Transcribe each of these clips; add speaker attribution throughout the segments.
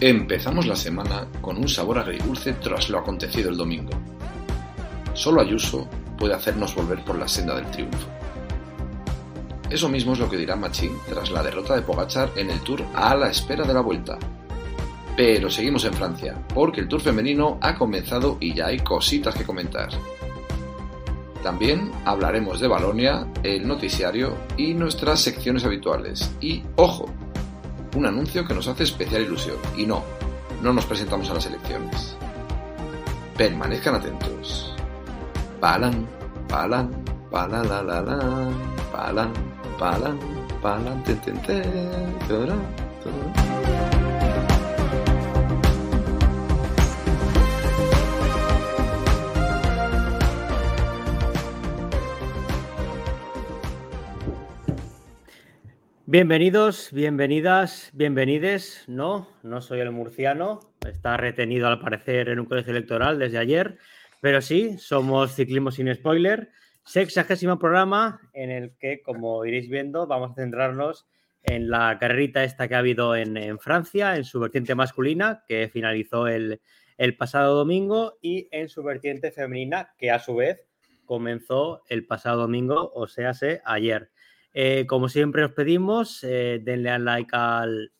Speaker 1: Empezamos la semana con un sabor agridulce tras lo acontecido el domingo. Solo Ayuso puede hacernos volver por la senda del triunfo. Eso mismo es lo que dirá Machín tras la derrota de Pogachar en el Tour a la espera de la vuelta. Pero seguimos en Francia, porque el Tour femenino ha comenzado y ya hay cositas que comentar. También hablaremos de Balonia, el noticiario y nuestras secciones habituales. Y, ojo, un anuncio que nos hace especial ilusión. Y no, no nos presentamos a las elecciones. Permanezcan atentos. Palan, palan, palan, la, la, la, palan, palan, palan, ten, ten, ten, tarara, tarara.
Speaker 2: Bienvenidos, bienvenidas, bienvenides. No, no soy el murciano. Está retenido al parecer en un colegio electoral desde ayer. Pero sí, somos Ciclismo sin Spoiler. Sexagésimo programa en el que, como iréis viendo, vamos a centrarnos en la carrerita esta que ha habido en, Francia, en su vertiente masculina, que finalizó el, el pasado domingo, y en su vertiente femenina, que a su vez comenzó el pasado domingo, o sea, se ayer. Eh, como siempre os pedimos, eh, denle al like al,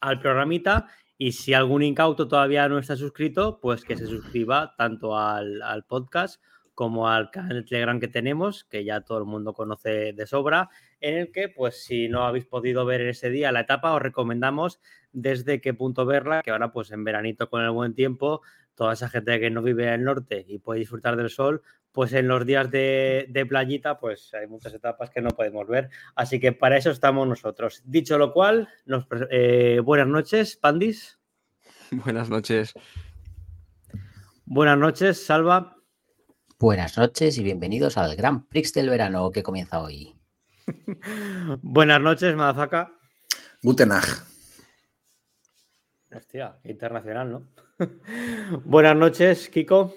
Speaker 2: al, programita y si algún incauto todavía no está suscrito, pues que se suscriba tanto al, al, podcast como al canal Telegram que tenemos, que ya todo el mundo conoce de sobra, en el que, pues si no habéis podido ver ese día la etapa, os recomendamos desde qué punto verla, que ahora pues en veranito con el buen tiempo, toda esa gente que no vive en el norte y puede disfrutar del sol, pues en los días de, de, playita, pues hay muchas etapas que no podemos ver. Así que para eso estamos nosotros. Dicho lo cual, nos, eh, buenas noches, Pandis.
Speaker 3: Buenas noches.
Speaker 2: Buenas noches, Salva.
Speaker 4: Buenas noches y bienvenidos al Gran Prix del verano que comienza hoy.
Speaker 2: buenas noches, Madafaka.
Speaker 1: Guten Tag.
Speaker 2: Hostia, internacional, ¿no? buenas noches, Kiko.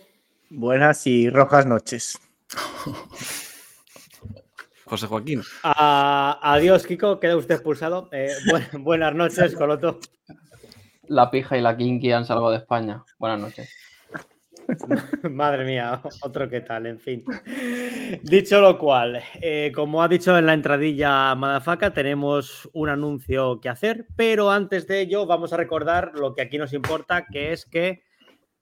Speaker 5: Buenas y rojas noches.
Speaker 3: José Joaquín.
Speaker 2: Adiós, Kiko. Queda usted expulsado. Eh, bu buenas noches, Coloto.
Speaker 6: La pija y la kinky han salvado de España. Buenas noches.
Speaker 2: Madre mía, otro que tal, en fin. Dicho lo cual, eh, como ha dicho en la entradilla Madafaka, tenemos un anuncio que hacer, pero antes de ello vamos a recordar lo que aquí nos importa, que es que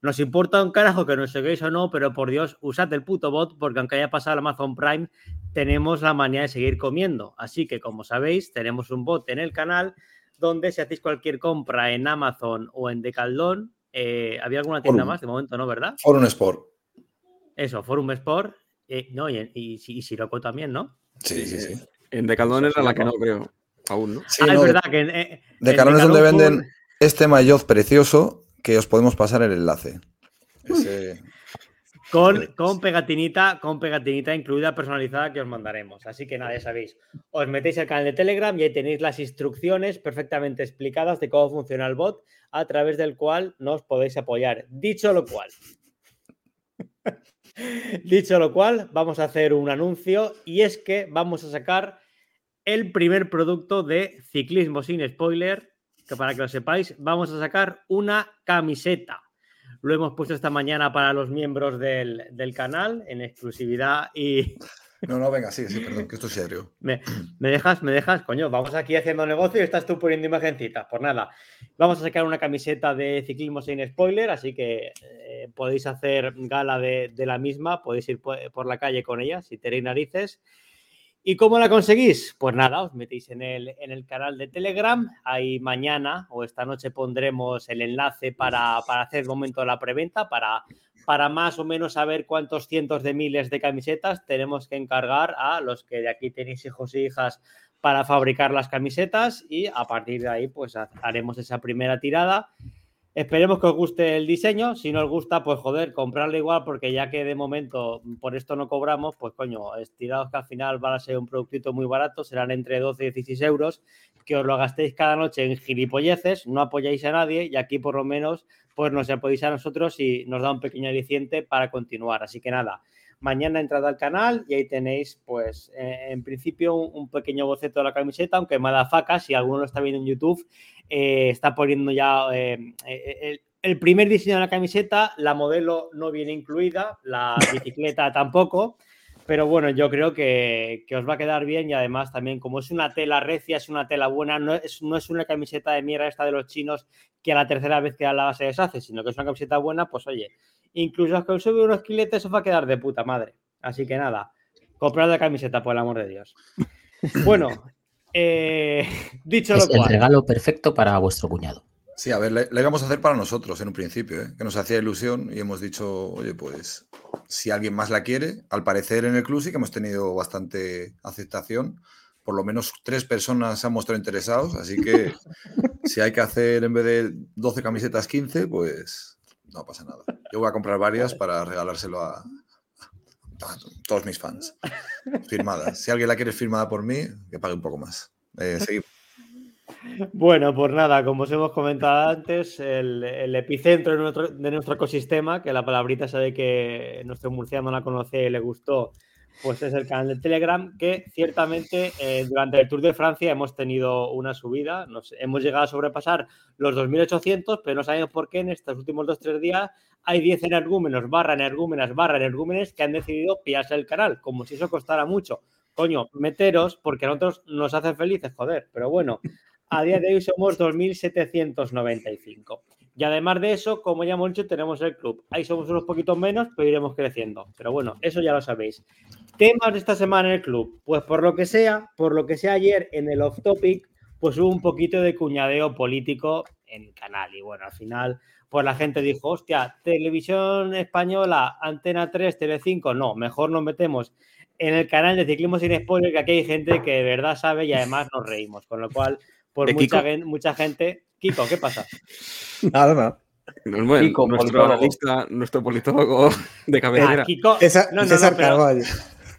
Speaker 2: nos importa un carajo que nos seguís o no, pero por Dios, usad el puto bot, porque aunque haya pasado el Amazon Prime, tenemos la manía de seguir comiendo. Así que, como sabéis, tenemos un bot en el canal donde si hacéis cualquier compra en Amazon o en Decaldón, eh, ¿había alguna tienda
Speaker 1: Forum.
Speaker 2: más de momento, no, verdad?
Speaker 1: Forum Sport.
Speaker 2: Eso, Forum Sport. Eh, no, y, y, y, Siroco también, ¿no?
Speaker 1: Sí, sí, sí.
Speaker 3: En Decaldón era la que no creo. Aún, ¿no?
Speaker 1: Sí,
Speaker 2: ah,
Speaker 1: no,
Speaker 2: es verdad que. Eh,
Speaker 1: Decaldón es donde
Speaker 2: Decathlon
Speaker 1: venden este maillot precioso que os podemos pasar el enlace. Ese...
Speaker 2: Con, con, pegatinita, con pegatinita incluida personalizada que os mandaremos. Así que nada, ya sabéis. Os metéis al canal de Telegram y ahí tenéis las instrucciones perfectamente explicadas de cómo funciona el bot, a través del cual nos podéis apoyar. Dicho lo cual. Dicho lo cual, vamos a hacer un anuncio y es que vamos a sacar el primer producto de ciclismo sin spoiler, que para que lo sepáis, vamos a sacar una camiseta. Lo hemos puesto esta mañana para los miembros del, del canal en exclusividad y...
Speaker 1: No, no, venga, sí, sí, perdón, que esto es serio.
Speaker 2: ¿Me, ¿Me, dejas? ¿Me dejas? Coño, vamos aquí haciendo negocio y estás tú poniendo imagencitas. Pues nada, vamos a sacar una camiseta de ciclismo sin spoiler, así que eh, podéis hacer gala de, de, la misma, podéis ir por, por la calle con ella si tenéis narices. ¿Y cómo la conseguís? Pues nada, os metéis en el, en el canal de Telegram. Ahí mañana o esta noche pondremos el enlace para, para hacer el momento de la preventa, para, para más o menos saber cuántos cientos de miles de camisetas tenemos que encargar a los que de aquí tenéis hijos e hijas para fabricar las camisetas y a partir de ahí pues haremos esa primera tirada. Esperemos que os guste el diseño. Si no os gusta, pues joder, comprarlo igual, porque ya que de momento por esto no cobramos, pues coño, estirados que al final van a ser un productito muy barato, serán entre 12 y 16 euros, que os lo gastéis cada noche en gilipolleces, no apoyáis a nadie y aquí por lo menos pues nos apoyáis a nosotros y nos da un pequeño aliciente para continuar. Así que nada, mañana entrad al canal y ahí tenéis, pues, eh, en principio un, un, pequeño boceto de la camiseta, aunque Madafaka, si alguno lo está viendo en YouTube, eh, está poniendo ya eh, el, el, primer diseño de la camiseta, la modelo no viene incluida, la bicicleta tampoco. Pero bueno, yo creo que, que, os va a quedar bien y además también como es una tela recia, es una tela buena, no es, no es una camiseta de mierda esta de los chinos que a la tercera vez que la se deshace, sino que es una camiseta buena, pues oye, incluso que os sube unos quiletes os va a quedar de puta madre. Así que nada, comprad la camiseta, por el amor de Dios. Bueno, eh, dicho
Speaker 4: es
Speaker 2: lo cual.
Speaker 4: El regalo perfecto para vuestro cuñado.
Speaker 1: Sí, a ver, le, le, íbamos a hacer para nosotros en un principio, ¿eh? que nos hacía ilusión y hemos dicho, oye, pues si alguien más la quiere, al parecer en el club sí que hemos tenido bastante aceptación. Por lo menos tres personas se han mostrado interesados, así que si hay que hacer en vez de 12 camisetas 15, pues no pasa nada. Yo voy a comprar varias para regalárselo a, todos mis fans. Firmadas. Si alguien la quiere firmada por mí, que pague un poco más. Eh, seguimos.
Speaker 2: Bueno, pues nada, como os hemos comentado antes, el, el epicentro de nuestro, de nuestro, ecosistema, que la palabrita sabe que nuestro murciano la conoce y le gustó, pues es el canal de Telegram, que ciertamente eh, durante el Tour de Francia hemos tenido una subida, nos, hemos llegado a sobrepasar los 2.800, pero no sabemos por qué en estos últimos dos tres días hay 10 energúmenos, barra energúmenas, barra energúmenes que han decidido pillarse el canal, como si eso costara mucho. Coño, meteros, porque a nosotros nos hacen felices, joder, pero bueno, a día de hoy somos 2.795. Y además de eso, como ya hemos dicho, tenemos el club. Ahí somos unos poquitos menos, pero iremos creciendo. Pero bueno, eso ya lo sabéis. Temas de esta semana en el club. Pues por lo que sea, por lo que sea ayer en el off topic, pues hubo un poquito de cuñadeo político en el canal. Y bueno, al final, pues la gente dijo, hostia, televisión española, Antena 3, Tele5, no, mejor nos metemos en el canal de Ciclismo sin Spoiler, que aquí hay gente que de verdad sabe y además nos reímos. Con lo cual, por mucha, mucha, gente. Kiko, ¿qué pasa?
Speaker 5: Nada, nada.
Speaker 3: Bueno, Kiko, nuestro politólogo. analista, nuestro politólogo de cabecera.
Speaker 2: Ah, Kiko,
Speaker 5: Esa,
Speaker 2: no, no,
Speaker 5: César
Speaker 2: no, pero
Speaker 5: Carvalho.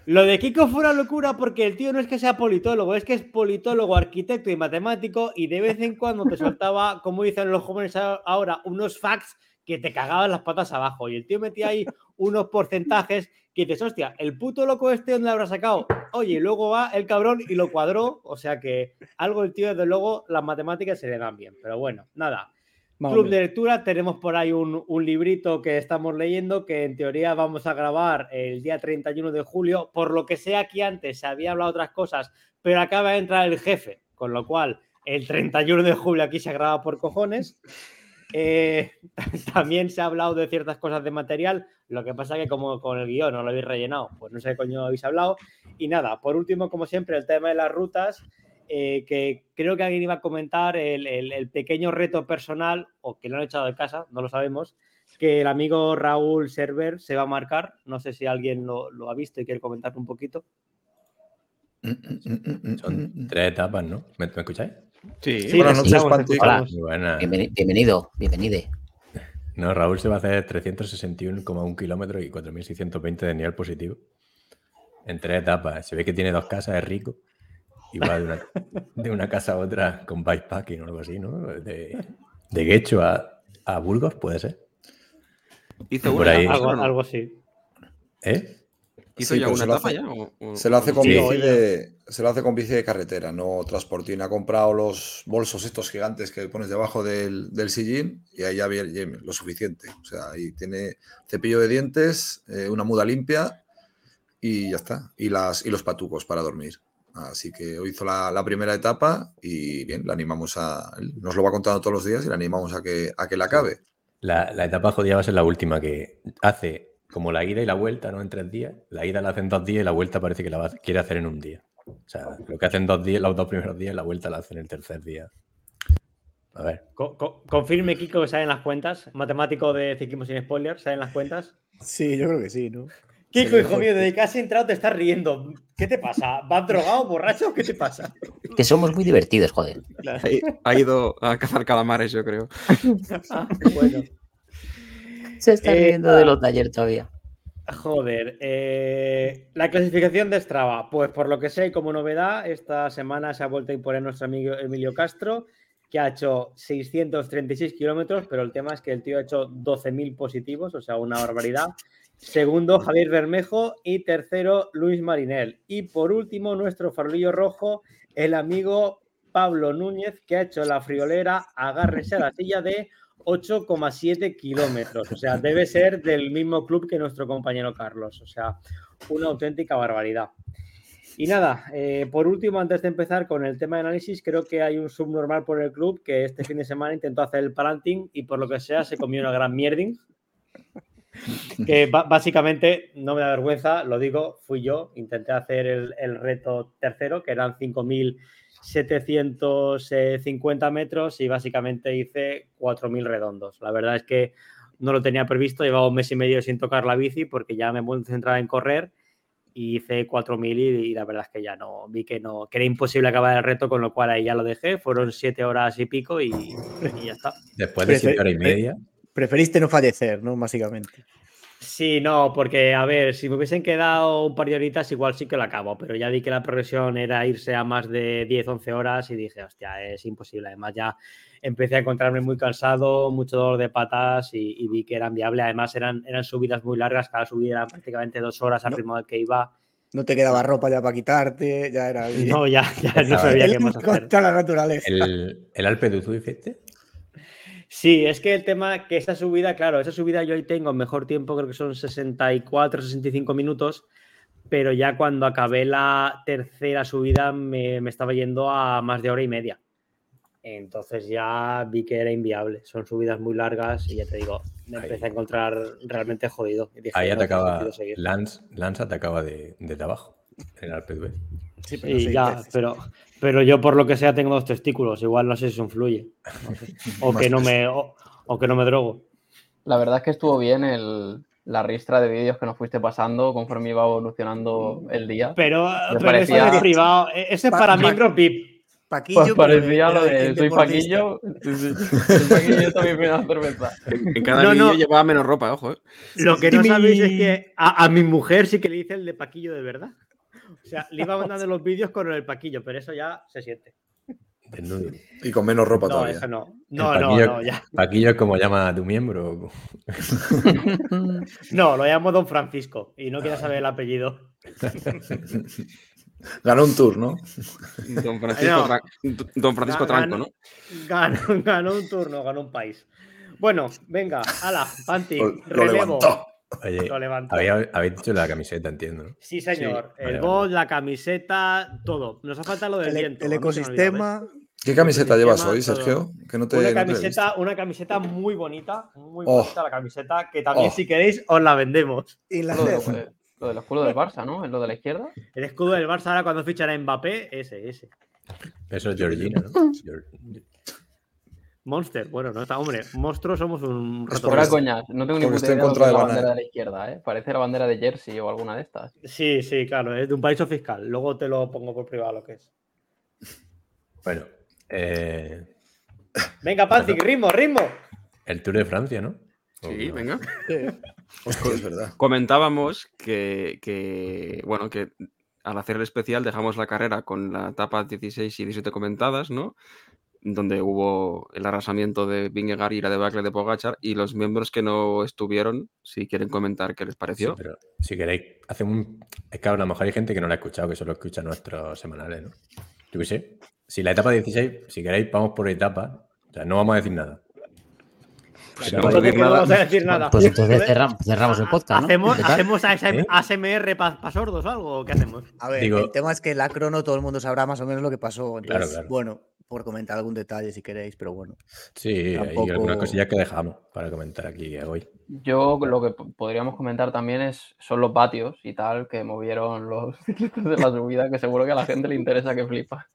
Speaker 2: Lo de Kiko fue una locura porque el tío no es que sea politólogo, es que es politólogo, arquitecto y matemático y de vez en cuando te soltaba, como dicen los jóvenes ahora, unos facts que te cagaban las patas abajo. Y el tío metía ahí unos porcentajes que dices, hostia, el puto loco este, ¿dónde lo habrá sacado? Oye, y luego va el cabrón y lo cuadró. O sea que algo el tío, desde luego, las matemáticas se le dan bien. Pero bueno, nada. Vale. Club de lectura, tenemos por ahí un, un, librito que estamos leyendo que en teoría vamos a grabar el día 31 de julio. Por lo que sé aquí antes se había hablado otras cosas, pero acaba de entrar el jefe, con lo cual el 31 de julio aquí se graba por cojones. Eh, también se ha hablado de ciertas cosas de material, lo que pasa que como con el guion no lo habéis rellenado, pues no sé qué coño habéis hablado. Y nada, por último, como siempre, el tema de las rutas, eh, que creo que alguien iba a comentar el, el, el, pequeño reto personal, o que lo han echado de casa, no lo sabemos, que el amigo Raúl Server se va a marcar. No sé si alguien lo, lo ha visto y quiere comentar un poquito.
Speaker 7: Son tres etapas, ¿no? ¿Me, ¿me escucháis?
Speaker 3: Sí,
Speaker 2: Sí,
Speaker 1: buenas noches,
Speaker 2: escuchamos, te
Speaker 1: Panti.
Speaker 2: escuchamos.
Speaker 7: Muy buena.
Speaker 4: Bienveni- Bienvenido, bienvenido.
Speaker 7: No, Raúl se va a hacer 361,1 kilómetros y 4.620 de nivel positivo. En tres etapas. Se ve que tiene dos casas, es rico. Y va de una, de una casa a otra con bikepacking o algo así, ¿no? De, de Guecho a, a Burgos, puede ser.
Speaker 3: Hizo una
Speaker 7: ahí-
Speaker 2: Algo,
Speaker 3: ¿no?
Speaker 2: algo así.
Speaker 7: ¿Eh?
Speaker 3: ¿Hizo
Speaker 1: Sí,
Speaker 3: ya una
Speaker 1: se lo
Speaker 3: etapa
Speaker 1: hace-
Speaker 3: ya? o- o-
Speaker 1: Se lo hace con
Speaker 2: Sí.
Speaker 1: de, se lo hace con bici de carretera, no transportín. Ha comprado los bolsos estos gigantes que pones debajo del, del sillín y ahí ya viene lo suficiente. O sea, ahí tiene cepillo de dientes, eh, una muda limpia y ya está. Y, las, y los patucos para dormir. Así que hoy hizo la, primera etapa y bien, la animamos a. Nos lo va contando todos los días y la animamos a que, a que la acabe.
Speaker 7: La, la etapa jodida va a ser la última, que hace como la ida y la vuelta, ¿no? En tres días. La ida la hacen dos días y la vuelta parece que la va- quiere hacer en un día. O sea, lo que hacen dos días, los dos primeros días, la vuelta la hacen el tercer día. A ver.
Speaker 2: Co- co- confirme, Kiko, que salen las cuentas. Matemático de Ciclismo sin Spoiler, ¿salen las cuentas?
Speaker 5: Sí, yo creo que sí, ¿no?
Speaker 2: Kiko, hijo mío, desde que has entrado te estás riendo. ¿Qué te pasa? ¿Vas drogado, borracho? ¿Qué te pasa?
Speaker 4: Que somos muy divertidos, joder.
Speaker 3: Ha, ha ido a cazar calamares, yo creo.
Speaker 2: Ah, bueno.
Speaker 4: Se está
Speaker 2: Eh,
Speaker 4: riendo de los de ayer todavía.
Speaker 2: Joder, eh, la clasificación de Strava, pues por lo que sé, como novedad, esta semana se ha vuelto a imponer nuestro amigo Emilio Castro que ha hecho 636 kilómetros, pero el tema es que el tío ha hecho 12.000 positivos, o sea, una barbaridad. Segundo, Javier Bermejo. Y tercero, Luis Marinel. Y por último, nuestro farolillo rojo, el amigo Pablo Núñez, que ha hecho la friolera, agárrese a la silla de 8,7 kilómetros. O sea, debe ser del mismo club que nuestro compañero Carlos. O sea, una auténtica barbaridad. Y nada, eh, por último, antes de empezar con el tema de análisis, creo que hay un subnormal por el club que este fin de semana intentó hacer el palanting y por lo que sea se comió una gran mierding. Que básicamente, no me da vergüenza, lo digo, fui yo, intenté hacer el, el reto tercero, que eran 5.750 metros y básicamente hice 4.000 redondos. La verdad es que no lo tenía previsto, llevaba un mes y medio sin tocar la bici porque ya me voy centrar en correr y hice 4.000 y, y, la verdad es que ya no, vi que no, que era imposible acabar el reto, con lo cual ahí ya lo dejé, fueron 7 horas y pico y, y ya está.
Speaker 7: Después de 7 horas y media.
Speaker 5: Preferiste no fallecer, ¿no? Básicamente.
Speaker 2: Sí, no, porque a ver, si me hubiesen quedado un par de horitas, igual sí que lo acabo, pero ya vi que la progresión era irse a más de 10, 11 horas y dije, hostia, es imposible. Además, ya empecé a encontrarme muy cansado, mucho dolor de patas y, y vi que era viable. Además, eran, eran subidas muy largas, cada subida era prácticamente dos horas al
Speaker 5: No.
Speaker 2: ritmo al que iba.
Speaker 5: No te quedaba ropa ya para quitarte, ya era.
Speaker 2: No, ya, ya no sabía qué más hacer.
Speaker 5: Contra la naturaleza.
Speaker 7: ¿El, el Alpe d'Huez hiciste?
Speaker 2: Sí, es que el tema que esa subida, claro, esa subida yo ahí tengo mejor tiempo, creo que son 64, 65 minutos, pero ya cuando acabé la tercera subida me, me estaba yendo a más de hora y media. Entonces ya vi que era inviable. Son subidas muy largas y ya te digo, me
Speaker 7: Ahí.
Speaker 2: empecé a encontrar realmente jodido. Dije,
Speaker 7: Ahí
Speaker 2: no
Speaker 7: atacaba
Speaker 2: seguir.
Speaker 7: Lance, Lance atacaba de, desde abajo en el Alpe.
Speaker 5: Sí, pero
Speaker 2: Sí,
Speaker 5: sí,
Speaker 2: ya,
Speaker 5: veces.
Speaker 2: pero, pero yo por lo que sea tengo dos testículos, igual no sé si eso influye. no sé. O, que no me, o, o que no me drogo.
Speaker 6: La verdad es que estuvo bien el, la ristra de vídeos que nos fuiste pasando conforme iba evolucionando el día.
Speaker 2: Pero,
Speaker 6: Me
Speaker 2: pero
Speaker 6: parecía-
Speaker 2: es privado, e- ese es
Speaker 5: Pa-
Speaker 2: para
Speaker 5: pa-
Speaker 2: miembros VIP.
Speaker 5: Paquillo,
Speaker 6: Pues parecía
Speaker 5: de-
Speaker 6: lo de soy. Paquillo. Soy Paquillo, es mi primera cerveza.
Speaker 3: En cada
Speaker 2: No,
Speaker 3: vídeo
Speaker 2: no.
Speaker 3: llevaba menos ropa, ojo. ¿eh?
Speaker 2: Lo que no sabéis es que a, a mi mujer sí que le hice el de Paquillo de verdad. O sea, le iba mandando los vídeos con el Paquillo, pero eso ya se siente.
Speaker 7: Desnudo.
Speaker 8: Y con menos ropa
Speaker 2: No,
Speaker 8: todavía.
Speaker 2: eso no. No, no,
Speaker 7: Paquillo-
Speaker 2: no, ya.
Speaker 7: Paquillo es como llama a tu miembro.
Speaker 2: No, lo llamo Don Francisco y no quiero saber el apellido.
Speaker 8: Ganó un tour, ¿no?
Speaker 3: Don Francisco,
Speaker 2: No.
Speaker 3: Don Tranco,
Speaker 2: ganó-
Speaker 3: ¿no?
Speaker 2: Ganó, ganó un turno, ganó un país. Bueno, venga, ala, Panti,
Speaker 8: Lo, lo
Speaker 2: relevo.
Speaker 8: levantó.
Speaker 7: Oye,
Speaker 2: Lo levantó.
Speaker 7: había- habéis dicho la camiseta, entiendo, ¿no?
Speaker 2: Sí, señor.
Speaker 3: Sí,
Speaker 2: el
Speaker 7: vale,
Speaker 2: bot,
Speaker 7: vale.
Speaker 2: la camiseta, todo. Nos ha faltado lo del
Speaker 5: El, e-
Speaker 2: viento.
Speaker 5: el
Speaker 2: olvidado, ¿ves?
Speaker 5: ecosistema.
Speaker 8: ¿Qué camiseta llevas hoy. Sergio? Que no te,
Speaker 2: Una
Speaker 8: no te
Speaker 2: camiseta, una camiseta muy bonita, muy
Speaker 8: Oh.
Speaker 2: bonita la camiseta, que también
Speaker 8: Oh.
Speaker 2: si queréis os la vendemos.
Speaker 6: Lo, de,
Speaker 5: Inglaterra.
Speaker 6: lo del escudo del Barça, ¿no? Es lo de la izquierda.
Speaker 2: El escudo del Barça ahora cuando fichan a Mbappé, ese, ese.
Speaker 7: Eso es Georgina, ¿no?
Speaker 2: Monster, bueno, no está, hombre, monstruos somos un
Speaker 8: Es
Speaker 2: rato.
Speaker 6: coñas, no tengo ni
Speaker 8: en
Speaker 6: idea
Speaker 8: contra de
Speaker 6: la bandera de la izquierda, ¿eh? Parece la bandera de Jersey o alguna de estas.
Speaker 2: Sí, sí, claro, es de un paraíso fiscal. Luego te lo pongo por privado lo que es.
Speaker 7: Bueno, eh,
Speaker 2: Venga, Panti, ritmo, ritmo.
Speaker 7: el Tour de Francia, ¿no?
Speaker 3: Sí, venga.
Speaker 8: Hostia, es verdad.
Speaker 3: Comentábamos que, que, bueno, que al hacer el especial dejamos la carrera con la etapa 16 y 17 comentadas, ¿no? Donde hubo el arrasamiento de Vingegaard y la debacle de Pogachar y los miembros que no estuvieron, si quieren comentar qué les
Speaker 7: Sí,
Speaker 3: pareció.
Speaker 7: pero si queréis, hacemos un. Es que a lo mejor hay gente que no la ha escuchado, que solo escucha nuestros semanales, ¿no? Yo qué sé. Si la etapa 16, si queréis, vamos por etapa. O sea, no vamos a decir nada.
Speaker 3: Pues
Speaker 7: Claro,
Speaker 3: no vamos a
Speaker 2: Entonces,
Speaker 3: decir
Speaker 2: no
Speaker 3: nada,
Speaker 2: vamos a decir nada.
Speaker 4: Pues entonces
Speaker 2: Joder,
Speaker 4: cerram- cerramos el podcast, ¿no?
Speaker 2: ¿Hacemos. ¿hacemos ASM
Speaker 7: ¿Eh?
Speaker 2: ASMR para sordos o algo? ¿O qué hacemos?
Speaker 5: A ver,
Speaker 7: Digo-
Speaker 5: el tema es que la crono todo el mundo sabrá más o menos lo que pasó.
Speaker 7: Claro,
Speaker 5: Entonces,
Speaker 7: claro.
Speaker 5: bueno, por comentar algún detalle si queréis, pero bueno.
Speaker 7: Sí, hay
Speaker 5: Tampoco-
Speaker 7: algunas cosillas que dejamos para comentar aquí hoy.
Speaker 6: Yo lo que po- podríamos comentar también es son los vatios y tal que movieron los ciclistas de la subida, que seguro que a la gente le interesa que flipa.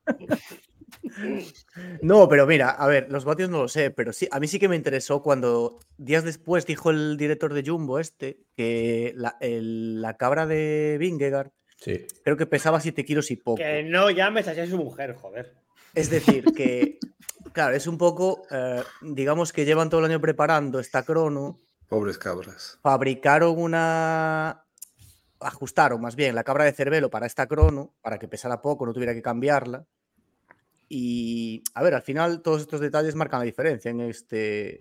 Speaker 5: No, pero mira, a ver, los vatios no lo sé, pero sí, a mí sí que me interesó cuando días después dijo el director de Jumbo este que la, el- la cabra de Vingegaard
Speaker 7: Sí.
Speaker 5: creo que pesaba 7 kilos y poco.
Speaker 2: Que no llames así a su mujer, joder.
Speaker 5: Es decir, que, claro, es un poco, eh, digamos que llevan todo el año preparando esta crono,
Speaker 8: Pobres cabras.
Speaker 5: fabricaron una, ajustaron más bien la cabra de Cervelo para esta crono, para que pesara poco, no tuviera que cambiarla. Y a ver, al final todos estos detalles marcan la diferencia en este,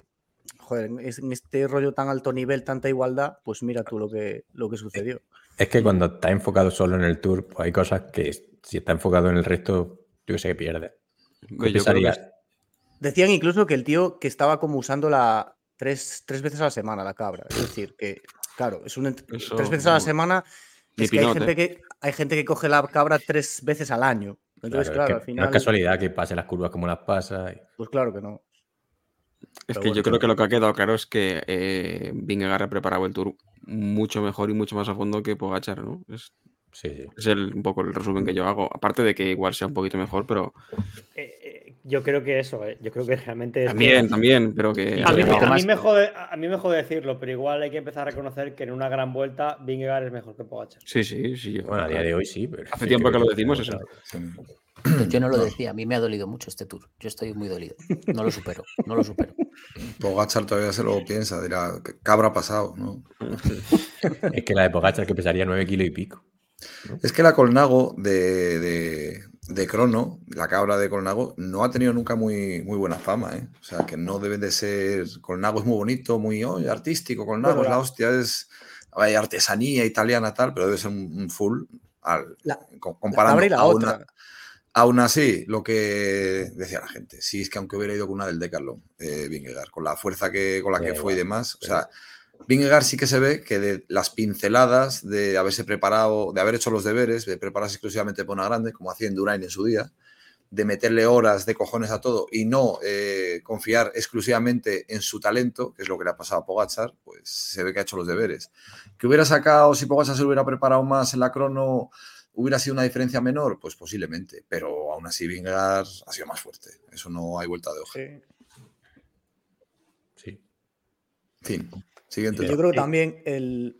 Speaker 5: joder, en es- en este rollo tan alto nivel, tanta igualdad, pues mira tú lo que, lo que sucedió.
Speaker 7: Es que cuando está enfocado solo en el tour, pues hay cosas que si está enfocado en el resto, yo sé que pierde.
Speaker 3: Yo creo que
Speaker 7: Pensaría-
Speaker 3: es-
Speaker 5: Decían incluso que el tío que estaba como usando la tres, tres veces a la semana la cabra. Es decir, que, claro, es un
Speaker 3: Eso,
Speaker 5: tres veces a la semana. Es que hay gente que, hay gente que coge la cabra tres veces al año. Entonces,
Speaker 7: Claro,
Speaker 5: claro,
Speaker 7: es que
Speaker 5: al
Speaker 7: No es casualidad que pase las curvas como las pasa. y-
Speaker 5: Pues claro que no.
Speaker 3: Es
Speaker 5: Pero
Speaker 3: que
Speaker 5: bueno.
Speaker 3: yo creo que lo que ha quedado claro es que eh, Vingegaard ha preparado el tour mucho mejor y mucho más a fondo que Pogachar, ¿no? Es,
Speaker 7: Sí, sí.
Speaker 3: es el, un poco el resumen que yo hago. Aparte de que igual sea un poquito mejor, pero
Speaker 2: eh, yo creo que eso, eh, yo creo que realmente es que-
Speaker 3: también, también, pero que...
Speaker 2: A mí, me,
Speaker 4: Pero
Speaker 2: a, mí
Speaker 4: más-
Speaker 2: me jode, a mí me jode decirlo, pero igual hay que empezar a reconocer que en una gran vuelta Vingegaard es mejor que Pogacar.
Speaker 3: Sí, sí, sí.
Speaker 7: Bueno, a día de hoy sí, pero.
Speaker 3: Hace
Speaker 7: sí
Speaker 3: tiempo que lo decimos eso.
Speaker 4: Pues yo no lo decía, a mí me ha dolido mucho este tour. Yo estoy muy dolido. No lo supero, no lo supero.
Speaker 1: Pogachar todavía se lo piensa, dirá, ¿qué habrá pasado? ¿no?
Speaker 7: Es que la de Pogacar que pesaría 9 kilos y pico.
Speaker 1: Es que la Colnago de, de, de Crono, la cabra de Colnago, no ha tenido nunca muy, muy buena fama. ¿eh? O sea, que no debe de ser. Colnago es muy bonito, muy oye, artístico. Colnago
Speaker 5: Bueno,
Speaker 1: es la hostia, es hay artesanía italiana, tal, pero debe ser un, full. Al,
Speaker 5: La-
Speaker 1: co-
Speaker 5: La
Speaker 1: comparando
Speaker 5: y la
Speaker 1: a una-
Speaker 5: otra.
Speaker 1: Aún así, lo que decía la gente, sí es que aunque hubiera ido con una del Decathlon, eh, Vingegaard, con la fuerza que, con la que fue y demás, o sea, Vingegaard sí que se ve que de las pinceladas de haberse preparado, de haber hecho los deberes, de prepararse exclusivamente para una grande, como hacía Endurain en su día, de meterle horas de cojones a todo y no eh, confiar exclusivamente en su talento, que es lo que le ha pasado a Pogachar, pues se ve que ha hecho los deberes. Que hubiera sacado, si Pogachar se hubiera preparado más en la crono, hubiera sido una diferencia menor, pues posiblemente, pero aún así Vingegaard ha sido más fuerte. Eso no hay vuelta de hoja.
Speaker 5: Sí.
Speaker 7: Sí.
Speaker 1: Fin. Siguiente.
Speaker 5: Yo creo que también el,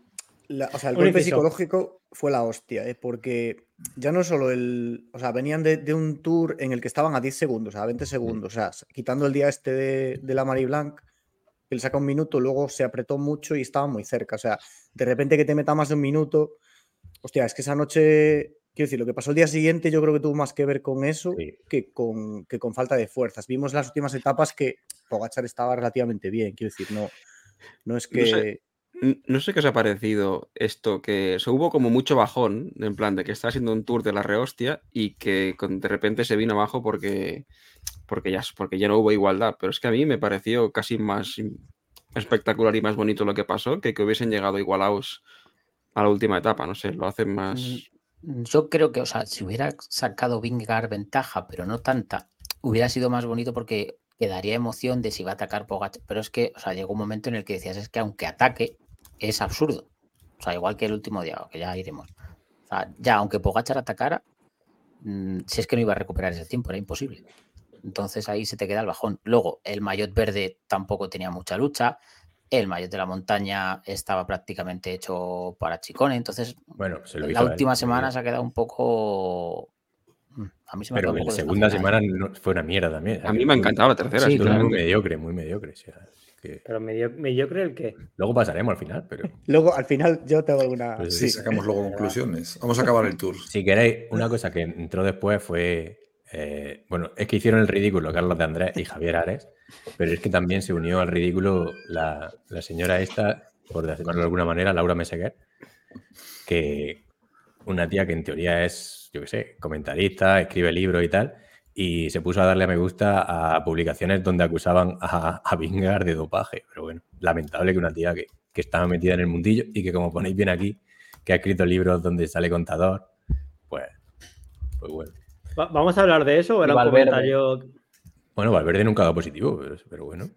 Speaker 5: la- o sea, el golpe psicológico fue la hostia, ¿eh? porque ya no solo el. O sea, venían de, de un tour en el que estaban a 10 segundos, a 20 segundos. O sea, quitando el día este de, de la Marie Blanc, que le saca un minuto, luego se apretó mucho y estaba muy cerca. O sea, de repente que te meta más de un minuto. Hostia, es que esa noche. Quiero decir, lo que pasó el día siguiente, yo creo que tuvo más que ver con eso
Speaker 7: Sí.
Speaker 5: que, con, que con falta de fuerzas. Vimos las últimas etapas que Pogachar estaba relativamente bien. Quiero decir, no, no es
Speaker 3: No
Speaker 5: que.
Speaker 3: sé. No sé qué os ha parecido esto, que se hubo como mucho bajón, en plan de que estaba haciendo un tour de la rehostia y que con- de repente se vino abajo porque, porque, ya, porque ya no hubo igualdad. Pero es que a mí me pareció casi más espectacular y más bonito lo que pasó que que hubiesen llegado igualados a la última etapa. No sé, lo hacen más.
Speaker 4: Mm, Yo creo que, o sea, si hubiera sacado Vingegaard ventaja, pero no tanta, hubiera sido más bonito porque quedaría emoción de si va a atacar Pogacar. Pero es que, o sea, llegó un momento en el que decías, es que aunque ataque, es absurdo. O sea, igual que el último día, que ya iremos. O sea, ya, aunque Pogachar atacara, mm, si es que no iba a recuperar ese tiempo, era imposible. Entonces ahí se te queda el bajón. Luego, el maillot verde tampoco tenía mucha lucha. El maillot de la montaña estaba prácticamente hecho para Chicone. Entonces,
Speaker 7: Bueno, se lo hizo
Speaker 4: la última semana se ha quedado un poco. Mm, A mí se me
Speaker 7: Pero la segunda
Speaker 4: desnaturada.
Speaker 7: semana no- fue una mierda también.
Speaker 3: A mí me ha encantado la tercera,
Speaker 4: Sí,
Speaker 7: Muy mediocre, muy mediocre. o sea, es que-
Speaker 2: Pero medio, mediocre el que.
Speaker 7: Luego pasaremos al final, pero
Speaker 5: Luego, al final, yo tengo alguna.
Speaker 7: Pues
Speaker 1: Sí,
Speaker 5: sí.
Speaker 1: sacamos luego conclusiones. Vamos a acabar el tour.
Speaker 7: si queréis, una cosa que entró después fue. eh, bueno, es que hicieron el ridículo Carlos de Andrés y Javier Ares, pero es que también se unió al ridículo la, la señora esta, por decirlo de alguna manera, Laura Meseguer, que una tía que en teoría es, yo qué sé, comentarista, escribe libros y tal, y se puso a darle a me gusta a publicaciones donde acusaban a, a Vingar de dopaje. Pero bueno, lamentable que una tía que, que estaba metida en el mundillo y que, como ponéis bien aquí, que ha escrito libros donde sale contador, pues, pues bueno.
Speaker 2: Va- ¿Vamos a hablar de eso o era un comentario?
Speaker 7: Bueno, Valverde nunca ha dado positivo, pero, pero bueno.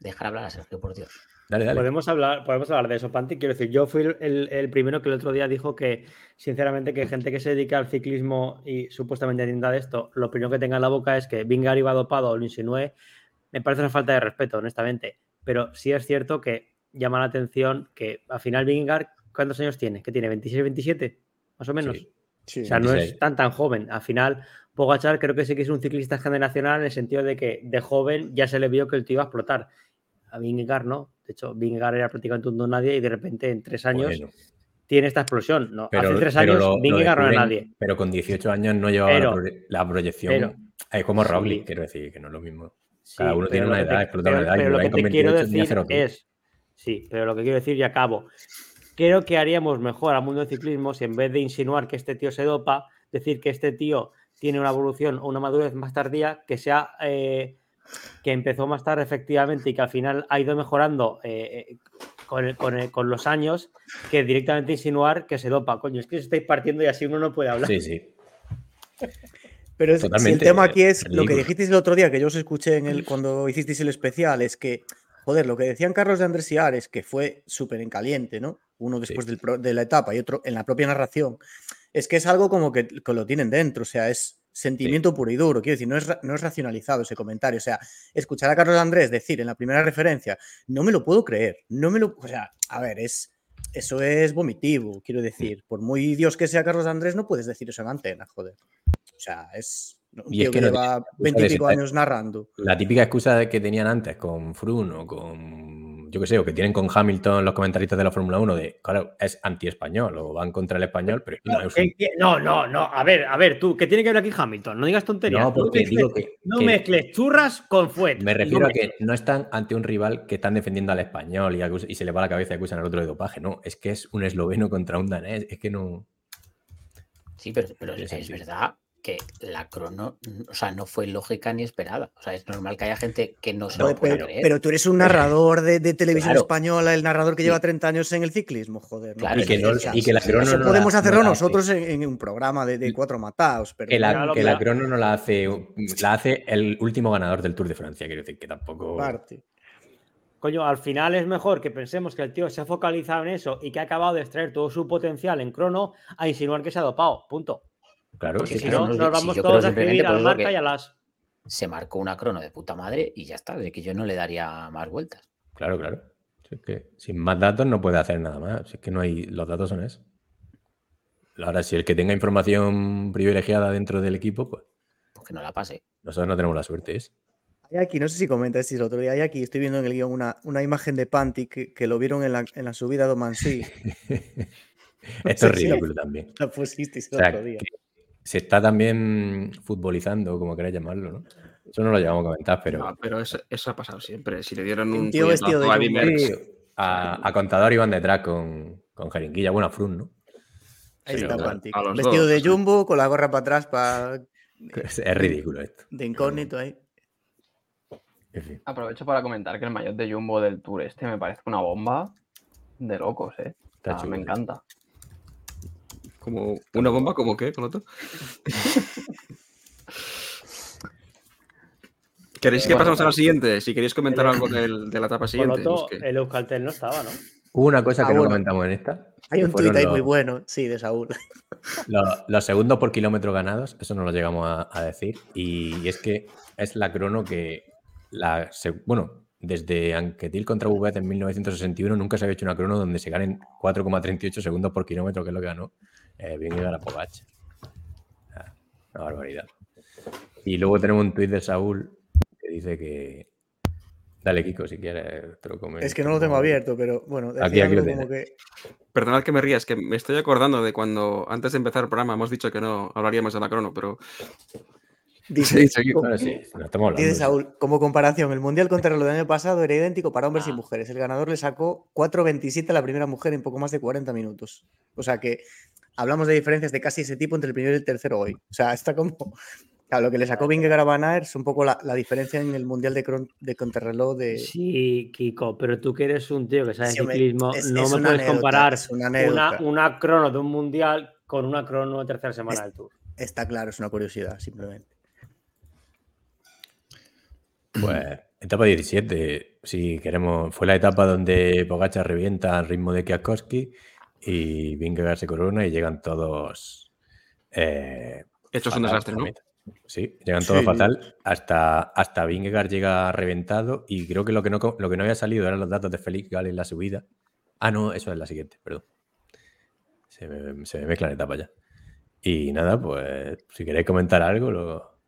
Speaker 4: Dejar hablar a Sergio, por Dios.
Speaker 7: Dale, dale.
Speaker 2: Podemos hablar, podemos hablar de eso, Panti. Quiero decir, yo fui el- primero que el otro día dijo que, sinceramente, que gente que se dedica al ciclismo y supuestamente entienda de esto, lo primero que tenga en la boca es que Vingar iba dopado o lo insinué. Me parece una falta de respeto, honestamente. Pero sí es cierto que llama la atención que al final Vingar, ¿cuántos años tiene? ¿Qué tiene? ¿26, 27? Más o menos.
Speaker 7: Sí.
Speaker 5: Sí.
Speaker 2: O sea, no es
Speaker 7: 26.
Speaker 2: tan tan joven. Al final, Pogachar creo que sí que es un ciclista generacional en el sentido de que de joven ya se le vio que el tío iba a explotar. A Vingegaard no. De hecho, Vingegaard era prácticamente un don nadie y de repente en tres años
Speaker 7: Bueno,
Speaker 2: tiene esta explosión. No,
Speaker 7: Pero,
Speaker 2: hace tres años Vingegaard no era nadie.
Speaker 7: Pero con 18 años no llevaba
Speaker 2: Pero-
Speaker 7: la, proye- la proyección.
Speaker 2: pero-
Speaker 7: es como
Speaker 2: sí.
Speaker 7: Roglic, quiero decir, que no es lo mismo.
Speaker 2: Sí,
Speaker 7: Cada uno tiene una
Speaker 2: te-
Speaker 7: edad, explota una
Speaker 2: pero-
Speaker 7: edad. y
Speaker 2: Pero lo que
Speaker 7: con
Speaker 2: te quiero
Speaker 7: 28 tenía
Speaker 2: decir es. Sí, pero lo que quiero decir, y acabo. Creo que haríamos mejor al mundo del ciclismo si en vez de insinuar que este tío se dopa, decir que este tío tiene una evolución o una madurez más tardía, que sea eh, que empezó más tarde efectivamente y que al final ha ido mejorando eh, eh, con, el- con el- con los años, que directamente insinuar que se dopa. Coño, es que os estáis partiendo y así uno no puede hablar.
Speaker 7: Sí, sí.
Speaker 5: Pero es- si el tema aquí es lo que dijisteis el otro día, que yo os escuché en el, cuando hicisteis el especial, es que, joder, lo que decían Carlos de Andrés y Ares, que fue súper en caliente, ¿no? Uno después del de la etapa y otro en la propia narración, es que es algo como que, que lo tienen dentro, o sea, es sentimiento puro y duro, quiero decir, no es, no es racionalizado ese comentario, o sea, escuchar a Carlos Andrés decir en la primera referencia, no me lo puedo creer, no me lo, o sea, a ver, es... Eso es vomitivo, quiero decir. Por muy Dios que sea Carlos Andrés, no puedes decir eso en antena, joder. O sea, es un
Speaker 7: Y es que
Speaker 5: que,
Speaker 7: no
Speaker 5: lleva veintipico años narrando.
Speaker 7: La típica excusa que tenían antes con o con, yo qué sé, o que tienen con Hamilton los comentaristas de la Fórmula 1 de, claro, es anti-español o van contra el español, pero no, es un-.
Speaker 2: No, no, no. A ver, a ver, tú, ¿qué tiene que ver aquí Hamilton? No digas tonterías.
Speaker 7: No, porque
Speaker 2: mezcles-
Speaker 7: digo que-
Speaker 2: no
Speaker 7: que-
Speaker 2: mezcles churras con fuet.
Speaker 7: Me
Speaker 2: No
Speaker 7: refiero a que no están ante un rival que están defendiendo al español y, se le va la cabeza y acusan al otro de dopaje. No, es que es un esloveno contra un danés. Es que no.
Speaker 4: Sí, pero, pero es
Speaker 7: sentido.
Speaker 4: verdad que la crono, o sea, no fue lógica ni esperada. O sea, es normal que haya gente que no se lo pueda
Speaker 5: pero,
Speaker 4: creer.
Speaker 5: pero tú eres un narrador de, de televisión
Speaker 4: Claro.
Speaker 5: española, el narrador que lleva 30 años en el ciclismo, joder. ¿no?
Speaker 4: Claro,
Speaker 7: y, que no- y que la crono
Speaker 5: Eso
Speaker 7: no
Speaker 5: podemos
Speaker 7: la-
Speaker 5: hacerlo
Speaker 7: no la hace.
Speaker 5: nosotros en, en un programa de, de cuatro mataos, pero
Speaker 7: Que la, que la crono no la hace. La hace el último ganador del Tour de Francia. Quiero decir que tampoco.
Speaker 5: parte.
Speaker 2: Coño, al final es mejor que pensemos que el tío se ha focalizado en eso y que ha acabado de extraer todo su potencial en crono a insinuar que se ha dopado. Punto.
Speaker 7: Claro,
Speaker 4: Porque
Speaker 7: sí,
Speaker 2: Si
Speaker 4: claro,
Speaker 2: no,
Speaker 4: no,
Speaker 2: nos vamos todos a escribir al marca
Speaker 4: que-
Speaker 2: y a las.
Speaker 4: Se marcó una crono de puta madre y ya está. De que yo no le daría más vueltas.
Speaker 7: claro, claro. Si es que sin más datos no puede hacer nada más. Si es que no hay. Los datos son eso. Ahora, si el que tenga información privilegiada dentro del equipo, pues
Speaker 4: Porque no la pase.
Speaker 7: nosotros no tenemos la suerte. Es.
Speaker 5: Hay aquí, no sé si comentasteis el otro día, hay aquí, estoy viendo en el guion una, una imagen de Panty que, que lo vieron en la, en la subida de Omansí.
Speaker 7: Esto es ridículo también.
Speaker 5: La pusisteis el
Speaker 7: O sea,
Speaker 5: otro día.
Speaker 7: Se está también futbolizando, como queráis llamarlo, ¿no? Eso no lo llevamos a comentar, pero
Speaker 3: No, pero eso, eso ha pasado siempre. Si le dieron
Speaker 5: Un tío vestido de
Speaker 3: a Merckx,
Speaker 7: a, a Contador iban detrás con, con Jeringuilla, bueno, a Frun, ¿no?
Speaker 5: Ahí
Speaker 3: sí,
Speaker 5: está
Speaker 3: los
Speaker 5: Vestido
Speaker 3: dos,
Speaker 5: de
Speaker 3: sí.
Speaker 5: jumbo, con la gorra para atrás, para
Speaker 7: Es, es ridículo esto.
Speaker 5: de incógnito ahí.
Speaker 7: En fin.
Speaker 6: Aprovecho para comentar que el maillot de Jumbo del Tour este me parece una bomba de locos, ¿eh?
Speaker 7: Está
Speaker 6: Ah,
Speaker 7: chulo,
Speaker 6: me encanta.
Speaker 3: Como una bomba, como qué, con otro. ¿Queréis que
Speaker 6: Bueno,
Speaker 3: pasemos a la siguiente? Si queréis comentar
Speaker 2: El-
Speaker 3: algo del- de la etapa
Speaker 2: Por
Speaker 3: siguiente.
Speaker 2: lo tanto,
Speaker 3: es que-
Speaker 2: el Euskaltel no estaba, ¿no?
Speaker 7: Hubo una cosa
Speaker 5: Ah,
Speaker 7: que no comentamos en esta.
Speaker 5: Hay un tuit ahí
Speaker 7: los-
Speaker 5: muy bueno, sí, de Saúl.
Speaker 7: Los, los segundos por kilómetro ganados, eso no lo llegamos a, a decir. Y, es que es la crono que, la, se- bueno, desde Anquetil contra VZ en 1961 nunca se había hecho una crono donde se ganen 4,38 segundos por kilómetro, que es lo que ganó eh, Vingegaard a Pogacar. Ah, Una barbaridad. Y luego tenemos un tuit de Saúl que dice que... Dale, Kiko, si quieres, te lo comento.
Speaker 5: Es que no lo tengo abierto, pero bueno, decía
Speaker 7: Aquí, aquí lo
Speaker 5: como que
Speaker 3: Perdonad que me rías, que me estoy acordando de cuando antes de empezar el programa hemos dicho que no hablaríamos de la crono, pero
Speaker 5: dice,
Speaker 3: Sí.
Speaker 7: Bueno, sí, no hablando.
Speaker 5: Dice. Saúl, como comparación, el Mundial contra del año pasado era idéntico para hombres y
Speaker 2: Ah.
Speaker 5: mujeres. El ganador le sacó 4.27 a la primera mujer en poco más de 40 minutos. O sea que hablamos de diferencias de casi ese tipo entre el primero y el tercero hoy. O sea, está como... Claro, lo que le sacó Vingegaard a Van Aert es un poco la, la diferencia en el Mundial de, cron- de contrarreloj de...
Speaker 2: Sí, Kiko, pero tú que eres un tío que sabe
Speaker 5: Sí,
Speaker 2: ciclismo,
Speaker 5: es-
Speaker 2: no
Speaker 5: es
Speaker 2: me puedes
Speaker 5: anécdota,
Speaker 2: comparar
Speaker 5: es una
Speaker 2: una, una crono de un mundial con una crono de tercera semana
Speaker 5: Es-
Speaker 2: del Tour.
Speaker 5: Está claro, es una curiosidad, simplemente.
Speaker 7: Pues etapa 17, si queremos, fue la etapa donde Pogacar revienta al ritmo de Kwiatkowski y Vingegaard se corona y llegan todos eh,
Speaker 3: esto es un desastre,
Speaker 7: a
Speaker 3: ¿no?
Speaker 7: Sí, llegan todos
Speaker 5: Sí.
Speaker 7: fatal hasta, hasta Vingegaard llega reventado y creo que lo que, no, lo que no había salido eran los datos de Félix Gall en la subida. Ah, no, eso es la siguiente, perdón. Se me, se me mezclan etapas ya. Y nada, pues si queréis comentar algo, lo-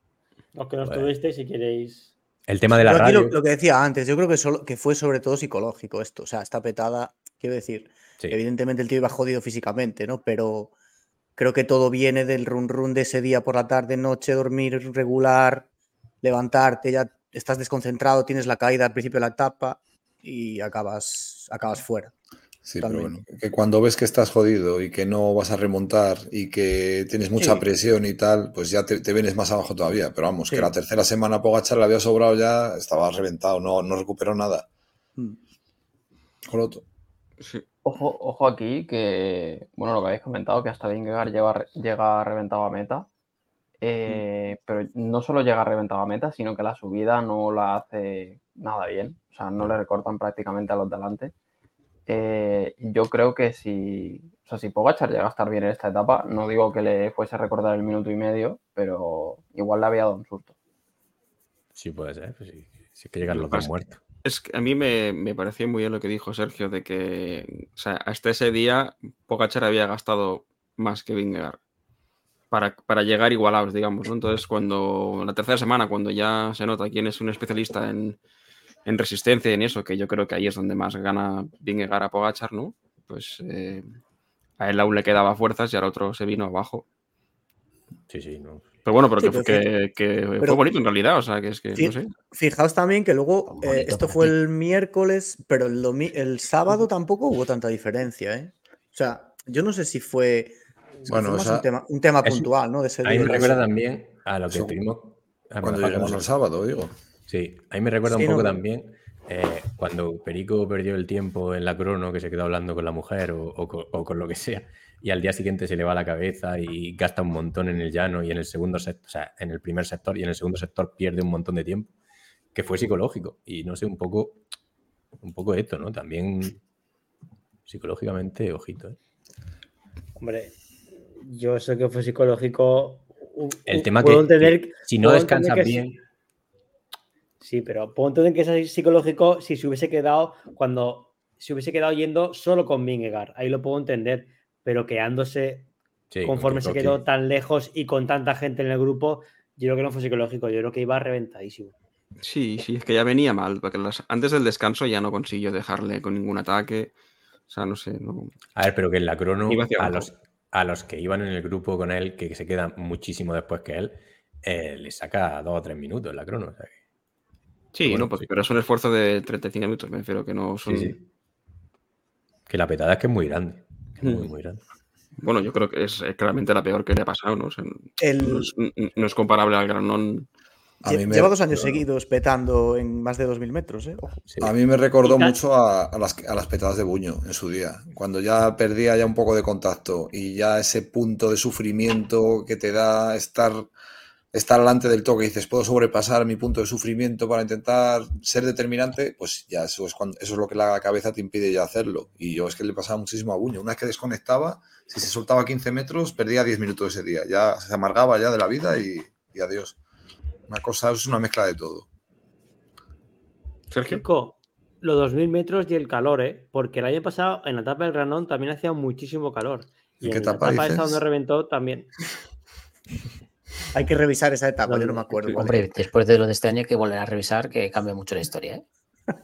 Speaker 2: Los que no
Speaker 7: Pues,
Speaker 2: estuvisteis, si queréis.
Speaker 7: El tema de la
Speaker 5: aquí lo,
Speaker 7: radio.
Speaker 5: lo que decía antes, yo creo que, solo, que fue sobre todo psicológico esto. O sea, esta petada quiero decir.
Speaker 7: Sí.
Speaker 5: Evidentemente el tío iba jodido físicamente, ¿no? Pero creo que todo viene del run run de ese día por la tarde, noche, dormir regular, levantarte, ya estás desconcentrado, tienes la caída al principio de la etapa y acabas, acabas fuera.
Speaker 1: Sí, pero bueno, que cuando ves que estás jodido y que no vas a remontar y que tienes mucha
Speaker 5: Sí.
Speaker 1: presión y tal, pues ya te, te vienes más abajo todavía. Pero vamos,
Speaker 5: Sí.
Speaker 1: que la tercera semana Pogachar le había sobrado ya, estaba reventado, no, no recuperó nada.
Speaker 5: Mm.
Speaker 1: Coloto.
Speaker 3: Sí.
Speaker 6: Ojo, ojo aquí que, bueno, lo que habéis comentado, que hasta Vingegaard llega, llega reventado a meta. eh, pero no solo llega reventado a meta, sino que la subida no la hace nada bien. O sea, no le recortan prácticamente a los delante. Eh, yo creo que si, o sea, si Pogachar llega a estar bien en esta etapa, no digo que le fuese a recordar el minuto y medio, pero igual le había dado un susto.
Speaker 7: Sí, puede ser. pues sí. Si es que llegan
Speaker 3: Lo
Speaker 7: los
Speaker 3: que
Speaker 7: dos muertos.
Speaker 3: Es que a mí me, me pareció muy bien lo que dijo Sergio, de que o sea, hasta ese día Pogachar había gastado más que Vingegaard para, para llegar igualados, digamos. ¿no? Entonces, cuando la tercera semana, cuando ya se nota quién es un especialista en, en resistencia y en eso, que yo creo que ahí es donde más gana Vingegaard a Pogachar, ¿no? Pues eh, a él aún le quedaba fuerzas y al otro se vino abajo.
Speaker 7: Sí, sí, no.
Speaker 3: Pero bueno, pero
Speaker 5: Sí,
Speaker 3: que,
Speaker 5: pero
Speaker 3: que- que fue
Speaker 5: pero-
Speaker 3: bonito en realidad, o sea, que es que,
Speaker 5: Sí.
Speaker 3: no sé.
Speaker 5: Fijaos también que luego, eh, esto fue
Speaker 4: ti.
Speaker 5: el miércoles, pero el, domi- el sábado tampoco hubo tanta diferencia, ¿eh? O sea, yo no sé si fue,
Speaker 1: Bueno,
Speaker 5: un tema, un tema
Speaker 7: es-
Speaker 5: puntual, ¿no? De ese
Speaker 7: A mí
Speaker 5: día.
Speaker 7: me recuerda también a lo que
Speaker 1: Eso-
Speaker 7: tuvimos.
Speaker 1: Cuando
Speaker 7: no
Speaker 1: al sábado, digo.
Speaker 7: Sí, a mí me recuerda
Speaker 5: Sí,
Speaker 7: un poco
Speaker 5: no,
Speaker 7: también eh, cuando Perico perdió el tiempo en la crono, que se quedó hablando con la mujer o, o co- o con lo que sea, y al día siguiente se le va la cabeza y gasta un montón en el llano y en el segundo sector, o sea, en el primer sector y en el segundo sector pierde un montón de tiempo, que fue psicológico. Y no sé, un poco, un poco esto, ¿no? También psicológicamente, ojito. ¿eh?
Speaker 2: Hombre, yo sé que fue psicológico.
Speaker 7: El tema que,
Speaker 2: entender,
Speaker 7: que si no descansas bien,
Speaker 2: Sí, pero puedo entender que es psicológico si se hubiese quedado cuando se hubiese quedado yendo solo con Vingegaard. Ahí lo puedo entender, pero quedándose
Speaker 7: sí,
Speaker 2: conforme se quedó tan lejos y con tanta gente en el grupo, yo creo que no fue psicológico, yo creo que iba reventadísimo.
Speaker 3: Sí, sí, es que ya venía mal, porque las- antes del descanso ya no consiguió dejarle con ningún ataque. O sea, no sé, no.
Speaker 7: A ver, pero que en la crono, a los, a los que iban en el grupo con él, que se quedan muchísimo después que él, eh, le saca dos o tres minutos en la crono. o sea que-
Speaker 3: Sí,
Speaker 7: Bueno,
Speaker 3: no, pues-
Speaker 7: sí.
Speaker 3: pero es un esfuerzo de 35 minutos, me refiero que no son.
Speaker 7: sí, sí. Que la petada es que es muy grande. que es muy,
Speaker 3: Mm.
Speaker 7: muy grande.
Speaker 3: Bueno, yo creo que es claramente la peor que le ha pasado, ¿no? O sea,
Speaker 5: El-
Speaker 3: no, es, no es comparable al Granón.
Speaker 1: A
Speaker 5: lle-
Speaker 1: mí me-
Speaker 5: Lleva dos años seguidos petando en más de 2.000 metros, ¿eh? Ojo.
Speaker 7: Sí.
Speaker 1: A mí me recordó mucho a, a las, a las petadas de Buño en su día, cuando ya perdía ya un poco de contacto y ya ese punto de sufrimiento que te da estar, estar delante del toque y dices, puedo sobrepasar mi punto de sufrimiento para intentar ser determinante, pues ya eso es, cuando, eso es lo que la cabeza te impide ya hacerlo. Y yo es que le pasaba muchísimo a Buño. Una vez que desconectaba, si se soltaba 15 metros, perdía 10 minutos ese día. Ya se amargaba ya de la vida y, y adiós. Una cosa, es una mezcla de todo.
Speaker 3: Sergio.
Speaker 2: Chico, los 2.000 metros y el calor, ¿eh? Porque el año pasado en la etapa del Granón también hacía muchísimo calor. Y
Speaker 1: ¿En
Speaker 2: en
Speaker 1: qué
Speaker 2: la
Speaker 1: etapa
Speaker 2: etapa
Speaker 1: dices?
Speaker 2: donde reventó también.
Speaker 5: Hay que revisar esa etapa,
Speaker 2: No,
Speaker 5: yo no me acuerdo.
Speaker 4: Hombre, después de lo de este año hay que volver a revisar que cambia mucho la historia. ¿eh?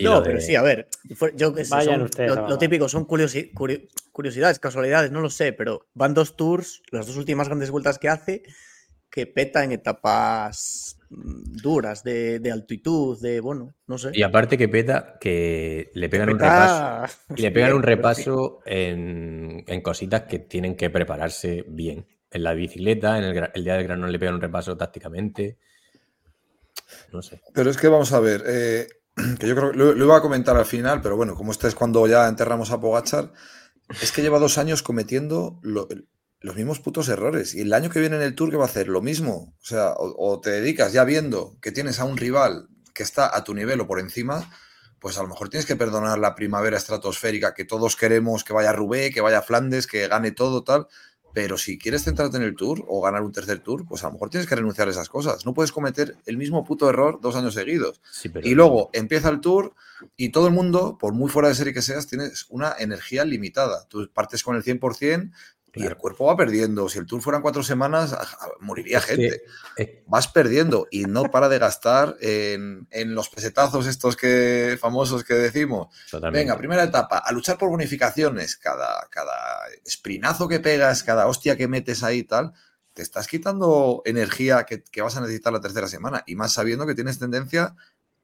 Speaker 5: No, pero
Speaker 7: de-
Speaker 5: sí, a ver, yo que
Speaker 2: Vayan
Speaker 5: son-
Speaker 2: ustedes
Speaker 5: lo, típico son curiosi- curi- curiosidades, casualidades, no lo sé, pero van dos tours, las dos últimas grandes vueltas que hace, que peta en etapas mm, duras, de, de altitud, de, bueno, no sé.
Speaker 7: Y aparte que peta, que le pegan un
Speaker 5: Peta-
Speaker 7: repaso. Y le pegan un repaso en, en cositas que tienen que prepararse bien. En la bicicleta, en el, el día del granón le pegan un repaso tácticamente. No sé.
Speaker 1: Pero es que vamos a ver, eh, que yo creo que lo, iba a comentar al final, pero bueno, como este es cuando ya enterramos a Pogachar, es que lleva dos años cometiendo lo- los mismos putos errores. Y el año que viene en el Tour, ¿qué va a hacer? Lo mismo. O sea, o, o te dedicas ya viendo que tienes a un rival que está a tu nivel o por encima, pues a lo mejor tienes que perdonar la primavera estratosférica que todos queremos que vaya Rubé, que vaya Flandes, que gane todo, tal. Pero si quieres centrarte en el Tour o ganar un tercer Tour, pues a lo mejor tienes que renunciar a esas cosas. No puedes cometer el mismo puto error dos años seguidos.
Speaker 7: Sí, pero-
Speaker 1: Y luego empieza el tour y todo el mundo, por muy fuera de serie que seas, tienes una energía limitada. Tú partes con el 100% Y el cuerpo va perdiendo. Si el tour fueran cuatro semanas, moriría
Speaker 7: Es que-
Speaker 1: gente.
Speaker 7: es-
Speaker 1: Vas perdiendo y no para de gastar en, en los pesetazos estos que famosos que decimos.
Speaker 7: totalmente.
Speaker 1: Venga, primera etapa, a luchar por bonificaciones. Cada, cada sprinazo que pegas, cada hostia que metes ahí y tal, te estás quitando energía que, que vas a necesitar la tercera semana. Y más sabiendo que tienes tendencia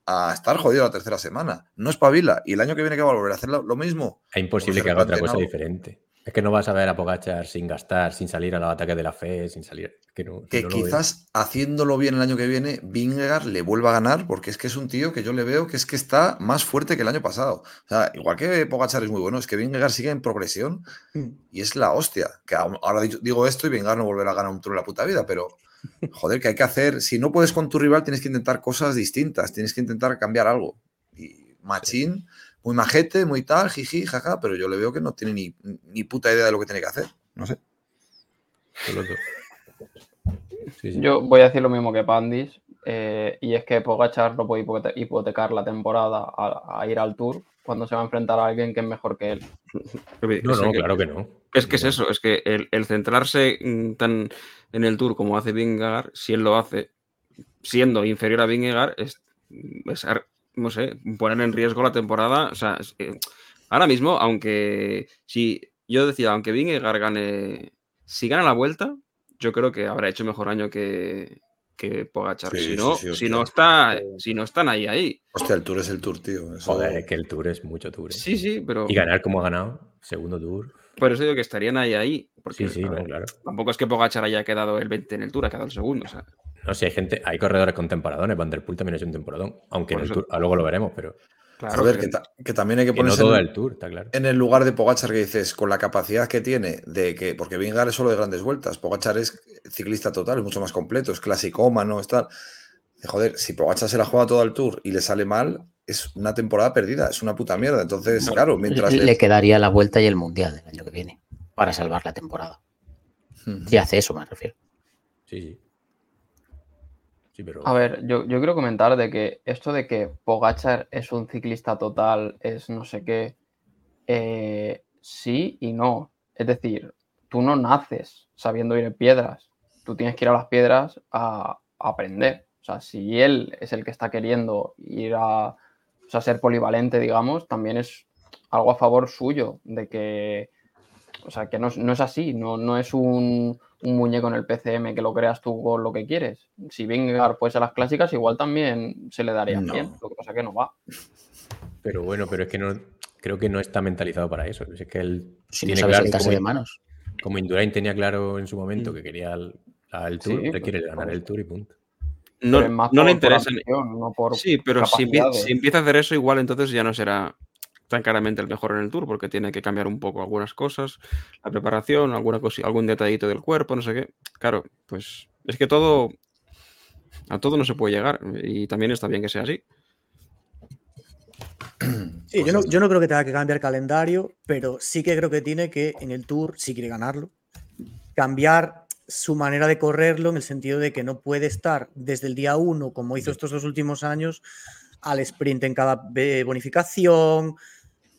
Speaker 1: a estar jodido la tercera semana. No espabila. Y el año que viene que va a volver a hacer lo, mismo.
Speaker 7: Es imposible que haga otra cosa diferente. Es que no vas a ver a Pogachar sin gastar, sin salir a los ataques de la fe, sin salir. Que, no,
Speaker 1: que
Speaker 7: no lo veo.
Speaker 1: quizás haciéndolo bien el año que viene, Vingegaard le vuelva a ganar, porque es que es un tío que yo le veo que es que está más fuerte que el año pasado. O sea, igual que Pogachar es muy bueno, es que Vingegaard sigue en progresión
Speaker 5: Mm.
Speaker 1: y es la hostia. Que ahora digo esto y Vingegaard no volverá a ganar un tour en la puta vida, pero joder, que hay que hacer, si no puedes con tu rival, tienes que intentar cosas distintas, tienes que intentar cambiar algo. Y Machín, muy majete, muy tal, jiji, jaja, pero yo le veo que no tiene ni, ni puta idea de lo que tiene que hacer. No sé.
Speaker 7: Absoluto. Sí, sí.
Speaker 6: Yo voy a decir lo mismo que Pandis, eh, y es que Pogachar no puede hipote- hipotecar la temporada a, a ir al Tour cuando se va a enfrentar a alguien que es mejor que él.
Speaker 7: No, no, claro que no.
Speaker 3: Es que es eso, es que el, el centrarse tan en el Tour como hace Vingegaard, si él lo hace siendo inferior a Vingegaard, es, no sé, poner en riesgo la temporada. O sea, es que ahora mismo, aunque si yo decía, aunque Vingegaard gane, si gana la vuelta, yo creo que habrá hecho mejor año que, que Pogachar.
Speaker 1: Sí,
Speaker 3: si no,
Speaker 1: sí, sí,
Speaker 3: si no está, si no están ahí, ahí.
Speaker 1: Hostia, el tour es el tour, tío. Eso-
Speaker 7: Joder, es que el tour es mucho tour. ¿eh?
Speaker 3: Sí, sí, pero
Speaker 7: Y ganar como ha ganado, segundo tour.
Speaker 3: por eso digo que estarían ahí, ahí. Porque,
Speaker 7: Sí, sí, no, claro.
Speaker 3: Tampoco es que Pogachar haya quedado el 20 en el Tour, ha quedado el segundo. O sea,
Speaker 7: No sé, hay gente, hay corredores con temporadones. Van der Poel también es un temporadón. Aunque en el tour, luego lo veremos, pero
Speaker 3: claro,
Speaker 1: que, ta- que también hay que
Speaker 7: que no
Speaker 1: ponerse
Speaker 7: todo
Speaker 1: en,
Speaker 7: el tour, está claro.
Speaker 1: en el lugar de Pogachar que dices, con la capacidad que tiene de que, porque Vingegaard es solo de grandes vueltas, Pogachar es ciclista total, es mucho más completo, es clasicómano, es tal. De, Joder, si Pogachar se la juega todo el tour y le sale mal, es una temporada perdida, es una puta mierda. Entonces, claro, mientras
Speaker 4: le,
Speaker 1: le-
Speaker 4: quedaría la vuelta y el mundial el año que viene para salvar la temporada. Si hace eso, me refiero.
Speaker 7: Sí, sí.
Speaker 6: A ver, yo, yo quiero comentar de que esto de que Pogachar es un ciclista total, es no sé qué, eh, sí y no. Es decir, tú no naces sabiendo ir en piedras, tú tienes que ir a las piedras a, a aprender. O sea, si él es el que está queriendo ir a o sea, ser polivalente, digamos, también es algo a favor suyo, de que, o sea, que no, no es así, no, no es un, un muñeco en el PCM que lo creas tú con lo que quieres. Si Vingegaard fuese a las clásicas, igual también se le daría
Speaker 1: No.
Speaker 6: bien, lo que pasa que no va.
Speaker 7: Pero bueno, pero es que no. Creo que no está mentalizado para eso. Es que él
Speaker 4: Si no
Speaker 7: tiene
Speaker 4: sabe
Speaker 7: claro, como,
Speaker 4: de manos.
Speaker 7: como Indurain tenía claro en su momento
Speaker 5: Mm.
Speaker 7: que quería el,
Speaker 6: Sí,
Speaker 7: tour, él
Speaker 6: pues,
Speaker 7: quiere ganar el tour y punto.
Speaker 3: no,
Speaker 6: es
Speaker 3: no le
Speaker 6: por-
Speaker 3: interesa.
Speaker 6: ambición, no por
Speaker 3: Sí, pero si empieza a hacer eso, igual entonces ya no será tan claramente el mejor en el tour, porque tiene que cambiar un poco algunas cosas, la preparación, alguna cosa, algún detallito del cuerpo, no sé qué. Claro, pues es que todo. A todo no se puede llegar. Y también está bien que sea así.
Speaker 5: Sí,
Speaker 1: Pues
Speaker 5: yo, no, yo no creo que tenga que cambiar calendario, pero sí que creo que tiene que en el Tour, si quiere ganarlo, cambiar su manera de correrlo en el sentido de que no puede estar desde el día uno, como hizo estos dos últimos años, al sprint en cada eh, bonificación.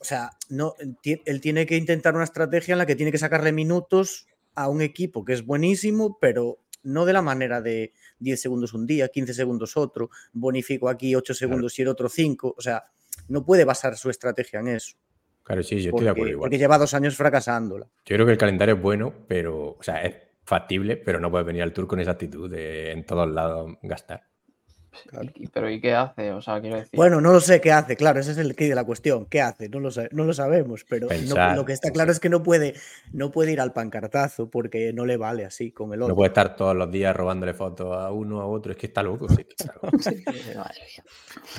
Speaker 5: O sea, no, él tiene que intentar una estrategia en la que tiene que sacarle minutos a un equipo que es buenísimo, pero no de la manera de 10 segundos un día, 15 segundos otro, bonifico aquí 8 segundos y el otro 5. O sea, no puede basar su estrategia en eso.
Speaker 7: Claro, sí, yo estoy
Speaker 5: porque,
Speaker 7: de acuerdo igual.
Speaker 5: porque lleva dos años fracasándola.
Speaker 7: Yo creo que el calendario es bueno, pero, o sea, es factible, pero no puedes venir al tour con esa actitud de en todos lados gastar.
Speaker 6: Y- pero ¿y qué hace? O sea, quiero decir.
Speaker 5: Bueno, no lo sé qué hace, claro, ese es el key de la cuestión. ¿Qué hace? No lo, no lo sabemos, pero no- lo que está claro es que no puede, no puede ir al pancartazo porque no le vale así con el otro.
Speaker 7: No puede estar todos los días robándole fotos a uno a otro, es que está loco. sí, está loco.
Speaker 4: Madre mía.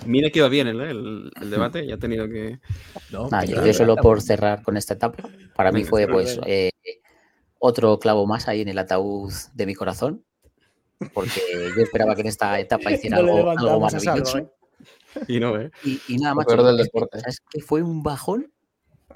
Speaker 3: Mira que iba bien el, el- el debate, ya ha tenido que.
Speaker 7: No,
Speaker 4: yo, solo por cerrar con esta etapa, para mí fue pues eh, otro clavo más ahí en el ataúd de mi corazón, porque yo esperaba que en esta etapa hiciera
Speaker 5: No
Speaker 4: algo, algo maravilloso.
Speaker 5: ¿eh?
Speaker 3: Y no, ¿eh?
Speaker 4: Y, y nada más.
Speaker 6: peor del deporte.
Speaker 4: ¿Sabes qué? Fue un bajón,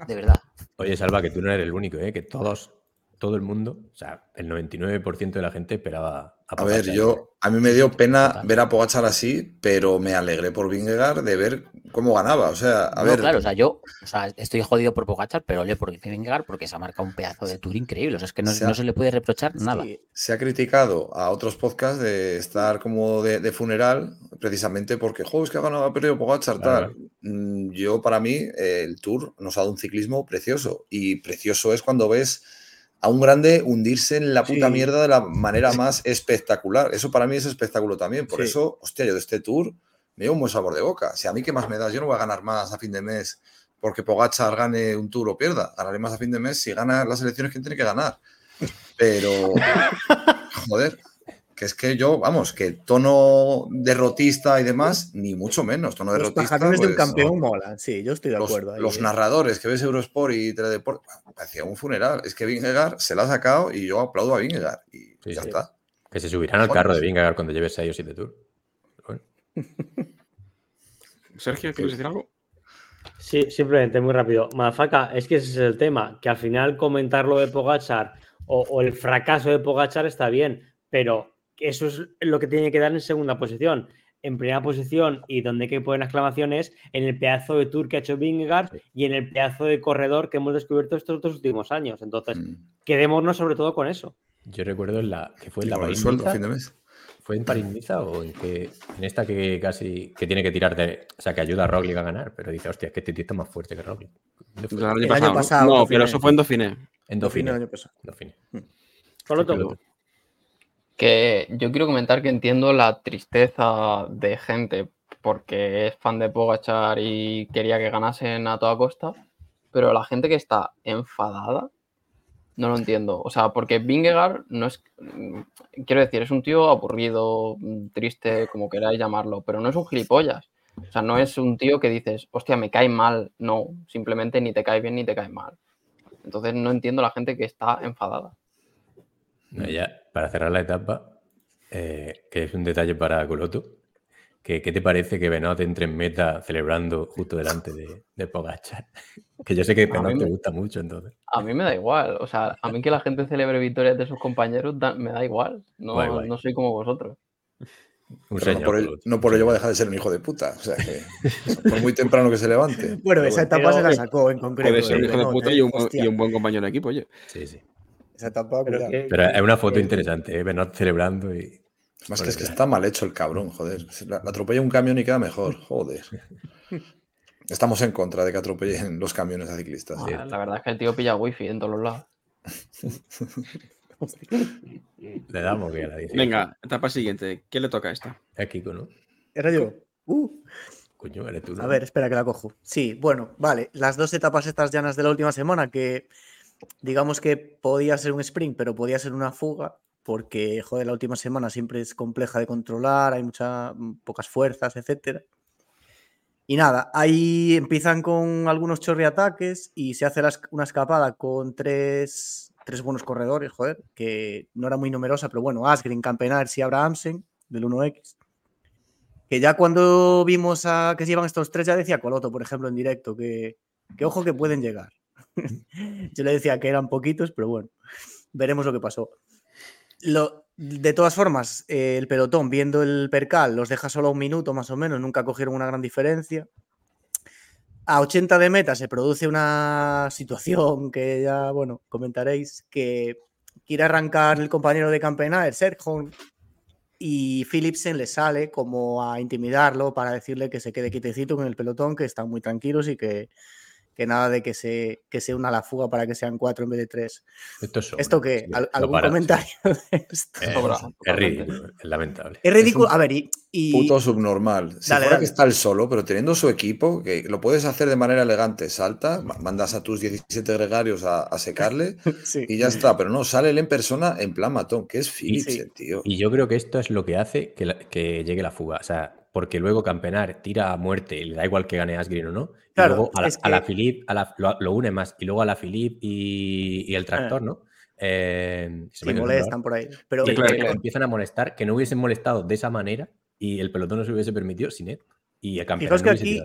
Speaker 4: de verdad.
Speaker 7: Oye, Salva, que tú no eres el único, ¿eh? que todos, todo el mundo, o sea, el 99% de la gente esperaba a
Speaker 1: A ver, yo a mí me dio pena
Speaker 4: Total.
Speaker 1: ver a Pogachar así, pero me alegré por Vingegaard de ver cómo ganaba. O sea, a
Speaker 4: No,
Speaker 1: ver,
Speaker 4: claro, o sea, yo o sea, estoy jodido por Pogachar, pero ole por Vingegaard porque se ha marcado un pedazo de tour increíble. O sea, es que no, se le puede reprochar nada.
Speaker 1: Se ha criticado a otros podcasts de estar como de, de funeral, precisamente porque, jo, es que ha ganado, ha perdido Pogachar,
Speaker 7: Claro.
Speaker 1: tal. Mm, Yo, para mí, eh, el Tour nos ha dado un ciclismo precioso. Y precioso es cuando ves a un grande hundirse en la puta
Speaker 5: Sí.
Speaker 1: mierda de la manera más espectacular. Eso para mí es espectáculo también. Por
Speaker 5: Sí.
Speaker 1: eso, hostia, yo de este Tour me llevo un buen sabor de boca. Si a mí qué más me das, yo no voy a ganar más a fin de mes porque Pogachar gane un Tour o pierda. Ganaré más a fin de mes si gana las elecciones que tiene que ganar. Pero, joder, que es que yo, vamos, que tono derrotista y demás, ni mucho menos. Tono
Speaker 5: Los
Speaker 1: derrotista.
Speaker 5: pajarones de un
Speaker 1: pues,
Speaker 5: campeón molan, sí, yo estoy de
Speaker 1: los,
Speaker 5: acuerdo. ahí,
Speaker 1: los
Speaker 5: eh.
Speaker 1: narradores que ves Eurosport y Teledeport, bueno, parecía un funeral. Es que Vingegaard se la ha sacado y yo aplaudo a Vingegaard. Y
Speaker 7: Sí,
Speaker 1: ya
Speaker 7: sí.
Speaker 1: está.
Speaker 7: Que se subirán al carro de Vingegaard cuando lleve 6 o 7 tours. Bueno,
Speaker 3: Sergio, ¿quieres decir algo?
Speaker 2: Sí, simplemente, muy rápido. Madafaka, es que ese es el tema, que al final comentar lo de Pogachar o, o el fracaso de Pogachar está bien, pero eso es lo que tiene que dar en segunda posición. En primera posición y donde hay que poner exclamaciones en el pedazo de tour que ha hecho Vingegaard
Speaker 7: Sí.
Speaker 2: y en el pedazo de corredor que hemos descubierto estos dos últimos años. Entonces,
Speaker 1: Mm.
Speaker 2: quedémonos sobre todo con eso.
Speaker 7: yo recuerdo en la que fue en la París
Speaker 1: sueldo a fin de mes.
Speaker 7: ¿Fue en París Niza o en, que, en esta que casi que tiene que tirar de. O sea, que ayuda a Roglic a ganar, pero dice, hostia, es que este tío está más fuerte que Roglic.
Speaker 3: El año pasado. ¿no?
Speaker 5: Dauphiné.
Speaker 3: pero eso fue en Dauphiné.
Speaker 7: En Dauphiné.
Speaker 5: el año pasado.
Speaker 7: Dauphiné.
Speaker 2: Solo
Speaker 7: Sí,
Speaker 2: todo.
Speaker 6: Que yo quiero comentar que entiendo la tristeza de gente porque es fan de Pogachar y quería que ganasen a toda costa, pero la gente que está enfadada no lo entiendo. O sea, porque Vingegaard no es. mm, Quiero decir, es un tío aburrido, triste, como queráis llamarlo, pero no es un gilipollas. O sea, no es un tío que dices, hostia, me cae mal. No, simplemente ni te cae bien ni te cae mal. Entonces no entiendo la gente que está enfadada.
Speaker 7: No, ya, para cerrar la etapa, eh, que es un detalle para Coloto, que, ¿qué te parece que Benoit entre en meta celebrando justo delante de, de Pogacar? Que yo sé que
Speaker 6: mí
Speaker 7: te gusta mucho, entonces.
Speaker 6: A mí me da igual, o sea, a mí que la gente celebre victorias de sus compañeros da- me da igual, no,
Speaker 7: Guay, guay.
Speaker 6: no soy como vosotros.
Speaker 7: Un señor.
Speaker 1: no, por ello,
Speaker 7: Coloto,
Speaker 1: no
Speaker 7: un
Speaker 1: por ello va a dejar de ser un hijo de puta. O sea que, por muy temprano que se levante.
Speaker 5: Bueno, esa etapa
Speaker 2: Pero-
Speaker 5: se la sacó en concreto.
Speaker 3: Puede ser un
Speaker 5: eh,
Speaker 3: hijo de puta
Speaker 5: eh.
Speaker 3: y un, y un buen compañero de equipo, oye.
Speaker 7: Sí, sí.
Speaker 5: Esa etapa,
Speaker 2: Pero
Speaker 5: cuidado.
Speaker 2: que-
Speaker 7: Pero es una foto
Speaker 2: que-
Speaker 7: interesante, ¿eh? Benoit celebrando y.
Speaker 1: Más que es que está mal hecho el cabrón, joder. La, la atropella un camión y queda mejor, joder. Estamos en contra de que atropellen los camiones a ciclistas.
Speaker 6: Ah, La verdad es que el tío pilla wifi en todos los lados.
Speaker 7: Le damos que a la 18.
Speaker 3: Venga, etapa siguiente. ¿Qué le toca a esta?
Speaker 7: Es Kiko, ¿no?
Speaker 5: Era yo. Uh,
Speaker 7: Coño, eres tú. ¿no?
Speaker 5: a ver, espera que la cojo. Sí, bueno, vale. Las dos etapas estas llanas de la última semana que digamos que podía ser un sprint, pero podía ser una fuga, porque, joder, la última semana siempre es compleja de controlar, hay muchas pocas fuerzas, etcétera. Y nada, ahí empiezan con algunos chorriataques y se hace una escapada con tres, tres buenos corredores, joder, que no era muy numerosa, pero bueno, Asgreen, Campenars y Abrahamsen del 1X. Que ya cuando vimos a que se llevan estos tres, ya decía Coloto, por ejemplo, en directo, que, que ojo que pueden llegar. Yo le decía que eran poquitos, pero bueno, veremos lo que pasó. Lo, de todas formas, eh, el pelotón, viendo el percal, los deja solo un minuto más o menos, nunca cogieron una gran diferencia. A 80 de meta se produce una situación que ya, bueno, comentaréis, que quiere arrancar el compañero de Campenaer, Sergio, y Philipsen le sale como a intimidarlo para decirle que se quede quietecito con el pelotón, que están muy tranquilos y que, que nada de que se, que se una la fuga para que sean cuatro en vez de tres.
Speaker 7: Esto es sobra,
Speaker 5: ¿Esto qué?
Speaker 7: sí,
Speaker 5: ¿Al-
Speaker 7: lo
Speaker 5: ¿Algún
Speaker 7: para, sí.
Speaker 5: comentario de esto?
Speaker 7: Eh, es ridículo, es lamentable.
Speaker 5: Es ridículo. A ver, y. y-
Speaker 1: Puto subnormal. Si
Speaker 5: Dale,
Speaker 1: fuera
Speaker 5: dale.
Speaker 1: que está el solo, pero teniendo su equipo, que lo puedes hacer de manera elegante, salta, ma- mandas a tus 17 gregarios a, a secarle
Speaker 5: sí.
Speaker 1: y ya está. Pero no, sale él en persona en plan matón, que es Philipsen, tío.
Speaker 7: Y yo creo que esto es lo que hace que, la- que llegue la fuga. O sea, porque luego Campenar tira a muerte y le da igual que gane Asgreen o no. Y
Speaker 5: Claro,
Speaker 7: luego a la,
Speaker 5: es
Speaker 7: a la
Speaker 5: que-
Speaker 7: Philip a la- lo, lo une más. Y luego a la Philip y, y el tractor, ¿no? Eh, se
Speaker 5: Sí,
Speaker 7: me
Speaker 5: molestan por ahí. Pero
Speaker 7: Sí,
Speaker 3: Claro,
Speaker 7: que
Speaker 3: claro.
Speaker 7: empiezan a molestar, que no hubiesen molestado de esa manera y el pelotón no se hubiese permitido sin él. Y a Campenar
Speaker 5: Fijaos
Speaker 7: no
Speaker 5: aquí-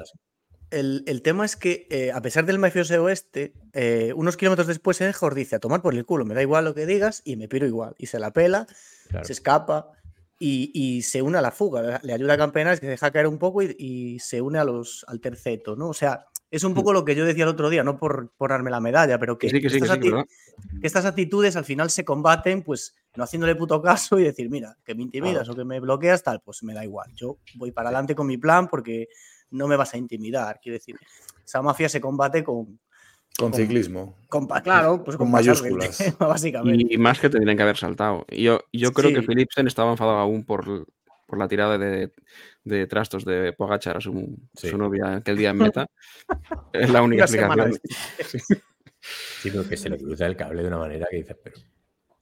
Speaker 5: el, el tema es que, eh, a pesar del mafioso oeste, eh, unos kilómetros después Enjor dice a tomar por el culo, me da igual lo que digas y me piro igual. Y se la pela,
Speaker 7: Claro.
Speaker 5: se escapa y, y se une a la fuga. Le ayuda a Campenares, que se deja caer un poco y, y se une a los, al terceto, ¿no? O sea, es un poco lo que yo decía el otro día, no por, por darme la medalla, pero que,
Speaker 3: sí, que sí, que
Speaker 5: estas que estas actitudes al final se combaten, pues no haciéndole puto caso y decir, mira, que me intimidas o que me bloqueas, tal, pues me da igual. Yo voy para adelante con mi plan porque no me vas a intimidar. Quiero decir, esa mafia se combate con.
Speaker 1: Con ciclismo.
Speaker 5: con claro, pues
Speaker 1: Con
Speaker 5: con,
Speaker 1: mayúsculas.
Speaker 5: básicamente.
Speaker 3: Y más que tendrían que haber saltado. Y Yo, yo creo que
Speaker 5: Sí.
Speaker 3: Philipsen estaba enfadado aún por, por la tirada de, de trastos de Pogachar a su,
Speaker 7: Sí.
Speaker 3: su novia aquel día en meta. es la única explicación.
Speaker 7: Sí, pero que se le cruza el cable de una manera que dices, pero.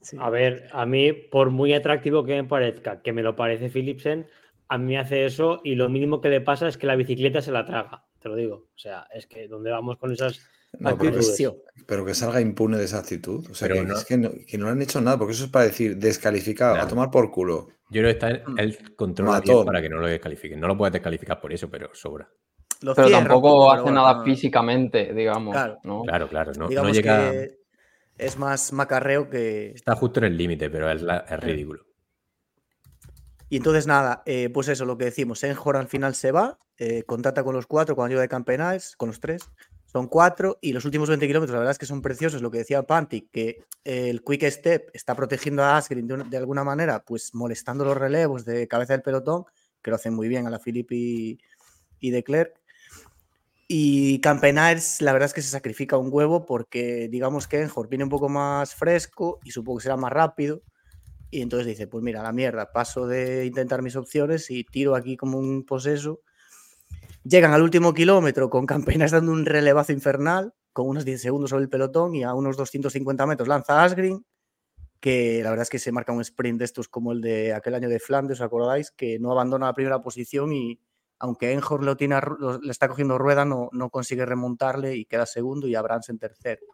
Speaker 5: Sí.
Speaker 2: A ver, a mí, por muy atractivo que me parezca, que me lo parece Philipsen, a mí me hace eso y lo mínimo que le pasa es que la bicicleta se la traga, te lo digo. O sea, es que donde vamos con esas
Speaker 1: No, pero, que, pero salga impune de esa actitud. O sea, que,
Speaker 7: no-
Speaker 1: es que no, que no le han hecho nada, porque eso es para decir descalificado, a tomar por culo.
Speaker 7: Yo creo que está él,
Speaker 5: Mm.
Speaker 7: bien
Speaker 1: Matón.
Speaker 7: para que no lo descalifiquen. No lo puedes descalificar por eso, pero sobra.
Speaker 6: Pero tampoco
Speaker 5: poco,
Speaker 6: hace nada
Speaker 5: bueno,
Speaker 6: físicamente, digamos.
Speaker 5: Claro.
Speaker 6: ¿no?
Speaker 7: Claro, claro. No, no
Speaker 5: Digamos
Speaker 7: llega.
Speaker 5: que es más macarreo que.
Speaker 7: Está justo en el límite, pero es, la- es ridículo.
Speaker 5: Y entonces, nada, eh, pues eso, lo que decimos. Enjor al final se va, eh, contacta con los cuatro, con ayuda de Campenaes, con los tres. Son cuatro y los últimos 20 kilómetros, la verdad es que son preciosos. Lo que decía Pantic, que el Quick Step está protegiendo a Asgreen de, una- de alguna manera, pues molestando los relevos de cabeza del pelotón, que lo hacen muy bien a la Philippe y, de Klerk. Y Campenaers, la verdad es que se sacrifica un huevo porque digamos que Enjor viene un poco más fresco y supongo que será más rápido. Y entonces dice, pues mira, la mierda, paso de intentar mis opciones y tiro aquí como un poseso. Llegan al último kilómetro con Campenas dando un relevazo infernal, con unos 10 segundos sobre el pelotón y a unos 250 metros lanza Asgreen, que la verdad es que se marca un sprint de estos como el de aquel año de Flandes, ¿os acordáis? Que no abandona la primera posición y aunque Enjor lo tiene, lo- le está cogiendo rueda, no, no consigue remontarle y queda segundo y Abrams en tercero.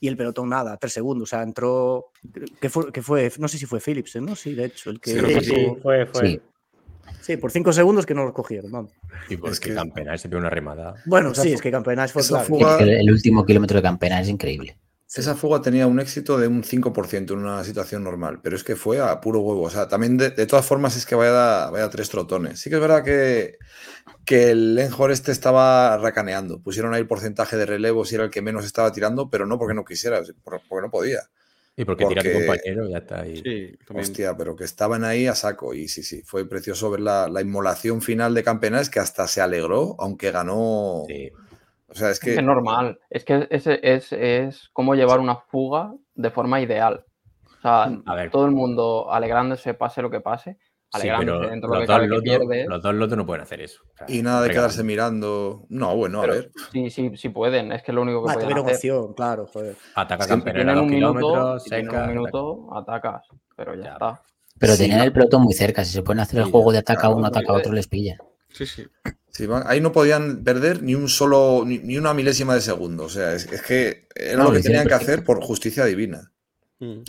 Speaker 5: Y el pelotón nada, tres segundos. O sea, entró. ¿Qué fue? qué fue? No sé si fue Philipsen, ¿no? Sí, de hecho. El que,
Speaker 3: Sí,
Speaker 2: Sí, sí, fue, fue.
Speaker 4: Sí.
Speaker 5: Sí, por cinco segundos que no los cogieron. vamos.
Speaker 7: Y porque
Speaker 1: que-
Speaker 7: Campenares se pegó una remada.
Speaker 5: Bueno,
Speaker 1: Esa
Speaker 5: sí,
Speaker 1: fu-
Speaker 5: es que Campeonato fue
Speaker 1: fuga-
Speaker 4: Es que el, el último kilómetro de Campena es increíble.
Speaker 1: Esa fuga tenía un éxito de un 5% en una situación normal, pero es que fue a puro huevo. O sea, también de, de todas formas es que vaya, vaya tres trotones. Sí que es verdad que, que el Enjor este estaba racaneando. Pusieron ahí el porcentaje de relevos y era el que menos estaba tirando, pero no porque no quisiera, por- porque no podía.
Speaker 7: Y porque, tira a tu
Speaker 1: Porque-
Speaker 7: compañero, ya está ahí.
Speaker 3: Sí.
Speaker 1: Hostia, pero que estaban ahí a saco. Y sí, sí, fue precioso ver la, la inmolación final de Campenares que hasta se alegró, aunque ganó.
Speaker 7: Sí.
Speaker 1: O sea, es que.
Speaker 6: Es normal. Es que es, es, es como llevar una fuga de forma ideal. O sea,
Speaker 7: A ver.
Speaker 6: todo el mundo alegrándose, pase lo que pase, alegrándose dentro de lo
Speaker 7: los
Speaker 6: que
Speaker 7: dos, lotos,
Speaker 6: pierde.
Speaker 7: los dos lotos no pueden hacer eso. O sea,
Speaker 1: Y nada de quedarse mirando. No, bueno, a ver.
Speaker 6: sí, sí, sí pueden. Es que es lo único que
Speaker 5: Ah,
Speaker 6: pueden hacer.
Speaker 5: opción, claro, joder.
Speaker 7: Ataca
Speaker 6: Si
Speaker 7: a
Speaker 6: tienen un minuto,
Speaker 7: kilómetros,
Speaker 6: si tienen un minuto, atacas. Pero ya,
Speaker 7: Ya,
Speaker 6: está.
Speaker 4: Pero
Speaker 1: Sí,
Speaker 4: tenían
Speaker 1: no.
Speaker 4: el pelotón muy cerca. Si se pueden hacer el
Speaker 7: Sí,
Speaker 4: juego de ataca
Speaker 1: claro,
Speaker 4: uno,
Speaker 1: no,
Speaker 4: ataca otro, les pillan.
Speaker 3: Sí, sí.
Speaker 1: Sí, ahí no podían perder ni un solo, ni, ni una milésima de segundo. O sea, es, es que era
Speaker 4: No,
Speaker 1: lo que tenían que hacer por justicia divina.
Speaker 3: Mm.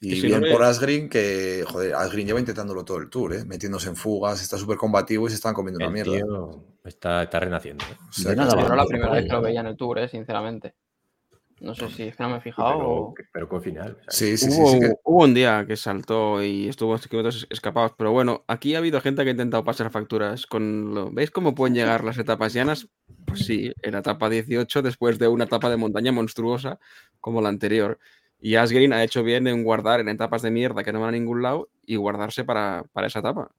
Speaker 1: Y,
Speaker 3: si
Speaker 1: bien
Speaker 3: no
Speaker 1: por Asgreen, que, joder, Asgreen lleva intentándolo todo el tour, ¿eh? metiéndose en fugas, está súper combativo y se están comiendo una
Speaker 7: El
Speaker 1: mierda.
Speaker 7: tío está, está renaciendo. ¿eh?
Speaker 1: O sea,
Speaker 4: Yo no
Speaker 6: la primera vez que lo veía en el tour, eh, sinceramente. No sé si es que no me he fijado
Speaker 7: Pero,
Speaker 6: o...
Speaker 7: pero con final.
Speaker 1: Sí, sí, sí,
Speaker 3: hubo,
Speaker 1: sí que-
Speaker 3: hubo un día que saltó y estuvo estos kilómetros escapados, pero bueno, aquí ha habido gente que ha intentado pasar facturas con lo... ¿Veis cómo pueden llegar las etapas llanas? Pues sí, en la etapa 18, después de una etapa de montaña monstruosa como la anterior. Y Asgreen ha hecho bien en guardar en etapas de mierda que no van a ningún lado y guardarse para, para esa etapa.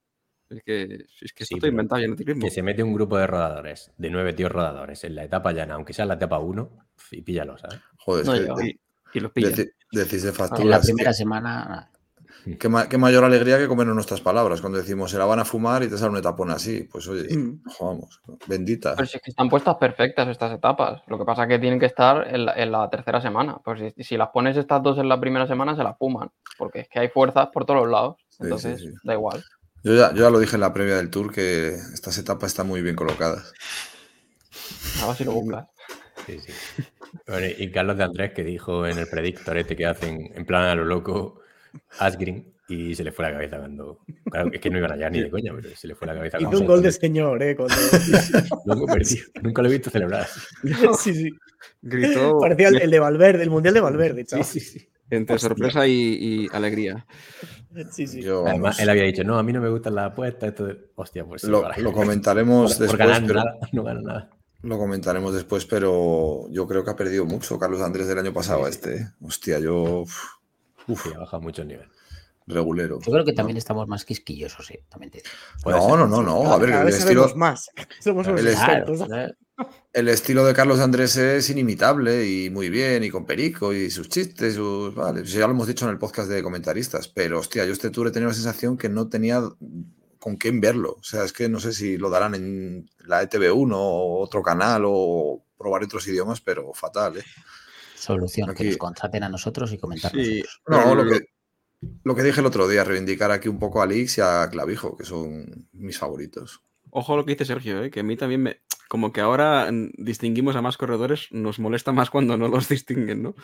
Speaker 3: Es que, es que esto
Speaker 7: Sí,
Speaker 3: está
Speaker 7: pero
Speaker 3: inventado ya en el ciclismo.
Speaker 7: Que se mete un grupo de rodadores, de nueve tíos rodadores, en la etapa llana, aunque sea la etapa 1, y píllalo, ¿sabes?
Speaker 1: Joder, es
Speaker 6: No
Speaker 1: que
Speaker 6: llega.
Speaker 1: de-
Speaker 3: Y, y los pillan.
Speaker 1: deci- decís de
Speaker 4: En la primera
Speaker 1: que-
Speaker 4: semana.
Speaker 1: Qué, ma- qué mayor alegría que comernos nuestras palabras cuando decimos se la van a fumar y te sale una etapona así. Pues oye,
Speaker 5: Mm.
Speaker 1: vamos, bendita.
Speaker 6: Pero si es que están puestas perfectas estas etapas. Lo que pasa es que tienen que estar en la, en la tercera semana. Pues si, si las pones estas dos en la primera semana, se las fuman. Porque es que hay fuerzas por todos los lados.
Speaker 1: sí,
Speaker 6: Entonces,
Speaker 1: sí.
Speaker 6: da igual.
Speaker 1: Yo ya, yo ya lo dije en la previa del tour que estas etapas están muy bien colocadas.
Speaker 6: A ver si lo buscas.
Speaker 7: Sí, sí. Bueno, y Carlos de Andrés que dijo en el predictor este que hacen en plan a lo loco Asgreen y se le fue la cabeza cuando. Claro, es que no iban allá ni de coña, pero se le fue la cabeza.
Speaker 5: Hizo un gol de
Speaker 7: se-
Speaker 5: señor, ¿eh? Cuando...
Speaker 7: Nunca lo he visto celebrar. así.
Speaker 5: sí, sí.
Speaker 3: Gritó
Speaker 5: Parecía el, el de Valverde, el Mundial de Valverde, chaval.
Speaker 7: Sí, sí, sí.
Speaker 3: entre sorpresa y, y alegría.
Speaker 5: Sí, sí.
Speaker 1: Yo,
Speaker 7: Además,
Speaker 1: vamos,
Speaker 7: él había dicho, no, a mí no me gustan las apuestas. Esto de... Hostia, pues sí,
Speaker 1: lo, comentaremos
Speaker 7: por, por
Speaker 1: después,
Speaker 7: ganar
Speaker 1: pero,
Speaker 7: nada, no gana nada.
Speaker 1: lo comentaremos después, pero yo creo que ha perdido mucho Carlos Andrés del año pasado a este. ¿eh? Hostia, yo uf, uf,
Speaker 7: Sí, ha bajado mucho el nivel.
Speaker 1: regulero.
Speaker 4: Yo creo que también estamos más quisquillosos, sí, también te
Speaker 1: No,
Speaker 7: ser.
Speaker 1: no, no, no. A ver,
Speaker 5: Cada
Speaker 1: el estilo,
Speaker 5: más. Somos
Speaker 1: el
Speaker 5: expertos.
Speaker 4: Claro,
Speaker 1: el estilo de Carlos Andrés es inimitable y muy bien, y con Perico y sus chistes, sus. Vale, ya lo hemos dicho en el podcast de comentaristas, pero hostia, yo este tour he tenido la sensación que no tenía con quién verlo. O sea, es que no sé si lo darán en la E ETV1 o otro canal o probar otros idiomas, pero fatal, ¿eh?
Speaker 4: Solución, que nos contraten a nosotros y comentar
Speaker 3: Sí.
Speaker 1: No, lo que, lo que dije el otro día, reivindicar aquí un poco a Lix y a Clavijo, que son mis favoritos.
Speaker 3: Ojo a lo que dice Sergio, ¿eh? que a mí también me. Como que ahora distinguimos a más corredores, nos molesta más cuando no los distinguen, ¿no?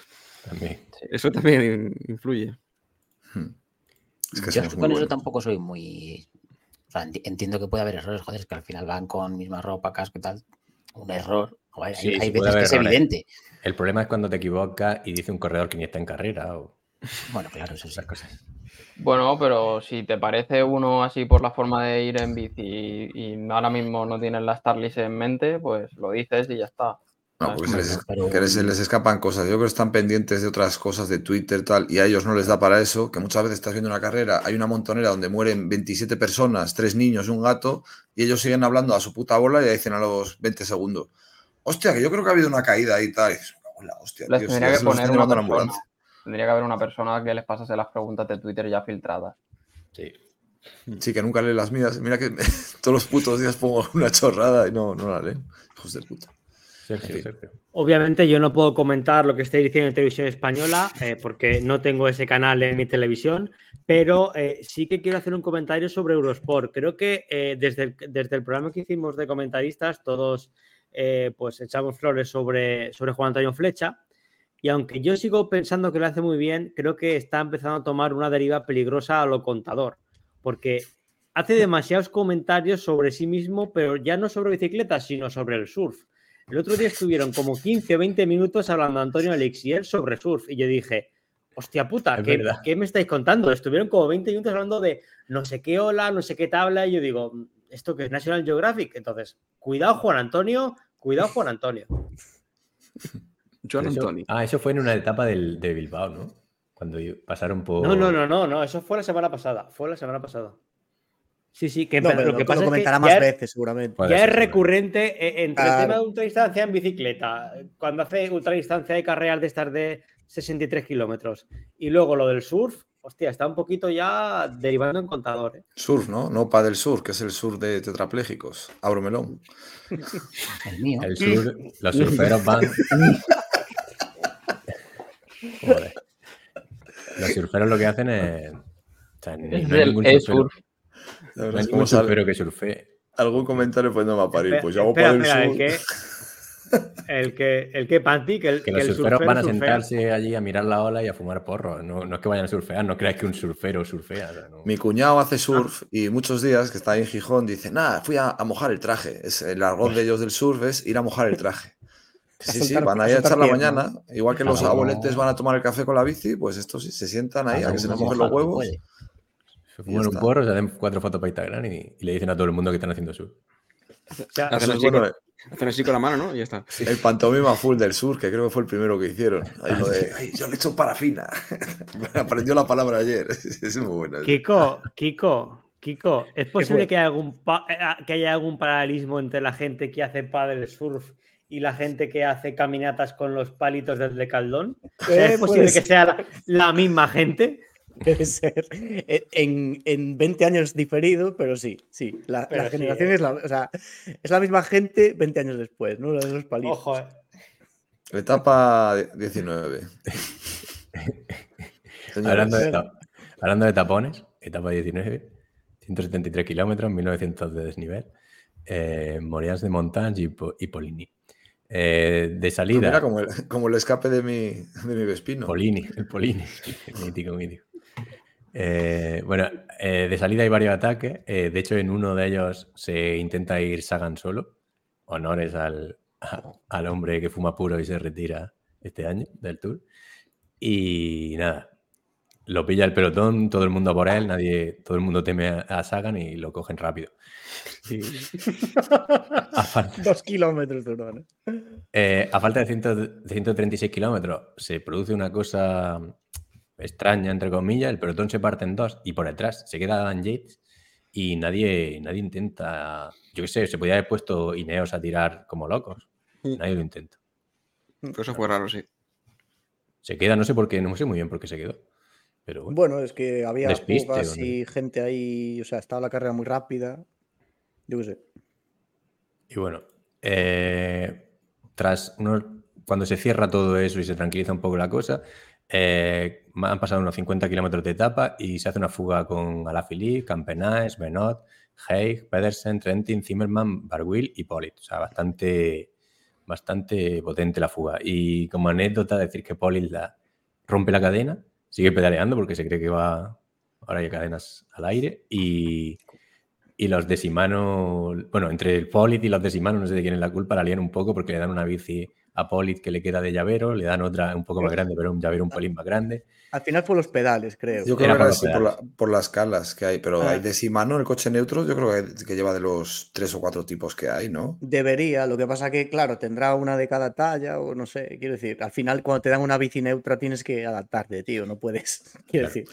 Speaker 7: También.
Speaker 3: Eso también influye.
Speaker 1: Hmm. Es que
Speaker 4: Yo
Speaker 1: somos muy
Speaker 4: con eso tampoco soy muy. O sea, enti- entiendo que puede haber errores, joder, es que al final van con misma ropa, casco y tal. Un error. joder,
Speaker 7: Sí,
Speaker 4: hay,
Speaker 7: sí
Speaker 4: hay
Speaker 7: puede
Speaker 4: veces que es evidente.
Speaker 7: El problema es cuando te equivocas y dice un corredor que ni está en carrera o
Speaker 4: Bueno, claro, sí.
Speaker 7: esas cosas.
Speaker 6: Bueno, pero si te parece uno así por la forma de ir en bici y, y ahora mismo no tienes la Starlist en mente, pues lo dices y ya está.
Speaker 1: No, porque se les,
Speaker 4: Pero-
Speaker 1: que se les escapan cosas. Yo creo que están pendientes de otras cosas de Twitter tal, y a ellos no les da para eso, que muchas veces estás viendo una carrera, hay una montonera donde mueren 27 personas, tres niños y un gato, y ellos siguen hablando a su puta bola y dicen a los 20 segundos, hostia, que yo creo que ha habido una caída y tal. Y dices, "Me cago en la hostia,
Speaker 6: Les
Speaker 1: tío,
Speaker 6: tendría que
Speaker 1: se los
Speaker 6: poner
Speaker 1: están
Speaker 6: una
Speaker 1: llevando a la
Speaker 6: persona.
Speaker 1: ambulancia".
Speaker 6: Tendría que haber una persona que les pasase las preguntas de Twitter ya filtradas.
Speaker 7: Sí.
Speaker 1: Sí, que nunca lee las mías. Mira que todos los putos días pongo una chorrada y no, no la leen. Hijos de puta.
Speaker 7: Sergio,
Speaker 1: Sí.
Speaker 7: Sergio.
Speaker 2: Obviamente yo no puedo comentar lo que estáis diciendo en televisión española eh, porque no tengo ese canal en mi televisión, pero eh, sí que quiero hacer un comentario sobre Eurosport. Creo que eh, desde, el, desde el programa que hicimos de comentaristas todos eh, pues echamos flores sobre, sobre Juan Antonio Flecha y aunque yo sigo pensando que lo hace muy bien, creo que está empezando a tomar una deriva peligrosa a lo contador porque hace demasiados comentarios sobre sí mismo, pero ya no sobre bicicletas, sino sobre el surf. El otro día estuvieron como 15 o 20 minutos hablando Antonio Alexier sobre surf y yo dije, hostia puta, ¿qué, qué me estáis contando? Estuvieron como 20 minutos hablando de no sé qué ola, no sé qué tabla y yo digo, ¿esto que es National Geographic? Entonces, cuidado Juan Antonio, cuidado Juan Antonio.
Speaker 3: Joan
Speaker 7: Eso-
Speaker 3: Antoni.
Speaker 7: ah, eso fue en una etapa del, de Bilbao, ¿no? Cuando pasaron por.
Speaker 2: No, no, no, no, no, eso fue la semana pasada, fue la semana pasada. Sí, sí, que
Speaker 5: No, pero
Speaker 2: lo que
Speaker 5: lo
Speaker 2: pasa es que
Speaker 5: comentará
Speaker 2: ya
Speaker 5: más
Speaker 2: es-
Speaker 5: veces, seguramente.
Speaker 2: Ya
Speaker 7: ser,
Speaker 2: es recurrente eh, entre el tema de ultradistancia en bicicleta, cuando hace ultradistancia hay carreras de estas de 63 kilómetros, y luego lo del surf, hostia, está un poquito ya derivando en contador. ¿eh?
Speaker 1: Surf, ¿no? No pa del sur, que es el sur de tetraplégicos. Abro melón.
Speaker 4: El mío.
Speaker 7: El sur, los surferos van. Joder. Los surferos lo que hacen es. o sea, no
Speaker 6: Es
Speaker 7: hay
Speaker 6: el
Speaker 7: ningún
Speaker 6: es
Speaker 7: surfero,
Speaker 6: surf.
Speaker 7: No hay ningún surfero que surfee.
Speaker 1: algún comentario pues no va a parir. Pues yo hago para el sur.
Speaker 2: El que, el que, el que Panti, que el,
Speaker 7: Que
Speaker 2: que
Speaker 7: los
Speaker 2: el
Speaker 7: surferos van a
Speaker 2: surfea.
Speaker 7: sentarse allí a mirar la ola y a fumar porro. No, no es que vayan a surfear, no creáis que un surfero surfea. o sea, no.
Speaker 1: Mi cuñado
Speaker 2: Ah.
Speaker 1: hace surf y muchos días que está ahí en Gijón dice, nada, fui a, a mojar el traje. Es, el argot de ellos del surf es ir a mojar el traje. Sí, sí, van
Speaker 5: a
Speaker 1: ahí a echar la mañana. Igual que los
Speaker 7: uno-
Speaker 1: abueletes van a tomar el café con la bici, pues estos sí, se sientan ahí a que se
Speaker 4: uno
Speaker 1: mojen los huevos.
Speaker 7: Se fuman un porro, se hacen cuatro fotos para Instagram y, y le dicen a todo el mundo que están haciendo surf.
Speaker 2: O sea,
Speaker 3: Hacen así, con, la mano, ¿no? Y ya está.
Speaker 1: El pantomima full del sur, que creo que fue el primero que hicieron. Ahí lo de, "Ay, yo le echo parafina. Me aprendió la palabra ayer. Es muy buena.
Speaker 2: Kiko, Kiko, Kiko, ¿es posible
Speaker 5: fue?
Speaker 2: que haya, algún pa- eh, que haya algún paralelismo entre la gente que hace paddle surf y la gente que hace caminatas con los palitos? O sea,
Speaker 5: Eh,
Speaker 2: ¿Es posible que sea la, la misma gente?
Speaker 5: Debe ser. En, en 20 años diferido, pero sí, sí. La,
Speaker 2: Pero
Speaker 5: la
Speaker 2: sí,
Speaker 5: generación
Speaker 2: eh.
Speaker 5: es, la, o sea, es la misma gente 20 años después, ¿no? Los palitos.
Speaker 2: Ojo, eh.
Speaker 1: Etapa 19. Señores,
Speaker 7: Hablando de, hablando de tapones, etapa 19, 173 kilómetros, 1900 de desnivel, eh, Morians de Montagne y, Po- y Polini. Eh, de
Speaker 1: pues
Speaker 7: salida,
Speaker 1: mira, como el, como el escape de mi, de mi Vespino.
Speaker 7: Polini, el Polini, mítico, mítico. Eh, bueno, eh, de salida hay varios ataques. eh, de hecho, en uno de ellos se intenta ir Sagan solo. Honores al, a- al hombre que fuma puro y se retira este año del Tour. Y nada, lo pilla el pelotón, todo el mundo por él, nadie, todo el mundo teme a, a Sagan y lo cogen rápido. Y falta,
Speaker 5: Dos kilómetros duró, ¿no?
Speaker 7: eh, a falta de, 100 de 136 kilómetros se produce una cosa extraña, entre comillas, el pelotón se parte en dos y por detrás se queda Dan Yates y nadie, nadie intenta, yo qué sé, se podía haber puesto Ineos a tirar como locos.
Speaker 5: Mm.
Speaker 7: Nadie lo intenta.
Speaker 3: Pues eso fue raro, sí.
Speaker 7: Se queda, no sé por qué, no sé muy bien por qué se quedó. Pero bueno,
Speaker 5: Bueno, es que había
Speaker 7: Despiste,
Speaker 5: fugas
Speaker 7: ¿o
Speaker 5: y gente ahí, o sea, estaba la carrera muy rápida. Yo qué sé.
Speaker 7: y bueno, eh, tras unos, cuando se cierra todo eso y se tranquiliza un poco la cosa, eh, han pasado unos 50 kilómetros de etapa y se hace una fuga con Alaphilippe, Campenaes, Benot, Haig, Pedersen, Trentin, Zimmerman, Barguil y Polit. O sea, bastante, bastante potente la fuga. Y como anécdota, decir que Polit rompe la cadena, sigue pedaleando porque se cree que va. Ahora hay cadenas al aire y, y los de Shimano, bueno, entre el Polit y los de Shimano, no sé de quién es la culpa, la lían un poco porque le dan una bici a Polit que le queda de llavero, le dan otra un poco más grande, pero un llavero un pelín más grande.
Speaker 5: Al final fue los pedales, creo.
Speaker 1: Yo creo
Speaker 7: Era
Speaker 1: que
Speaker 7: por
Speaker 1: era así por, la- por las calas que hay, pero
Speaker 5: Ah.
Speaker 1: hay de Shimano, el coche neutro, yo creo que, que lleva de los tres o cuatro tipos que hay, ¿no?
Speaker 5: Debería, lo que pasa que, claro, tendrá una de cada talla o no sé, quiero decir, al final cuando te dan una bici neutra tienes que adaptarte, tío, no puedes, quiero
Speaker 7: Claro.
Speaker 5: decir.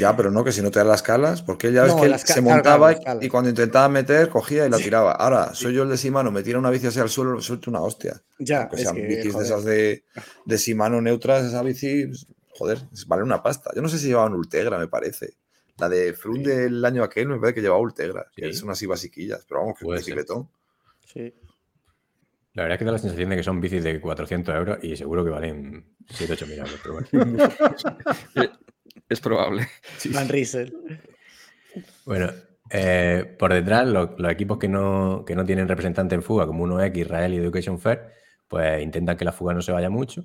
Speaker 1: Ya, pero no, que si no te dan las calas, porque ya ves
Speaker 5: No,
Speaker 1: que él se montaba
Speaker 5: claro,
Speaker 1: y cuando intentaba meter, cogía y la tiraba. Ahora, soy yo el de Shimano, me tira una bici hacia el suelo, suelto una hostia.
Speaker 5: Ya,
Speaker 1: Aunque
Speaker 5: es
Speaker 1: sean
Speaker 5: que,
Speaker 1: bicis de esas de, de Shimano neutras, esa bici, pues, joder, vale una pasta. Yo no sé si llevaban Ultegra, me parece. La de Frun
Speaker 7: Sí.
Speaker 1: del año aquel me parece que llevaba Ultegra, que
Speaker 7: Sí.
Speaker 1: son así basiquillas, pero vamos, que es un bicicletón.
Speaker 5: Sí.
Speaker 7: La verdad es que da la sensación de que son bicis de 400 euros y seguro que valen 7 8 mil euros. Pero bueno.
Speaker 3: Es probable.
Speaker 5: Van Riesel.
Speaker 7: Bueno, eh, por detrás, lo- los, equipos que no, que no tienen representante en fuga, como 1X, Israel y Education Fair, pues intentan que la fuga no se vaya mucho.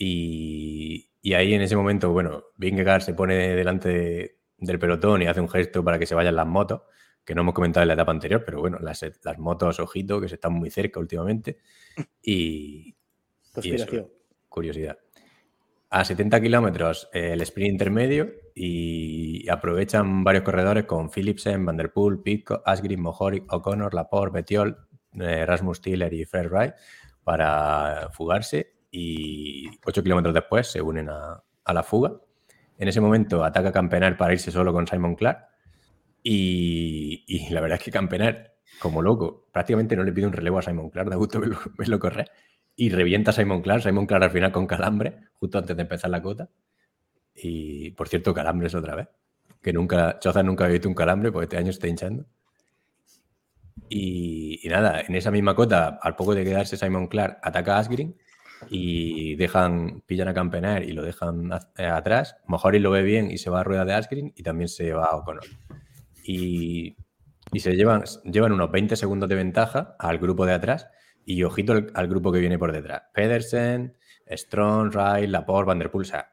Speaker 7: Y, y ahí en ese momento, bueno, Vingegaard se pone delante de- del pelotón y hace un gesto para que se vayan las motos, que no hemos comentado en la etapa anterior, pero bueno, las, las motos, ojito, que se están muy cerca últimamente. Y, y eso, curiosidad. A 70 kilómetros eh, el sprint intermedio y aprovechan varios corredores con Philipsen, Van der Poel, Pitcock, Asgreen, Mohoric, O'Connor, Laporte, Betiol, eh, Rasmus Tiller y Fred Wright para fugarse y 8 kilómetros después se unen a, a la fuga. En ese momento ataca Campenar para irse solo con Simon Clark y, y la verdad es que Campenar, como loco, prácticamente no le pide un relevo a Simon Clark, da gusto verlo, verlo correr y revienta a Simon Clark. Simon Clark al final con calambre, justo antes de empezar la cota. Y por cierto, calambres otra vez. Que nunca, Choza nunca había visto un calambre, porque este año está hinchando. Y, y nada, en esa misma cota, al poco de quedarse Simon Clark, ataca a Asgreen y dejan, pillan a Campenar y lo dejan a- eh, atrás. Lo ve bien y se va a rueda de Asgreen y también se va a O'Connor. Y, y se llevan, llevan unos 20 segundos de ventaja al grupo de atrás y ojito al, grupo que viene por detrás. Pedersen, Strong, Wright, Laporte, Van der Poel, o sea,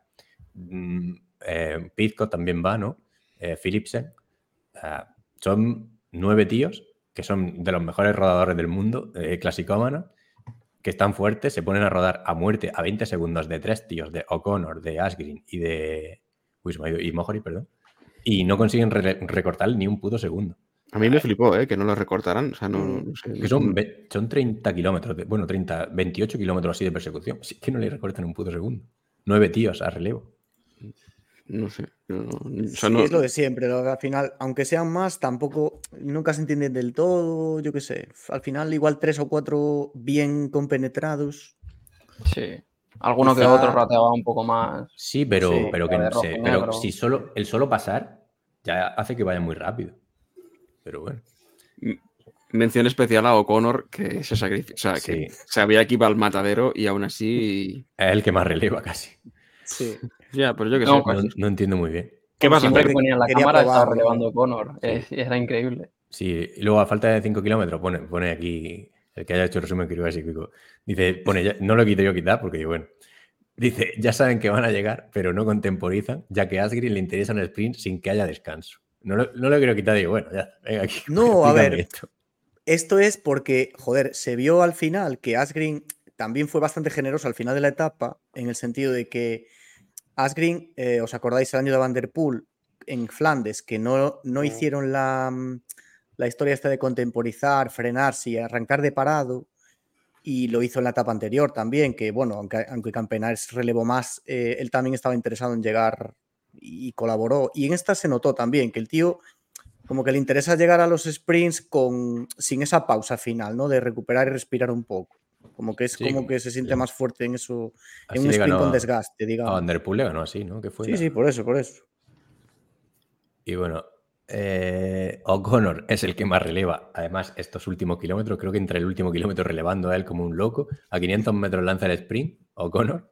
Speaker 7: mm, eh, también va, ¿no? Eh, Philipsen. Son nueve tíos que son de los mejores rodadores del mundo, eh, clasicómanos, que están fuertes, se ponen a rodar a muerte a 20 segundos de tres tíos, de O'Connor, de Asgreen y de... Uy, se me ha ido, y Mohori, perdón. Y no consiguen re- recortar ni un puto segundo.
Speaker 3: A mí me flipó, ¿eh? Que no lo recortaran. O sea, no, no sé.
Speaker 7: Que son, son 30 kilómetros, de- bueno, 30, 28 kilómetros así de persecución. Sí que no le recortan un puto segundo. Nueve tíos a relevo.
Speaker 3: No sé. yo no- o sea,
Speaker 5: Sí,
Speaker 3: no-
Speaker 5: es lo de siempre, lo que al final, aunque sean más, tampoco, nunca se entienden del todo, yo qué sé. Al final, igual tres o cuatro bien compenetrados.
Speaker 6: Sí. Alguno que
Speaker 5: Quizá-
Speaker 6: otro rateaba un poco más.
Speaker 7: Sí, pero,
Speaker 5: Sí,
Speaker 7: pero, que, no sé,
Speaker 6: rojo
Speaker 7: pero si solo, el solo pasar ya hace que vaya muy rápido. Pero bueno.
Speaker 3: Mención especial a O'Connor, que se sacrificó. O sea, que
Speaker 7: Sí.
Speaker 3: sabía que iba al matadero y aún así.
Speaker 7: Es el que más releva casi.
Speaker 5: Sí.
Speaker 3: Ya, pero yo qué
Speaker 6: No,
Speaker 3: sé.
Speaker 6: pues-
Speaker 7: No, no entiendo muy bien.
Speaker 3: ¿Qué pasa?
Speaker 6: Siempre que ponía la cámara estaba relevando Connor. Era increíble.
Speaker 7: Sí, y luego a falta de 5 kilómetros, pone, pone aquí, el que haya hecho el resumen que iba a decir, Kiko, dice, pone, ya- no lo quito yo quitar porque, bueno, Dice, ya saben que van a llegar, pero no contemporizan, ya que a Asgreen le interesa un sprint sin que haya descanso. No lo, no lo quiero quitar, digo, bueno, ya, venga aquí.
Speaker 5: No, a ver.
Speaker 7: esto.
Speaker 5: Esto es porque, joder, se vio al final que Asgreen también fue bastante generoso al final de la etapa, en el sentido de que Asgreen, eh, ¿os acordáis el año de Van Der Poel en Flandes, que no, no hicieron la, mm, la historia esta de contemporizar, frenarse y arrancar de parado? Y lo hizo en la etapa anterior también, que bueno, aunque, aunque Campenares relevó más, eh, él también estaba interesado en llegar y colaboró. Y en esta se notó también que el tío como que le interesa llegar a los sprints con, sin esa pausa final, ¿no? De recuperar y respirar un poco. Como que es
Speaker 7: Sí,
Speaker 5: como que se siente
Speaker 7: sí.
Speaker 5: más fuerte en eso,
Speaker 7: Así
Speaker 5: en un sprint con
Speaker 7: a-
Speaker 5: desgaste,
Speaker 7: A
Speaker 5: digamos.
Speaker 7: Van Der Poel le ganó así, ¿no? Que fue
Speaker 5: Sí,
Speaker 7: la-
Speaker 5: sí, por eso, por eso.
Speaker 7: Y bueno, eh, O'Connor es el que más releva. Además, estos últimos kilómetros, creo que entre el último kilómetro relevando a él como un loco. A 500 metros lanza el sprint, O'Connor.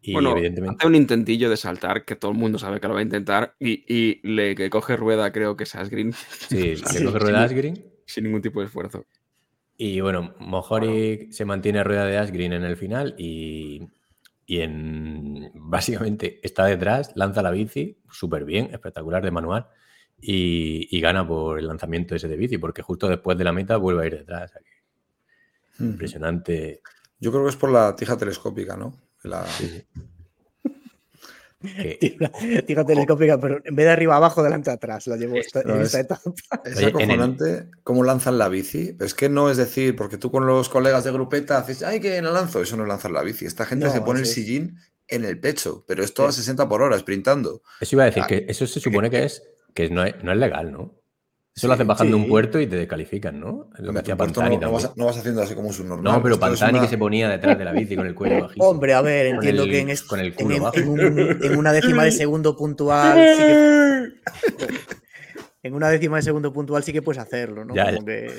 Speaker 7: Y
Speaker 3: bueno,
Speaker 7: evidentemente.
Speaker 3: hace un intentillo de saltar que todo el mundo sabe que lo va a intentar y, y le que coge rueda, creo que es Asgreen,
Speaker 7: Sí,
Speaker 3: sea,
Speaker 7: le
Speaker 5: sí,
Speaker 7: coge
Speaker 3: sí.
Speaker 7: rueda Asgreen.
Speaker 3: sin ningún tipo de esfuerzo.
Speaker 7: Y bueno, Mohori se mantiene rueda de Asgreen en el final y, y en básicamente está detrás, lanza la bici, súper bien, espectacular de manual, y, y gana por el lanzamiento ese de bici, porque justo después de la meta vuelve a ir detrás. Impresionante.
Speaker 1: Yo creo que es por la tija telescópica, ¿no? La-
Speaker 7: Sí, sí. Que-
Speaker 5: Tira, tira telescópica, pero en vez de arriba abajo, delante atrás, la llevó esta,
Speaker 1: no,
Speaker 5: en
Speaker 1: es-
Speaker 5: esta etapa.
Speaker 1: Es
Speaker 7: Oye, el-
Speaker 1: cómo lanzan la bici. Es que no es decir, porque tú con los colegas de grupeta haces, ay, que la lanzo. Eso no es lanzar la bici. Esta gente
Speaker 5: No,
Speaker 1: se pone el
Speaker 5: es-
Speaker 1: sillín en el pecho, pero esto a 60 por hora, sprintando.
Speaker 7: Eso iba a decir
Speaker 1: Ah,
Speaker 7: que eso se supone que es que no es, no es legal, ¿no? Eso lo haces bajando un puerto y te descalifican, ¿no? Lo que Pantani
Speaker 1: no, no vas,
Speaker 7: también.
Speaker 1: no vas haciendo así como un subnormal.
Speaker 7: No, pero Pantani
Speaker 1: una-
Speaker 7: que se ponía detrás de la bici con el cuello bajísimo.
Speaker 5: Hombre, a ver, entiendo
Speaker 7: el-
Speaker 5: que en, es-
Speaker 7: con el culo
Speaker 5: en-
Speaker 7: bajo.
Speaker 5: en un- en una décima de segundo puntual sí que. En una décima de segundo puntual sí que puedes hacerlo, ¿no?
Speaker 7: Ya,
Speaker 5: Como
Speaker 7: ya.
Speaker 5: que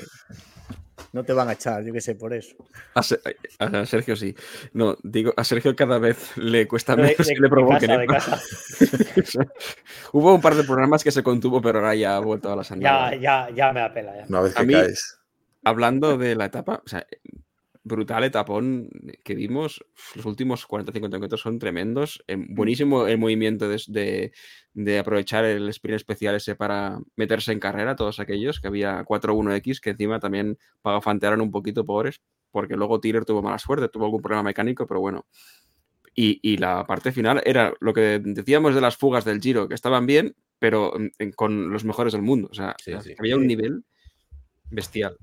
Speaker 5: no te van a echar, yo qué sé, por eso.
Speaker 3: A, Se- a Sergio sí. No, digo, a Sergio cada vez le cuesta menos
Speaker 2: de-
Speaker 3: que
Speaker 2: de
Speaker 3: le provoquen.
Speaker 2: casa, de
Speaker 3: ¿eh?
Speaker 2: casa.
Speaker 3: Hubo un par de programas que se contuvo, pero ahora ya ha vuelto a las
Speaker 2: Ya,
Speaker 3: andadas.
Speaker 2: ya, ya me apela. Ya.
Speaker 1: Una vez
Speaker 3: A
Speaker 1: que
Speaker 3: mí-
Speaker 1: caes.
Speaker 3: Hablando de la etapa, o sea, brutal etapón que vimos. Los últimos 40-50 metros son tremendos. eh, Buenísimo el movimiento de, de- de aprovechar el sprint especial ese para meterse en carrera, todos aquellos, que había 4-1X, que encima también pagafantearon un poquito pobres, porque luego Tiller tuvo mala suerte, tuvo algún problema mecánico, pero bueno. Y, y la parte final era lo que decíamos de las fugas del Giro, que estaban bien, pero mm, con los mejores del mundo. O sea,
Speaker 7: Sí, sí.
Speaker 3: había un nivel bestial.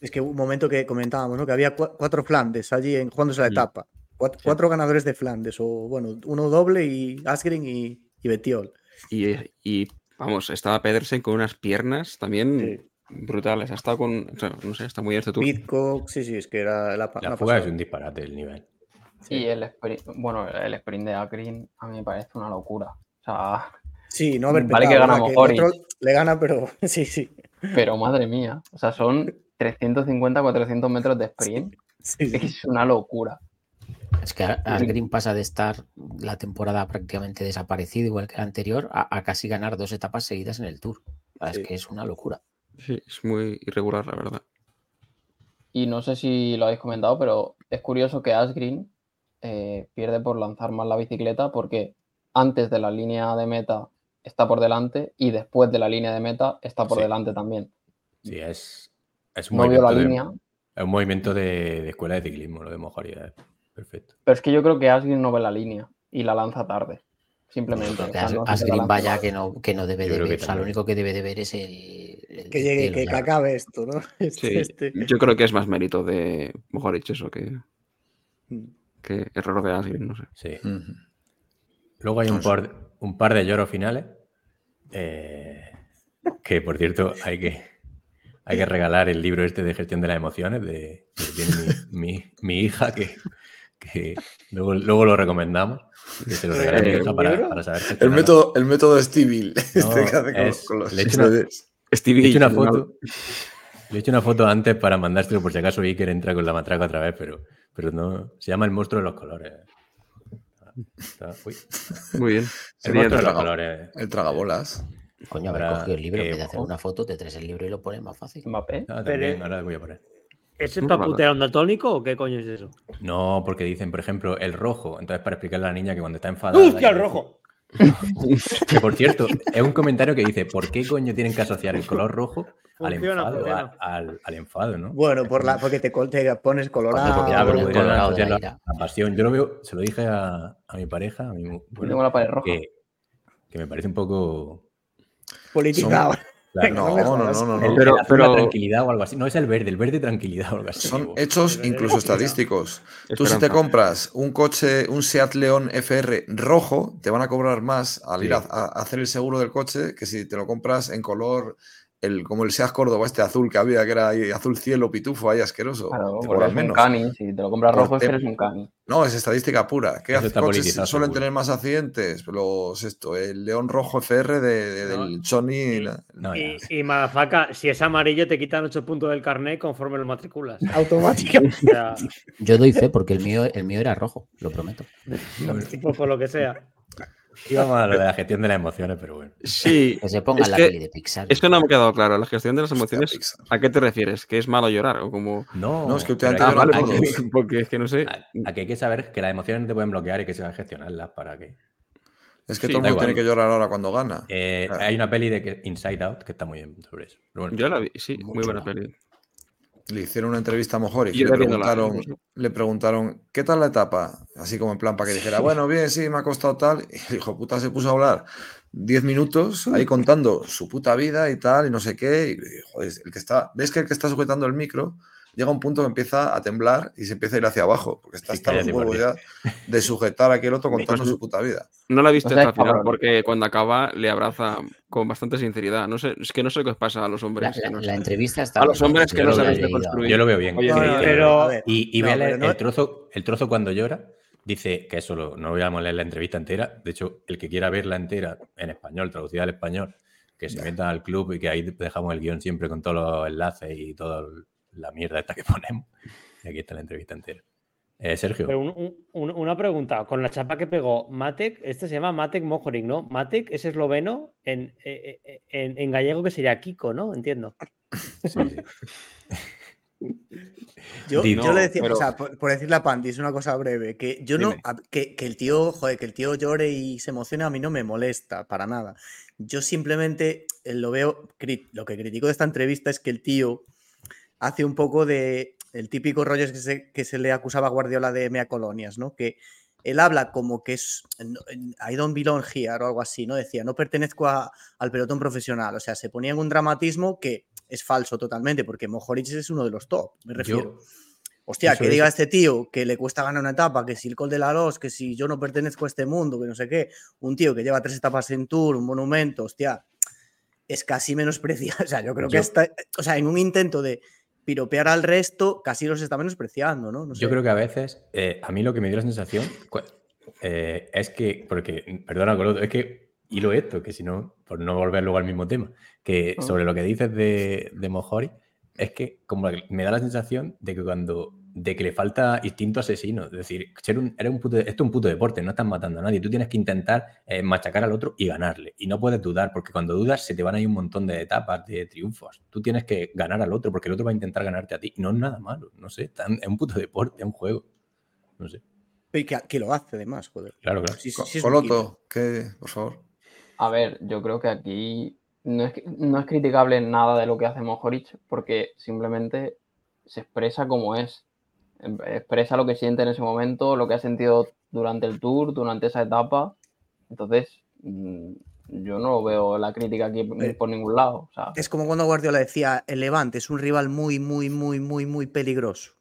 Speaker 5: Es que un momento que comentábamos, ¿no? Que había cua- cuatro Flandes allí en, jugándose la etapa. Cuatro, cuatro ganadores de Flandes, o bueno, uno doble y Asgreen y, y Betiol.
Speaker 3: Y, y, vamos, estaba Pedersen con unas piernas también
Speaker 5: Sí.
Speaker 3: brutales. Ha estado con, o sea, no sé, está muy bien este tour.
Speaker 5: Pitcock, sí, sí, es que era la,
Speaker 7: La fuga es un disparate el nivel.
Speaker 6: Y el sprint, bueno, el sprint de Akrin a mí me parece una locura. O sea,
Speaker 5: Sí, no haber
Speaker 6: Vale que gana
Speaker 5: otro le gana, pero sí, sí.
Speaker 6: pero madre mía. O sea, son 350, 400 metros de sprint.
Speaker 5: sí, sí.
Speaker 6: Es una locura.
Speaker 4: Es que Asgreen pasa de estar la temporada prácticamente desaparecido, igual que la anterior, a, a casi ganar dos etapas seguidas en el Tour. Es que es una locura.
Speaker 3: Sí, es muy irregular, la verdad.
Speaker 6: Y no sé si lo habéis comentado, pero es curioso que Asgreen eh, pierde por lanzar mal la bicicleta porque antes de la línea de meta está por delante y después de la línea de meta está por
Speaker 7: Sí.
Speaker 6: delante también.
Speaker 7: Sí, es, es un
Speaker 6: No vio la
Speaker 7: movimiento de-
Speaker 6: línea,
Speaker 7: es un movimiento de, de escuela de ciclismo, lo de Mojaría. Perfecto.
Speaker 6: pero es que yo creo que Asgreen no ve la línea y la lanza tarde. Simplemente. O sea,
Speaker 4: As-
Speaker 6: no
Speaker 4: Asgreen vaya que no, que no debe
Speaker 7: Yo
Speaker 4: de ver. O sea, lo único que debe de ver es el. el
Speaker 5: Que llegue, que, acabe esto, ¿no? Este,
Speaker 3: Sí,
Speaker 5: este.
Speaker 3: yo creo que es más mérito de Mojoric eso que,
Speaker 5: Mm.
Speaker 3: que error de Asgreen, no sé.
Speaker 7: Sí. Luego hay un
Speaker 1: No sé.
Speaker 7: par, un par de lloros finales. eh, que por cierto, hay que, hay que regalar el libro este de gestión de las emociones de, que tiene mi, mi- mi hija, que, que luego, luego lo recomendamos. Que se lo regale a mi
Speaker 3: ¿El
Speaker 7: hija para, para saber
Speaker 1: El método, el método Stevie, este
Speaker 7: No,
Speaker 1: que hace con,
Speaker 7: es-
Speaker 1: con los
Speaker 7: le he hecho una-
Speaker 1: CDs.
Speaker 3: Stevie,
Speaker 7: Le he hecho una
Speaker 3: no,
Speaker 7: foto. Le he hecho una foto antes para mandárselo por si acaso Iker entra con la matraca otra vez, pero, pero no. Se llama el monstruo de los colores. Está- uy,
Speaker 3: Muy bien.
Speaker 7: el monstruo de los colores.
Speaker 1: El tragabolas.
Speaker 4: Coño, haber
Speaker 7: Habrá
Speaker 4: cogido el libro, en vez de hacer una foto, te traes el libro y lo pones más fácil.
Speaker 6: Mbappé.
Speaker 7: Ah, también, ahora voy a poner.
Speaker 2: ¿Ese es para putear o qué coño es eso?
Speaker 7: No, porque dicen, por ejemplo, el rojo. Entonces, para explicarle a la niña que cuando está enfadada.
Speaker 2: ¡Hostia, el rojo!
Speaker 7: Que por cierto, es un comentario que dice: ¿por qué coño tienen que asociar el color rojo al
Speaker 2: Funciona,
Speaker 7: enfado?
Speaker 2: funciona.
Speaker 7: a- Al, al enfado, ¿no?
Speaker 5: Bueno, por la, porque te, pones colorado.
Speaker 4: porque
Speaker 7: Ya, pero
Speaker 4: Colorado
Speaker 7: podrían
Speaker 4: de
Speaker 7: asociar la, pasión. Yo lo veo, se lo dije a, a mi pareja, a mi
Speaker 6: Yo
Speaker 7: bueno,
Speaker 6: tengo la pared roja.
Speaker 7: que, que me parece un poco.
Speaker 5: Politizado.
Speaker 7: claro,
Speaker 1: No, no, no, no,
Speaker 7: el,
Speaker 1: no.
Speaker 3: Pero- pero-
Speaker 7: tranquilidad o algo así. No es el verde, el verde tranquilidad o algo así.
Speaker 1: Son
Speaker 7: digo.
Speaker 1: hechos incluso estadísticos. Tú si te compras un coche, un Seat León FR rojo, te van a cobrar más al ir a,
Speaker 7: Sí.
Speaker 1: a hacer el seguro del coche que si te lo compras en color, el, como el Seat Córdoba, este azul que había, que era ahí azul cielo, pitufo, ahí asqueroso.
Speaker 6: Claro,
Speaker 1: te
Speaker 6: es un
Speaker 1: menos.
Speaker 6: cani. Si te lo compras rojo es que eres un cani.
Speaker 1: No, es estadística pura. ¿Qué coches suelen
Speaker 7: seguro.
Speaker 1: tener más accidentes? Los, esto, el León Rojo FR de, de-
Speaker 2: No.
Speaker 1: del Sony. la-
Speaker 7: No,
Speaker 2: Y, y Madafaka, si es amarillo, te quitan 8 puntos del carnet conforme lo matriculas.
Speaker 5: Automáticamente.
Speaker 2: O sea,
Speaker 4: Yo doy fe porque el mío, el mío era rojo, lo prometo.
Speaker 2: por lo que sea.
Speaker 7: Íbamos a lo de la gestión de las emociones, pero bueno.
Speaker 3: Sí,
Speaker 4: Que se ponga
Speaker 3: Es
Speaker 4: la
Speaker 3: que-
Speaker 4: peli de Pixar.
Speaker 3: esto no me ha quedado claro. La gestión de las emociones. ¿a qué te refieres? ¿Que es malo llorar? O como.
Speaker 7: No,
Speaker 1: No, es que últimamente
Speaker 7: hay
Speaker 3: Ah,
Speaker 7: que-
Speaker 3: porque, es que no sé.
Speaker 7: Aquí hay que saber que las emociones no te pueden bloquear y que se van a gestionarlas para que.
Speaker 1: Es que
Speaker 3: Sí,
Speaker 1: todo el mundo tiene que llorar ahora cuando gana.
Speaker 7: Eh,
Speaker 1: Claro.
Speaker 7: Hay una peli de que- Inside Out que está muy bien sobre eso. Bueno,
Speaker 3: Yo la vi, sí, muy buena peli.
Speaker 1: Le hicieron una entrevista a Mojori
Speaker 3: Y
Speaker 1: le preguntaron, le preguntaron, ¿qué tal la etapa? Así como en plan para que dijera, bueno, bien, sí, me ha costado tal. Y el hijo puta se puso a hablar 10 minutos ahí contando su puta vida y tal, y no sé qué. Y, joder, el que está, ves que el que está sujetando el micro llega a un punto que empieza a temblar y se empieza a ir hacia abajo, porque está
Speaker 7: Sí,
Speaker 1: hasta los huevos ya de sujetar a aquel otro contando
Speaker 3: Pues-
Speaker 1: su puta vida.
Speaker 3: No la he visto
Speaker 6: O sea,
Speaker 3: hasta el
Speaker 6: es
Speaker 3: final porque cuando acaba le abraza con bastante sinceridad. No sé, es que no sé qué os pasa a los
Speaker 4: La,
Speaker 3: hombres. que
Speaker 4: la-
Speaker 3: no
Speaker 4: la entrevista está.
Speaker 3: A los hombres que no sabéis
Speaker 4: leído.
Speaker 3: deconstruir.
Speaker 7: yo lo veo bien.
Speaker 3: Oye,
Speaker 2: No, no, pero-
Speaker 7: Y, y
Speaker 5: No,
Speaker 7: ve el, el trozo, el trozo cuando llora, dice que eso lo- no voy a leer la entrevista entera. De hecho, el que quiera verla entera en español, traducida al español, que se meta al club y que ahí dejamos el guion siempre con todos los enlaces y toda la mierda esta que ponemos. Y aquí está la entrevista entera. Eh, Sergio,
Speaker 2: Pero un- un- un- una pregunta, con la chapa que pegó Matek, este se llama Matek Mojorik, ¿no? Matek es esloveno, en, eh, eh, en, en gallego que sería Kiko, ¿no? Entiendo.
Speaker 7: sí, sí.
Speaker 5: Yo, yo le decía,
Speaker 3: pero-
Speaker 5: o sea, por, por decirle a Pandis una cosa breve, que yo no,
Speaker 3: Dime.
Speaker 5: que, que el tío, joder, que el tío llore y se emocione a mí no me molesta para nada. Yo simplemente lo veo, cri- lo que critico de esta entrevista es que el tío hace un poco de el típico rollo que se, que se le acusaba a Guardiola de mea colonias, ¿no? Que él habla como que es I don't belong here o algo así, ¿no? Decía, no pertenezco a- al pelotón profesional, o sea, se ponía en un dramatismo que es falso totalmente, porque Mojoric es uno de los top, me refiero. Hostia,
Speaker 7: eso
Speaker 5: que
Speaker 7: es-
Speaker 5: diga este tío que le cuesta ganar una etapa, que si el Col de la Los, que si yo no pertenezco a este mundo, que no sé qué, un tío que lleva tres etapas en Tour, un monumento, hostia, es casi menospreciado. O sea, yo creo que
Speaker 7: Yo-
Speaker 5: está, o sea, en un intento de piropear al resto, casi los está menospreciando, ¿no? No
Speaker 7: Yo creo que a veces, eh, a mí lo que me dio la sensación eh, es que, porque, perdona, Coloto, es que hilo esto, que si no, por no volver luego al mismo tema, que
Speaker 6: Ah.
Speaker 7: sobre lo que dices de, de Mojori, es que como que me da la sensación de que cuando, de que le falta instinto asesino, es decir, ser un, eres un puto, esto es un puto deporte, no estás matando a nadie, tú tienes que intentar eh, machacar al otro y ganarle, y no puedes dudar, porque cuando dudas se te van a ir un montón de etapas, de triunfos, tú tienes que ganar al otro, porque el otro va a intentar ganarte a ti, y no es nada malo, no sé, tan- es un puto deporte, es un juego, no sé,
Speaker 5: Y que, que lo hace, además, joder.
Speaker 7: claro, claro.
Speaker 5: Un killer.
Speaker 1: Coloto, ¿qué? Por favor.
Speaker 6: A ver, yo creo que aquí no es, no es criticable nada de lo que hace Mojoric porque simplemente se expresa como es. Expresa lo que siente en ese momento, lo que ha sentido durante el tour, durante esa etapa. Entonces, mm, yo no veo la crítica aquí por
Speaker 5: Eh,
Speaker 6: por ningún lado. O sea,
Speaker 5: Es como cuando Guardiola decía, el Levante es un rival muy, muy, muy, muy, muy peligroso.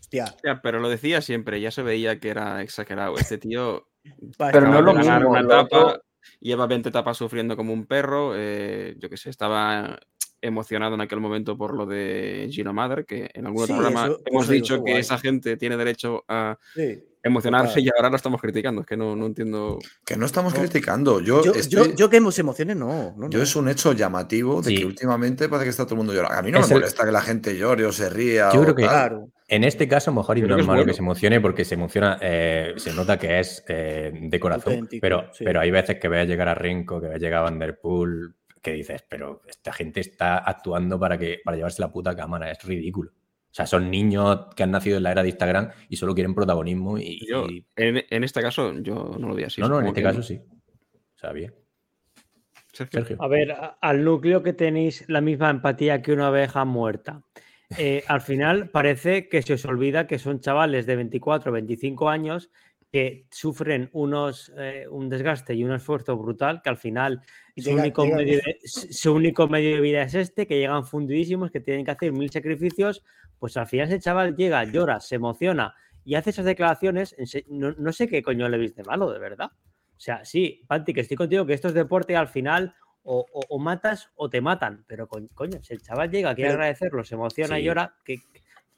Speaker 5: Hostia,
Speaker 3: Ya, pero lo decía siempre, ya se veía que era exagerado. Este tío
Speaker 6: Pero no es lo mismo,
Speaker 3: una etapa,
Speaker 6: otro-
Speaker 3: lleva 20 etapas sufriendo como un perro. eh, yo qué sé, estaba emocionado en aquel momento por lo de Gino Madre, que en algún otro
Speaker 5: Sí,
Speaker 3: programa
Speaker 5: eso-
Speaker 3: hemos
Speaker 5: eso
Speaker 3: dicho que
Speaker 5: guay.
Speaker 3: esa gente tiene derecho a
Speaker 5: sí.
Speaker 3: emocionarse y ahora lo estamos criticando. Es que no, no entiendo.
Speaker 1: Que no estamos
Speaker 5: No.
Speaker 1: criticando. Yo,
Speaker 5: Yo,
Speaker 1: estoy-
Speaker 5: yo, yo que se emocione, no. no,
Speaker 1: yo es un hecho llamativo de
Speaker 7: Sí.
Speaker 1: que últimamente parece que está todo el mundo llorando. A mí no
Speaker 7: Es
Speaker 1: me
Speaker 7: el-
Speaker 1: molesta que la gente llore o se ría.
Speaker 7: Yo
Speaker 1: o
Speaker 7: creo que-.
Speaker 5: Claro.
Speaker 7: En este caso, mejor y no es malo que se emocione porque se emociona, eh, se nota que es eh, de corazón,
Speaker 5: Auténtico,
Speaker 7: pero,
Speaker 5: sí.
Speaker 7: pero hay veces que ves llegar a Renko, que ves llegar a Van Der Poel, que dices, pero esta gente está actuando para, que, para llevarse la puta cámara, es ridículo. O sea, son niños que han nacido en la era de Instagram y solo quieren protagonismo y...
Speaker 3: Yo,
Speaker 7: y-
Speaker 3: en, en este caso, yo no lo vi así.
Speaker 7: no, no, en este
Speaker 3: que-
Speaker 7: caso sí. O sea, bien.
Speaker 3: Sergio.
Speaker 7: Sergio.
Speaker 2: A ver, al núcleo que tenéis la misma empatía que una oveja muerta. Eh, al final parece que se os olvida que son chavales de 24 o 25 años que sufren unos, eh, un desgaste y un esfuerzo brutal que al final su,
Speaker 5: Llega-
Speaker 2: único
Speaker 5: llega-
Speaker 2: medio de, su único medio de vida es este, que llegan fundidísimos, que tienen que hacer mil sacrificios, pues al final ese chaval llega, llora, se emociona y hace esas declaraciones, no, no sé qué coño le viste malo, de verdad. O sea, sí, Panti, que estoy contigo, que esto es deporte al final o, o- o matas o te matan. Pero co- coño, si el chaval llega, quiere
Speaker 5: Pero-
Speaker 2: agradecerlo, se emociona y llora,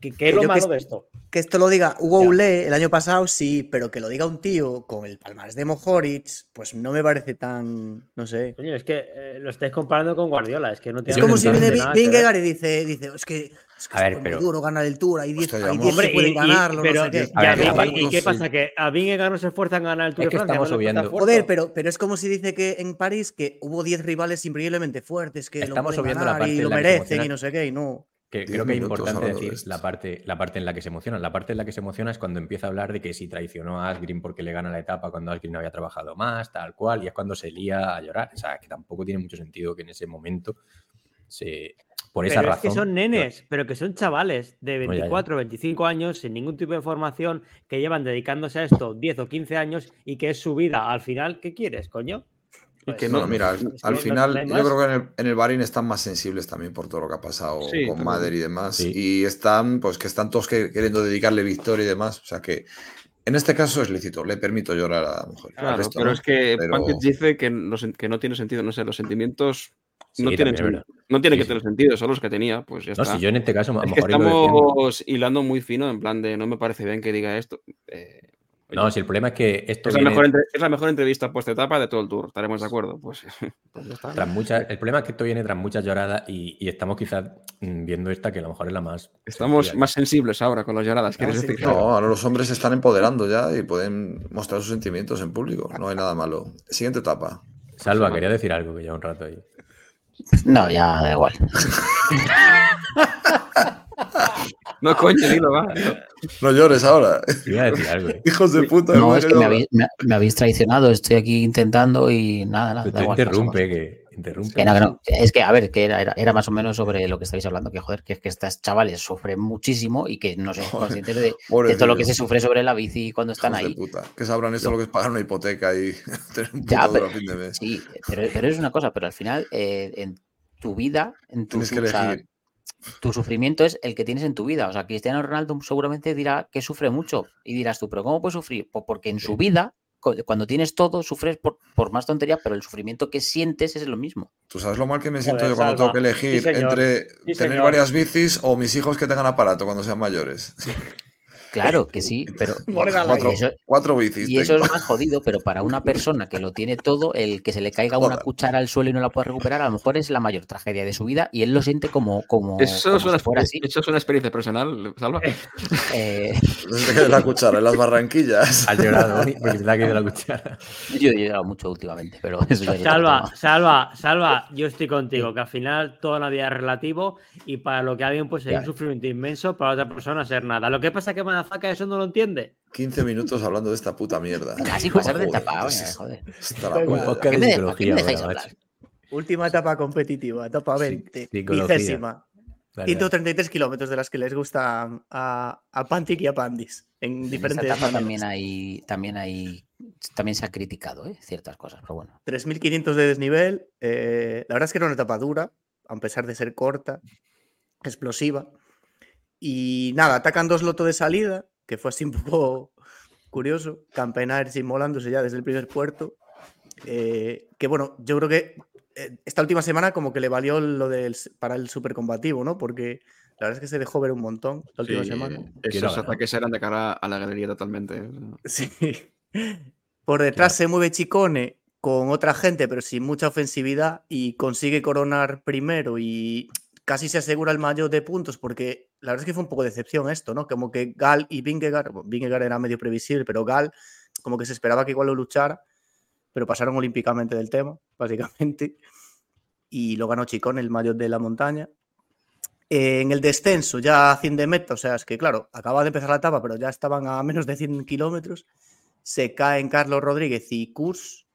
Speaker 2: ¿qué, qué- qué
Speaker 5: Que
Speaker 2: es lo
Speaker 5: que
Speaker 2: malo
Speaker 5: es-
Speaker 2: de esto?
Speaker 5: Que esto lo diga Hugo
Speaker 2: Ya.
Speaker 5: Ule el año pasado, sí, pero que lo diga un tío con el palmarés de Mohoric, pues no me parece tan, no sé.
Speaker 2: Coño, es que eh, lo estáis comparando con Guardiola, es que no
Speaker 5: Es
Speaker 2: tiene
Speaker 7: Yo
Speaker 5: como si viene. Vingegaard y dice, dice, es que, es que
Speaker 7: A ver,
Speaker 5: es muy
Speaker 7: pero-
Speaker 5: duro ganar el Tour, hay 10
Speaker 1: Hostia,
Speaker 5: hay
Speaker 1: llevamos-
Speaker 5: 10
Speaker 2: Hombre,
Speaker 5: que pueden
Speaker 2: y-
Speaker 5: ganarlo,
Speaker 2: pero,
Speaker 5: no sé qué.
Speaker 7: A
Speaker 2: ya,
Speaker 7: ver,
Speaker 2: ¿y-
Speaker 7: aparte-
Speaker 2: ¿y qué pasa? ¿Que a Vingegaard no se esfuerzan en ganar el Tour
Speaker 7: Es
Speaker 2: de
Speaker 7: que
Speaker 2: Francia?
Speaker 7: estamos
Speaker 2: ¿No le falta
Speaker 7: obviando-
Speaker 2: esfuerzo?
Speaker 5: Joder, pero, pero es como si dice que en París que hubo 10 rivales increíblemente fuertes que
Speaker 7: Estamos
Speaker 5: lo pueden
Speaker 7: obviando la
Speaker 5: ganar
Speaker 7: parte
Speaker 5: y lo merecen y no sé qué, y no.
Speaker 7: Que creo que es importante
Speaker 1: de
Speaker 7: decir la parte, la parte en la que se emociona. La parte en la que se emociona es cuando empieza a hablar de que si traicionó a Asgreen porque le gana la etapa cuando Asgreen no había trabajado más, tal cual, y es cuando se lía a llorar. O sea, que tampoco tiene mucho sentido que en ese momento se. Por esa
Speaker 2: pero
Speaker 7: razón.
Speaker 2: es que son nenes, pero que son chavales de
Speaker 7: ya, ya.
Speaker 2: 24 25 años sin ningún tipo de formación que llevan dedicándose a esto 10 o 15 años y que es su vida. Al final, ¿qué quieres, coño? Pues,
Speaker 3: que
Speaker 1: No,
Speaker 3: no-
Speaker 1: mira, al, final
Speaker 2: no
Speaker 1: yo creo que en el, en el Bahrein están más sensibles también por todo lo que ha pasado
Speaker 3: Sí,
Speaker 1: con
Speaker 3: también.
Speaker 1: Mader y demás.
Speaker 7: Sí.
Speaker 1: Y están, pues que están todos que- queriendo dedicarle victoria y demás. O sea que en este caso es lícito, le permito llorar a la mujer.
Speaker 3: Claro,
Speaker 1: resto
Speaker 3: pero
Speaker 1: no.
Speaker 3: es que
Speaker 1: pero-
Speaker 3: Pankit dice que no, sen- que no tiene sentido, no sé, los sentimientos
Speaker 7: Sí,
Speaker 3: no tienen, no tienen
Speaker 7: Sí,
Speaker 3: que
Speaker 7: sí.
Speaker 3: tener sentido, son los que tenía, pues ya
Speaker 7: No,
Speaker 3: está.
Speaker 7: si yo en este caso a
Speaker 3: Es
Speaker 7: mejor
Speaker 3: estamos hilando muy fino, en plan de no me parece bien que diga esto. Eh,
Speaker 7: No, si el problema es que esto
Speaker 3: es, la
Speaker 7: viene
Speaker 3: mejor entre- es la mejor entrevista post etapa de todo el tour, estaremos de acuerdo. Pues, pues ya está.
Speaker 7: tras muchas. El problema es que esto viene tras muchas lloradas y, y estamos quizás mm, viendo esta que a lo mejor es la más.
Speaker 3: Estamos
Speaker 7: sencilla.
Speaker 3: más sensibles ahora con las lloradas, quieres
Speaker 5: Estamos
Speaker 3: decir.
Speaker 1: No, ahora los hombres se están empoderando ya y pueden mostrar sus sentimientos en público. No hay nada malo. Siguiente etapa.
Speaker 7: Salva, quería decir algo que lleva un rato ahí.
Speaker 4: No, ya da igual.
Speaker 3: No, coño, dilo, va.
Speaker 1: No llores ahora.
Speaker 7: Iba a decir algo. eh.
Speaker 1: Hijos de puta.
Speaker 4: No,
Speaker 1: me
Speaker 4: es que me habéis, me- me habéis traicionado. Estoy aquí intentando y nada, nada. Da igual,
Speaker 7: interrumpe, que interrumpe.
Speaker 4: Que no, que no. Es que, a ver, que era, más o menos sobre lo que estáis hablando, que joder, que es que estas chavales sufren muchísimo y que no son conscientes de, de todo lo que se sufre sobre la bici cuando están
Speaker 1: Hijos de
Speaker 4: ahí.
Speaker 1: puta. Que sabrán esto lo que es pagar una hipoteca y tener un puto
Speaker 4: Ya, pero-
Speaker 1: a fin de mes.
Speaker 4: Sí, pero, pero es una cosa, pero al final, eh, en tu vida, en tu,
Speaker 1: Tienes que elegir.
Speaker 4: Tu sufrimiento es el que tienes en tu vida. O sea, Cristiano Ronaldo seguramente dirá que sufre mucho. Y dirás tú, ¿pero cómo puede sufrir? Pues porque en su vida, cu- cuando tienes todo, sufres por, por más tontería, pero el sufrimiento que sientes es lo mismo.
Speaker 1: Tú sabes lo mal que me siento
Speaker 2: Joder,
Speaker 1: yo cuando
Speaker 2: Salva.
Speaker 1: tengo que elegir
Speaker 2: Sí,
Speaker 1: entre
Speaker 2: Sí,
Speaker 1: tener varias bicis o mis hijos que tengan aparato cuando sean mayores.
Speaker 4: Claro que sí, pero
Speaker 1: Cuatro,
Speaker 4: y eso,
Speaker 1: cuatro bicis.
Speaker 4: y eso es más jodido, pero para una persona que lo tiene todo, el que se le caiga una
Speaker 1: Joder.
Speaker 4: cuchara al suelo y no la pueda recuperar, a lo mejor es la mayor tragedia de su vida y él lo siente como, como,
Speaker 3: Eso,
Speaker 4: como
Speaker 3: es una,
Speaker 4: si fuera así.
Speaker 3: eso es una experiencia personal, Salva.
Speaker 4: Eh,
Speaker 1: Desde la cuchara en las barranquillas.
Speaker 7: Has llorado ¿eh? porque te ha caído la cuchara.
Speaker 4: yo he llorado mucho últimamente, pero eso ya
Speaker 2: Salva, salva, salva, yo estoy contigo, que al final toda la vida es relativo y para lo que alguien pues hay
Speaker 4: Ya.
Speaker 2: un sufrimiento inmenso, para otra persona ser nada. Lo que pasa es que Eso no lo entiende.
Speaker 1: 15 minutos hablando de esta puta mierda.
Speaker 4: Casi pasar de
Speaker 1: es-
Speaker 4: oye, joder.
Speaker 1: está la
Speaker 5: Venga.
Speaker 7: Un
Speaker 1: polla.
Speaker 7: podcast
Speaker 4: ¿Qué
Speaker 7: de
Speaker 4: me-
Speaker 7: psicología.
Speaker 4: ¿por qué me dejáis
Speaker 7: ahora,
Speaker 4: hablar?
Speaker 7: macho.
Speaker 5: Última etapa competitiva, etapa
Speaker 7: Sí,
Speaker 5: 20,
Speaker 7: psicología.
Speaker 5: vigésima.
Speaker 7: Dale,
Speaker 5: 133 kilómetros de las que les gustan a, a Pantic y a Pandis en
Speaker 4: En esta
Speaker 5: diferentes
Speaker 4: etapa también hay, también hay, también se ha criticado ¿eh? ciertas cosas, pero bueno.
Speaker 5: 3.500 de desnivel. eh, la verdad es que era una etapa dura, a pesar de ser corta, explosiva. Y nada, atacan dos lotos de salida, que fue así un poco curioso. Campenaers inmolándose ya desde el primer puerto. eh, que bueno, yo creo que eh, esta última semana como que le valió lo del para el supercombativo, ¿no? Porque la verdad es que se dejó ver un montón la última
Speaker 3: Sí,
Speaker 5: semana.
Speaker 3: Esos ataques eran de cara a la galería totalmente.
Speaker 5: Sí. Por detrás se mueve Chicone con otra gente, pero sin mucha ofensividad y consigue coronar primero y casi se asegura el mayor de puntos porque la verdad es que fue un poco de decepción esto, ¿no? Como que Gal y Vingegaard, Vingegaard era medio previsible, pero Gal como que se esperaba que igual lo luchara, pero pasaron olímpicamente del tema, básicamente, y lo ganó Chicone, el mayor de la montaña. Eh, en el descenso, ya a 100 de meta, o sea, es que claro, acaba de empezar la etapa, pero ya estaban a menos de 100 kilómetros. Se caen Carlos Rodríguez y Kurs,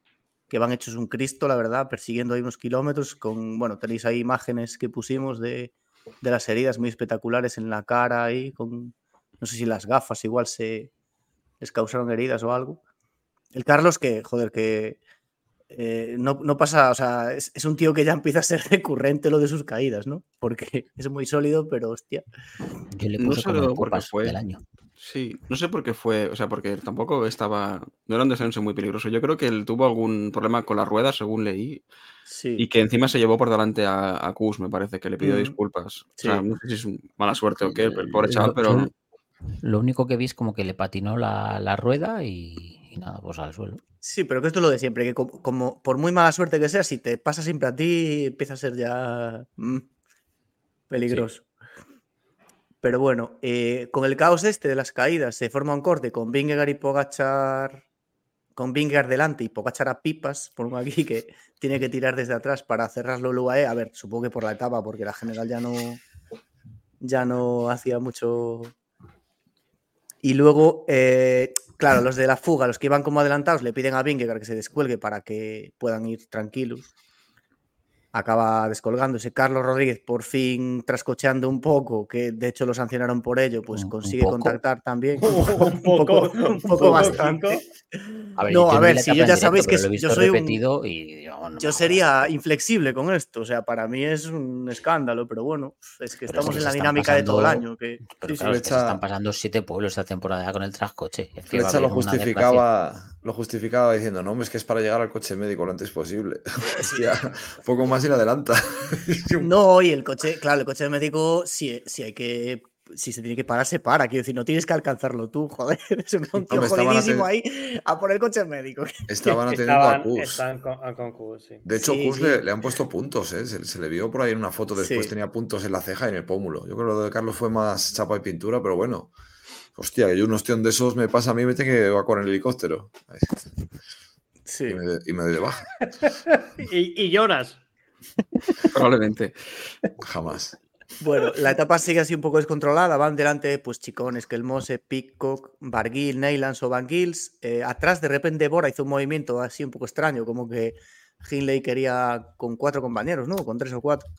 Speaker 5: que van hechos un Cristo, la verdad, persiguiendo ahí unos kilómetros. Con, bueno, tenéis ahí imágenes que pusimos de, de las heridas muy espectaculares en la cara ahí, con no sé si las gafas igual se les causaron heridas o algo. El Carlos, que, joder, que eh, no, no pasa, o sea, es, es un tío que ya empieza a ser recurrente lo de sus caídas, ¿no? Porque es muy sólido, pero hostia.
Speaker 4: Yo le
Speaker 3: No solo porque fue-
Speaker 4: del año.
Speaker 3: Sí, no sé por qué fue, o sea, porque tampoco estaba, no era un descenso muy peligroso. Yo creo que él tuvo algún problema con las ruedas, según leí,
Speaker 5: Sí.
Speaker 3: y que encima se llevó por delante a, a Kus, me parece, que le pidió
Speaker 5: Mm.
Speaker 3: disculpas.
Speaker 5: Sí.
Speaker 3: O sea, no sé si es mala suerte o qué, el pobre
Speaker 4: Lo-
Speaker 3: chaval, pero
Speaker 4: Lo único que vi es como que le patinó la, la rueda y, y nada, pues al suelo.
Speaker 5: Sí, pero que esto es lo de siempre, que como, como por muy mala suerte que sea, si te pasa siempre a ti, empieza a ser ya mm, peligroso. Pero bueno, eh, con el caos este de las caídas se forma un corte con Vingegaard y Pogachar, con Vingegaard delante y Pogachar a pipas, un aquí que tiene que tirar desde atrás para cerrarlo el UAE. A ver, supongo que por la etapa, porque la general ya no, ya no hacía mucho. Y luego, eh, claro, los de la fuga, los que iban como adelantados, le piden a Vingegaard que se descuelgue para que puedan ir tranquilos. Acaba descolgándose. Carlos Rodríguez, por fin trascocheando un poco, que de hecho lo sancionaron por ello, pues consigue contactar también.
Speaker 2: Un poco,
Speaker 5: un poco bastante.
Speaker 4: A ver,
Speaker 5: No, a ver, si yo ya
Speaker 4: directo,
Speaker 5: sabéis que yo soy un-
Speaker 4: y yo, no
Speaker 5: Yo sería inflexible con esto, o sea, para mí es un escándalo, pero bueno, es que estamos en la dinámica de todo el
Speaker 4: pasando-
Speaker 5: año. Que,
Speaker 4: Pero
Speaker 5: sí, sí.
Speaker 4: claro, es que se están pasando siete pueblos esta temporada con el trascoche. Es que
Speaker 1: lo justificaba, lo justificaba diciendo, no, hombre, es que es para llegar al coche médico lo antes posible. Hostia, poco más y le adelanta.
Speaker 5: No, y el coche, claro, el coche médico, si, si hay que. Si se tiene que parar, se para. Quiero decir, no tienes que alcanzarlo tú, joder. Es un tío
Speaker 1: estaban
Speaker 5: jodidísimo ahí a por el coche médico.
Speaker 1: Estaban atendiendo a
Speaker 2: estaban con, a concurso, sí.
Speaker 1: De hecho,
Speaker 5: Sí,
Speaker 1: Kus
Speaker 5: sí.
Speaker 1: Le, le han puesto puntos, ¿eh? Se, se le vio por ahí en una foto después,
Speaker 5: Sí.
Speaker 1: tenía puntos en la ceja y en el pómulo. Yo creo que lo de Carlos fue más chapa y pintura, pero bueno. Hostia, que yo un ostión de esos me pasa a mí, me tiene que va con el helicóptero.
Speaker 5: Sí.
Speaker 1: Y, me, y me doy de baja.
Speaker 2: Y, y lloras.
Speaker 3: probablemente.
Speaker 1: Jamás.
Speaker 5: Bueno, la etapa sigue así un poco descontrolada. Van delante, pues, Chicones, Kelmose, Pitcock, Barguil, Neylands o Van Gils. Eh, atrás, de repente, Bora hizo un movimiento así un poco extraño, como que Hindley quería con cuatro compañeros, ¿no? Con tres o cuatro.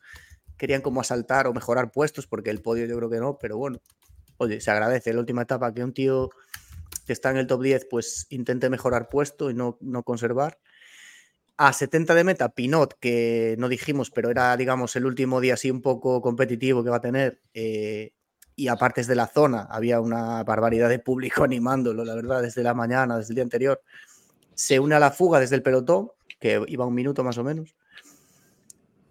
Speaker 5: Querían como asaltar o mejorar puestos, porque el podio yo creo que no, pero bueno. Oye, se agradece la última etapa que un tío que está en el top 10, pues intente mejorar puesto y no, no conservar. A 70 de meta, Pinot, que no dijimos, pero era, digamos, el último día así un poco competitivo que va a tener. eh, y aparte es de la zona, había una barbaridad de público animándolo, la verdad, desde la mañana, desde el día anterior. Se une a la fuga desde el pelotón, que iba un minuto más o menos.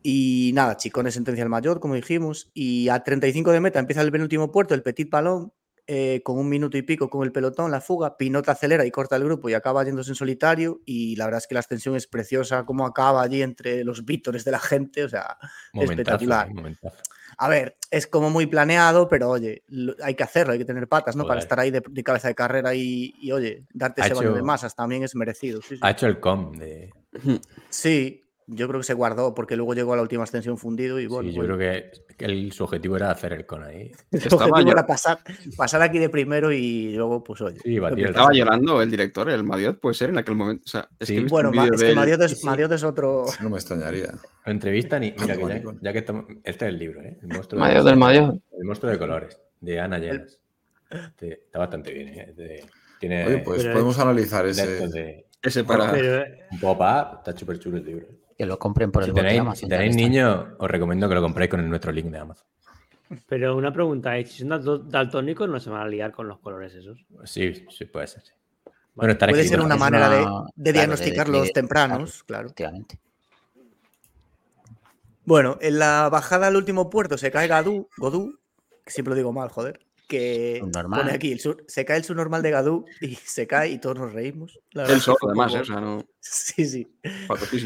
Speaker 5: Y nada, Chicones sentencia el mayor, como dijimos. Y a 35 de meta empieza el penúltimo puerto, el Petit Palón, eh, con un minuto y pico con el pelotón, la fuga. Pinot acelera y corta el grupo y acaba yéndose en solitario. Y la verdad es que la extensión es preciosa, como acaba allí entre los vítores de la gente. O sea,
Speaker 7: Momentazo,
Speaker 5: espectacular.
Speaker 7: momentazo.
Speaker 5: a ver, es como muy planeado, pero oye, hay que hacerlo, hay que tener patas, ¿no? Para estar ahí de, de cabeza de carrera y, y, oye, darte
Speaker 7: Ha
Speaker 5: ese baño de
Speaker 7: hecho-
Speaker 5: masas también es merecido. Sí, sí.
Speaker 7: Ha hecho el com de.
Speaker 5: Sí, yo creo que se guardó porque luego llegó a la última extensión fundido y bueno.
Speaker 7: sí, yo
Speaker 5: bueno.
Speaker 7: creo que, que el- su objetivo era hacer el con ahí.
Speaker 5: El
Speaker 3: Estaba
Speaker 5: objetivo
Speaker 3: yo-
Speaker 5: era pasar, pasar aquí de primero y luego, pues oye.
Speaker 7: Sí, batir el
Speaker 3: Estaba llorando el director, el Madiot, puede ser en aquel momento. O sea, es
Speaker 7: Sí.
Speaker 3: que
Speaker 5: Bueno,
Speaker 3: un
Speaker 5: es
Speaker 3: de
Speaker 5: que
Speaker 3: él.
Speaker 5: Mariot es,
Speaker 7: Sí.
Speaker 5: Mariot es otro.
Speaker 1: No me extrañaría.
Speaker 7: Lo entrevistan y mira que ya, que estamos. Este es el libro, ¿eh? El monstruo, de,
Speaker 6: del mayor.
Speaker 7: el monstruo de colores, de Ana Llenas. Está bastante bien, ¿eh? De- tiene
Speaker 1: Oye, pues podemos analizar ese.
Speaker 7: de
Speaker 3: Ese para.
Speaker 2: Pero,
Speaker 7: un pop-up, está súper chulo el libro.
Speaker 4: Que lo compren por
Speaker 7: Si
Speaker 4: el
Speaker 7: tenéis,
Speaker 4: Amazon,
Speaker 7: si tenéis niños, os recomiendo que lo compréis con el- nuestro link de Amazon.
Speaker 2: pero una pregunta, ¿y si son dal- daltónicos no se van a liar con los colores esos?
Speaker 7: Sí, sí, puede ser. sí. Bueno,
Speaker 5: Puede ser una
Speaker 4: es
Speaker 5: manera de,
Speaker 4: una-
Speaker 5: de
Speaker 4: claro, de
Speaker 5: diagnosticarlos tempranos, claro.
Speaker 4: Efectivamente.
Speaker 5: Bueno, en la bajada al último puerto se cae Godú, que siempre lo digo mal, joder, que
Speaker 4: Subnormal.
Speaker 5: pone aquí, el sur- se cae el subnormal de Gadú y se cae y todos nos reímos. La
Speaker 3: Él
Speaker 5: es
Speaker 3: solo, además,
Speaker 5: poco-
Speaker 3: ¿eh? o sea, no.
Speaker 5: Sí, sí.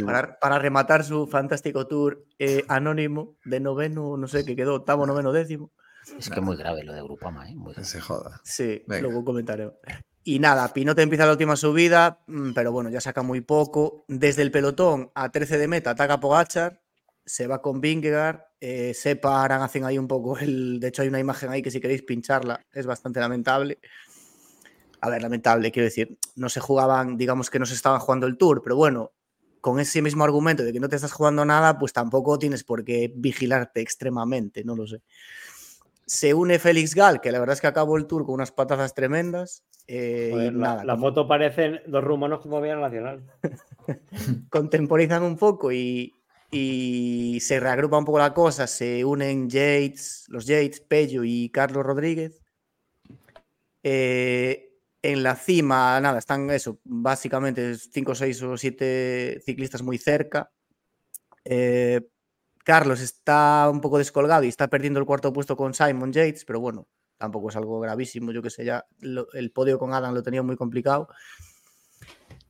Speaker 5: Para, para rematar su fantástico tour eh, anónimo de noveno, no sé, que quedó octavo, noveno, décimo.
Speaker 4: Es que muy grave lo de Grupama, ¿eh? Muy
Speaker 1: Que
Speaker 4: grave.
Speaker 1: se joda.
Speaker 5: Sí,
Speaker 1: Venga.
Speaker 5: luego comentaré. Y nada, Pinote empieza la última subida, mm, pero bueno, ya saca muy poco. Desde el pelotón a 13 de meta ataca Pogachar. Se va con Vingegaard, eh, separan, hacen ahí un poco el... De hecho hay una imagen ahí que si queréis pincharla es bastante lamentable. A ver, lamentable, quiero decir, no se jugaban, digamos que no se estaban jugando el tour, pero bueno, con ese mismo argumento de que no te estás jugando nada, pues tampoco tienes por qué vigilarte extremadamente, no lo sé. Se une Félix Gal, que la verdad es que acabó el tour con unas patazas tremendas. eh,
Speaker 2: Joder, la,
Speaker 5: nada,
Speaker 2: la foto parecen dos rumanos como había en la Nacional.
Speaker 5: contemporizan un poco y, y se reagrupa un poco la cosa, se unen Yates, los Yates, Pello y Carlos Rodríguez. Eh, en la cima, nada, están eso, básicamente 5, 6 o 7 ciclistas muy cerca. Eh, Carlos está un poco descolgado y está perdiendo el cuarto puesto con Simon Yates, pero bueno, tampoco es algo gravísimo, yo que sé, ya el podio con Adam lo tenía muy complicado.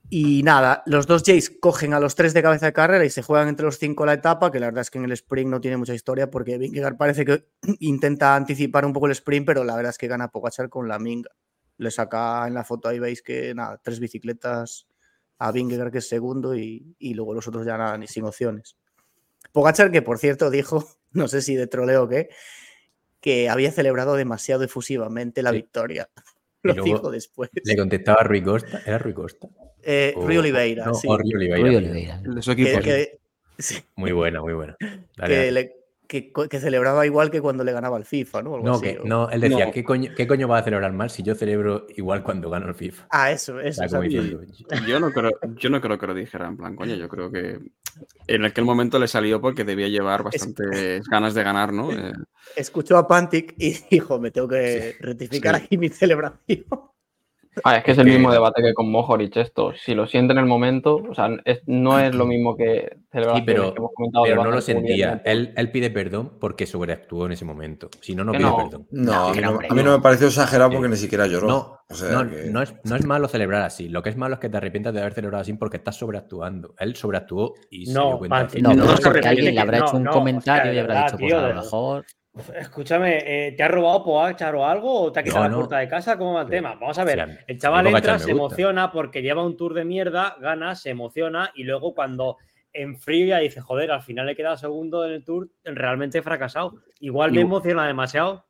Speaker 5: Y nada, los dos Jays cogen a los tres de cabeza de carrera y se juegan entre los cinco la etapa, que la verdad es que en el sprint no tiene mucha historia porque Vingegaard parece que intenta anticipar un poco el sprint, pero la verdad es que gana Pogachar con la minga. Le saca en la foto ahí, veis que nada, tres bicicletas a Vingegaard que es segundo y, y luego los otros ya nada, ni sin opciones. Pogachar que por cierto dijo, no sé si de troleo o qué, que había celebrado demasiado efusivamente la
Speaker 7: Sí.
Speaker 5: victoria.
Speaker 7: Y
Speaker 5: Lo
Speaker 7: luego
Speaker 5: dijo después.
Speaker 7: Le contestaba a Rui Costa. ¿Era Rui Costa?
Speaker 5: Eh,
Speaker 7: O-
Speaker 5: Rui Oliveira,
Speaker 7: no,
Speaker 5: sí.
Speaker 7: o Rui Oliveira.
Speaker 4: Rui
Speaker 7: perdón.
Speaker 4: Oliveira.
Speaker 3: El de su
Speaker 5: que-
Speaker 3: equipo. sí.
Speaker 5: que- sí,
Speaker 7: Muy buena, muy buena. Dale,
Speaker 5: que, le- que celebraba igual que cuando le ganaba al FIFA, ¿no? Algo
Speaker 7: No,
Speaker 5: así,
Speaker 7: que,
Speaker 5: o-
Speaker 7: no, él decía,
Speaker 3: No.
Speaker 7: ¿qué, coño, ¿qué coño va a celebrar mal si yo celebro igual cuando gano el FIFA?
Speaker 5: Ah, eso,
Speaker 7: O
Speaker 5: eso.
Speaker 7: sea,
Speaker 3: Yo no, creo, yo no creo que lo dijera en plan, coño, yo creo que en aquel momento le salió porque debía llevar bastantes ganas de ganar, ¿no? Eh,
Speaker 5: Escuchó a Pantic y dijo, me tengo que rectificar
Speaker 3: sí.
Speaker 5: aquí mi celebración.
Speaker 6: Ah, es que es el mismo debate que con Mohoric esto. Si lo siente en el momento, o sea, es- no es lo mismo que celebraciones
Speaker 7: pero-
Speaker 6: que hemos comentado.
Speaker 7: Pero no lo sentía. Él, él pide perdón porque sobreactuó en ese momento. Si no, no
Speaker 6: Que
Speaker 7: pide
Speaker 6: no.
Speaker 7: perdón.
Speaker 1: No,
Speaker 4: No,
Speaker 1: a, mí no,
Speaker 4: hombre,
Speaker 1: a mí no
Speaker 4: no.
Speaker 1: me pareció exagerado
Speaker 7: Sí.
Speaker 1: porque ni siquiera lloró.
Speaker 7: No,
Speaker 1: O sea,
Speaker 7: no,
Speaker 1: que-
Speaker 7: no es, no es malo celebrar así. Lo que es malo es que te arrepientas de haber celebrado así porque estás sobreactuando. Él sobreactuó y se dio cuenta.
Speaker 4: No,
Speaker 2: No,
Speaker 4: porque
Speaker 2: no,
Speaker 4: alguien le habrá hecho un
Speaker 2: no,
Speaker 4: comentario y habrá dicho, pues a lo mejor.
Speaker 2: Escúchame, eh, ¿te ha robado Pogacar o algo? ¿O te ha quitado
Speaker 7: No,
Speaker 2: la puerta de casa? ¿Cómo va el
Speaker 7: Sí.
Speaker 2: tema? Vamos a ver. El chaval entra, se emociona porque lleva un tour de mierda, gana, se emociona y luego cuando en frío ya dice, joder, al final he quedado segundo en el tour, realmente he fracasado. Igual me emociona demasiado.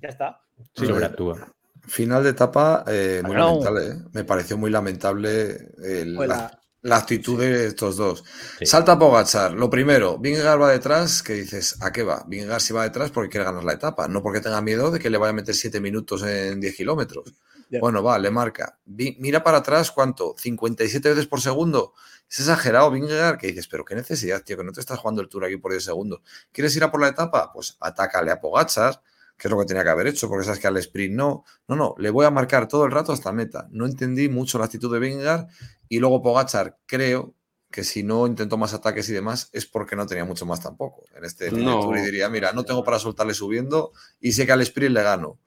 Speaker 2: Ya está.
Speaker 7: Sí, sobreactúa.
Speaker 1: Final de etapa eh, muy lamentable. ¿eh? Me pareció muy lamentable el-
Speaker 5: Pues
Speaker 1: la,
Speaker 5: la-
Speaker 1: actitud de estos dos.
Speaker 7: Sí.
Speaker 1: Salta Pogachar. Lo primero, Vingegaard va detrás, que dices, ¿a qué va? Vingegaard si va detrás porque quiere ganar la etapa, no porque tenga miedo de que le vaya a meter 7 minutos en 10 kilómetros. Bueno, va, le marca. Vi- mira para atrás, ¿cuánto? 57 veces por segundo. Es exagerado, Vingegaard, que dices, pero qué necesidad, tío, que no te estás jugando el tour aquí por 10 segundos. ¿Quieres ir a por la etapa? Pues atácale a Pogachar, que es lo que tenía que haber hecho, porque sabes que al sprint no. No, no, le voy a marcar todo el rato hasta meta. No entendí mucho la actitud de Vingegaard y luego Pogachar, creo que si no intentó más ataques y demás es porque no tenía mucho más tampoco en este
Speaker 3: No.
Speaker 1: tour y diría, mira, no tengo para soltarle subiendo y sé que al sprint le gano.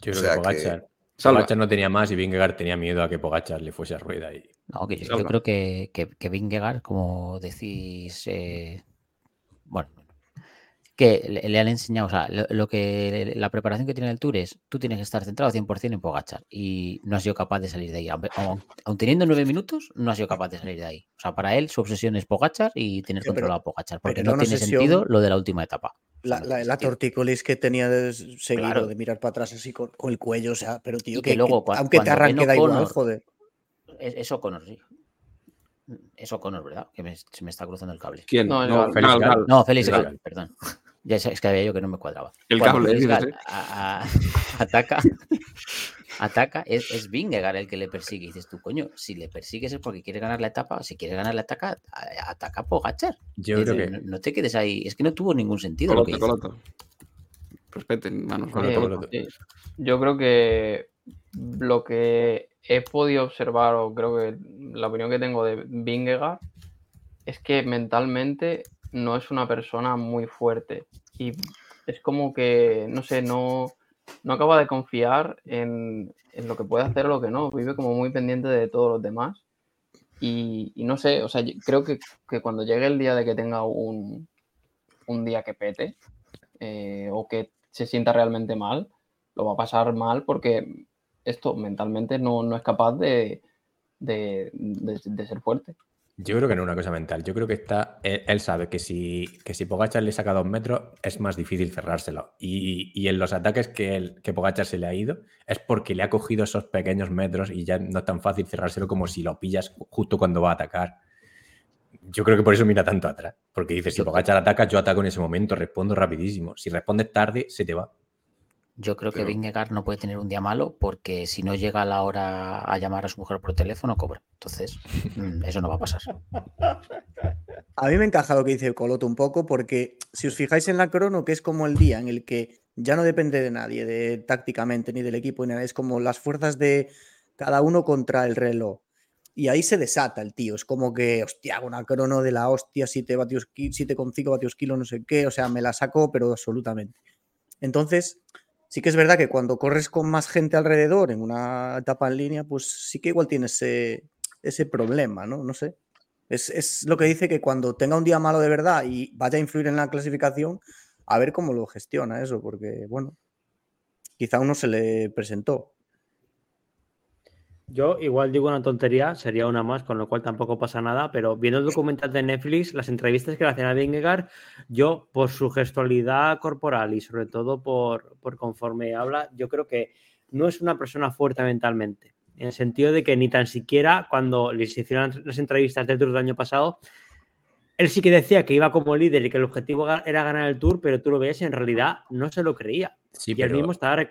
Speaker 7: Yo creo
Speaker 1: sea
Speaker 7: que
Speaker 1: que-
Speaker 7: Pogachar, no tenía más y Vingegaard tenía miedo a que Pogachar le fuese a rueda. Y...
Speaker 4: No, que yo, creo que, que, que Vingegaard, como decís, eh, bueno, que le, le han enseñado, o sea, lo, lo que la preparación que tiene el Tour es, tú tienes que estar centrado 100% en Pogachar y no has sido capaz de salir de ahí. Aun, teniendo nueve minutos, no has sido capaz de salir de ahí. O sea, para él su obsesión es Pogachar y tener
Speaker 5: Sí,
Speaker 4: controlado a Pogachar, porque no tiene sentido lo de la última etapa.
Speaker 5: La,
Speaker 4: no
Speaker 5: la, tortícolis que tenía de seguido
Speaker 4: Claro.
Speaker 5: de mirar para atrás así con, con el cuello, o sea, pero tío, que,
Speaker 4: que luego
Speaker 5: aunque te arranque da igual, joder.
Speaker 4: Es, es O'Connor, sí. Es O'Connor, ¿verdad? Que me- se me está cruzando el cable.
Speaker 3: ¿Quién?
Speaker 6: No,
Speaker 3: No. Félix
Speaker 7: Gal.
Speaker 3: Gal.
Speaker 4: No, Félix
Speaker 7: Félix
Speaker 4: Gal, perdón. Ya es que había yo que no me cuadraba.
Speaker 3: El
Speaker 4: Bueno,
Speaker 3: cable, ¿eh?
Speaker 4: a- a- ataca, ataca, es, es Vingegaard el que le persigue. Y dices tú, coño, si le persigues es porque quiere ganar la etapa, si quiere ganar la etapa, ataca a Pogachar.
Speaker 7: Yo creo que
Speaker 4: no, no te quedes ahí, es que no tuvo ningún sentido lo que
Speaker 3: Coloto,
Speaker 4: hizo.
Speaker 3: coloto. Respeten, manos.
Speaker 7: Coloto,
Speaker 6: Eh. Yo creo que lo que he podido observar, o creo que la opinión que tengo de Vingegaard, es que mentalmente no es una persona muy fuerte. Y es como que, no sé, no, no acaba de confiar en, en lo que puede hacer o lo que no. Vive como muy pendiente de todos los demás. Y, no sé, o sea, creo que, que cuando llegue el día de que tenga un, un día que pete, eh, o que se sienta realmente mal, lo va a pasar mal porque esto mentalmente no, no es capaz de, de- de ser fuerte.
Speaker 7: Yo creo que no es una cosa mental. Yo creo que está. Él, él sabe que si, que si Pogachar le saca dos metros, es más difícil cerrárselo. Y, y en los ataques que, el, que Pogachar se le ha ido, es porque le ha cogido esos pequeños metros y ya no es tan fácil cerrárselo como si lo pillas justo cuando va a atacar. Yo creo que por eso mira tanto atrás. Porque dice: si Pogachar ataca, yo ataco en ese momento, respondo rapidísimo. Si respondes tarde, se te va.
Speaker 4: Yo creo que
Speaker 1: Pero-
Speaker 4: Vingegaard no puede tener un día malo porque si no llega a la hora a llamar a su mujer por teléfono, cobra. Entonces, mm, eso no va a pasar.
Speaker 5: A mí me encaja lo que dice Coloto un poco, porque si os fijáis en la crono, que es como el día en el que ya no depende de nadie, de tácticamente, ni del equipo, ni nada, es como las fuerzas de cada uno contra el reloj. Y ahí se desata el tío. Es como que, hostia, una crono de la hostia, 7 vatios, ki- 7,5 vatios kilo, no sé qué. O sea, me la saco, pero absolutamente. Entonces, sí que es verdad que cuando corres con más gente alrededor en una etapa en línea, pues sí que igual tienes ese, ese problema, ¿no? No sé. Es, es lo que dice que cuando tenga un día malo de verdad y vaya a influir en la clasificación, a ver cómo lo gestiona eso, porque, bueno, quizá uno se le presentó.
Speaker 2: Yo igual digo una tontería, sería una más, con lo cual tampoco pasa nada, pero viendo el documental de Netflix, las entrevistas que le hacen a Vingegaard, yo por su gestualidad corporal y sobre todo por, por conforme habla, yo creo que no es una persona fuerte mentalmente, en el sentido de que ni tan siquiera cuando les hicieron las entrevistas del Tour del año pasado, él sí que decía que iba como líder y que el objetivo era ganar el Tour, pero tú lo ves, en realidad no se lo creía.
Speaker 7: Sí,
Speaker 2: y él mismo estaba...
Speaker 7: él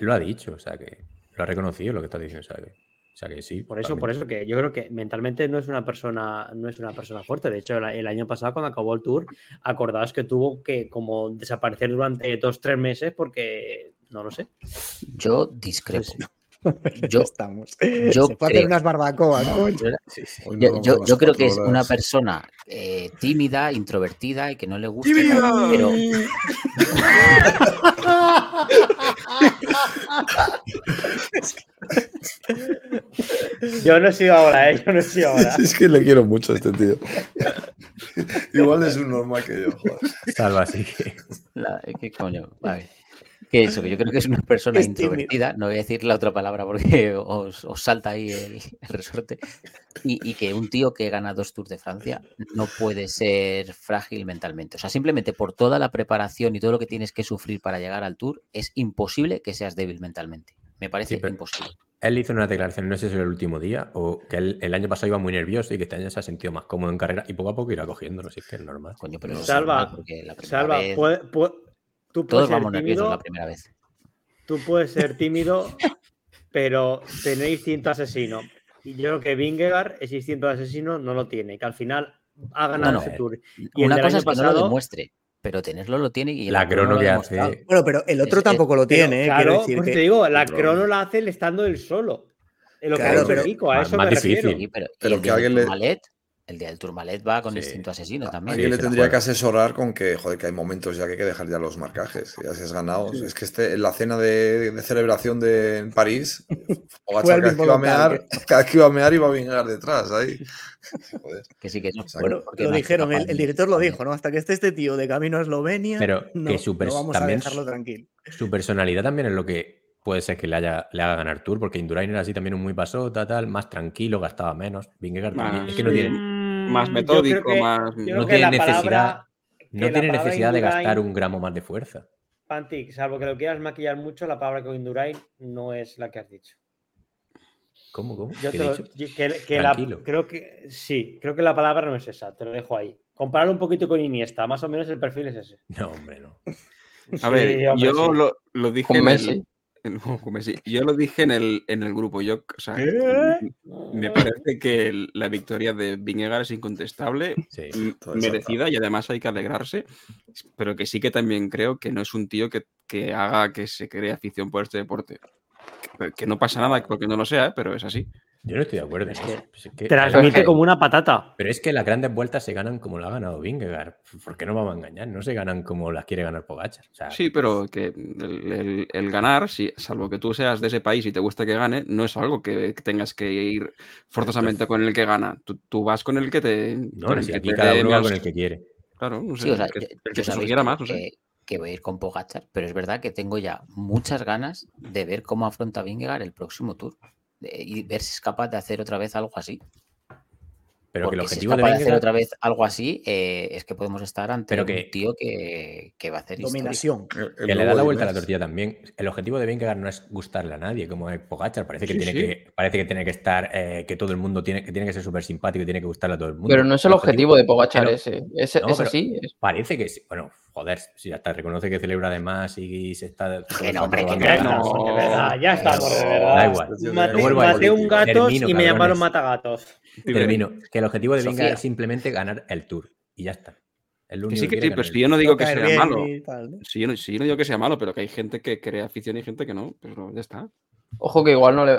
Speaker 7: lo ha dicho, o sea que lo ha reconocido lo que está diciendo. O sea que, o sea que sí.
Speaker 2: Por eso, por eso que yo creo que mentalmente no es una persona, no es una persona fuerte. De hecho, el, el año pasado, cuando acabó el tour, acordaos que tuvo que como desaparecer durante dos, tres meses porque no lo sé.
Speaker 4: Yo discrepo.
Speaker 2: Sí,
Speaker 4: Yo,
Speaker 5: estamos.
Speaker 4: yo
Speaker 5: se
Speaker 4: creo-
Speaker 5: unas barbacoas,
Speaker 4: yo, creo que es una persona eh, tímida, introvertida y que no le gusta.
Speaker 1: ¡Tímida!
Speaker 4: Pero
Speaker 2: Yo no he sido ahora, ¿eh? Yo no he sido ahora.
Speaker 1: Es que le quiero mucho a este tío. Igual es un normal que yo. joder.
Speaker 7: Salva, así que.
Speaker 4: la- ¿qué coño? Vale. Que eso, que yo creo que es una persona
Speaker 5: Es tímido.
Speaker 4: introvertida, no voy a decir la otra palabra porque os, os salta ahí el, el resorte, y, y que un tío que gana dos Tours de Francia no puede ser frágil mentalmente. O sea, simplemente por toda la preparación y todo lo que tienes que sufrir para llegar al Tour, es imposible que seas débil mentalmente. Me parece imposible.
Speaker 7: Él hizo una declaración, no sé si era el último día, o que él el año pasado iba muy nervioso y que este año se ha sentido más cómodo en carrera y poco a poco irá cogiéndolo, si es que es normal.
Speaker 4: Coño, pero
Speaker 2: Salva,
Speaker 4: normal, porque la primera
Speaker 2: Salva,
Speaker 4: vez-
Speaker 2: puede- puede- tú puedes
Speaker 4: todos vamos nerviosos la primera vez.
Speaker 2: tú puedes ser tímido, pero tener instinto asesino. Y yo creo que Vingegaard ese instinto de asesino no lo tiene, que al final ha ganado
Speaker 4: No, no.
Speaker 2: ese tour. Y el
Speaker 4: Una cosa es que no
Speaker 2: pasado-
Speaker 4: lo demuestre, pero tenerlo lo tiene y
Speaker 7: La
Speaker 4: el crono
Speaker 7: crono
Speaker 4: lo ha
Speaker 7: que hace.
Speaker 5: Bueno, pero el otro
Speaker 4: Es-
Speaker 5: tampoco lo tiene, ¿eh?
Speaker 2: claro,
Speaker 5: decir
Speaker 2: pues
Speaker 5: que-
Speaker 2: te digo, la crono la hace él estando él solo. Es lo
Speaker 5: Claro,
Speaker 2: que
Speaker 5: pero-
Speaker 2: explico, a
Speaker 7: más-
Speaker 2: eso
Speaker 7: más
Speaker 2: me refiero.
Speaker 7: difícil.
Speaker 4: Sí, pero,
Speaker 1: Pero
Speaker 4: el
Speaker 1: que alguien le-
Speaker 4: el día del Tourmalet va con
Speaker 7: Sí.
Speaker 4: instinto asesino también.
Speaker 1: Alguien le
Speaker 7: se
Speaker 1: tendría que asesorar con que, joder, que hay momentos ya que hay que dejar ya los marcajes. Ya si has ganado. Es que este, en la cena de, de celebración de en París, Pogacar cada que iba a mear, cada que iba a mear iba a vengar detrás. Ahí. Joder.
Speaker 4: Que sí, que no.
Speaker 5: Bueno,
Speaker 4: porque
Speaker 5: lo dijeron, el, director lo dijo, ¿no? Hasta que esté este tío de camino a Eslovenia,
Speaker 7: Pero que su
Speaker 5: no vamos a dejarlo tranquilo.
Speaker 7: Su personalidad también es lo que puede ser que le, haya, le haga ganar Tour, porque Indurain era así también un muy pasota, tal, más tranquilo, gastaba menos. Vingegaard también.
Speaker 3: Más-
Speaker 7: Es que no tiene,
Speaker 3: Más
Speaker 2: Mm,
Speaker 3: metódico,
Speaker 2: que-
Speaker 3: más.
Speaker 7: no
Speaker 2: que
Speaker 7: tiene necesidad,
Speaker 2: palabra- que
Speaker 7: no tiene necesidad de gastar un gramo más de fuerza.
Speaker 2: Pantic, salvo que lo quieras maquillar mucho, la palabra con Indurain no es la que has dicho.
Speaker 7: ¿Cómo, cómo?
Speaker 2: Yo que- que la- creo que sí, creo que la palabra no es esa, te lo dejo ahí. Compararlo un poquito con Iniesta, más o menos el perfil es ese.
Speaker 7: No, hombre, no.
Speaker 3: A ver,
Speaker 2: Sí, hombre,
Speaker 3: yo
Speaker 2: sí.
Speaker 3: lo, lo dije
Speaker 6: Con
Speaker 3: en
Speaker 6: Messi.
Speaker 3: el. Yo lo dije en el, en el grupo. Yo, o sea,
Speaker 2: ¿Qué?
Speaker 3: me parece que la victoria de Vingegaard es incontestable,
Speaker 7: Sí.
Speaker 3: merecida y además hay que alegrarse, pero que sí que también creo que no es un tío que, que haga que se cree afición por este deporte. Que, que no pasa nada porque no lo sea, ¿eh? pero es así.
Speaker 7: Yo no estoy de acuerdo.
Speaker 2: Es que
Speaker 7: eso. Pues es que-
Speaker 2: Transmite como una patata.
Speaker 7: Pero es que las grandes vueltas se ganan como lo ha ganado Vingegaard. ¿Por qué no vamos a engañar? No se ganan como las quiere ganar Pogacar. O sea,
Speaker 3: Sí, pero que el, el- el ganar, si, salvo que tú seas de ese país y te guste que gane, no es algo que tengas que ir forzosamente con el que gana. Tú, tú vas con el que te.
Speaker 7: no,
Speaker 3: con el
Speaker 7: si
Speaker 3: que
Speaker 7: aquí
Speaker 3: te
Speaker 7: cada uno va con el que quiere.
Speaker 3: Claro, no sé.
Speaker 4: Sí, o sea,
Speaker 3: el que,
Speaker 4: yo, sabéis
Speaker 3: más, no sé.
Speaker 4: que- que voy a ir con Pogachar, pero es verdad que tengo ya muchas ganas de ver cómo afronta Vingegaard el próximo tour y ver si es capaz de hacer otra vez algo así.
Speaker 7: Pero que el
Speaker 4: Porque si es
Speaker 7: objetivo de
Speaker 4: capaz de hacer otra vez algo así, eh, es que podemos estar ante
Speaker 7: Pero
Speaker 4: un
Speaker 7: que-
Speaker 4: tío que, que va a hacer historia.
Speaker 5: Dominación.
Speaker 1: El- el
Speaker 7: que le da la vuelta a la tortilla también. El objetivo de Vingegaard no es gustarle a nadie, como es Pogachar. Parece que
Speaker 3: Sí,
Speaker 7: tiene
Speaker 3: sí.
Speaker 7: que parece que tiene que estar, eh, que todo el mundo tiene que tiene que ser súper simpático y tiene que gustarle a todo el mundo.
Speaker 6: Pero no es el objetivo de Pogachar
Speaker 7: pero-
Speaker 6: ese. Ese-
Speaker 7: No,
Speaker 6: es
Speaker 7: pero-
Speaker 6: así. es-
Speaker 7: Parece que sí. Bueno, joder, si hasta reconoce que celebra de más y se está.
Speaker 4: Que no, hombre, que no,
Speaker 2: de verdad, ya estamos, de
Speaker 7: Da
Speaker 2: verdad.
Speaker 7: igual.
Speaker 2: Maté un gatos y me llamaron matagatos.
Speaker 7: Termino. Que el objetivo de
Speaker 4: Sofía.
Speaker 7: es simplemente ganar el Tour. Y ya está.
Speaker 3: Que sí, que sí, pero si yo no digo que sea
Speaker 5: bien
Speaker 3: malo.
Speaker 5: y tal, ¿no?
Speaker 3: Si yo, no, si yo no digo que sea malo, pero que hay gente que crea afición y gente que no. Pero ya está.
Speaker 6: Ojo que igual no le.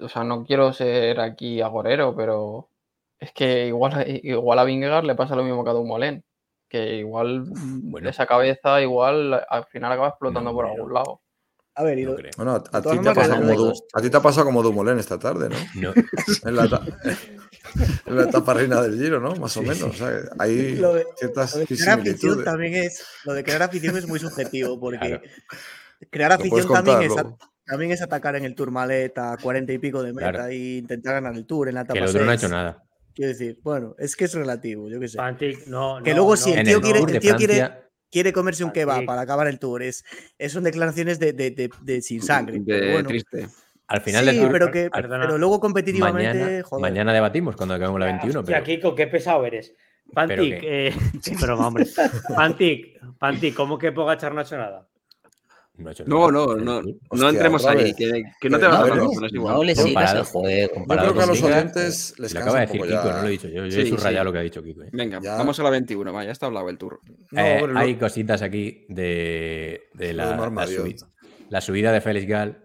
Speaker 6: O sea, no quiero ser aquí agorero, pero es que igual, igual a Vingegaard le pasa lo mismo que a Dumoulin. Que igual
Speaker 7: Bueno.
Speaker 6: esa cabeza igual al final acaba explotando
Speaker 7: No,
Speaker 6: por algún lado.
Speaker 5: A ver, y
Speaker 7: No
Speaker 5: lo-
Speaker 7: creo.
Speaker 1: Bueno, a, ti te ha pasado como Du- a ti te ha pasado como Dumoulin esta tarde, ¿no?
Speaker 7: No,
Speaker 1: En la, eta- en la etapa reina del Giro, ¿no? Más o menos. o sea, hay
Speaker 5: Lo de-
Speaker 1: ciertas
Speaker 5: Lo de crear afición también es. Lo de crear afición es muy subjetivo, porque
Speaker 7: Claro.
Speaker 5: crear afición también es, a- también es atacar en el Tourmalet a 40 y pico de meta
Speaker 7: Claro.
Speaker 5: e intentar ganar el Tour en la etapa
Speaker 7: que el otro no ha
Speaker 5: 6.
Speaker 7: hecho nada.
Speaker 5: Quiero decir, bueno, es que es relativo, yo qué sé.
Speaker 2: Pantic, no,
Speaker 5: Que
Speaker 2: no,
Speaker 5: luego
Speaker 2: no.
Speaker 5: si el
Speaker 7: En
Speaker 5: tío
Speaker 7: el
Speaker 5: quiere- Quiere- comerse un kebab para acabar el Tour. Es, es- son declaraciones de, de- de- de sin sangre.
Speaker 3: De
Speaker 5: pero bueno.
Speaker 3: triste.
Speaker 7: al final
Speaker 5: Sí,
Speaker 7: del Tour,
Speaker 5: pero, que,
Speaker 2: Perdona.
Speaker 5: pero luego competitivamente,
Speaker 7: mañana,
Speaker 5: joder.
Speaker 7: mañana debatimos cuando acabemos la 21.
Speaker 2: Hostia,
Speaker 7: Pero,
Speaker 2: Kiko, qué pesado eres. Pantic,
Speaker 7: que-
Speaker 2: eh, hombre. Pantic, Pantic, ¿cómo que Pogachar no ha hecho nada?
Speaker 7: No,
Speaker 3: No, no, no, entremos ahí. Que, que no te vas a
Speaker 1: no,
Speaker 3: dar no
Speaker 4: le sigas
Speaker 7: Comparado-
Speaker 4: el juego.
Speaker 1: Yo
Speaker 4: comparado
Speaker 1: creo que a
Speaker 4: con
Speaker 1: los oyentes les
Speaker 7: Lo acaba de decir Kiko,
Speaker 1: ya.
Speaker 7: no lo he dicho yo. Yo
Speaker 3: Sí,
Speaker 7: he subrayado
Speaker 3: sí.
Speaker 7: lo que ha dicho Kiko. ¿eh?
Speaker 3: Venga,
Speaker 1: Ya.
Speaker 3: vamos a la 21, va, ya está hablado el tour.
Speaker 1: No,
Speaker 7: Eh,
Speaker 1: bueno,
Speaker 7: hay cositas aquí de, la,
Speaker 1: de
Speaker 7: la subida de Félix Gal,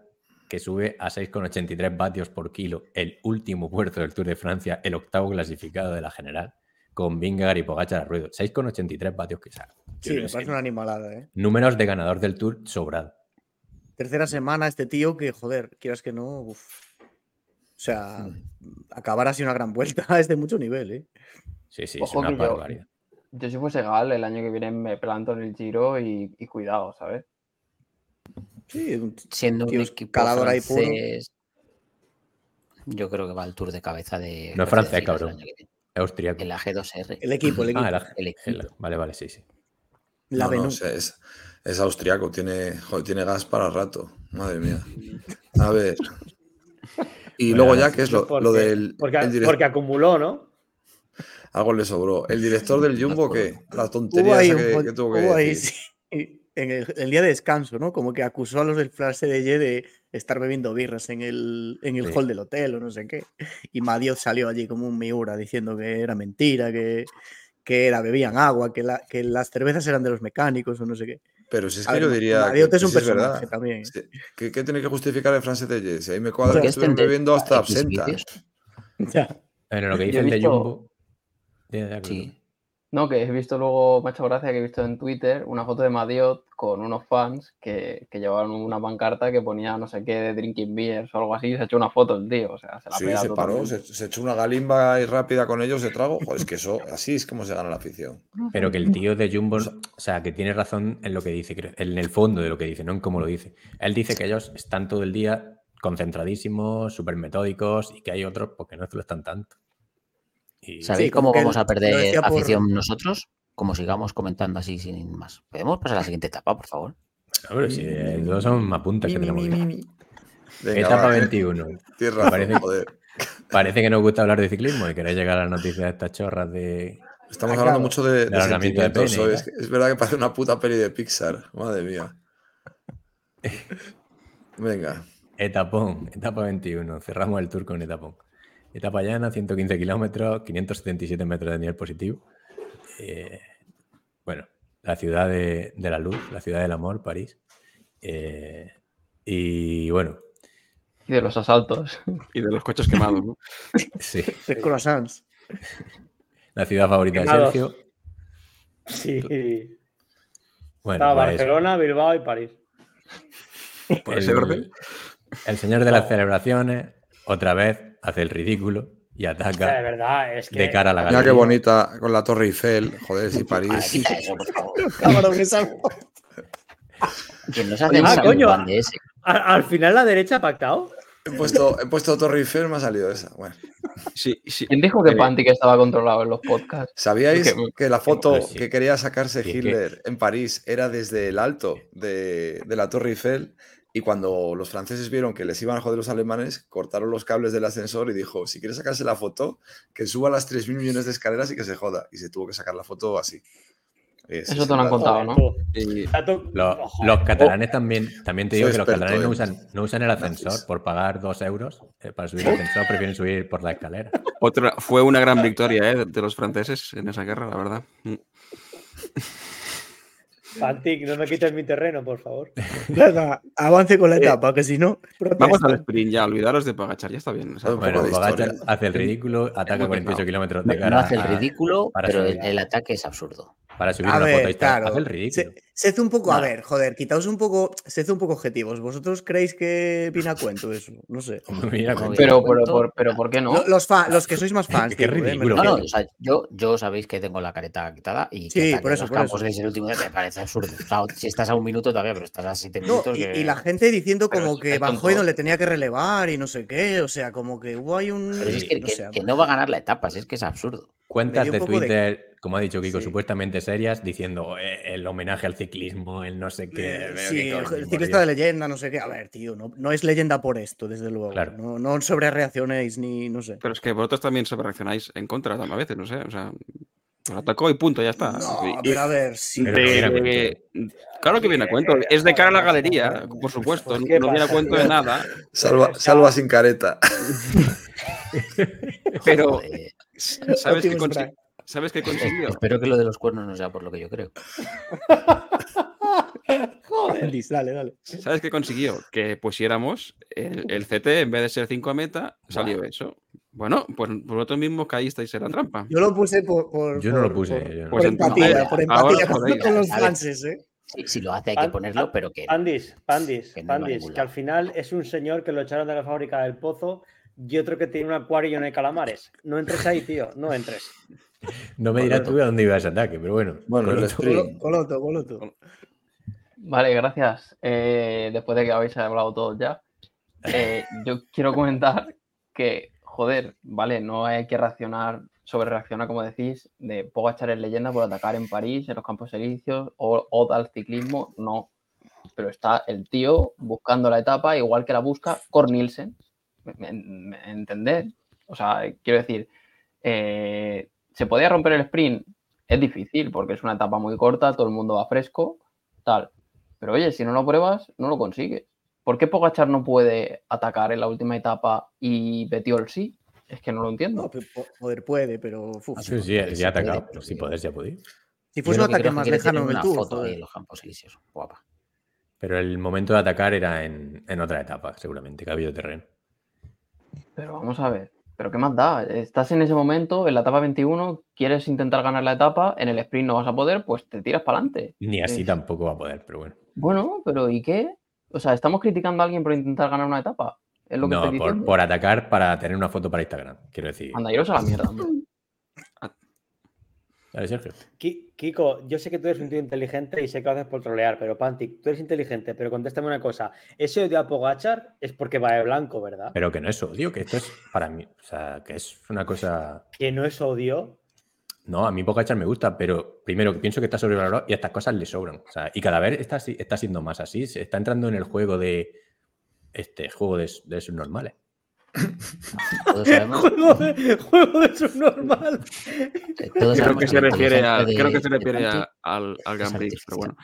Speaker 7: que sube a 6,83 vatios por kilo, el último puerto del Tour de Francia, el octavo clasificado de la general, con Vingegaard y Pogacar a ruedo. 6,83 vatios que saca.
Speaker 5: Sí, me parece una animalada, ¿eh?
Speaker 7: Números de ganador del Tour sobrado.
Speaker 5: Tercera semana este tío que, joder, quieras que no. uf. O sea, acabar así una gran vuelta es de mucho nivel, ¿eh?
Speaker 7: Sí, sí, es
Speaker 6: Ojo
Speaker 7: una
Speaker 6: que yo-
Speaker 7: barbaridad.
Speaker 6: Yo si fuese Gal, el año que viene me planto en el Giro y, y cuidado, ¿sabes?
Speaker 5: Sí, un-
Speaker 4: siendo un equipo
Speaker 5: calador ahí puro.
Speaker 4: francés, yo creo que va al tour de cabeza de.
Speaker 7: No es francés, cabrón. Austríaco.
Speaker 4: El AG2R.
Speaker 5: el equipo, el equipo.
Speaker 7: Ah, el,
Speaker 4: equipo.
Speaker 7: Vale, vale, sí, sí.
Speaker 5: la
Speaker 1: no, no,
Speaker 5: Venus.
Speaker 1: o sea, es, es austriaco, tiene, joder, tiene gas para rato. Madre mía. A ver. Y
Speaker 7: Bueno,
Speaker 1: luego ya, que es lo,
Speaker 2: Porque-
Speaker 1: lo del.
Speaker 2: Porque,
Speaker 1: el direct-
Speaker 2: porque acumuló, ¿no?
Speaker 1: Algo le sobró. ¿El director del Jumbo qué? La tontería esa que, que tuvo que
Speaker 5: ahí,
Speaker 1: decir.
Speaker 5: sí, en el, el día de descanso, ¿no? Como que acusó a los del Flash CDG de estar bebiendo birras en el, en el
Speaker 7: Sí.
Speaker 5: hall del hotel o no sé qué. Y Madiot salió allí como un miura diciendo que era mentira, que, que era, bebían agua, que, la- que las cervezas eran de los mecánicos o no sé qué.
Speaker 1: Pero si es que
Speaker 5: ver,
Speaker 1: yo diría.
Speaker 5: Madiot
Speaker 1: que,
Speaker 5: es un personaje también. ¿eh?
Speaker 1: Sí, ¿Qué, qué tiene que justificar el France de Si ahí me cuadra que
Speaker 4: es
Speaker 1: estuvieron bebiendo hasta absenta.
Speaker 5: Ya.
Speaker 7: Bueno, lo que
Speaker 6: Yo
Speaker 7: dice el de Jumbo.
Speaker 4: Sí.
Speaker 6: No, que he visto luego, me ha hecho gracia que he visto en Twitter una foto de Madiot con unos fans que, que llevaban una pancarta que ponía no sé qué de drinking beers o algo así y se ha hecho una foto el tío. O sea, se la
Speaker 1: Sí, se paró, se, se echó una galimba y rápida con ellos de trago. Joder, es que eso, así es como se gana la afición.
Speaker 7: Pero que el tío de Jumbo, o sea, que tiene razón en lo que dice, creo, en el fondo de lo que dice, no en cómo lo dice. Él dice que ellos están todo el día concentradísimos, súper metódicos y que hay otros porque no lo están tanto. Y
Speaker 4: ¿Sabéis
Speaker 5: Sí,
Speaker 4: cómo vamos a perder
Speaker 5: por-
Speaker 4: afición nosotros? Como sigamos comentando así sin más. ¿Podemos pasar a la siguiente etapa, por favor?
Speaker 7: No, pero si eh, todos son más puntas que tenemos.
Speaker 1: Venga,
Speaker 7: Etapa
Speaker 1: va,
Speaker 7: 21.
Speaker 1: Tienes razón,
Speaker 7: Parece-
Speaker 1: joder.
Speaker 7: Parece que nos gusta hablar de ciclismo y queréis llegar a las noticias de estas chorras de.
Speaker 1: Estamos
Speaker 5: Ah,
Speaker 1: hablando mucho de, de sentimientos
Speaker 7: pene y
Speaker 1: hoy. Es, es verdad que parece una puta peli de Pixar. Madre mía. Venga.
Speaker 7: Etapón, etapa 21. Cerramos el tour con etapón. Etapa llana, 115 kilómetros, 577 metros de nivel positivo. Eh, bueno, la ciudad de, de la luz, la ciudad del amor, París. Eh, y bueno,
Speaker 6: Y de los asaltos.
Speaker 3: Y de los coches quemados, ¿no?
Speaker 7: sí,
Speaker 5: De croissants.
Speaker 7: la ciudad favorita de. Sergio.
Speaker 2: Sí.
Speaker 7: Bueno,
Speaker 2: Estaba
Speaker 7: pues,
Speaker 2: Barcelona, Bilbao y París.
Speaker 3: Por ese orden.
Speaker 7: el señor de las celebraciones otra vez hace el ridículo y
Speaker 2: O
Speaker 7: ataca
Speaker 2: sea, de verdad, es que.
Speaker 7: de cara a la
Speaker 1: Mira
Speaker 7: galería.
Speaker 1: qué bonita con la Torre Eiffel. Joder, si París.
Speaker 5: Cabrón, esa-
Speaker 4: Que no se hace
Speaker 2: Ah, coño.
Speaker 4: Ese.
Speaker 2: Al, al final la derecha ha pactado.
Speaker 1: He puesto, he puesto Torre Eiffel, me ha salido esa. Bueno,
Speaker 3: Sí, sí.
Speaker 6: ¿Quién dijo que
Speaker 3: Eh,
Speaker 6: Pantic estaba controlado en los podcasts?
Speaker 1: ¿Sabíais
Speaker 6: que-
Speaker 1: que la foto
Speaker 7: Pues sí.
Speaker 1: que quería sacarse
Speaker 7: que-
Speaker 1: Hitler en París era desde el alto de, de la Torre Eiffel? Y cuando los franceses vieron que les iban a joder los alemanes, cortaron los cables del ascensor y dijo, si quieres sacarse la foto, que suba las 3.000 millones de escaleras y que se joda. Y se tuvo que sacar la foto así. Ese
Speaker 6: Eso
Speaker 1: es
Speaker 6: te lo han contado, ¿no?
Speaker 3: Y-
Speaker 7: Los, los catalanes también, también te digo que los catalanes no usan, no usan el ascensor por pagar dos euros eh, para subir el ascensor, prefieren subir por la escalera.
Speaker 3: otra, fue una gran victoria ¿eh? de los franceses en esa guerra, la verdad.
Speaker 2: Pantic, no me quites mi terreno, por favor.
Speaker 5: Nada, avance con la etapa, que si no.
Speaker 3: Vamos al sprint ya, olvidaros de Pagachar, ya está bien. o sea,
Speaker 7: Bueno,
Speaker 1: historia.
Speaker 7: hace el ridículo, ataca
Speaker 3: muy
Speaker 7: 48
Speaker 3: pesado.
Speaker 7: kilómetros de
Speaker 4: No,
Speaker 7: cara
Speaker 4: no hace el
Speaker 7: a-
Speaker 4: ridículo, pero el ataque es absurdo.
Speaker 7: Para subir
Speaker 5: A
Speaker 7: una foto.
Speaker 5: ver,
Speaker 7: Ahí está,
Speaker 5: claro.
Speaker 7: el ridículo.
Speaker 5: Se, se hace un poco, a ver, joder, quitaos un poco, se hace un poco objetivos. ¿Vosotros creéis que viene a cuento eso? No sé.
Speaker 7: Mira,
Speaker 6: Pero, por, pero ¿por qué no?
Speaker 5: Lo- Los, fa- los que sois más fans.
Speaker 7: Qué
Speaker 5: digo, eh, me
Speaker 7: ridículo.
Speaker 4: No, no,
Speaker 5: refiero.
Speaker 4: o sea, yo, yo sabéis que tengo la careta quitada y
Speaker 5: Sí, por eso,
Speaker 4: los
Speaker 5: por
Speaker 4: campos
Speaker 5: eso.
Speaker 4: desde el último día me parece absurdo. O sea, si estás a un minuto todavía, pero estás a siete
Speaker 5: No,
Speaker 4: minutos.
Speaker 5: y,
Speaker 4: que-
Speaker 5: y la gente diciendo
Speaker 6: Pero
Speaker 5: como que
Speaker 6: tonto.
Speaker 5: Hoyden le tenía que relevar y no sé qué. O sea, como que hubo ahí un.
Speaker 4: Pero es que,
Speaker 5: no
Speaker 4: que-
Speaker 5: sé,
Speaker 4: que no va a ganar la etapa, si es que es absurdo.
Speaker 7: Cuentas de- Twitter, como ha dicho Kiko,
Speaker 5: Sí.
Speaker 7: supuestamente serias, diciendo eh, el homenaje al ciclismo, el no sé qué.
Speaker 5: Eh, sí,
Speaker 7: qué
Speaker 5: el, ciclista de leyenda, no sé qué. A ver, tío, no, no es leyenda por esto, desde luego.
Speaker 7: Claro.
Speaker 5: No, no sobre reaccionéis ni no sé.
Speaker 3: Pero es que vosotros también se reaccionáis en contra a veces, no sé. O sea, pues atacó y punto, ya está.
Speaker 5: No,
Speaker 3: Y-
Speaker 5: pero a ver, sí.
Speaker 3: De- claro que viene a cuento. Es de cara a la galería, por supuesto.
Speaker 2: Pues,
Speaker 3: No
Speaker 2: ¿qué
Speaker 3: viene a cuento de nada.
Speaker 1: Salva, salva sin careta.
Speaker 3: Pero, ¿sabes qué. ¿Sabes qué consiguió?
Speaker 4: espero que lo de los cuernos no sea por lo que yo creo.
Speaker 5: Liz, dale, dale.
Speaker 3: ¿Sabes qué consiguió? Que pusiéramos el, el CT, en vez de ser 5 a meta, salió eso. Bueno, pues vosotros mismos caísteis en la trampa.
Speaker 5: Yo lo puse por. por-
Speaker 7: Yo no lo puse.
Speaker 5: Por,
Speaker 7: yo no.
Speaker 3: Pues
Speaker 5: empatía, por
Speaker 3: ahora
Speaker 5: empatía con, los franceses, ¿eh?
Speaker 4: Si, si lo hace hay que ponerlo, pero que
Speaker 2: Pandis, Pandis,
Speaker 4: Que no
Speaker 2: Pandis, que al final es un señor que lo echaron de la fábrica del pozo y otro que tiene un acuario lleno de calamares. No entres ahí, tío, no entres.
Speaker 7: No me dirás tú a dónde iba ese ataque, pero bueno.
Speaker 1: Bueno,
Speaker 7: con
Speaker 1: el
Speaker 7: otro-
Speaker 1: sprint.
Speaker 5: Colo- Coloto, coloto.
Speaker 6: Vale, gracias. Eh, después de que habéis hablado todos ya, eh, yo quiero comentar que, joder, vale, no hay que reaccionar, sobre reaccionar, como decís, de Pogachar en leyenda por atacar en París, en los Campos Elíseos, o, o al ciclismo, no. Pero está el tío buscando la etapa, igual que la busca Cornilsen. ¿Me, me- me entendés? O sea, quiero decir, eh, ¿se podía romper el sprint? Es difícil, porque es una etapa muy corta, todo el mundo va fresco, tal. Pero oye, si no lo pruebas, no lo consigues. ¿Por qué Pogachar no puede atacar en la última etapa y Betiol sí? Es que no lo entiendo.
Speaker 5: No, poder puede, pero. uf.
Speaker 4: Ah,
Speaker 7: Sí, sí,
Speaker 4: Sí,
Speaker 7: ya atacado.
Speaker 4: puede,
Speaker 7: pero
Speaker 4: sí
Speaker 7: Si
Speaker 4: puede.
Speaker 7: poder, ha podido.
Speaker 5: Si fuese un
Speaker 4: que
Speaker 5: ataque más lejano del
Speaker 4: una
Speaker 5: Tour,
Speaker 4: foto en los campos elíseos. Guapa.
Speaker 7: Pero el momento de atacar era en, en otra etapa, seguramente, que ha habido terreno.
Speaker 6: Pero vamos a ver. ¿Pero qué más da? Estás en ese momento, en la etapa 21, quieres intentar ganar la etapa, en el sprint no vas a poder, pues te tiras para adelante.
Speaker 7: Ni así
Speaker 6: Sí.
Speaker 7: tampoco va a poder, pero bueno.
Speaker 6: Bueno, pero ¿y qué? O sea, ¿estamos criticando a alguien por intentar ganar una etapa? Es lo que
Speaker 7: No, por, atacar para tener una foto para Instagram, quiero decir.
Speaker 6: Anda, iros a la mierda.
Speaker 7: Dale, Sergio.
Speaker 2: Ki- Kiko, yo sé que tú eres un tío inteligente y sé que lo haces por trolear, pero Pantic, tú eres inteligente, pero contéstame una cosa. Ese odio a Pogachar es porque va de blanco, ¿verdad?
Speaker 7: Pero que no es odio, que esto es para mí. O sea, que es una cosa.
Speaker 2: Que no es odio.
Speaker 7: No, a mí Pogachar me gusta, pero primero que pienso que está sobrevalorado y estas cosas le sobran. O sea, y cada vez está, está siendo más así. Se está entrando en el juego de. Este juego de, de subnormales.
Speaker 2: Juego de, juego de subnormal.
Speaker 4: todos
Speaker 3: Creo que se refiere, a,
Speaker 4: inteligencia
Speaker 3: creo que
Speaker 4: de-
Speaker 3: se
Speaker 4: de
Speaker 3: refiere a-
Speaker 4: Pantic
Speaker 3: al, al Prix, pero bueno.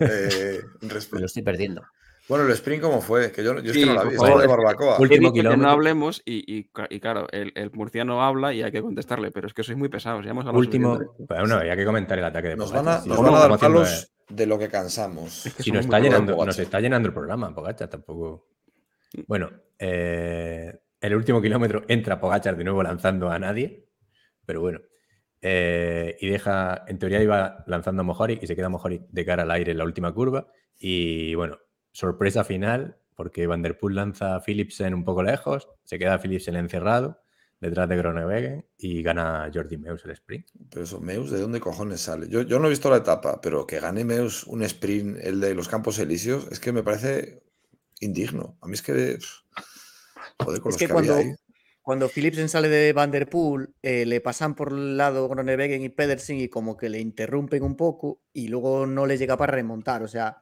Speaker 1: Eh,
Speaker 4: lo estoy perdiendo.
Speaker 1: bueno, el sprint, ¿cómo fue? Que yo, yo es
Speaker 3: Sí,
Speaker 1: que no la vi,
Speaker 3: favor.
Speaker 1: de barbacoa.
Speaker 7: Último
Speaker 3: que no hablemos y, y claro, el, el murciano habla y hay que contestarle, pero es que sois muy pesados. Ya hemos hablado
Speaker 7: Último. bueno, había que comentar el ataque de
Speaker 1: Nos van a,
Speaker 7: Si
Speaker 1: nos
Speaker 7: no,
Speaker 1: van a dar palos de lo que cansamos.
Speaker 3: Es que
Speaker 7: Si nos está, llenando, nos está llenando el programa, Pogachar tampoco. Bueno, eh, el último kilómetro entra Pogachar de nuevo lanzando a nadie, pero bueno. eh, y deja, en teoría iba lanzando a Mohoric y se queda Mohoric de cara al aire en la última curva. Y bueno, sorpresa final, porque Van Der Poel lanza a Philipsen un poco lejos, se queda Philipsen encerrado detrás de Groenewegen y gana Jordi Meus el sprint.
Speaker 1: Pero eso, Meus, ¿de dónde cojones sale? Yo, yo no he visto la etapa, pero que gane Meus un sprint, el de los Campos Elíseos, es que me parece indigno. A mí es que. pff, Joder, con
Speaker 5: Es
Speaker 1: los
Speaker 5: que
Speaker 1: que, había
Speaker 5: cuando-
Speaker 1: ahí.
Speaker 5: cuando Philipsen sale de Vanderpool, eh, le pasan por el lado Gronewegen y Pedersen y como que le interrumpen un poco y luego no le llega para remontar. O sea,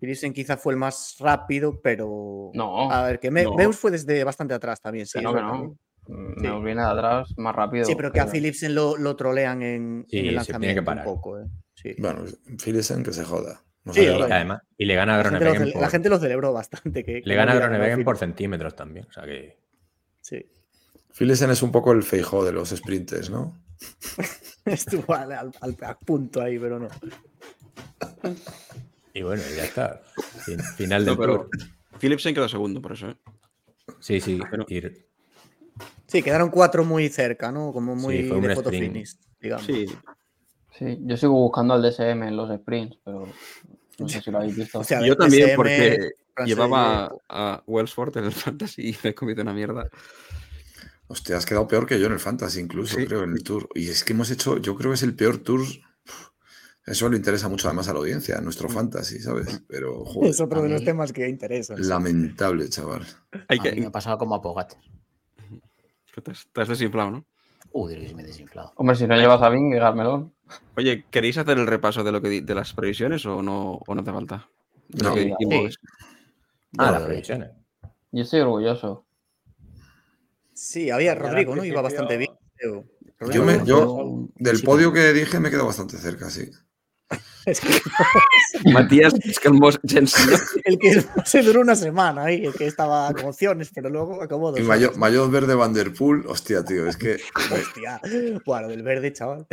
Speaker 5: Philipsen quizá fue el más rápido, pero.
Speaker 6: No,
Speaker 5: A ver, que Me-
Speaker 6: no.
Speaker 5: Meus fue desde bastante atrás también, sí.
Speaker 6: que no, que
Speaker 5: verdad.
Speaker 6: no.
Speaker 5: Sí.
Speaker 6: Me viene de atrás más rápido.
Speaker 5: Sí, pero que a Philipsen lo, lo trolean en,
Speaker 7: Sí,
Speaker 5: en el
Speaker 7: se tiene que
Speaker 5: lanzamiento un poco. eh. Sí.
Speaker 1: Bueno, Philipsen que se joda. No
Speaker 5: Sí,
Speaker 7: Y, además, y le gana a
Speaker 5: La gente, lo,
Speaker 7: Groenewegen
Speaker 5: la gente lo celebró bastante. Que, que
Speaker 7: le gana a
Speaker 5: no
Speaker 7: Groenewegen por centímetros también. O sea que.
Speaker 5: Sí.
Speaker 1: Philipsen es un poco el feijó de los sprinters, ¿no?
Speaker 5: Estuvo al, al- al- a punto ahí, pero no.
Speaker 7: Y bueno, ya está. Fin- Final
Speaker 3: No,
Speaker 7: del
Speaker 3: pero
Speaker 7: tour.
Speaker 3: Philipsen quedó segundo, por eso. ¿eh?
Speaker 7: Sí, sí.
Speaker 3: pero-
Speaker 5: Sí, quedaron cuatro muy cerca, ¿no? Como muy
Speaker 7: Sí, fue un
Speaker 5: de finish, digamos.
Speaker 3: Sí,
Speaker 6: Sí, yo sigo buscando al DSM en los sprints, pero no sé si lo habéis visto.
Speaker 5: O sea,
Speaker 3: yo también, porque llevaba a Wellsford en el Fantasy y me he comido una mierda.
Speaker 1: Hostia, has quedado peor que yo en el Fantasy, incluso,
Speaker 3: Sí.
Speaker 1: creo, en el Tour. Y es que hemos hecho, yo creo que es el peor Tour. Eso le interesa mucho además a la audiencia, a nuestro Fantasy, ¿sabes? Pero, joder,
Speaker 5: Es otro de los temas que interesan.
Speaker 1: lamentable, chaval.
Speaker 3: Hay
Speaker 4: A mí me ha pasado como a
Speaker 3: que te, has- te has desinflado, ¿no?
Speaker 4: Uy, me he desinflado.
Speaker 6: Hombre, si no llevas a Vingegaard, melón.
Speaker 3: Oye, ¿queréis hacer el repaso de lo que de las previsiones o no, o no hace falta? De lo
Speaker 1: No.
Speaker 3: que
Speaker 6: Sí,
Speaker 3: dijimos.
Speaker 7: Ah, las previsiones.
Speaker 6: Yo estoy orgulloso.
Speaker 5: Sí, había Rodrigo, ¿no? Iba bastante bien. creo.
Speaker 1: Yo, me, del podio que dije me quedo bastante cerca, sí.
Speaker 5: Es que
Speaker 3: Matías Escalmos Jensen.
Speaker 5: el que se duró una semana ahí, el que estaba con opciones, pero luego acabó dos
Speaker 1: Y Mayo,
Speaker 5: horas.
Speaker 1: Mayotte Verde Van Der Poel, hostia, tío, es que.
Speaker 5: Hostia. Bueno, del verde, chaval.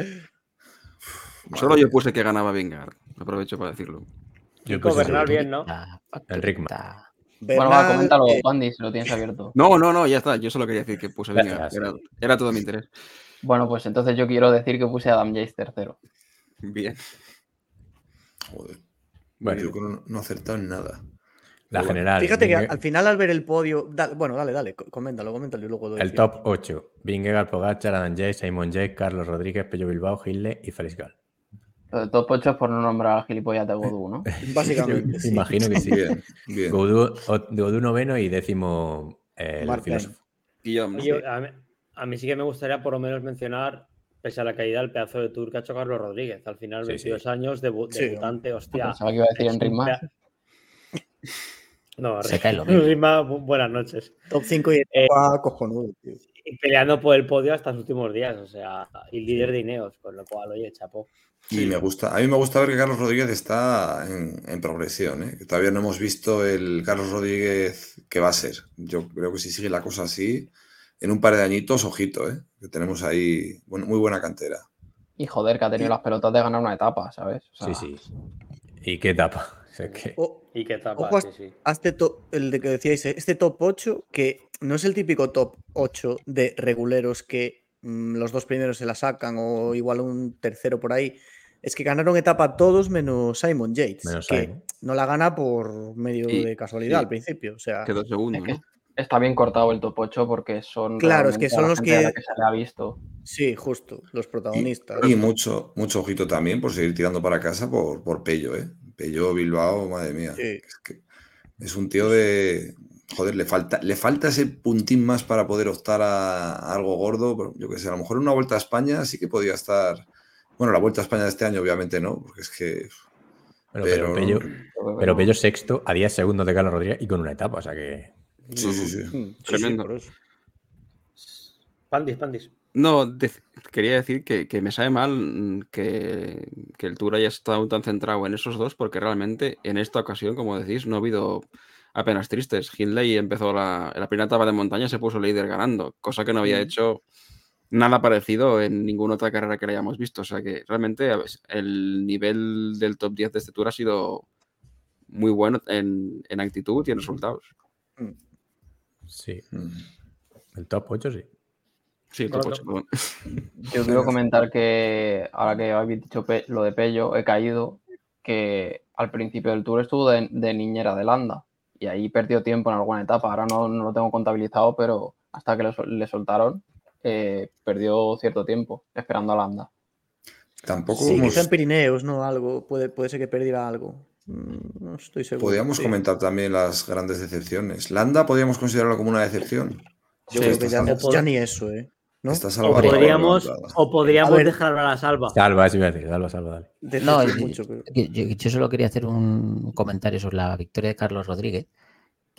Speaker 3: Solo yo puse que ganaba Vingar. Aprovecho para decirlo.
Speaker 7: Yo puse
Speaker 2: Bernal bien, ¿no?
Speaker 7: El Rickman.
Speaker 6: Bueno, va, coméntalo, Pandi, si lo tienes abierto.
Speaker 3: No, no, no, ya está. Yo solo quería decir que puse Vingar. Era, todo mi interés.
Speaker 6: Bueno, pues entonces yo quiero decir que puse a Adam Yates tercero.
Speaker 3: Bien.
Speaker 1: Joder,
Speaker 7: Bueno,
Speaker 1: yo creo que no, no acertado en nada.
Speaker 7: la
Speaker 1: bueno,
Speaker 7: general.
Speaker 5: Fíjate que al final, al ver el podio. da- bueno, dale, dale, co- coméntalo, coméntalo y luego doy
Speaker 7: El top 8. Vingegaard, Pogacar, Adam Yates, Simon Yates, Carlos Rodríguez, Pello Bilbao, Gille y Félix Gal.
Speaker 6: Top 8 es por no nombrar a gilipollas de Godú, ¿no?
Speaker 5: Básicamente. sí.
Speaker 7: Imagino que sí.
Speaker 1: Bien, bien.
Speaker 7: Godú, noveno y décimo eh, el
Speaker 5: Martín.
Speaker 7: filósofo.
Speaker 3: Guillaume.
Speaker 2: Oye, a, mí, a mí sí que me gustaría por lo menos mencionar, pese a la caída, el pedazo de tour que ha hecho Carlos Rodríguez. Al final,
Speaker 7: Sí, sí.
Speaker 2: 22 años, debu-
Speaker 5: Sí,
Speaker 2: debutante, hostia.
Speaker 6: Pensaba que iba a decir más.
Speaker 2: pea- No,
Speaker 4: Se cae lo mismo.
Speaker 2: Rima, bu- buenas noches.
Speaker 5: Top 5 y
Speaker 2: Eh,
Speaker 5: cojonudo, tío.
Speaker 2: Y peleando por el podio hasta los últimos días, o sea, y líder de Ineos, con lo cual, oye, chapo.
Speaker 1: Y me gusta, a mí me gusta ver que Carlos Rodríguez está en, en progresión, ¿eh? que todavía no hemos visto el Carlos Rodríguez que va a ser. Yo creo que si sigue la cosa así, en un par de añitos, ojito, ¿eh? que tenemos ahí bueno, muy buena cantera.
Speaker 6: Y joder, que ha tenido las pelotas de ganar una etapa, ¿sabes? O sea,
Speaker 7: Sí, sí. ¿Y qué etapa? O sea, que-
Speaker 5: O-
Speaker 2: Y qué tapa,
Speaker 5: Ojo a-
Speaker 2: sí, sí.
Speaker 5: a este top, el de que decíais, eh, este top 8, que no es el típico top 8 de reguleros que mm, los dos primeros se la sacan o igual un tercero por ahí. Es que ganaron etapa todos menos Simon Yates,
Speaker 7: Menos
Speaker 5: que
Speaker 7: Simon.
Speaker 5: no la gana por medio
Speaker 3: Y-
Speaker 5: de casualidad
Speaker 3: sí.
Speaker 5: al principio. O sea,
Speaker 3: Quedó segundo,
Speaker 6: Es que
Speaker 3: ¿no?
Speaker 6: está bien cortado el top 8 porque son.
Speaker 5: Claro, es que son los
Speaker 6: la
Speaker 5: que-
Speaker 6: se le ha visto.
Speaker 5: sí, justo, los protagonistas.
Speaker 1: Y mucho, mucho ojito también por seguir tirando para casa por, por Pello, ¿eh? Pello, Bilbao, madre mía.
Speaker 5: Sí.
Speaker 1: Es, que es un tío de. Joder, le falta, le falta ese puntín más para poder optar a, a algo gordo. pero Yo que sé, a lo mejor en una vuelta a España sí que podía estar. Bueno, la vuelta a España de este año, obviamente no, porque es que.
Speaker 7: Bueno, pero,
Speaker 1: pero-
Speaker 7: Pello, pero sexto a 10 segundos de Carlos Rodríguez y con una etapa. O sea que.
Speaker 1: Sí, sí, sí.
Speaker 5: Mm, sí,
Speaker 3: Tremendo.
Speaker 2: Pandis, Pandis.
Speaker 3: No, quería decir que, que me sabe mal mm, que, que el Tour haya estado tan centrado en esos dos, porque realmente en esta ocasión, como decís, no ha habido apenas tristes. Hindley empezó la, en la primera etapa de montaña, se puso líder ganando, cosa que no había
Speaker 5: Mm.
Speaker 3: hecho nada parecido en ninguna otra carrera que le hayamos visto. O sea que realmente el nivel del top 10 de este Tour ha sido muy bueno en, en actitud y en resultados.
Speaker 7: Sí.
Speaker 1: Mm.
Speaker 7: El top 8 sí.
Speaker 3: Sí, top
Speaker 2: Bueno,
Speaker 3: 8, perdón.
Speaker 6: Yo quiero comentar que ahora que habéis dicho lo de Pello, he caído que al principio del tour estuvo de, de niñera de Landa y ahí perdió tiempo en alguna etapa. Ahora no, no lo tengo contabilizado, pero hasta que le, sol- le soltaron, eh, perdió cierto tiempo esperando a Landa.
Speaker 1: Tampoco
Speaker 5: Sí,
Speaker 1: hemos-
Speaker 5: quizá en Pirineos, ¿no? Algo, puede, puede ser que perdiera algo. Mm, No estoy seguro.
Speaker 1: podíamos
Speaker 5: sí.
Speaker 1: comentar también las grandes decepciones. Landa podríamos considerarlo como una decepción.
Speaker 5: Yo
Speaker 1: Sí,
Speaker 5: creo que ya, ni eso, ¿eh? ¿No?
Speaker 1: Está
Speaker 2: O podríamos, o podríamos
Speaker 5: A ver.
Speaker 2: dejar a la salva.
Speaker 7: Salva, eso iba a decir, salva, salva, dale.
Speaker 4: No,
Speaker 5: que
Speaker 4: y-
Speaker 5: mucho, pero-
Speaker 4: Yo, yo- yo solo quería hacer un comentario sobre la victoria de Carlos Rodríguez,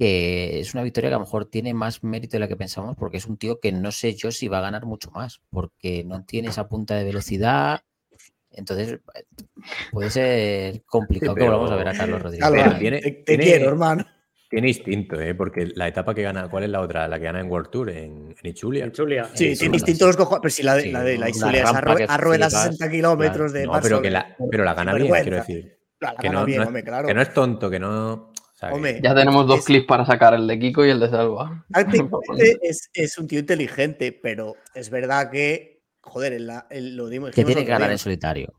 Speaker 4: que es una victoria que a lo mejor tiene más mérito de la que pensamos, porque es un tío que no sé yo si va a ganar mucho más, porque no tiene esa punta de velocidad. Entonces, puede ser complicado que
Speaker 7: pero-
Speaker 4: volvamos a ver a Carlos Rodríguez.
Speaker 5: Alba,
Speaker 7: Pero tiene-
Speaker 5: te, te
Speaker 7: tiene-
Speaker 5: quiero, hermano.
Speaker 7: Tiene instinto, ¿eh? Porque la etapa que gana, ¿cuál es la otra? La que gana en World Tour, en, en Ichulia.
Speaker 2: En Chulia.
Speaker 5: Sí, tiene instinto los cojones. Pero si la de
Speaker 4: Sí,
Speaker 5: la, de la Isulia es a,
Speaker 4: rampa
Speaker 5: rue-
Speaker 4: que
Speaker 5: a rueda
Speaker 4: flipas,
Speaker 5: 60 kilómetros de
Speaker 7: No,
Speaker 5: paso
Speaker 7: pero, que la, pero la gana bien, quiero decir.
Speaker 5: La
Speaker 7: Que
Speaker 5: gana
Speaker 7: no,
Speaker 5: bien,
Speaker 7: no es,
Speaker 5: hombre, claro.
Speaker 7: que no es tonto, que no.
Speaker 5: Hombre,
Speaker 6: Ya tenemos dos
Speaker 5: Es-
Speaker 6: clips para sacar, el de Kiko y el de Salva.
Speaker 5: Es, es un tío inteligente, pero es verdad que, joder, en la- en lo dimos.
Speaker 4: que tiene que ganar en solitario.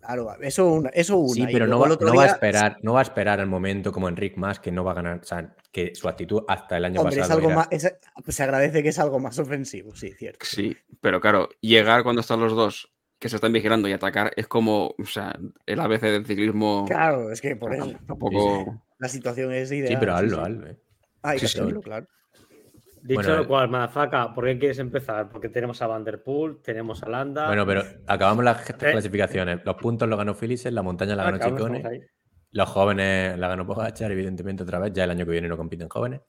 Speaker 5: Claro, eso una. Eso una.
Speaker 7: Sí, pero no va, a esperar, no va a esperar el momento como Enric más que no va a ganar, o sea, que su actitud hasta el año
Speaker 5: Hombre, es
Speaker 7: pasado
Speaker 5: algo
Speaker 7: era-
Speaker 5: más. es- pues se agradece que es algo más ofensivo, sí, cierto.
Speaker 3: Sí, pero claro, llegar cuando están los dos que se están vigilando y atacar es como, o sea, el ABC del ciclismo
Speaker 5: Claro, es que por eso
Speaker 3: tampoco.
Speaker 5: La situación es ideal.
Speaker 7: Sí, pero hazlo,
Speaker 5: sí.
Speaker 7: hazlo, ¿eh?
Speaker 5: Ah, hay
Speaker 3: Sí,
Speaker 5: que
Speaker 3: sí.
Speaker 5: hacerlo, claro.
Speaker 2: Dicho
Speaker 7: Bueno,
Speaker 2: lo cual, Madafaka, ¿por qué quieres empezar? Porque tenemos a Van der Poel, tenemos a Landa.
Speaker 7: Bueno, pero acabamos las
Speaker 2: Eh.
Speaker 7: clasificaciones. Los puntos los ganó Felices, la montaña la ganó
Speaker 2: Acabamos,
Speaker 7: Chicone, los jóvenes la ganó Pogachar, evidentemente otra vez, ya el año que viene no compiten jóvenes.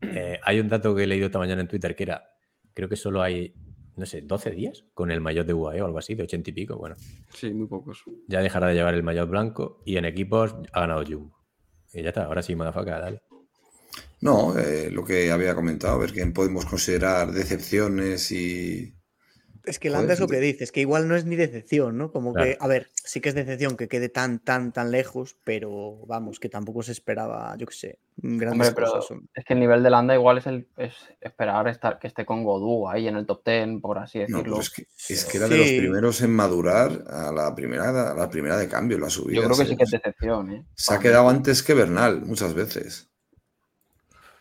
Speaker 7: Eh, hay un dato que he leído esta mañana en Twitter que era, creo que solo hay, no sé, 12 días con el maillot de UAE o algo así, de 80 y pico. Bueno,
Speaker 3: Sí, muy pocos.
Speaker 7: ya dejará de llevar el maillot blanco y en equipos ha ganado Jumbo. Y ya está, ahora sí, madafaca, dale.
Speaker 1: No, eh, lo que había comentado, a ver quién podemos considerar decepciones y.
Speaker 5: Es que Landa es lo que dices, que igual no es ni decepción, ¿no? Como que, a ver, sí que es decepción que quede tan, tan, tan lejos, pero vamos, que tampoco se esperaba, yo qué sé, grandes
Speaker 6: Hombre,
Speaker 5: cosas.
Speaker 6: es que el nivel de Landa igual es, el, es esperar estar, que esté con Godú ahí en el top 10, por así
Speaker 1: No,
Speaker 6: decirlo.
Speaker 1: pues es, que, es que era de los primeros en madurar a la primera, a la primera de cambio, la subida.
Speaker 6: Yo creo que sí que es decepción, ¿eh?
Speaker 1: Se ha quedado antes que Bernal, muchas veces.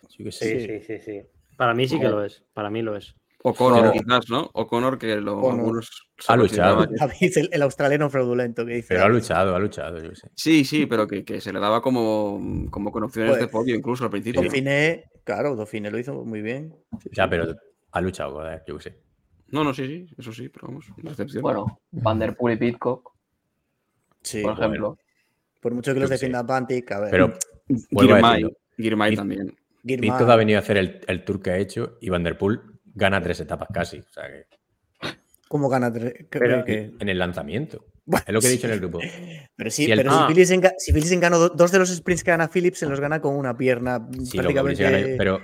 Speaker 7: Sí.
Speaker 2: sí,
Speaker 7: sí,
Speaker 2: sí. Para mí sí que lo es. Para mí lo es.
Speaker 3: O'Connor,
Speaker 1: No.
Speaker 3: quizás, ¿no? O'Connor, que lo, algunos
Speaker 7: Ha luchado.
Speaker 5: el, el australiano fraudulento que dice.
Speaker 7: Pero ha luchado, ha luchado, yo sé.
Speaker 3: Sí, sí, pero que, que se le daba como, como con opciones
Speaker 5: Pues,
Speaker 3: de podio incluso al principio.
Speaker 5: Dauphiné, claro, Dauphiné lo hizo muy bien.
Speaker 7: Ya, pero ha luchado, joder, yo sé.
Speaker 3: No, no, sí, sí, eso sí, pero vamos, decepción.
Speaker 6: Bueno, Van der Poel y Pitcock,
Speaker 5: Sí,
Speaker 6: por
Speaker 5: bueno,
Speaker 6: ejemplo.
Speaker 5: por mucho que los defienda Bantic, a ver.
Speaker 7: Pero
Speaker 3: Girmay. Girmay también.
Speaker 7: Pitcock ha venido a hacer el, el tour que ha hecho y Van der Poel gana tres etapas casi. O sea que
Speaker 5: ¿Cómo gana? tres- que-
Speaker 2: Pero-
Speaker 5: que-
Speaker 7: en el lanzamiento.
Speaker 5: Bueno,
Speaker 7: Es lo que he dicho en el grupo.
Speaker 5: Pero sí,
Speaker 7: Si el-
Speaker 5: pero
Speaker 2: Ah.
Speaker 5: si Phillips, enga- si Phillips ganó do- dos de los sprints que gana Phillips, se los gana con una pierna
Speaker 7: Sí,
Speaker 5: prácticamente.
Speaker 7: pero.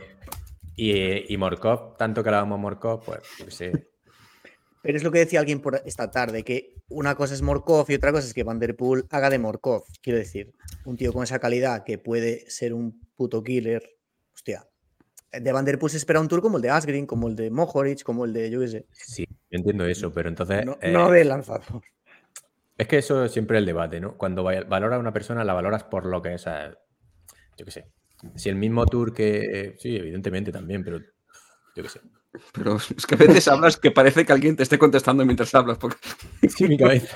Speaker 7: Y, y Morkov, tanto que hablábamos Morkov, pues qué sé.
Speaker 5: Pero es lo que decía alguien por esta tarde, que una cosa es Morkov y otra cosa es que Van Der Poel haga de Morkov. Quiero decir, un tío con esa calidad que puede ser un puto killer. De Van Der Poel se espera un tour como el de Asgreen, como el de Mohoric, como el de, yo qué sé.
Speaker 7: Sí, yo entiendo eso, pero entonces.
Speaker 5: No,
Speaker 7: eh,
Speaker 5: no de lanzador.
Speaker 7: Es que eso es siempre el debate, ¿no? Cuando valoras a una persona, la valoras por lo que es. eh, Yo qué sé. Si el mismo tour que. Sí, evidentemente también, pero. Yo qué sé.
Speaker 3: Pero es que a veces hablas que parece que alguien te esté contestando mientras hablas, porque
Speaker 7: Sí, mi cabeza.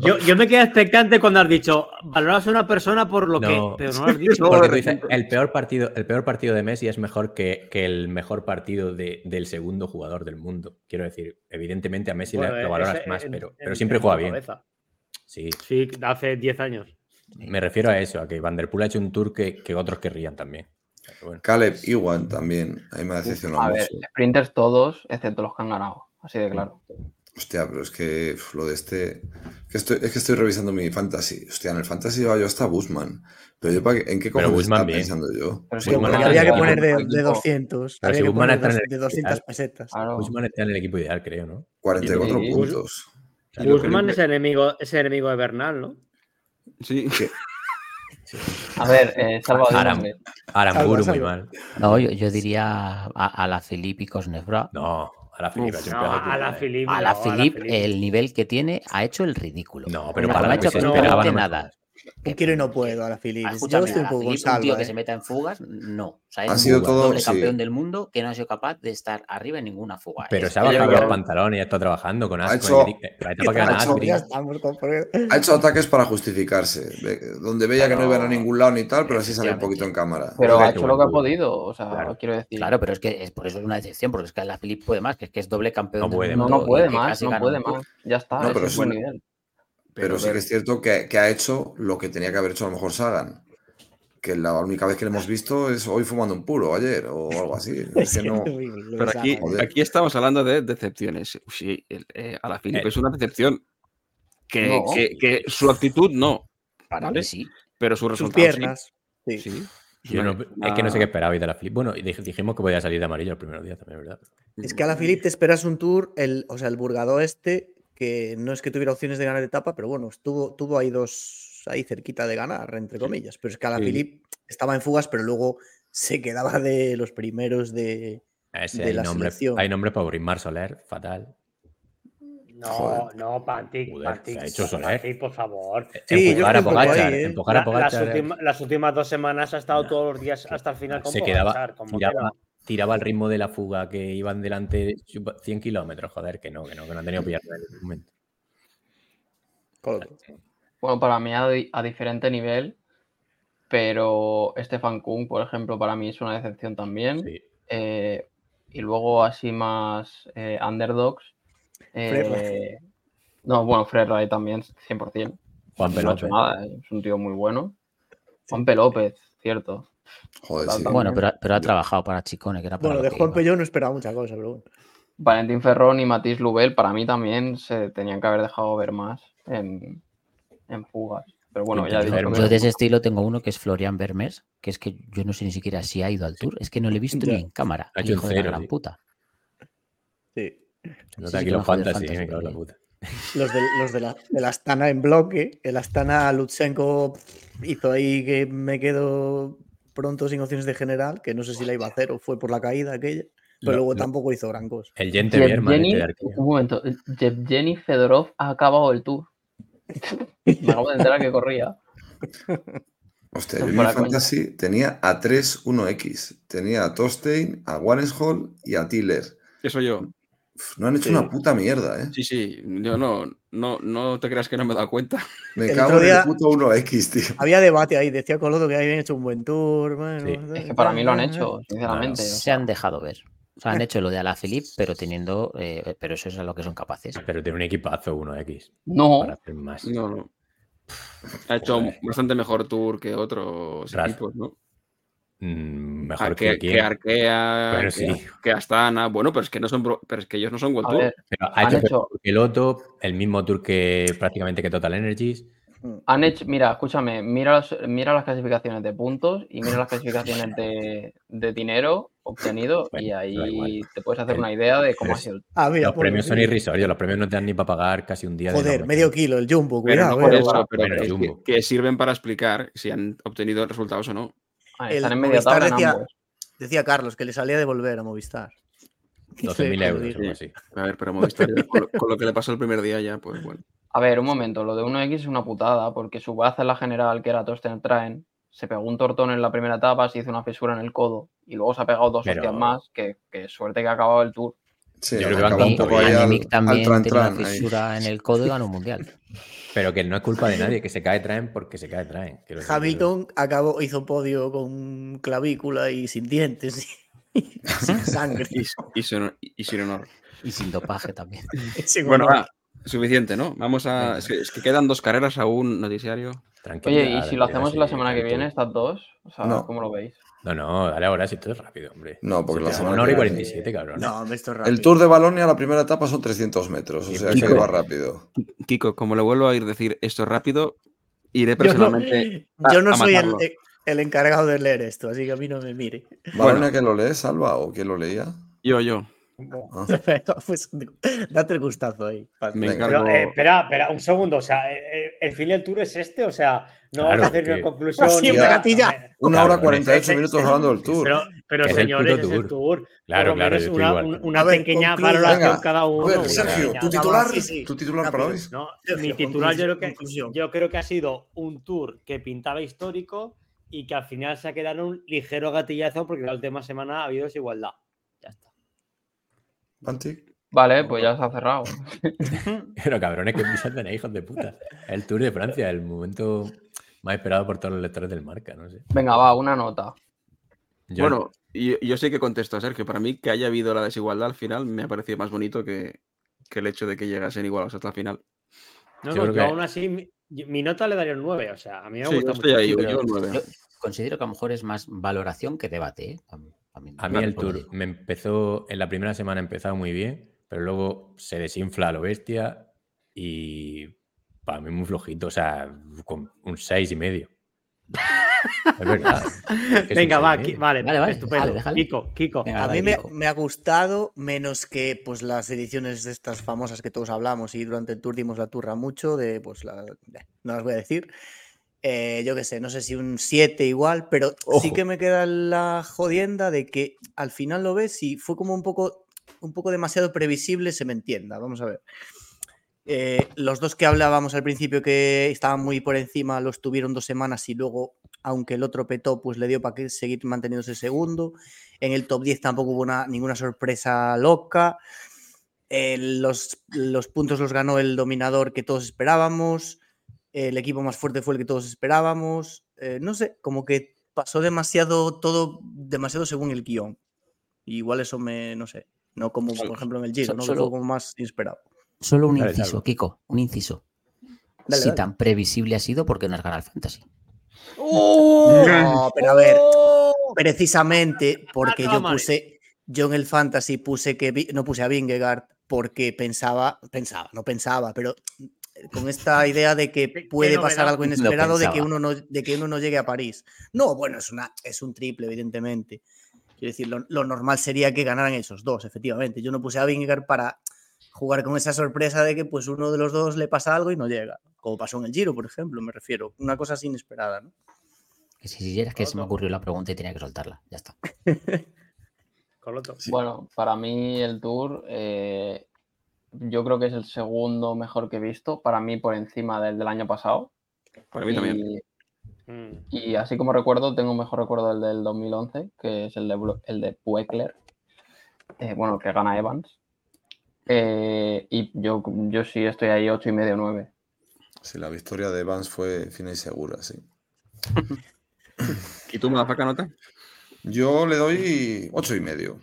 Speaker 2: Yo, yo me quedé expectante cuando has dicho, valoras a una persona por lo
Speaker 7: No.
Speaker 2: que. Pero no lo has dicho.
Speaker 7: Porque tú dices, el peor partido, el peor partido de Messi es mejor que, que el mejor partido de- del segundo jugador del mundo. Quiero decir, evidentemente a Messi le-
Speaker 2: Bueno,
Speaker 7: lo valoras
Speaker 2: ese
Speaker 7: más,
Speaker 2: en-
Speaker 7: pero,
Speaker 2: en-
Speaker 7: pero siempre
Speaker 2: en
Speaker 7: juega bien.
Speaker 2: cabeza.
Speaker 7: Sí,
Speaker 2: Sí, hace 10 años.
Speaker 7: me refiero a eso, a que Van der Poel ha hecho un tour que, que otros querrían también. Bueno.
Speaker 1: Caleb Iwan también. A mí me ha decepcionado
Speaker 6: A ver,
Speaker 1: mucho.
Speaker 6: sprinters todos, excepto los que han ganado. Así de claro.
Speaker 1: Hostia, pero es que uf, lo de este. que estoy, es que estoy revisando mi fantasy. Hostia, en el fantasy lleva yo hasta Busman. Pero yo, ¿para qué- ¿en qué cojones
Speaker 7: Busman
Speaker 1: estaba
Speaker 7: bien.
Speaker 1: pensando yo?
Speaker 6: Pero
Speaker 5: Sí, porque
Speaker 7: está
Speaker 5: había que poner de, de 200.
Speaker 7: Pero
Speaker 5: había
Speaker 7: si
Speaker 5: que
Speaker 7: Guzmán
Speaker 5: poner
Speaker 7: está en
Speaker 5: dos-
Speaker 7: el
Speaker 5: de 200
Speaker 7: ideal.
Speaker 5: pesetas.
Speaker 6: Claro.
Speaker 7: Guzmán está en el equipo ideal, creo, ¿no?
Speaker 1: 44
Speaker 6: Sí.
Speaker 1: puntos.
Speaker 3: Que le-
Speaker 2: es enemigo, es enemigo de Bernal, ¿no?
Speaker 3: Sí,
Speaker 6: A ver, eh, Salva, di un
Speaker 7: Aram. Aramburu muy mal.
Speaker 4: No, yo, yo diría a, a la Filipe y Cosnefra.
Speaker 7: No, a la Filipe.
Speaker 3: Uf,
Speaker 2: No, a la. Filipe.
Speaker 4: A la el nivel que tiene, ha hecho el ridículo.
Speaker 7: No, pero
Speaker 4: No,
Speaker 7: para
Speaker 4: no ha hecho absolutamente nada. Que-
Speaker 5: quiero y no puedo a la
Speaker 4: Ah,
Speaker 5: Philippe. Yo
Speaker 4: escúchame,
Speaker 5: estoy un poco con
Speaker 4: Philippe, un tío
Speaker 5: salva.
Speaker 4: que
Speaker 5: ¿eh?
Speaker 4: se meta en fugas, no. O sea, es
Speaker 1: Ha
Speaker 4: un
Speaker 1: sido todo-
Speaker 4: doble
Speaker 1: sí.
Speaker 4: campeón del mundo que no ha sido capaz de estar arriba en ninguna fuga.
Speaker 7: Pero
Speaker 4: Es-
Speaker 7: se ha
Speaker 6: yo
Speaker 7: bajado los pantalones y ha estado trabajando con
Speaker 1: Ha
Speaker 7: Asco.
Speaker 1: hecho-
Speaker 7: La etapa que gana
Speaker 1: ha hecho-
Speaker 7: Asbury.
Speaker 5: Ya estamos con
Speaker 1: Ha hecho ataques para justificarse. de- Donde veía que no iban a
Speaker 4: Pero-
Speaker 1: ningún lado ni tal, pero así sale un poquito en cámara.
Speaker 6: Pero ha hecho lo que ha podido. O sea,
Speaker 7: Claro.
Speaker 6: quiero decir.
Speaker 4: Claro, pero es que es, por eso es una decepción, porque es que la Philippe puede más, que es que es doble campeón
Speaker 7: No
Speaker 4: del
Speaker 7: puede,
Speaker 6: No,
Speaker 4: mundo
Speaker 6: no puede más, no
Speaker 4: gana
Speaker 6: puede
Speaker 4: un
Speaker 6: más. Ya está,
Speaker 1: No, pero
Speaker 6: es
Speaker 1: es
Speaker 6: buen nivel.
Speaker 1: Pero sí que es cierto que, que ha hecho lo que tenía que haber hecho a lo mejor Sagan. Que la única vez que le hemos visto es hoy fumando un puro, ayer, o algo así. Es que no.
Speaker 3: Pero aquí, aquí estamos hablando de decepciones. Sí, eh, a la Philippe
Speaker 7: Eh.
Speaker 3: es una decepción. Que,
Speaker 6: No.
Speaker 3: que- que su actitud no,
Speaker 4: Para
Speaker 3: ¿Vale?
Speaker 4: mí sí.
Speaker 3: pero su
Speaker 5: Sus
Speaker 3: resultado
Speaker 5: piernas. Sí.
Speaker 3: sí. Sí.
Speaker 7: Yo no- Es que no sé qué esperaba de la. Bueno, dijimos que podía salir de amarillo el primer día también, ¿verdad?
Speaker 5: Es que a la Philippe te esperas un tour, el, o sea, el Burgado este, que no es que tuviera opciones de ganar etapa, pero bueno, estuvo, tuvo ahí dos, ahí cerquita de ganar, entre comillas. Pero es que a la
Speaker 3: Sí.
Speaker 5: Estaba en fugas, pero luego se quedaba de los primeros de.
Speaker 7: Ese
Speaker 5: De
Speaker 7: hay,
Speaker 5: la
Speaker 7: nombre,
Speaker 5: selección.
Speaker 7: hay nombre para Mar Soler, fatal.
Speaker 2: No,
Speaker 1: Joder.
Speaker 2: no, Pantic,
Speaker 7: Joder,
Speaker 2: Pantic,
Speaker 7: se ha hecho Soler.
Speaker 2: Pantic, por favor.
Speaker 5: Sí, yo
Speaker 7: empujar a Pogacar,
Speaker 5: ahí, ¿eh?
Speaker 7: empujar a
Speaker 2: La- las, últimas, las últimas dos semanas ha estado
Speaker 7: No,
Speaker 2: todos los días hasta el final con
Speaker 7: se quedaba,
Speaker 2: como
Speaker 7: tiraba, el ritmo de la fuga que iban delante 100 kilómetros. Joder, que no, que no, que no han tenido que pillar en ningún momento.
Speaker 6: Bueno, para mí a, di- a diferente nivel, pero Stefan Kung, por ejemplo, para mí es una decepción también.
Speaker 7: Sí.
Speaker 6: Eh, y luego así más eh, underdogs. eh, no, bueno, Ferrari también, 100%.
Speaker 7: Juan Pelópez.
Speaker 6: nada, eh, es un tío muy bueno. Juanpe López, cierto.
Speaker 1: Joder, sí.
Speaker 6: Bueno,
Speaker 4: pero, pero ha trabajado para Chicone, que era para
Speaker 5: Bueno, de Juan. Pellón no esperaba mucha cosa, pero bueno.
Speaker 6: Valentín Ferrón y Matisse Lubel, para mí también se tenían que haber dejado ver más en, en fugas. Pero bueno, ya
Speaker 7: Vermes.
Speaker 4: Yo de ese estilo tengo uno que es Florian Vermes, que es que yo no sé ni siquiera si ha ido al tour, es que no le he visto
Speaker 5: Ya.
Speaker 4: ni en cámara.
Speaker 7: Ha
Speaker 4: el
Speaker 7: hecho un
Speaker 4: hijo de la
Speaker 7: cero,
Speaker 4: gran
Speaker 7: sí.
Speaker 4: puta.
Speaker 5: Sí.
Speaker 7: Se
Speaker 4: Sí,
Speaker 7: aquí los fantasy, me
Speaker 4: fantasy
Speaker 7: la puta.
Speaker 5: Los de, los de la, de la Astana en bloque. El Astana Lutsenko hizo ahí que me quedo pronto sin opciones de general, que no sé si la iba a hacer o fue por la caída aquella, pero
Speaker 7: Lo-
Speaker 5: luego
Speaker 7: lo-
Speaker 5: tampoco hizo gran cosa.
Speaker 7: El Gente
Speaker 6: un momento, Yevgeny Fedorov ha acabado el tour. Me acabo de enterar que corría.
Speaker 1: Hostia, yo en mi
Speaker 6: Fuera coña.
Speaker 1: fantasy tenía a 3 1X. Tenía a Tostein, a Warrenhol y a Tiller.
Speaker 3: Eso yo.
Speaker 1: Uf, No han hecho
Speaker 5: Sí.
Speaker 1: una puta mierda, ¿eh?
Speaker 3: Sí, sí. Yo no, no, no te creas que no me he dado cuenta.
Speaker 1: Me
Speaker 5: El
Speaker 1: cago en
Speaker 5: día-
Speaker 1: el puto 1X, tío.
Speaker 5: Había debate ahí, decía Colodo que habían hecho un buen tour. bueno,
Speaker 7: Sí.
Speaker 6: Es que para mí lo han hecho, sinceramente. o
Speaker 4: Se han dejado ver. O sea, han hecho lo de Alaphilippe, pero teniendo. eh, pero eso es a lo que son capaces.
Speaker 7: Pero tiene un equipazo 1X.
Speaker 6: no,
Speaker 7: Para hacer más.
Speaker 3: No, no. Ha hecho
Speaker 7: Joder.
Speaker 3: bastante mejor tour que otros equipos, ¿no?
Speaker 7: Mm, mejor
Speaker 3: Ah,
Speaker 7: que,
Speaker 3: que, que Arkea,
Speaker 7: Bueno,
Speaker 3: que,
Speaker 7: sí.
Speaker 3: que Astana. Bueno, pero es que no son pro- pero es que ellos no son World
Speaker 6: ver,
Speaker 7: Pero ha hecho,
Speaker 6: hecho-
Speaker 7: el piloto, el mismo tour que prácticamente que Total Energies.
Speaker 6: han hecho, mira, escúchame, mira las, mira las clasificaciones de puntos y mira las clasificaciones de, de dinero obtenido y
Speaker 7: Bueno,
Speaker 6: ahí te puedes hacer una idea de cómo
Speaker 7: pero
Speaker 6: ha sido el
Speaker 5: Ah, mira,
Speaker 7: los premios son irrisorios, los premios no te dan ni para pagar casi un día de
Speaker 5: Joder, medio kilo el jumbo,
Speaker 3: Pero
Speaker 5: cuidado.
Speaker 3: no
Speaker 5: eh.
Speaker 3: eso, pero
Speaker 7: Jumbo.
Speaker 3: que sirven para explicar si han obtenido resultados o no.
Speaker 6: Ah,
Speaker 5: El
Speaker 6: Están en media
Speaker 5: Movistar decía-. Decía Carlos que le salía de volver a Movistar.
Speaker 7: 12.000
Speaker 5: Sí,
Speaker 7: euros
Speaker 5: sí.
Speaker 7: o algo así.
Speaker 3: A ver, pero Movistar ya con, lo, con lo que le pasó el primer día ya, pues bueno.
Speaker 6: A ver, un momento, lo de 1X es una putada, porque su baza en la general, que era Torsten Traen, se pegó un tortón en la primera etapa, se hizo una fisura en el codo y luego se ha pegado dos
Speaker 7: Pero-
Speaker 6: hostias más, que, que suerte que ha acabado el tour.
Speaker 1: Sí,
Speaker 7: Yo creo que
Speaker 1: un poco ahí al,
Speaker 4: Annemiek
Speaker 1: al
Speaker 4: también
Speaker 1: tran
Speaker 4: tiene una
Speaker 1: tran. ahí.
Speaker 4: fisura en el codo y ganó un mundial.
Speaker 7: Pero que no es culpa de nadie, que se cae traen porque se cae traen.
Speaker 5: Hamilton acabó, hizo podio con clavícula y sin dientes y sin sangre.
Speaker 3: Y, y sin, y sin honor.
Speaker 4: Y sin dopaje también.
Speaker 5: Sin
Speaker 3: Bueno, va, suficiente, ¿no? Vamos a. Es que, es que quedan dos carreras aún, noticiario.
Speaker 7: tranquilidad,
Speaker 6: Oye, ¿y si lo hacemos la semana que
Speaker 7: tranquilo.
Speaker 6: viene, estas dos? O sea,
Speaker 1: No.
Speaker 6: ¿cómo lo veis?
Speaker 7: No, no, dale ahora si todo es rápido, hombre.
Speaker 1: No, porque
Speaker 7: Si
Speaker 1: la semana
Speaker 7: Una hora y
Speaker 1: que viene-
Speaker 7: 47, cabrón.
Speaker 5: No, esto es rápido.
Speaker 1: El Tour de Balonia, la primera etapa son 300 metros, o sea
Speaker 7: pico.
Speaker 1: que va rápido.
Speaker 3: Kiko, como le vuelvo a ir decir esto rápido, iré
Speaker 5: Yo no,
Speaker 3: personalmente.
Speaker 5: yo no
Speaker 3: a
Speaker 5: soy el,
Speaker 3: matarlo.
Speaker 5: el encargado de leer esto, así que a mí no me mire.
Speaker 1: ¿Balonia que lo lees, Salva? ¿O quién lo leía?
Speaker 3: Yo, yo.
Speaker 5: Pues date el gustazo ahí.
Speaker 3: Me encargo.
Speaker 2: Pero, eh, espera, espera, un segundo. O sea, eh, eh, el fin del tour es este. O sea, no
Speaker 7: Claro,
Speaker 2: vamos a hacer
Speaker 7: que-
Speaker 2: una conclusión. Ni-
Speaker 5: gatilla.
Speaker 1: Una
Speaker 7: Claro,
Speaker 1: hora 48
Speaker 2: ese-
Speaker 1: minutos
Speaker 2: ese-
Speaker 1: hablando del tour.
Speaker 2: Pero, pero
Speaker 7: Es el
Speaker 2: señores,
Speaker 7: puto
Speaker 2: es el
Speaker 7: tour. Claro, claro, estoy
Speaker 2: una,
Speaker 7: igual.
Speaker 2: un- una
Speaker 5: ver,
Speaker 2: pequeña
Speaker 5: concluye.
Speaker 2: valoración
Speaker 1: Venga,
Speaker 2: cada uno.
Speaker 1: Ver, Sergio, ¿tu titular?
Speaker 5: sí, sí.
Speaker 1: ¿Tu titular para hoy?
Speaker 2: No,
Speaker 5: Sergio,
Speaker 2: mi titular yo creo, que, yo creo que ha sido un tour que pintaba histórico y que al final se ha quedado en un ligero gatillazo porque la última semana ha habido desigualdad.
Speaker 6: Vale, pues ya se ha cerrado.
Speaker 7: Pero cabrones, que prisa tenéis, hijos de puta. El Tour de Francia, el momento más esperado por todos los lectores del marca, no sé.
Speaker 6: Venga, va, una nota.
Speaker 7: Yo-
Speaker 3: Bueno, y yo sé que contesto a Sergio. Para mí, que haya habido la desigualdad al final me ha parecido más bonito que, que el hecho de que llegasen igualados hasta el final.
Speaker 2: No,
Speaker 7: Yo
Speaker 2: no,
Speaker 7: creo
Speaker 2: yo
Speaker 7: que-
Speaker 2: aún así, mi, mi nota le daría un 9. O sea, a mí me
Speaker 3: Sí,
Speaker 2: gusta
Speaker 3: yo estoy
Speaker 2: mucho.
Speaker 3: ahí,
Speaker 2: Sí,
Speaker 3: yo.
Speaker 4: Yo considero que a lo mejor es más valoración que debate. ¿eh? A, a mí,
Speaker 7: A mí el tour me empezó, en la primera semana empezaba muy bien, pero luego se desinfla a lo bestia y para mí muy flojito, o sea, con un seis y medio. Es verdad. es que
Speaker 2: Venga, va. Ki- vale,
Speaker 4: Vale, vale,
Speaker 2: estupendo.
Speaker 4: déjale.
Speaker 2: Kiko, Kiko.
Speaker 4: Venga,
Speaker 5: A mí me,
Speaker 4: Kiko.
Speaker 5: me ha gustado, menos que pues las ediciones de estas famosas que todos hablamos y durante el tour dimos la turra mucho, de pues la, eh, no las voy a decir. Eh, yo qué sé, no sé si un 7 igual, pero sí que me queda la jodienda de que al final lo ves y fue como un poco, un poco demasiado previsible, se me entienda. Vamos a ver. Eh, los dos que hablábamos al principio que estaban muy por encima los tuvieron dos semanas y luego, aunque el otro petó, pues le dio para que seguir manteniéndose segundo. En el top 10 tampoco hubo una- ninguna sorpresa loca. Eh, los, los puntos los ganó el dominador que todos esperábamos. El equipo más fuerte fue el que todos esperábamos. Eh, no sé, como que pasó demasiado todo, demasiado según el guion. Igual eso me, no sé, no como por ejemplo en el Giro, ¿no? que
Speaker 4: solo-
Speaker 5: fue como más inesperado.
Speaker 4: Solo un
Speaker 7: Dale,
Speaker 4: inciso,
Speaker 7: salvo.
Speaker 4: Kiko, un inciso.
Speaker 5: Dale,
Speaker 4: si
Speaker 5: dale.
Speaker 4: tan previsible ha sido, ¿por qué no has ganado el fantasy?
Speaker 5: No, pero a ver, precisamente porque yo puse, yo en el fantasy puse que Vi- no puse a Vingegaard porque pensaba, pensaba, no pensaba, pero con esta idea de que puede pasar algo inesperado de que uno no, de que uno no llegue a París. No, bueno, es una, es un triple, evidentemente. Quiero decir, lo, lo normal sería que ganaran esos dos, efectivamente. Yo no puse a Vingegaard para jugar con esa sorpresa de que pues uno de los dos le pasa algo y no llega. Como pasó en el Giro, por ejemplo, me refiero. Una cosa así inesperada, ¿no?
Speaker 4: Que si siguieras que se me ocurrió la pregunta y tenía que soltarla. Ya está.
Speaker 2: Coloto.
Speaker 6: Bueno, para mí el tour, eh, yo creo que es el segundo mejor que he visto. Para mí por encima del del año pasado.
Speaker 3: Para mí también.
Speaker 6: Y,
Speaker 2: Mm.
Speaker 6: y así como recuerdo, tengo un mejor recuerdo del del 2011, que es el de, el de Puekler. eh, bueno, que gana Evans. Eh, y yo, yo sí estoy ahí 8 y medio, 9.
Speaker 1: Sí, la victoria de Vance fue fina y segura, sí.
Speaker 3: ¿Y tú, Madafaka, nota?
Speaker 1: Yo le doy ocho y medio.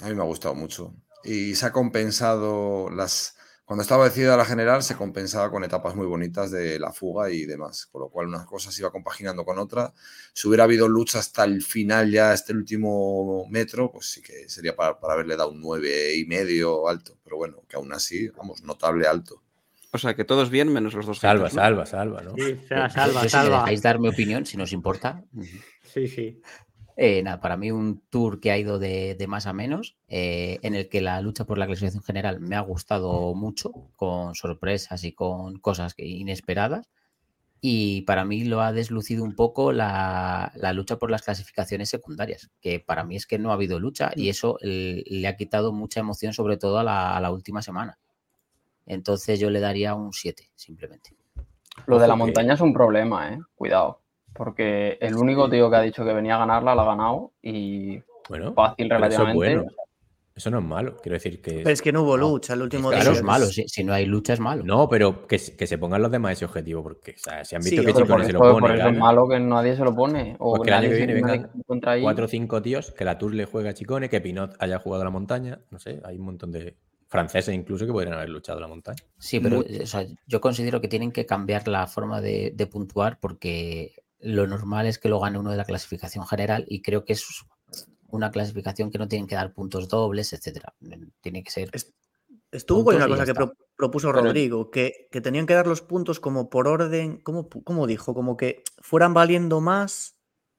Speaker 1: A mí me ha gustado mucho. Y se ha compensado las. Cuando estaba decidida la general, se compensaba con etapas muy bonitas de la fuga y demás. Con lo cual, unas cosas iba compaginando con otras. Si hubiera habido lucha hasta el final, ya este último metro, pues sí que sería para, para haberle dado un nueve y medio alto. Pero bueno, que aún así, vamos, notable alto.
Speaker 3: O sea, que todos bien menos los dos.
Speaker 7: Salva, salva, salva, ¿no?
Speaker 2: Sí, salva,
Speaker 4: yo si
Speaker 2: salva.
Speaker 4: dejáis dar mi opinión, si nos importa.
Speaker 2: Sí, sí.
Speaker 4: Eh, nada, para mí un tour que ha ido de, de más a menos, eh, en el que la lucha por la clasificación general me ha gustado mucho, con sorpresas y con cosas que- inesperadas. Y para mí lo ha deslucido un poco la, la lucha por las clasificaciones secundarias, que para mí es que no ha habido lucha y eso eh, le ha quitado mucha emoción, sobre todo a la, a la última semana. Entonces yo le daría un 7, simplemente.
Speaker 6: Lo de la montaña es un problema, ¿eh? Cuidado. Porque el único tío que ha dicho que venía a ganarla la ha ganado y
Speaker 7: Bueno,
Speaker 6: fácil
Speaker 7: pero eso es
Speaker 6: relativamente.
Speaker 7: bueno. Eso no es malo. Quiero decir que.
Speaker 5: Pero es que no hubo
Speaker 4: No,
Speaker 5: lucha el último
Speaker 4: Claro,
Speaker 5: día.
Speaker 4: es malo. Si, si no hay lucha, es malo.
Speaker 7: No, pero que, se- que se pongan los demás ese objetivo, porque o sea, si han
Speaker 5: Sí,
Speaker 7: visto que
Speaker 6: por
Speaker 7: Chicone se lo
Speaker 6: por
Speaker 7: pone,
Speaker 6: eso es malo que nadie se lo pone. O
Speaker 7: Pues que el año
Speaker 6: nadie
Speaker 7: que viene vengan cuatro o cinco tíos, que la Tour le juega a Chicone, que Pinot haya jugado la montaña, no sé, hay un montón de franceses incluso que podrían haber luchado la montaña.
Speaker 4: Sí, pero
Speaker 6: Muy-
Speaker 4: o sea, yo considero que tienen que cambiar la forma de, de puntuar porque lo normal es que lo gane uno de la clasificación general y creo que es una clasificación que no tienen que dar puntos dobles, etcétera. Tiene que ser.
Speaker 5: Es- Estuvo con una cosa que pro- propuso Rodrigo, que, que tenían que dar los puntos como por orden, ¿cómo, pu- cómo dijo? Como que fueran valiendo más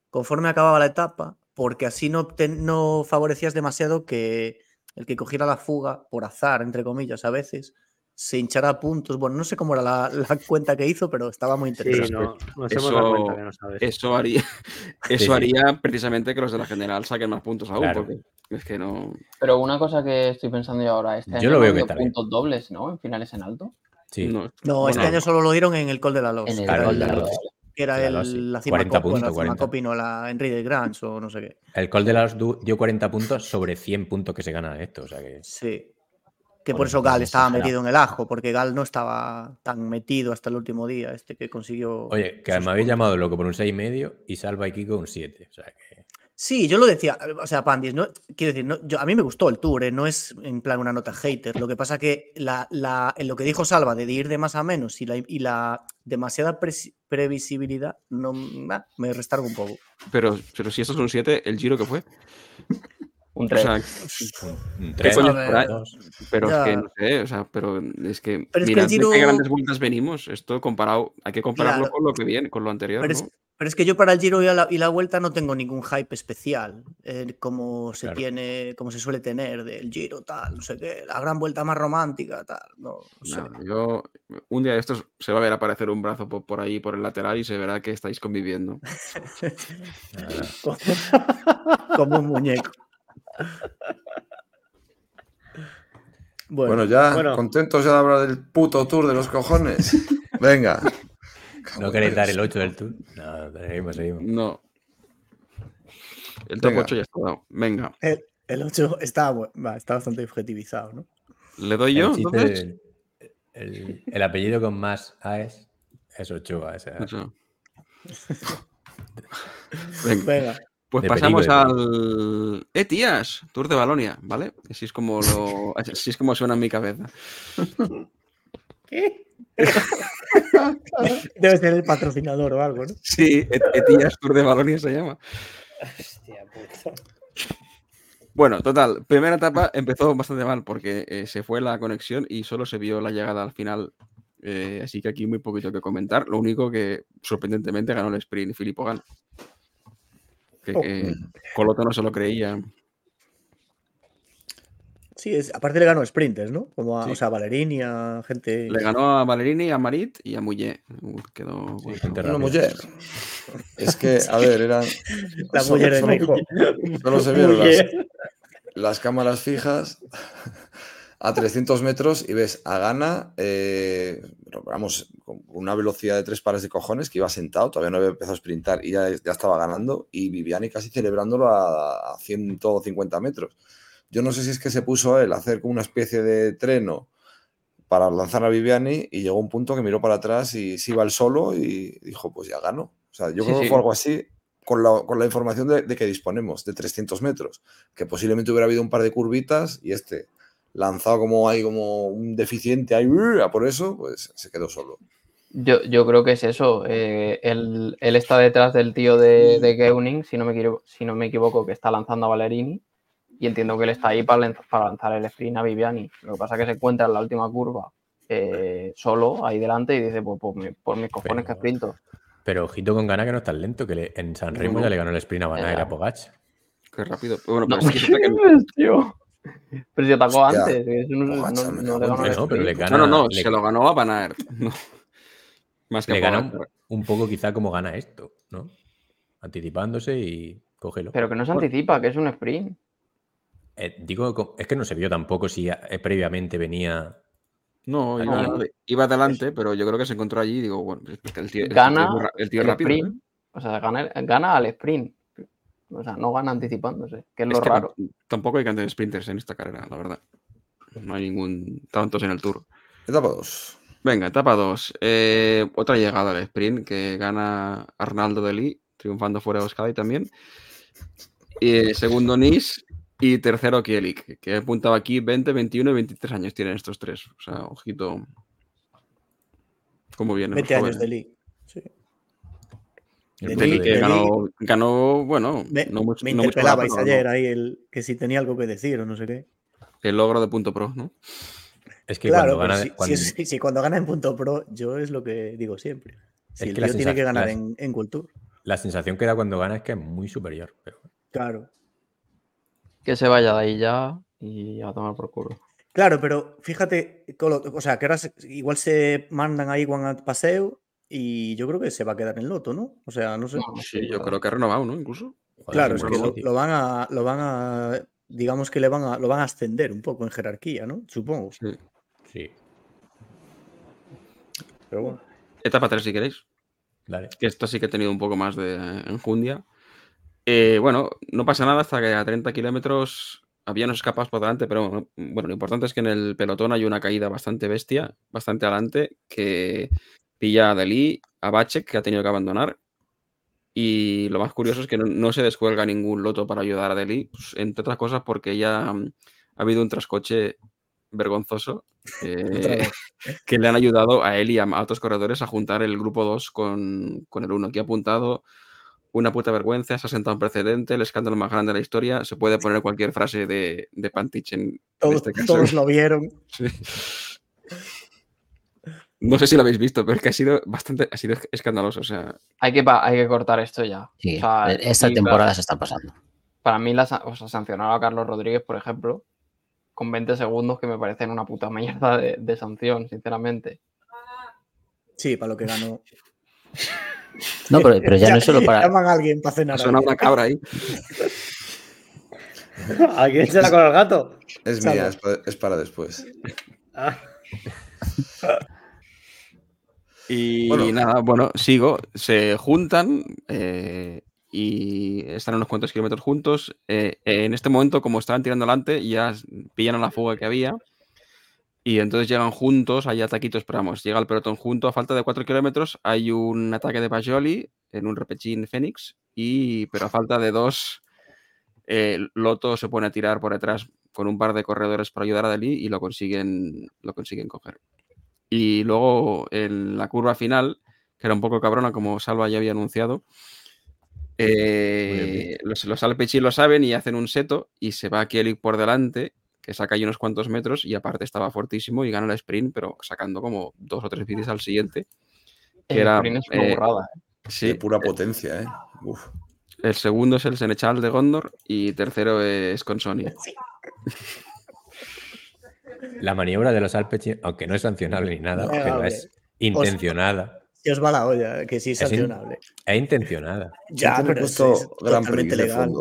Speaker 5: conforme acababa la etapa, porque así no, te- no favorecías demasiado que, el que cogiera la fuga por azar, entre comillas, a veces, se hinchara puntos. Bueno, no sé cómo era la, la cuenta que hizo, pero estaba muy
Speaker 2: Sí,
Speaker 5: interesante.
Speaker 2: no, nos hemos dado
Speaker 3: Eso-
Speaker 2: cuenta que no sabes.
Speaker 3: Eso haría, eso
Speaker 7: sí.
Speaker 3: haría precisamente que los de la general saquen más puntos aún,
Speaker 7: Claro.
Speaker 3: porque es que no.
Speaker 6: Pero una cosa que estoy pensando yo ahora, este
Speaker 7: Yo
Speaker 6: año
Speaker 7: lo veo que
Speaker 6: puntos dobles, ¿no? En finales en alto.
Speaker 7: Sí.
Speaker 3: no-
Speaker 5: No, este año solo lo dieron en el Col de la Los.
Speaker 4: En el
Speaker 5: que era
Speaker 7: Gol
Speaker 5: el-
Speaker 7: de la Los.
Speaker 5: que era
Speaker 7: La
Speaker 5: el,
Speaker 7: Los, sí.
Speaker 5: la cima
Speaker 7: 40
Speaker 5: Copa,
Speaker 7: puntos,
Speaker 5: la cima
Speaker 7: 40.
Speaker 5: Copi, no la Henry de Grants o no sé qué.
Speaker 7: El Col de las Du- dio 40 puntos sobre 100 puntos que se gana esto. O sea que
Speaker 5: Sí. Que por eso Gal
Speaker 7: es
Speaker 5: estaba
Speaker 7: exagerado.
Speaker 5: metido en el ajo, porque Gal no estaba tan metido hasta el último día, este que consiguió.
Speaker 7: Oye, que me habéis llamado loco por un 6,5 y Salva y Kiko un 7. O sea que.
Speaker 5: Sí, yo lo decía, o sea, Pandis, no, quiero decir, no, yo, a mí me gustó el tour, ¿eh? no es en plan una nota hater. Lo que pasa que la, la- en lo que dijo Salva de ir de más a menos y la, y la demasiada previsibilidad no, ah, me restargo un poco.
Speaker 3: Pero, pero si esto es un 7, el giro que fue.
Speaker 6: Un
Speaker 3: O
Speaker 6: 3.
Speaker 3: sea,
Speaker 7: Un
Speaker 3: ¿Qué
Speaker 7: 3,
Speaker 3: coño
Speaker 5: A ver,
Speaker 3: por ahí?
Speaker 7: 2.
Speaker 3: pero
Speaker 5: Ya.
Speaker 3: es que no sé, o sea, pero es que
Speaker 5: Pero es que
Speaker 3: mirad
Speaker 5: el
Speaker 3: de
Speaker 5: Giro-
Speaker 3: qué grandes vueltas venimos. Esto comparado, hay que compararlo
Speaker 5: Claro.
Speaker 3: con lo que viene, con lo anterior,
Speaker 5: Pero
Speaker 3: ¿no?
Speaker 5: es, pero es que yo para el Giro y la, y la Vuelta no tengo ningún hype especial, eh, como se
Speaker 7: Claro.
Speaker 5: tiene, como se suele tener del Giro, tal, no sé qué, la gran vuelta más romántica, tal, no, no sé.
Speaker 3: No, yo un día de estos se va a ver aparecer un brazo po- por, ahí por el lateral y se verá que estáis conviviendo.
Speaker 5: como un muñeco. Bueno,
Speaker 1: Bueno, ya
Speaker 2: Bueno.
Speaker 1: contentos ya de hablar del puto tour de los cojones. Venga.
Speaker 7: ¿No queréis dar el 8 del tour? No, seguimos, seguimos.
Speaker 3: No. El top
Speaker 1: Venga.
Speaker 3: 8 ya está dado. Venga,
Speaker 5: el, el 8 está, está bastante objetivizado, ¿no?
Speaker 3: le doy yo.
Speaker 7: El, chiste
Speaker 3: entonces?
Speaker 7: del- el- el apellido con más AES es Ochoa.
Speaker 3: Venga,
Speaker 5: Venga,
Speaker 3: pues
Speaker 7: de
Speaker 3: pasamos
Speaker 7: peligro,
Speaker 3: al. ¡Eh, tías! Tour de Balonia, ¿vale? Así es como lo. Así es como suena en mi cabeza.
Speaker 5: debe ser el patrocinador o algo, ¿no?
Speaker 3: Sí, E- Etías Tour de Balonia se llama.
Speaker 2: Hostia puta.
Speaker 3: Bueno, total, primera etapa empezó bastante mal porque eh, se fue la conexión y solo se vio la llegada al final. eh, así que aquí muy poquito que comentar. Lo único que sorprendentemente ganó el sprint Filippo Gan. Que,
Speaker 5: Oh.
Speaker 3: que Coloto no se lo creía.
Speaker 5: Sí, es, aparte le ganó sprinters, ¿no? Como a,
Speaker 7: Sí.
Speaker 5: o sea, a Valerini, a gente.
Speaker 3: Le ganó a Valerini, a Marit y a. Uh, quedó.
Speaker 7: sí, gente rápida.
Speaker 1: mujer. Es que, a ver, eran.
Speaker 5: La
Speaker 1: solo-
Speaker 5: mujer de
Speaker 1: solo-
Speaker 5: Meijo.
Speaker 1: Solo se vieron las cámaras fijas a 300 metros y ves a Gana, eh, vamos, con una velocidad de tres pares de cojones que iba sentado, todavía no había empezado a sprintar y ya, ya estaba ganando y Viviani casi celebrándolo a, a 150 metros. Yo no sé si es que se puso él a hacer como una especie de treno para lanzar a Viviani y llegó un punto que miró para atrás y se iba el solo y dijo, pues ya gano. O sea, yo
Speaker 3: Sí,
Speaker 1: creo que
Speaker 3: sí.
Speaker 1: fue algo así con la, con la información de, de que disponemos, de 300 metros, que posiblemente hubiera habido un par de curvitas y este lanzado como hay como un deficiente ahí, ¡uh! a por eso, pues se quedó solo.
Speaker 6: Yo, yo creo que es eso. eh, él, él está detrás del tío de, de Geuning, si no, me equivoco, si no me equivoco, que está lanzando a Valerini. Y entiendo que él está ahí para, para lanzar el sprint a Viviani. Lo que pasa es que se encuentra en la última curva eh, solo ahí delante y dice: Pues, pues, me- por mis cojones que sprinto.
Speaker 7: Pero ojito con Gana que no es tan lento, que le- en San Remo ya le ganó el sprint a Van Aert
Speaker 6: Ya.
Speaker 7: a Pogacar.
Speaker 3: Qué rápido. Bueno,
Speaker 6: No,
Speaker 3: pero es que que-
Speaker 6: tío. Pero si atacó
Speaker 1: Hostia,
Speaker 6: antes. no, no- no le ganó
Speaker 7: no, pero le
Speaker 6: sprint.
Speaker 7: gana.
Speaker 3: No, no,
Speaker 7: le,
Speaker 3: se lo ganó a Van Aert. No. Más que
Speaker 7: le gana un, un poco quizá como gana esto, ¿no? Anticipándose y cógelo.
Speaker 6: Pero que no se anticipa, que es un sprint.
Speaker 7: Eh, digo, es que no se vio tampoco si eh, previamente venía.
Speaker 3: No, iba, iba adelante, pero yo creo que se encontró allí y digo, bueno, es que el tío, el tío
Speaker 6: Gana
Speaker 3: el tío
Speaker 6: el
Speaker 3: rápido. ¿eh?
Speaker 6: sprint. O sea, gana, gana al sprint. O sea, no gana anticipándose, que es
Speaker 3: Es
Speaker 6: lo
Speaker 3: que
Speaker 6: raro.
Speaker 3: tam- tampoco hay cantidad de sprinters en esta carrera, la verdad. No hay ningún tantos en el tour.
Speaker 1: Etapa 2.
Speaker 3: Venga, etapa 2. otra llegada al sprint que gana Arnaldo de Lee, triunfando fuera de Euskadi también. Y, segundo Nis y tercero Kielik, que apuntaba aquí 20, 21 y 23 años tienen estos tres. O sea, ojito. ¿Cómo vienen? los
Speaker 5: 20 años de Lee. Sí.
Speaker 7: El
Speaker 5: De
Speaker 3: que
Speaker 5: de
Speaker 3: ganó, ganó, bueno,
Speaker 5: Me,
Speaker 3: no mucho,
Speaker 5: me
Speaker 3: no mucho
Speaker 5: interpelabais ayer ahí el, que si tenía algo que decir o no sé qué.
Speaker 3: El logro de punto pro, ¿no?
Speaker 7: Es que
Speaker 5: claro,
Speaker 7: cuando
Speaker 5: pero
Speaker 7: gana.
Speaker 5: si,
Speaker 7: cuando-
Speaker 5: si- si- si cuando gana en punto pro, yo es lo que digo siempre. Si
Speaker 7: Es
Speaker 5: el
Speaker 7: que
Speaker 5: tío tiene que ganar en, en Culture.
Speaker 7: La sensación que da cuando gana es que es muy superior. Pero
Speaker 6: Que se vaya de ahí ya. y a tomar por culo.
Speaker 5: Claro, pero fíjate, o sea, que ahora igual se mandan a Iwan al paseo y yo creo que se va a quedar en Loto, ¿no? O sea, no sé.
Speaker 6: No,
Speaker 3: Sí, yo creo que ha renovado, ¿no? Incluso.
Speaker 7: Joder,
Speaker 5: Claro, es que lo, van a, lo van a, digamos que le van a, lo van a ascender un poco en jerarquía, ¿no? Supongo.
Speaker 3: Sí.
Speaker 7: Sí,
Speaker 5: Pero bueno.
Speaker 3: Etapa 3, si queréis.
Speaker 7: dale.
Speaker 3: que esto sí que he tenido un poco más de enjundia. Eh, bueno, no pasa nada hasta que a 30 kilómetros había unos escapados por delante, pero bueno, lo importante es que en el pelotón hay una caída bastante bestia, bastante adelante, que pilla a Delhi, a Bachek, que ha tenido que abandonar. Y lo más curioso es que no, no se descuelga ningún loto para ayudar a Delhi, pues, entre otras cosas porque ya mm, ha habido un trascoche vergonzoso eh, que le han ayudado a él y a, a otros corredores a juntar el grupo 2 con, con el 1. Aquí ha apuntado una puta vergüenza, se ha sentado un precedente, el escándalo más grande de la historia. Se puede poner cualquier frase de, de Pantich en, en
Speaker 5: Todos,
Speaker 3: este caso.
Speaker 5: todos lo vieron.
Speaker 3: Sí. No sé si lo habéis visto, pero es que ha sido bastante ha sido escandaloso. O sea,
Speaker 6: Hay que, hay que cortar esto ya.
Speaker 4: Sí,
Speaker 6: O sea,
Speaker 4: esta temporada se está pasando.
Speaker 6: Para mí, la, o sea, sancionar a Carlos Rodríguez, por ejemplo, con 20 segundos, que me parecen una puta mierda de, de sanción, sinceramente.
Speaker 5: Sí, para lo que ganó.
Speaker 4: No, pero, pero ya no es solo para.
Speaker 5: Llaman a alguien para cenar.
Speaker 3: una cabra ahí.
Speaker 2: ¿A quién se la con el gato?
Speaker 1: Es mía, es pa- es para después.
Speaker 2: Ah,
Speaker 3: Y
Speaker 1: Bueno.
Speaker 3: nada, bueno, sigo. Se juntan eh, y están unos cuantos kilómetros juntos. Eh, en este momento, como estaban tirando adelante, ya pillaron la fuga que había. Y entonces llegan juntos, hay ataquitos, pero vamos, llega el pelotón junto. A falta de 4 kilómetros hay un ataque de Bajoli en un repechín Fénix. Y, pero a falta de dos, eh, Loto se pone a tirar por detrás con un par de corredores para ayudar a Dalí y lo consiguen, lo consiguen coger. Y luego en la curva final, que era un poco cabrona, como Salva ya había anunciado, eh, los, los Alpecin lo saben y hacen un seto y se va Kelly por delante, que saca ahí unos cuantos metros y aparte estaba fortísimo y gana el sprint, pero sacando como dos o tres bicis al siguiente. Que
Speaker 6: El
Speaker 3: era,
Speaker 6: sprint es una
Speaker 3: eh,
Speaker 6: burrada, ¿eh?
Speaker 3: Sí,
Speaker 1: De pura potencia, ¿eh? Uf.
Speaker 3: el segundo es el Senechal de Gondor y tercero es con Sony.
Speaker 7: La maniobra de los Alpes, aunque no es sancionable ni nada,
Speaker 5: Venga,
Speaker 7: pero es intencionada.
Speaker 5: Si os va la olla, que sí es
Speaker 7: Es in-
Speaker 5: sancionable.
Speaker 7: Es intencionada.
Speaker 5: Ya, pero es,
Speaker 1: puesto
Speaker 5: es
Speaker 1: Gran
Speaker 5: legal.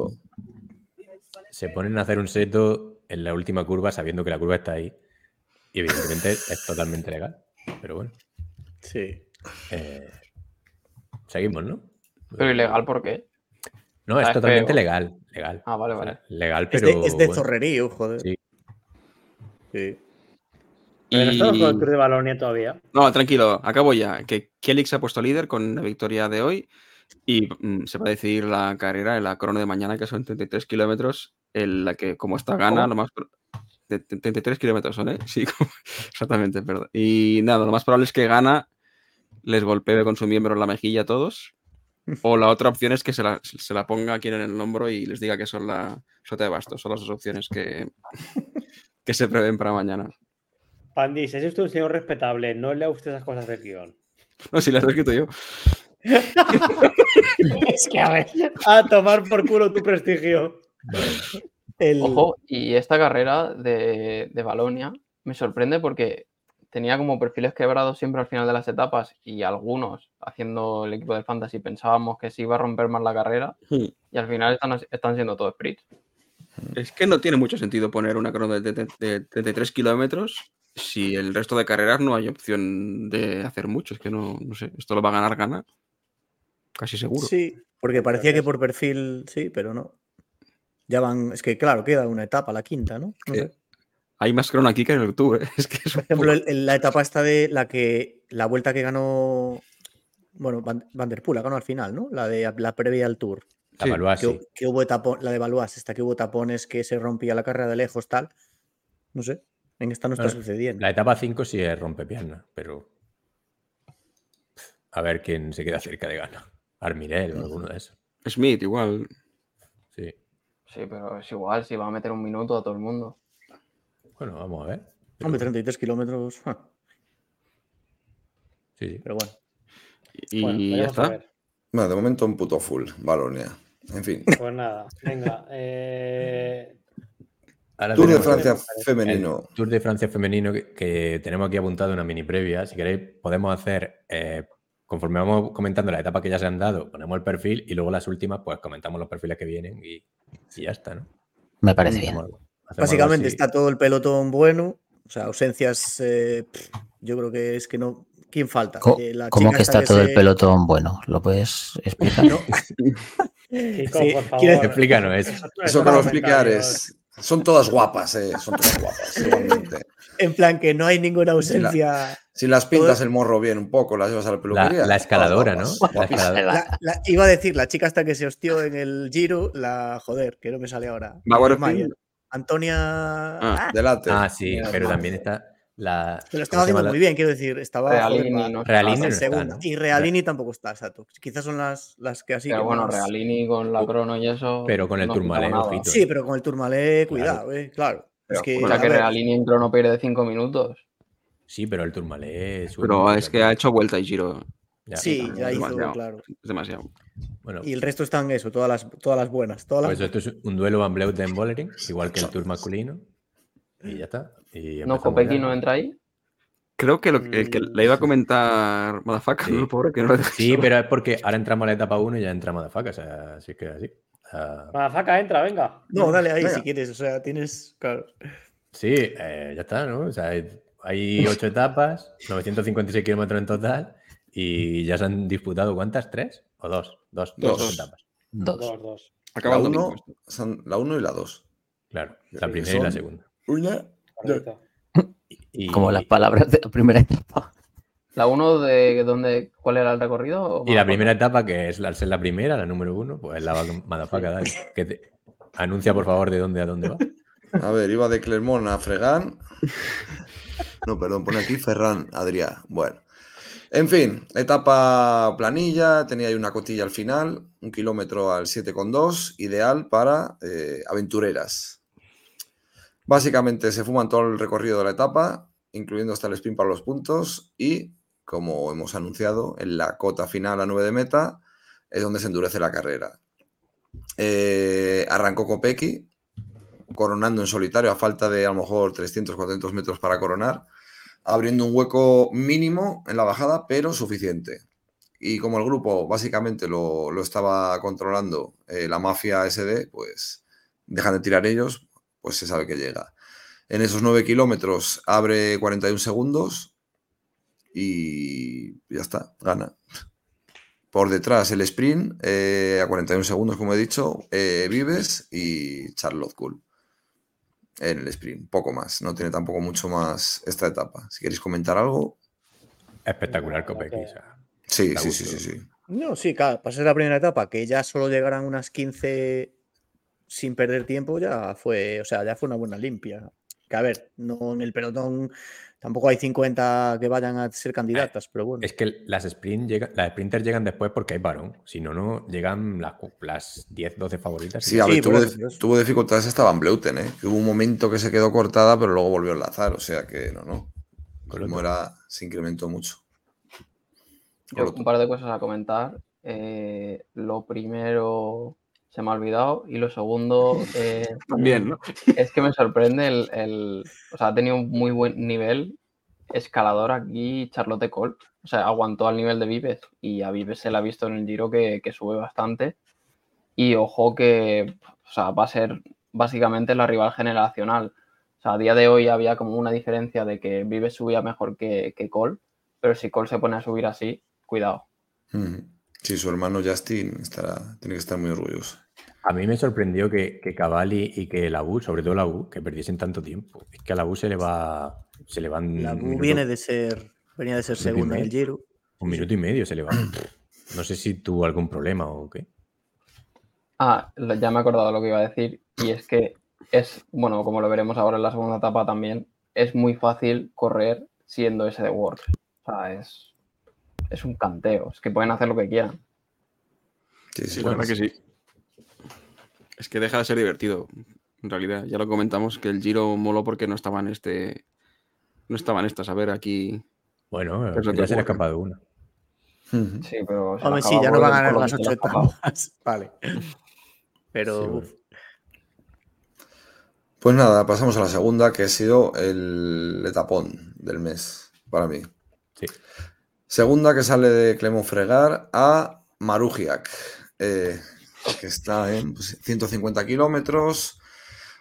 Speaker 7: Se ponen a hacer un seto en la última curva sabiendo que la curva está ahí. Y evidentemente es totalmente legal. Pero bueno,
Speaker 5: Sí.
Speaker 7: eh, seguimos, ¿no?
Speaker 6: Pero ilegal, ¿por qué?
Speaker 7: No, es
Speaker 6: Ah, es
Speaker 7: totalmente
Speaker 6: feo.
Speaker 7: legal. Legal.
Speaker 6: Ah, vale, vale.
Speaker 7: legal,
Speaker 5: Es
Speaker 7: pero.
Speaker 5: de, es de
Speaker 7: bueno,
Speaker 5: zorrerío, joder.
Speaker 7: Sí.
Speaker 5: Sí.
Speaker 2: Pero estamos con el Tour de Balonia todavía.
Speaker 3: No, tranquilo, acabo ya. Que se ha puesto líder con la victoria de hoy y mm, se va a decidir la carrera en la crono de mañana, que son 33 kilómetros, en la que como está gana,
Speaker 6: ¿Cómo?
Speaker 3: lo más... pro- de- de- 33 kilómetros son, ¿eh? Sí, como- exactamente, perdón. Y nada, lo más probable es que gana, les golpee con su miembro en la mejilla a todos. O la otra opción es que se la, se la ponga aquí en el hombro y les diga que son la sota de bastos. Son las dos opciones que, que se prevén para mañana.
Speaker 2: Pandis, es usted un señor respetable, no lea usted esas cosas del guion.
Speaker 3: No, si las he escrito yo.
Speaker 5: Es que a ver.
Speaker 2: A tomar por culo tu prestigio.
Speaker 5: El...
Speaker 6: Ojo, y esta carrera de, de Balonia me sorprende porque tenía como perfiles quebrados siempre al final de las etapas y algunos haciendo el equipo del Fantasy pensábamos que se iba a romper más la carrera
Speaker 3: Hmm.
Speaker 6: y al final están, están siendo todos sprints.
Speaker 3: Es que no tiene mucho sentido poner una crono de, de- de 33 kilómetros si el resto de carreras no hay opción de hacer mucho. Es que no, no sé, esto lo va a ganar, gana. Casi seguro.
Speaker 5: Sí, porque parecía que por perfil sí, pero no. Ya van, es que claro, queda una etapa, la quinta, ¿no? No sé.
Speaker 3: Hay más crono aquí que en el Tour. ¿eh? Es que es
Speaker 5: Por ejemplo,
Speaker 3: poco-
Speaker 5: el- el- la etapa esta de la que la vuelta que ganó bueno, Van, Van der Poel la ganó al final, ¿no? La de la previa al Tour.
Speaker 7: La
Speaker 3: Sí,
Speaker 7: Valois,
Speaker 5: Que, que hubo etapón, la de Valois, esta que hubo tapones que se rompía la carrera de lejos, tal. No sé. En esta no está sucediendo.
Speaker 7: La etapa 5 sí es rompepierna, pero. A ver quién se queda cerca de gana. Armirel o alguno de esos.
Speaker 3: Smith, igual.
Speaker 7: Sí.
Speaker 6: Sí, pero es igual, si va a meter un minuto a todo el mundo.
Speaker 7: Bueno, vamos a ver.
Speaker 5: Hombre, 33 kilómetros. ja,
Speaker 7: Sí, sí.
Speaker 5: Pero bueno.
Speaker 3: Y
Speaker 2: Bueno,
Speaker 3: ya está.
Speaker 1: Bueno, de momento un puto full, Balonia. En fin.
Speaker 2: Pues nada, venga. eh,
Speaker 7: Ahora
Speaker 1: Tour de Francia
Speaker 7: el
Speaker 1: femenino.
Speaker 7: Tour de Francia femenino que, que tenemos aquí apuntado una mini previa. Si queréis, podemos hacer, eh, conforme vamos comentando las etapas que ya se han dado, ponemos el perfil y luego las últimas, pues comentamos los perfiles que vienen y, y ya está, ¿no?
Speaker 4: Me parece bien.
Speaker 7: Algo-
Speaker 5: Básicamente está todo el pelotón bueno. O sea, ausencias. eh, pff, yo creo que es que no. ¿Quién falta? La
Speaker 4: ¿Cómo que está todo el pelotón bueno? ¿Lo puedes explicar?
Speaker 5: No,
Speaker 2: Chico,
Speaker 5: Sí,
Speaker 2: por favor.
Speaker 5: ¿quieres-
Speaker 7: Explícanos eso.
Speaker 1: Eso que lo explique Ares. Son todas guapas, eh. Son todas guapas, igualmente.
Speaker 5: en plan que no hay ninguna ausencia.
Speaker 1: Si las pintas el morro bien un poco, las llevas a la peluquería.
Speaker 7: la escaladora, ¿no?
Speaker 1: todas
Speaker 7: La
Speaker 1: guapas, guapísimas.
Speaker 7: escaladora.
Speaker 5: La- la- iba a decir, la chica hasta que se hostió en el Giro, la joder, que no me sale ahora. Antonia.
Speaker 3: Ah,
Speaker 1: Delate.
Speaker 7: Ah, sí, pero también está la.
Speaker 5: Pero
Speaker 7: ¿cómo
Speaker 5: estaba haciendo
Speaker 7: la-
Speaker 5: muy bien, quiero decir. Estaba.
Speaker 6: Realini
Speaker 5: joder,
Speaker 6: no.
Speaker 7: Realini
Speaker 5: en
Speaker 7: no está,
Speaker 5: segunda.
Speaker 7: ¿no?
Speaker 5: Y Realini tampoco está, exacto. Quizás son las, las que así.
Speaker 6: Pero
Speaker 5: que
Speaker 6: bueno,
Speaker 5: más-
Speaker 6: Realini con la crono y eso.
Speaker 7: Pero con el
Speaker 6: nada.
Speaker 7: ojito.
Speaker 5: Sí, pero con el Tourmalet, cuidado, eh, claro.
Speaker 6: Pero
Speaker 5: es que,
Speaker 6: escucha
Speaker 5: a
Speaker 6: que Realini en crono pierde 5 minutos.
Speaker 7: Sí, pero el sube
Speaker 3: Pero es que ha hecho vuelta y giro.
Speaker 7: Ya.
Speaker 5: sí, ya hizo,
Speaker 3: demasiado.
Speaker 5: claro.
Speaker 3: Es demasiado.
Speaker 7: Bueno,
Speaker 5: Y el resto están eso, todas las, todas las buenas. Todas las
Speaker 7: pues esto es un duelo Van Bleuten Bollering, igual que el Tour masculino. Y ya está. Y
Speaker 6: No, Kopecky no entra ahí.
Speaker 3: Creo que, lo, el que le iba a comentar Madafaka,
Speaker 7: Sí.
Speaker 3: ¿no? Pobre que no
Speaker 7: Sí, pero es porque ahora entramos a la etapa 1 y ya entramos a faca, o sea, así que así. Ah,
Speaker 2: Madafaka, entra, venga.
Speaker 5: No, dale ahí
Speaker 1: Venga.
Speaker 5: si quieres. O sea, tienes. Claro.
Speaker 7: sí, eh, ya está, ¿no? O sea, hay- hay ocho etapas, 956 kilómetros en total y ya se han disputado ¿cuántas? ¿Tres? ¿O dos? Dos, dos,
Speaker 1: Dos.
Speaker 7: etapas.
Speaker 4: Dos.
Speaker 2: Dos, dos.
Speaker 3: Acaba
Speaker 1: La
Speaker 3: el domingo.
Speaker 1: uno, son la 1 y la 2.
Speaker 7: Claro, la
Speaker 1: que
Speaker 7: primera y la segunda.
Speaker 1: Una.
Speaker 2: Correcto.
Speaker 7: Y,
Speaker 4: Como las palabras de la primera etapa.
Speaker 6: La 1 de dónde, ¿cuál era el recorrido?
Speaker 7: y la primera etapa, que es al ser la primera, la número uno, pues la va Madafaka, dale. Que te- anuncia, por favor, de dónde a dónde va.
Speaker 1: A ver, iba de Clermont a Fregán. No, perdón, pone aquí Ferran Adrià. Bueno. En fin, etapa planilla, tenía ahí una cotilla al final, un kilómetro al 7,2, ideal para eh, aventureras. Básicamente se fuman todo el recorrido de la etapa, incluyendo hasta el sprint para los puntos y, como hemos anunciado, en la cota final a 9 de meta es donde se endurece la carrera. Eh, arrancó Kopecky, coronando en solitario a falta de a lo mejor 300, 400 metros para coronar, abriendo un hueco mínimo en la bajada, pero suficiente. Y como el grupo básicamente lo, lo estaba controlando eh, la mafia SD, pues dejan de tirar ellos, pues se sabe que llega. En esos 9 kilómetros abre 41 segundos y ya está, gana. Por detrás el sprint eh, a 41 segundos, como he dicho, eh, Vives y Charlotte Cool en el sprint, poco más. No tiene tampoco mucho más esta etapa. Si queréis comentar algo.
Speaker 7: Espectacular
Speaker 2: que-
Speaker 7: o sea,
Speaker 1: Sí, sí, sí, sí, sí.
Speaker 5: No, sí, claro, ser la primera etapa, que ya solo llegarán unas 15 sin perder tiempo, ya fue, o sea, ya fue una buena limpia. Que a ver, no en el pelotón tampoco hay 50 que vayan a ser candidatas, pero bueno.
Speaker 7: Es que las, sprint llegan, las sprinters llegan después porque hay varón. Si no, no llegan las, las 10, 12 favoritas.
Speaker 1: Sí, a ver, tuvo, tuvo dificultades hasta Van Bleuten, ¿eh? Que hubo un momento que se quedó cortada, pero luego volvió a enlazar. O sea que no, no.
Speaker 7: Con
Speaker 1: Como
Speaker 7: lo-
Speaker 1: era, se incrementó mucho.
Speaker 6: Yo, un par de cosas a comentar. Eh, lo primero se me ha olvidado y lo segundo eh,
Speaker 3: También, ¿no?
Speaker 6: es que me sorprende el, el- O sea, ha tenido un muy buen nivel escalador aquí Charlotte Cole. O sea, aguantó al nivel de Vives y a Vives se le ha visto en el Giro que, que sube bastante. Y ojo que o sea, va a ser básicamente la rival generacional. O sea, a día de hoy había como una diferencia de que Vives subía mejor que, que Cole, pero si Cole se pone a subir así, cuidado.
Speaker 1: Ujú. Sí, su hermano Justin estará, tiene que estar muy orgulloso.
Speaker 7: A mí me sorprendió que, que Cavalli y que la U, sobre todo la U, que perdiesen tanto tiempo. Es que a la U se le va. Se le van.
Speaker 5: La
Speaker 7: minuto-
Speaker 5: viene de ser, venía de ser segunda en el. Giro.
Speaker 7: Un minuto y medio se le va. No sé si tuvo algún problema o qué.
Speaker 6: Ah, ya me he acordado lo que iba a decir, y es que es, bueno, como lo veremos ahora en la segunda etapa también, es muy fácil correr siendo ese de Works. O sea, es, es un canteo, es que pueden hacer lo que quieran.
Speaker 1: Sí, sí,
Speaker 3: Sí, la verdad que sí. Es que deja de ser divertido, en realidad. Ya lo comentamos que el Giro moló porque no estaba en este. No estaba en estas. A ver, aquí.
Speaker 7: Bueno, ya se le ha escapado una.
Speaker 6: Sí, pero. se
Speaker 5: Hombre, sí, ya no van a ganar las ocho etapas. Vale. Pero
Speaker 7: Sí,
Speaker 1: Pues nada, pasamos a la segunda, que ha sido el etapón del mes para mí.
Speaker 7: Sí.
Speaker 1: Segunda que sale de Clemón Fregar a Marugiak, eh, que está en pues, 150 kilómetros.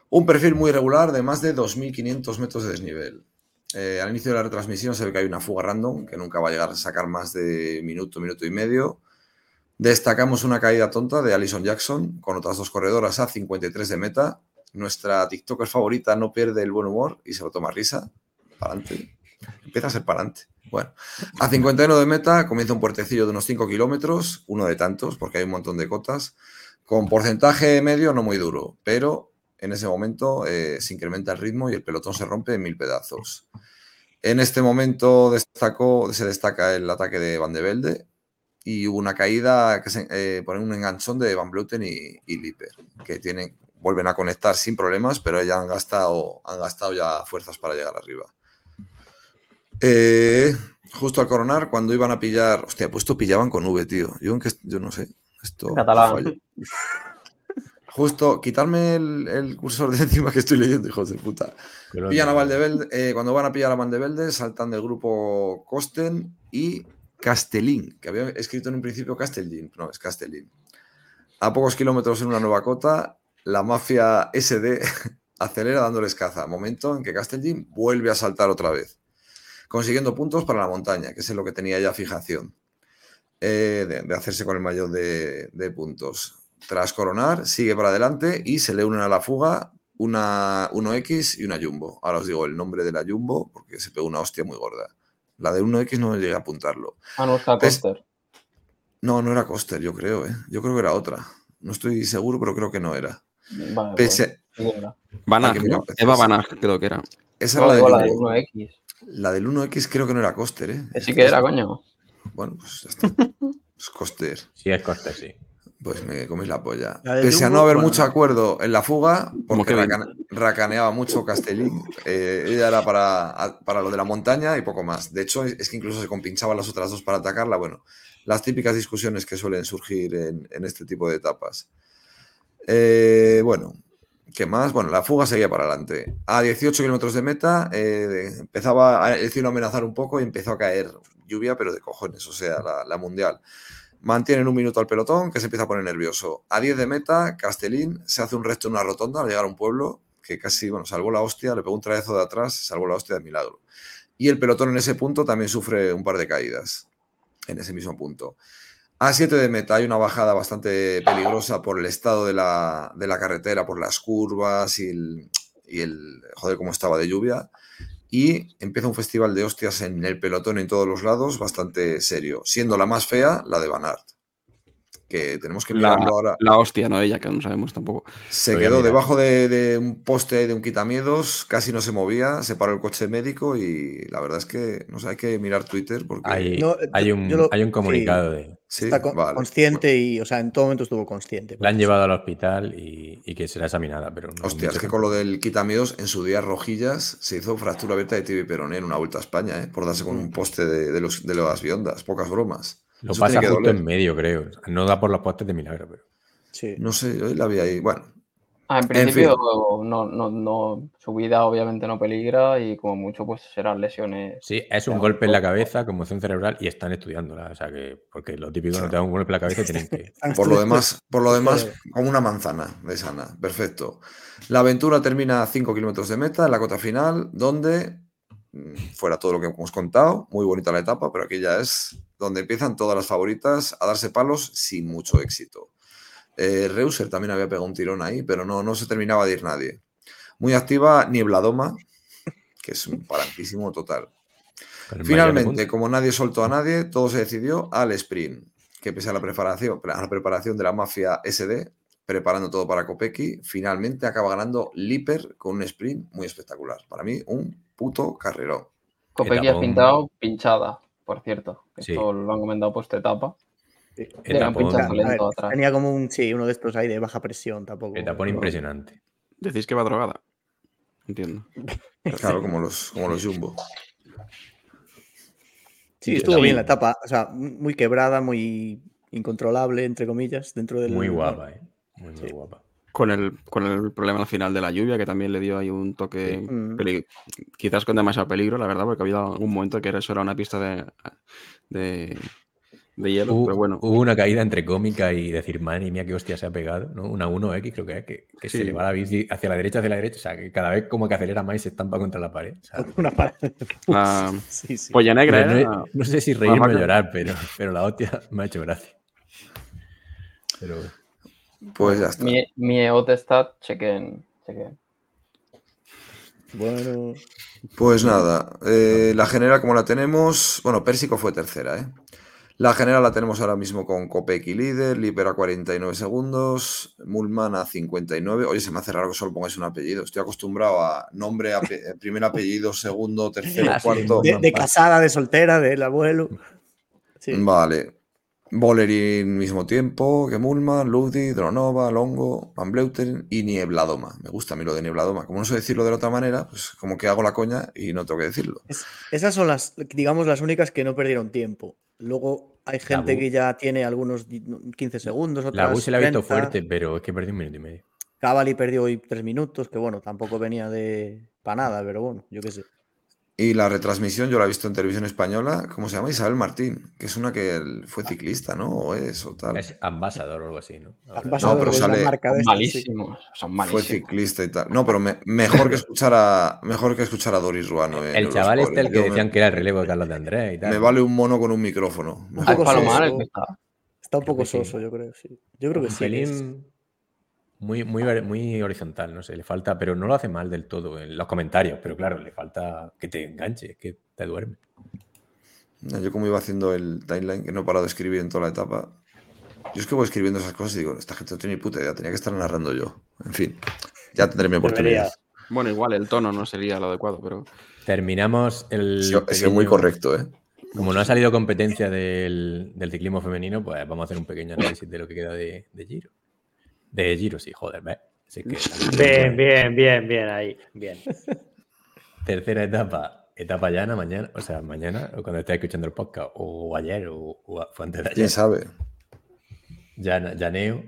Speaker 1: Un perfil muy regular de más de 2.500 metros de desnivel. Eh, al inicio de la retransmisión se ve que hay una fuga random que nunca va a llegar a sacar más de minuto, minuto y medio. Destacamos una caída tonta de Alison Jackson con otras dos corredoras a 53 de meta. Nuestra TikToker favorita no pierde el buen humor y se lo toma risa. Para adelante. Empieza a ser para adelante. Bueno, a 51 de meta comienza un puertecillo de unos 5 kilómetros, uno de tantos, porque hay un montón de cotas, con porcentaje medio no muy duro, pero en ese momento eh, se incrementa el ritmo y el pelotón se rompe en mil pedazos. En este momento destacó, se destaca el ataque de Van de Velde y hubo una caída que se, eh, por un enganchón de Van Bluten y, y Liper, que tienen, vuelven a conectar sin problemas, pero ya han gastado, han gastado ya fuerzas para llegar arriba. Eh, justo al coronar, cuando iban a pillar. Hostia, puesto pillaban con V, tío. Yo, en que, yo no sé. Esto.
Speaker 6: Catalán.
Speaker 1: Justo, quitarme el, el cursor de encima que estoy leyendo, hijos de puta. Pillan a Valdevelde, eh, cuando van a pillar a Valdevelde, saltan del grupo Costen y Castellín, que había escrito en un principio Castellín, no, es Castellín. A pocos kilómetros en una nueva cota, la mafia SD acelera dándoles caza, momento en que Castellín vuelve a saltar otra vez, consiguiendo puntos para la montaña, que es en lo que tenía ya fijación, eh, de, de hacerse con el mayor de, de puntos. Tras coronar, sigue para adelante y se le unen a la fuga una 1X y una Jumbo. Ahora os digo el nombre de la Jumbo porque se pegó una hostia muy gorda. La de 1X no llegué a apuntarlo.
Speaker 6: Ah, no, está Coster.
Speaker 1: No, no era Coster, yo creo, ¿eh? Yo creo que era otra. No estoy seguro, pero creo que no era.
Speaker 6: Vale, pues,
Speaker 1: Pese- mirar
Speaker 3: ¿no?
Speaker 1: precios.
Speaker 3: Eva Van Aert, creo que era.
Speaker 1: Esa
Speaker 6: No,
Speaker 1: era la
Speaker 6: la
Speaker 1: de
Speaker 6: de
Speaker 1: Jumbo.
Speaker 6: 1X.
Speaker 1: La del 1X creo que no era Coster, ¿eh?
Speaker 6: Que sí que era, coño.
Speaker 1: Bueno, pues ya está. Pues Coster.
Speaker 7: Sí, es Costa, sí.
Speaker 1: Pues me coméis la polla.
Speaker 5: La
Speaker 1: Pese a no haber
Speaker 5: bueno.
Speaker 1: mucho acuerdo en la fuga, porque racaneaba mucho Castellín, eh, ella era para, para lo de la montaña y poco más. De hecho, es, es que incluso se compinchaban las otras dos para atacarla. Bueno, las típicas discusiones que suelen surgir en, en este tipo de etapas. Eh, bueno, ¿qué más? Bueno, la fuga seguía para adelante. A 18 kilómetros de meta eh, empezaba el cielo a amenazar un poco y empezó a caer lluvia, pero de cojones, o sea, la, la mundial. Mantienen un minuto al pelotón, que se empieza a poner nervioso. A 10 de meta, Castellín se hace un resto en una rotonda al llegar a un pueblo que casi, bueno, salvó la hostia, le pegó un trayazo de atrás, salvó la hostia de milagro. Y el pelotón en ese punto también sufre un par de caídas, en ese mismo punto. A 7 de meta hay una bajada bastante peligrosa por el estado de la, de la carretera, por las curvas y el, joder, cómo estaba de lluvia. Y empieza un festival de hostias en el pelotón en todos los lados, bastante serio, siendo la más fea la de Van Aert, que tenemos que
Speaker 3: La,
Speaker 1: mirarlo ahora.
Speaker 3: la hostia, no ella, que no sabemos tampoco.
Speaker 1: Se quedó debajo de, de un poste ahí de un quitamiedos, casi no se movía, se paró el coche médico y la verdad es que no sé, hay que mirar Twitter porque
Speaker 7: Hay,
Speaker 5: No, eh,
Speaker 7: hay, un,
Speaker 5: yo lo-
Speaker 7: hay un
Speaker 5: sí.
Speaker 7: comunicado de.
Speaker 1: sí,
Speaker 5: Está con-
Speaker 1: vale.
Speaker 5: consciente y, o sea, en todo momento estuvo consciente.
Speaker 7: La han llevado al hospital y, y que será examinada, pero no.
Speaker 1: Hostia, es que con lo del quitamiedos, en su día Rojillas se hizo fractura abierta de tibia y peroné en una vuelta a España, ¿eh? por darse con un poste de, de los, de las biondas, pocas bromas.
Speaker 7: Lo
Speaker 1: Eso
Speaker 7: pasa justo
Speaker 1: doler.
Speaker 7: en medio, creo. No da por los postes de milagro, pero.
Speaker 5: Sí.
Speaker 1: No sé, yo la vi ahí. Bueno,
Speaker 6: Ah, en
Speaker 1: En
Speaker 6: principio, no, no, no, su vida obviamente no peligra y como mucho pues serán lesiones.
Speaker 7: Sí, es un golpe en la cabeza, conmoción cerebral, y están estudiándola. O sea que, porque lo típico no te da un golpe en la cabeza y tienen que.
Speaker 1: por lo demás, por lo demás, como una manzana de sana. Perfecto. La aventura termina a 5 kilómetros de meta en la cota final, donde fuera todo lo que hemos contado, muy bonita la etapa, pero aquí ya es donde empiezan todas las favoritas a darse palos sin mucho éxito. Eh, Reuser también había pegado un tirón ahí, pero no, no se terminaba de ir nadie. Muy activa Niebladoma, que es un parantísimo total. Finalmente, como nadie soltó a nadie, todo se decidió al sprint, que pese a la preparación, a la preparación de la mafia SD, preparando todo para Kopecky, finalmente acaba ganando Liper con un sprint muy espectacular. Para mí, un puto carrerón.
Speaker 6: Kopecky ha pintado pinchada, por cierto.
Speaker 7: Sí.
Speaker 6: Esto lo han comentado post etapa.
Speaker 7: Etapón,
Speaker 5: ver,
Speaker 6: atrás.
Speaker 5: tenía como un, sí, uno de estos ahí de baja presión tampoco.
Speaker 7: etapón impresionante.
Speaker 3: Decís que va drogada. Entiendo.
Speaker 1: Claro, como los, como los Jumbo.
Speaker 5: Sí,
Speaker 7: Sí,
Speaker 5: estuvo bien la etapa. O sea, muy quebrada, muy incontrolable, entre comillas, dentro del.
Speaker 7: Muy guapa, ¿eh? Muy, muy
Speaker 5: Sí.
Speaker 7: guapa.
Speaker 3: Con el, con el problema al final de la lluvia, que también le dio ahí un toque,
Speaker 5: Mm.
Speaker 3: peli- quizás con demasiado peligro, la verdad, porque había algún momento que eso era una pista de, de, de hielo,
Speaker 7: Hubo,
Speaker 3: pero bueno.
Speaker 7: hubo una caída entre cómica y decir, madre mía, qué hostia se ha pegado, ¿no? Una 1X creo que es, que, que se
Speaker 3: Sí.
Speaker 7: le va la bici hacia la derecha, hacia la derecha, o sea, que cada vez como que acelera más y se estampa contra la pared.
Speaker 5: Una.
Speaker 3: La
Speaker 5: Sí, sí.
Speaker 3: polla negra
Speaker 7: no,
Speaker 3: era-
Speaker 7: no- no sé si reírme o llorar, pero, pero la hostia me ha hecho gracia. Pero
Speaker 1: Pues ya está.
Speaker 6: Mi, mi chequen, chequen.
Speaker 5: Bueno,
Speaker 1: Pues nada, eh, la general como la tenemos, bueno, Pérsico fue tercera, ¿eh? La general la tenemos ahora mismo con Kopeki líder, Liper a 49 segundos, Mulman a 59. Oye, se me hace raro que solo pongáis un apellido. Estoy acostumbrado a nombre, ape- eh, primer apellido, segundo, tercero,
Speaker 7: Ah,
Speaker 1: cuarto.
Speaker 5: de, de casada, de soltera, del abuelo. Sí.
Speaker 1: Vale. Bolerín mismo tiempo que Mulman, Ludi, Dronova, Longo, Van Bleuten y Niebladoma. Me gusta a mí lo de Niebladoma. Como no sé decirlo de la otra manera, pues como que hago la coña y no tengo que decirlo.
Speaker 5: Es- esas son las, digamos, las únicas que no perdieron tiempo. Luego hay gente que ya tiene algunos di- 15 segundos,
Speaker 7: la
Speaker 5: otras
Speaker 7: bus se la ha visto
Speaker 5: 30.
Speaker 7: fuerte, pero es que perdió un minuto y medio.
Speaker 5: Cavalli perdió hoy tres minutos, que bueno, tampoco venía de para nada, pero bueno, yo qué sé.
Speaker 1: Y la retransmisión yo la he visto en televisión española, ¿cómo se llama? Isabel Martín, que es una que fue ciclista, ¿no? O es, o tal.
Speaker 7: Es ambasador o algo así, ¿no?
Speaker 5: Ambasador
Speaker 1: pero
Speaker 5: de la
Speaker 1: sale
Speaker 5: marca de
Speaker 6: Son malísimos,
Speaker 1: Fue ciclista y tal. No, pero me- mejor que escuchar a mejor que escuchar a Doris Ruano. en
Speaker 7: El chaval este, el que
Speaker 1: Yo me-
Speaker 7: decían que era el relevo de Carlos de Andrés y tal.
Speaker 1: Me vale un mono con un micrófono.
Speaker 5: Un
Speaker 6: Ah,
Speaker 1: Mejor
Speaker 5: poco
Speaker 6: es Palomar el
Speaker 5: soso.
Speaker 6: que está.
Speaker 5: Está un poco soso, yo creo, sí. Yo creo que sí.
Speaker 7: pelín muy, muy, horizontal, no sé, le falta, pero no lo hace mal del todo en los comentarios, pero claro, le falta que te enganche, que te duerme.
Speaker 1: No, Yo como iba haciendo el timeline, que no he parado de escribir en toda la etapa. Yo es que voy escribiendo esas cosas y digo, esta gente no tiene ni puta idea, tenía que estar narrando yo. En fin, ya tendré mi oportunidad.
Speaker 3: Bueno, igual el tono no sería lo adecuado, pero
Speaker 7: Terminamos el.
Speaker 1: Sido- he sido muy
Speaker 7: pequeño-
Speaker 1: correcto, ¿eh?
Speaker 7: Como no ha salido competencia del, del ciclismo femenino, pues vamos a hacer un pequeño análisis de lo que queda de, de Giro. De Giro, sí, joder, ¿ves? Así que-
Speaker 2: Bien, bien, bien, bien, ahí. Bien.
Speaker 7: Tercera etapa, etapa llana mañana, o sea, mañana, o cuando estés escuchando el podcast, o ayer, o, o fue antes de ayer.
Speaker 1: ¿Quién sabe?
Speaker 7: Llana- Llaneo,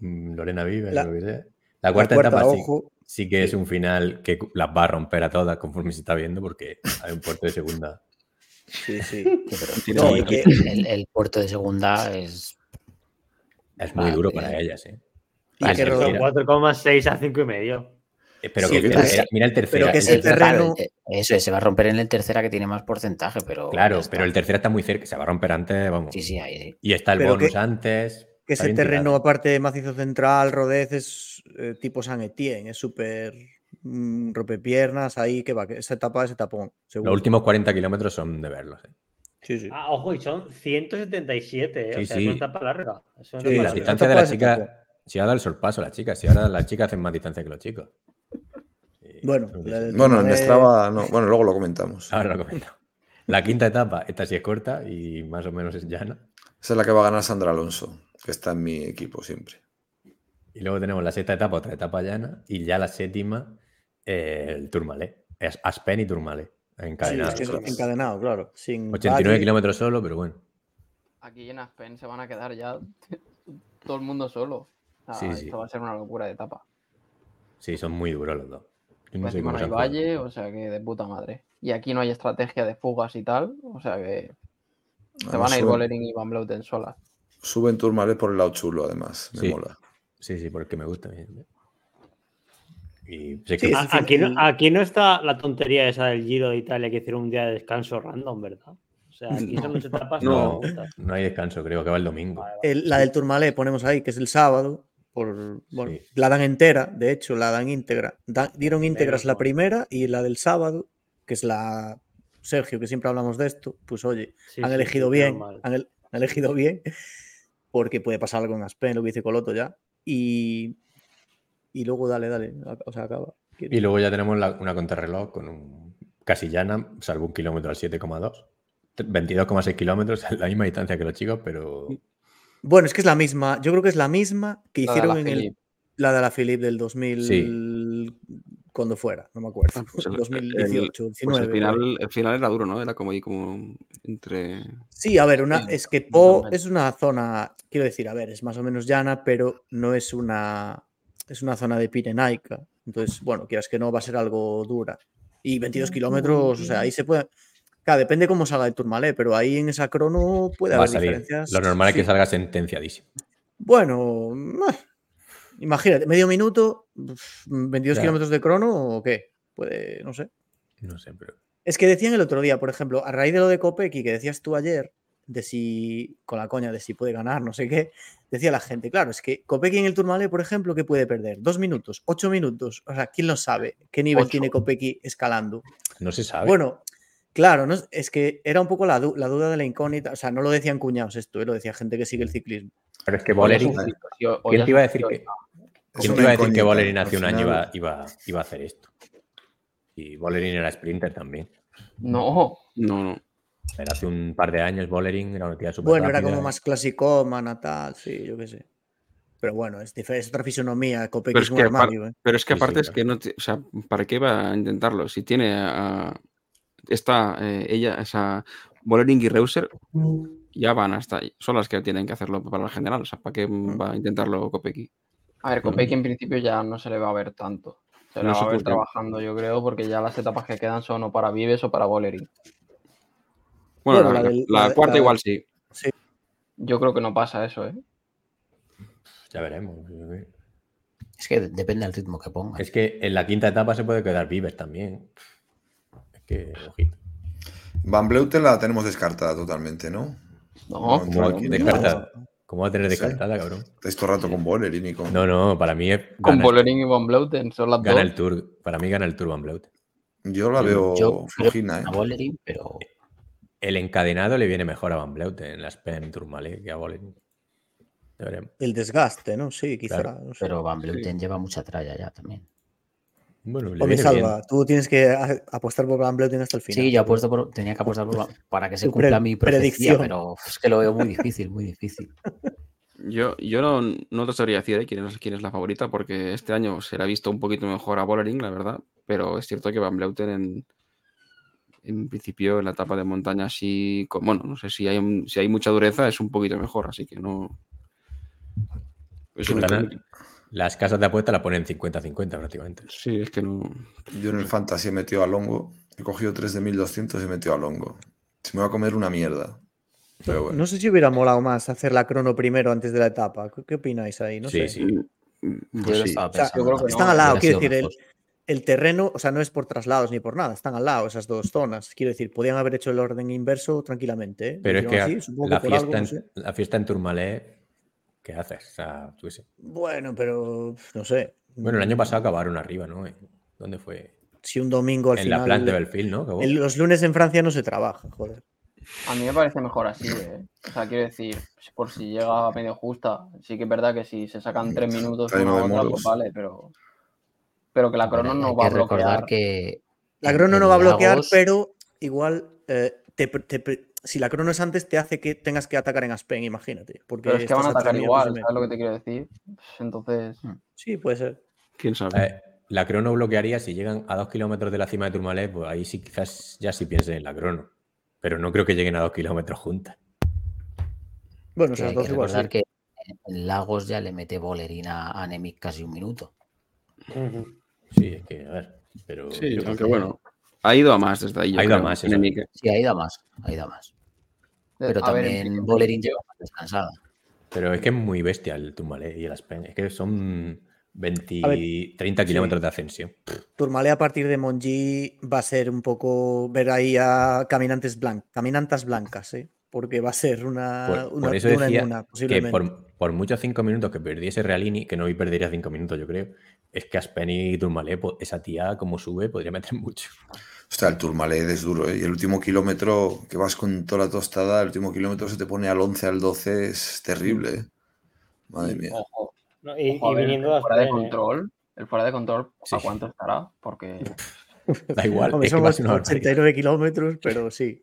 Speaker 7: mm, Lorena Vives,
Speaker 5: La-
Speaker 7: lo que sea. La
Speaker 5: La
Speaker 7: cuarta, etapa sí,
Speaker 5: ojo.
Speaker 7: sí que es un final que las va a romper a todas conforme se está viendo, porque hay un puerto de segunda.
Speaker 5: Sí, sí.
Speaker 3: Sí,
Speaker 5: No,
Speaker 3: sí,
Speaker 5: y que-
Speaker 4: El, el puerto de segunda es.
Speaker 7: Es muy
Speaker 4: Ah,
Speaker 7: duro para ellas, ¿eh?
Speaker 2: 4,6 a 5 y medio.
Speaker 7: Eh, Pero
Speaker 5: Sí,
Speaker 7: que
Speaker 1: que-
Speaker 7: tercera- mira el tercero.
Speaker 5: pero que
Speaker 7: el
Speaker 5: ese terreno-
Speaker 4: eso es, se va a romper en el tercera que tiene más porcentaje, pero.
Speaker 7: Claro, pero el tercero está muy cerca, se va a romper antes, vamos.
Speaker 4: Sí, sí, ahí sí.
Speaker 7: Y está el
Speaker 5: Pero
Speaker 7: bonus
Speaker 5: que-
Speaker 7: antes.
Speaker 5: Que ese terreno,
Speaker 7: tirado.
Speaker 5: aparte de macizo central, Rodez, es eh, tipo San Etienne, es súper mm, rompepiernas, ahí que va, que esa etapa es etapón. seguro.
Speaker 7: Los últimos 40 kilómetros son de verlos. ¿eh?
Speaker 5: Sí, sí.
Speaker 2: Ah, ojo, y son 177, ¿eh?
Speaker 7: Sí,
Speaker 2: o sea,
Speaker 7: sí.
Speaker 2: es una etapa larga. Es una
Speaker 5: Sí,
Speaker 7: la distancia de la chica. Si ha dado el sorpaso la chica, si ahora las chicas hacen más distancia que los chicos. Sí,
Speaker 5: Bueno,
Speaker 7: sí.
Speaker 1: Bueno, en Strava, no. Bueno, luego lo comentamos.
Speaker 7: Ahora lo comento. La quinta etapa, esta sí es corta y más o menos es llana.
Speaker 1: Esa es la que va a ganar Sandra Alonso, que está en mi equipo siempre.
Speaker 7: Y luego tenemos la sexta etapa, otra etapa llana. Y ya la séptima, eh, el Tourmalet. Es Aspen y Tourmalet.
Speaker 5: Sí,
Speaker 7: Encadenados.
Speaker 5: es que es encadenado, claro. Sin
Speaker 7: 89
Speaker 5: valle.
Speaker 7: kilómetros solo, pero bueno.
Speaker 6: Aquí en Aspen se van a quedar ya todo el mundo solo. O sea,
Speaker 7: Sí, sí.
Speaker 6: Esto va a ser una locura de etapa.
Speaker 7: Sí, son muy duros los dos. Yo no sé
Speaker 6: Encima
Speaker 7: cómo
Speaker 6: no
Speaker 7: se
Speaker 6: hay valle, o sea que de puta madre. Y aquí no hay estrategia de fugas y tal, o sea que se van a ir Bollering y Van Bleuten solas.
Speaker 1: suben Tourmalet por el lado chulo, además. Me
Speaker 7: Sí.
Speaker 1: mola.
Speaker 7: Sí, sí, porque me gusta. a mí. Y sé que
Speaker 2: Aquí no, aquí no está la tontería esa del Giro de Italia que hicieron un día de descanso random, ¿verdad? O sea, aquí son las etapas
Speaker 7: no, no hay descanso, creo que va el domingo.
Speaker 2: Vale, vale.
Speaker 5: El- la del Tourmalet ponemos ahí, que es el sábado. Por, bueno,
Speaker 7: Sí.
Speaker 5: La dan entera, de hecho, la dan íntegra. Da- dieron íntegras la primera y la del sábado, que es la. Sergio, que siempre hablamos de esto, pues oye,
Speaker 2: Sí,
Speaker 5: han elegido
Speaker 2: sí,
Speaker 5: bien, han, el- han elegido bien, porque puede pasar algo en Aspen, lo que dice Coloto ya. Y, y luego dale, dale, o sea, acaba.
Speaker 7: Y luego ya tenemos la- una contrarreloj con un casi llana, salvo un kilómetro al 7,2. 22,6 kilómetros, la misma distancia que los chicos, pero
Speaker 5: Bueno, es que es la misma, yo creo que es la misma que
Speaker 6: La
Speaker 5: hicieron
Speaker 6: la
Speaker 5: en el, la de la Philip del 2000, cuando fuera, no me acuerdo,
Speaker 3: pues el-
Speaker 5: 2018,
Speaker 3: Pues
Speaker 5: 19.
Speaker 3: el
Speaker 5: por ahí.
Speaker 3: final, el final era duro, ¿no? Era como ahí como entre.
Speaker 5: Sí, a ver, una,
Speaker 6: Sí,
Speaker 5: es que Po es una zona, quiero decir, a ver, es más o menos llana, pero no es una. es una zona de pirenaica. Entonces, bueno, quieras que no, va a ser algo dura. Y 22 kilómetros, o sea, ahí se puede. Claro, depende cómo salga el Tourmalet, pero ahí en esa crono puede
Speaker 7: Va
Speaker 5: haber
Speaker 7: salir.
Speaker 5: diferencias.
Speaker 7: Lo normal es que
Speaker 5: Sí.
Speaker 7: salga sentenciadísimo.
Speaker 5: Bueno, ah, imagínate, medio minuto, uf, 22
Speaker 7: Ya.
Speaker 5: kilómetros de crono o qué. Puede, no sé.
Speaker 7: No sé, pero.
Speaker 5: Es que decían el otro día, por ejemplo, a raíz de lo de Kopecky que decías tú ayer, de si, con la coña de si puede ganar, no sé qué, decía la gente, claro, es que Kopecky en el Tourmalet, por ejemplo, ¿qué puede perder? ¿Dos minutos? ¿Ocho minutos? O sea, ¿quién lo sabe? ¿Qué nivel
Speaker 6: Ocho.
Speaker 5: tiene Kopecky escalando?
Speaker 7: No se sabe.
Speaker 5: Bueno, claro, no, es- que era un poco la, du- la duda de la incógnita, o sea, no lo decían cuñados esto, eh, lo decía gente que sigue el ciclismo.
Speaker 7: pero es que
Speaker 6: Hoy ya
Speaker 7: Bolerín.
Speaker 6: es un frito, sí, hoy
Speaker 7: ¿Quién te iba a decir que, ¿quién te
Speaker 1: una
Speaker 7: iba a decir que Bolerín hace un año iba, iba, iba a hacer esto? Y Bolerín era sprinter también.
Speaker 6: No,
Speaker 3: No, no.
Speaker 7: Pero hace un par de años Bolerín era una tía súper
Speaker 5: Bueno, era como más clasicómana, tal, sí, yo qué sé. Pero bueno, es, es otra fisonomía, Kopecky
Speaker 3: Pero
Speaker 5: es
Speaker 3: que
Speaker 5: armario, ¿eh?
Speaker 3: Pero es que
Speaker 7: Sí, sí,
Speaker 3: aparte es que no, te- o sea, ¿para qué va a intentarlo? Si tiene a está eh, ella, esa Bollering y Reuser ya van hasta ahí. Son las que tienen que hacerlo para la general. O sea, ¿para qué
Speaker 5: Mm.
Speaker 3: va a intentarlo Kopecky?
Speaker 6: a ver, Kopecky en principio ya no se le va a ver tanto. Se le
Speaker 3: No
Speaker 6: va
Speaker 3: sé
Speaker 6: a ver trabajando, yo creo, porque ya las etapas que quedan son o para Vives o para Bollering.
Speaker 3: Bueno,
Speaker 5: Bueno,
Speaker 3: la,
Speaker 5: la del-
Speaker 3: la
Speaker 5: la-
Speaker 3: cuarta
Speaker 5: la-
Speaker 3: igual sí.
Speaker 6: Yo creo que no pasa eso, ¿eh?
Speaker 7: Ya veremos.
Speaker 4: Es que depende del ritmo que ponga.
Speaker 7: Es que en la quinta etapa se puede quedar Vives también. Es que, ojito.
Speaker 1: Van Bleuten la tenemos descartada totalmente, ¿no?
Speaker 6: No,
Speaker 1: No,
Speaker 7: ¿Cómo,
Speaker 1: aquí no.
Speaker 7: descartada? ¿Cómo va a tener
Speaker 1: Sí.
Speaker 7: descartada, cabrón?
Speaker 1: Estáis todo el rato con Bolerín y con.
Speaker 7: No, no, para mí es,
Speaker 6: con Bollering y Van Bleuten son las
Speaker 7: gana
Speaker 6: dos.
Speaker 7: el Tour. Para mí gana el Tour Van Bleuten.
Speaker 1: Yo la veo
Speaker 4: Yo
Speaker 1: flojina, ¿eh?
Speaker 4: a Bollering, pero
Speaker 7: El encadenado le viene mejor a Van Bleuten en la Spen Tourmalet que a Bolerín. Ya veremos.
Speaker 5: El desgaste, ¿no? Sí, quizá.
Speaker 7: Claro,
Speaker 5: no sé.
Speaker 4: pero Van Bleuten lleva mucha tralla ya también.
Speaker 7: Bueno, viene bien.
Speaker 5: Salva, tú tienes que apostar por Van Bleuten hasta el final.
Speaker 4: Sí, yo apuesto por, tenía que apostar por, para que se cumpla
Speaker 5: pre-
Speaker 4: mi
Speaker 5: predicción.
Speaker 4: pero es que lo veo muy difícil, muy difícil.
Speaker 3: Yo, yo no, no te sabría decir eh, quién, es, quién es la favorita, porque este año se le ha visto un poquito mejor a Bollering, la verdad. Pero es cierto que Van Bleuten en, en principio en la etapa de montaña sí, con- bueno, no sé si hay, un- si hay mucha dureza, es un poquito mejor, así que no. Es una
Speaker 7: Gana-
Speaker 3: incógnita.
Speaker 7: Las casas de apuesta la ponen 50-50 prácticamente.
Speaker 3: Sí, es que no.
Speaker 1: Yo en el Fantasy he metido a Longo. He cogido 3 de 1200 y he metido a Longo. Se me va a comer una mierda. Pero bueno.
Speaker 5: No sé si hubiera molado más hacer la crono primero antes de la etapa. ¿Qué, qué opináis ahí? No
Speaker 7: sí,
Speaker 5: sé.
Speaker 7: sí.
Speaker 3: Mm, pues sí.
Speaker 5: O sea,
Speaker 4: también,
Speaker 5: están al lado, quiero decir, el, el terreno, o sea, no es por traslados ni por nada, están al lado esas dos zonas. Quiero decir, podían haber hecho el orden inverso tranquilamente. ¿eh?
Speaker 7: Pero es que
Speaker 5: así,
Speaker 7: la, fiesta
Speaker 5: algo, no
Speaker 7: en,
Speaker 5: sé.
Speaker 7: la fiesta en Tourmalet, ¿qué haces? O sea, tú sé.
Speaker 5: Bueno, pero no sé.
Speaker 7: Bueno, el año pasado acabaron arriba, ¿no? ¿Dónde fue?
Speaker 5: Si un domingo al
Speaker 7: en
Speaker 5: final.
Speaker 7: la Place de Belfield, ¿no? Acabó.
Speaker 5: en los lunes en Francia no se trabaja, joder.
Speaker 6: A mí me parece mejor así, ¿eh? O sea, quiero decir, por si llega medio justa, sí que es verdad que si se sacan tres minutos una otra,
Speaker 1: molos.
Speaker 6: pues vale, pero. Pero que la crono no va a bloquear.
Speaker 4: que
Speaker 5: La
Speaker 4: en-
Speaker 5: crono
Speaker 4: en
Speaker 5: no va a bloquear,
Speaker 4: Lagos-
Speaker 5: pero igual eh, te- te- si la crono es antes, te hace que tengas que atacar en Aspen, imagínate. Porque
Speaker 6: Pero es que van a atacar igual, ¿sabes lo que te quiero decir? Entonces.
Speaker 5: Sí, puede ser.
Speaker 3: ¿Quién sabe?
Speaker 7: Eh, la crono bloquearía si llegan a dos kilómetros de la cima de Tourmalet, pues ahí sí quizás ya sí piensen en la crono. Pero no creo que lleguen a dos kilómetros juntas.
Speaker 5: Bueno, esas dos igual.
Speaker 4: recordar
Speaker 5: sí.
Speaker 4: que en Lagos ya le mete Bolerín a, Nemec casi un minuto.
Speaker 7: Sí, es que, a ver. Pero
Speaker 3: sí, aunque bueno. Ha ido a más desde ahí. yo
Speaker 7: Ha ido a
Speaker 3: creo,
Speaker 7: más, eso.
Speaker 3: Emique.
Speaker 4: Sí, ha ido a más, ha ido a más. Pero
Speaker 6: a ver, en
Speaker 4: también
Speaker 6: principio-
Speaker 4: Bolerín lleva más descansada.
Speaker 7: Pero es que es muy bestia el Tourmalet y el Aspen. Es que son 20,
Speaker 5: A ver,
Speaker 7: 30 kilómetros de ascensión.
Speaker 5: Tourmalet a partir de Monji va a ser un poco ver ahí a caminantes blancas, caminantas blancas, ¿eh? porque va a ser una,
Speaker 7: Por,
Speaker 5: una,
Speaker 7: por eso
Speaker 5: una en
Speaker 7: decía
Speaker 5: una,
Speaker 7: que
Speaker 5: posiblemente.
Speaker 7: por, por muchos cinco minutos que perdiese Realini, que no hoy perdería cinco minutos, yo creo, es que Aspen y Tourmalet, po- esa tía como sube, podría meter mucho.
Speaker 1: Hostia, el Tourmalet es duro, ¿eh? Y el último kilómetro que vas con toda la tostada, el último kilómetro se te pone al 11, al 12, es terrible, ¿eh? Madre mía.
Speaker 6: Ojo,
Speaker 2: No, y,
Speaker 6: ojo, a
Speaker 2: y
Speaker 6: ver,
Speaker 2: viniendo
Speaker 6: el fuera de
Speaker 2: Aspen, ¿eh?
Speaker 6: control. El fuera de control,
Speaker 7: Sí.
Speaker 6: ¿a cuánto estará? Porque.
Speaker 7: Da igual,
Speaker 5: Hombre,
Speaker 7: es que va a
Speaker 5: somos
Speaker 7: ser una barbaridad.
Speaker 5: 89 kilómetros, pero sí.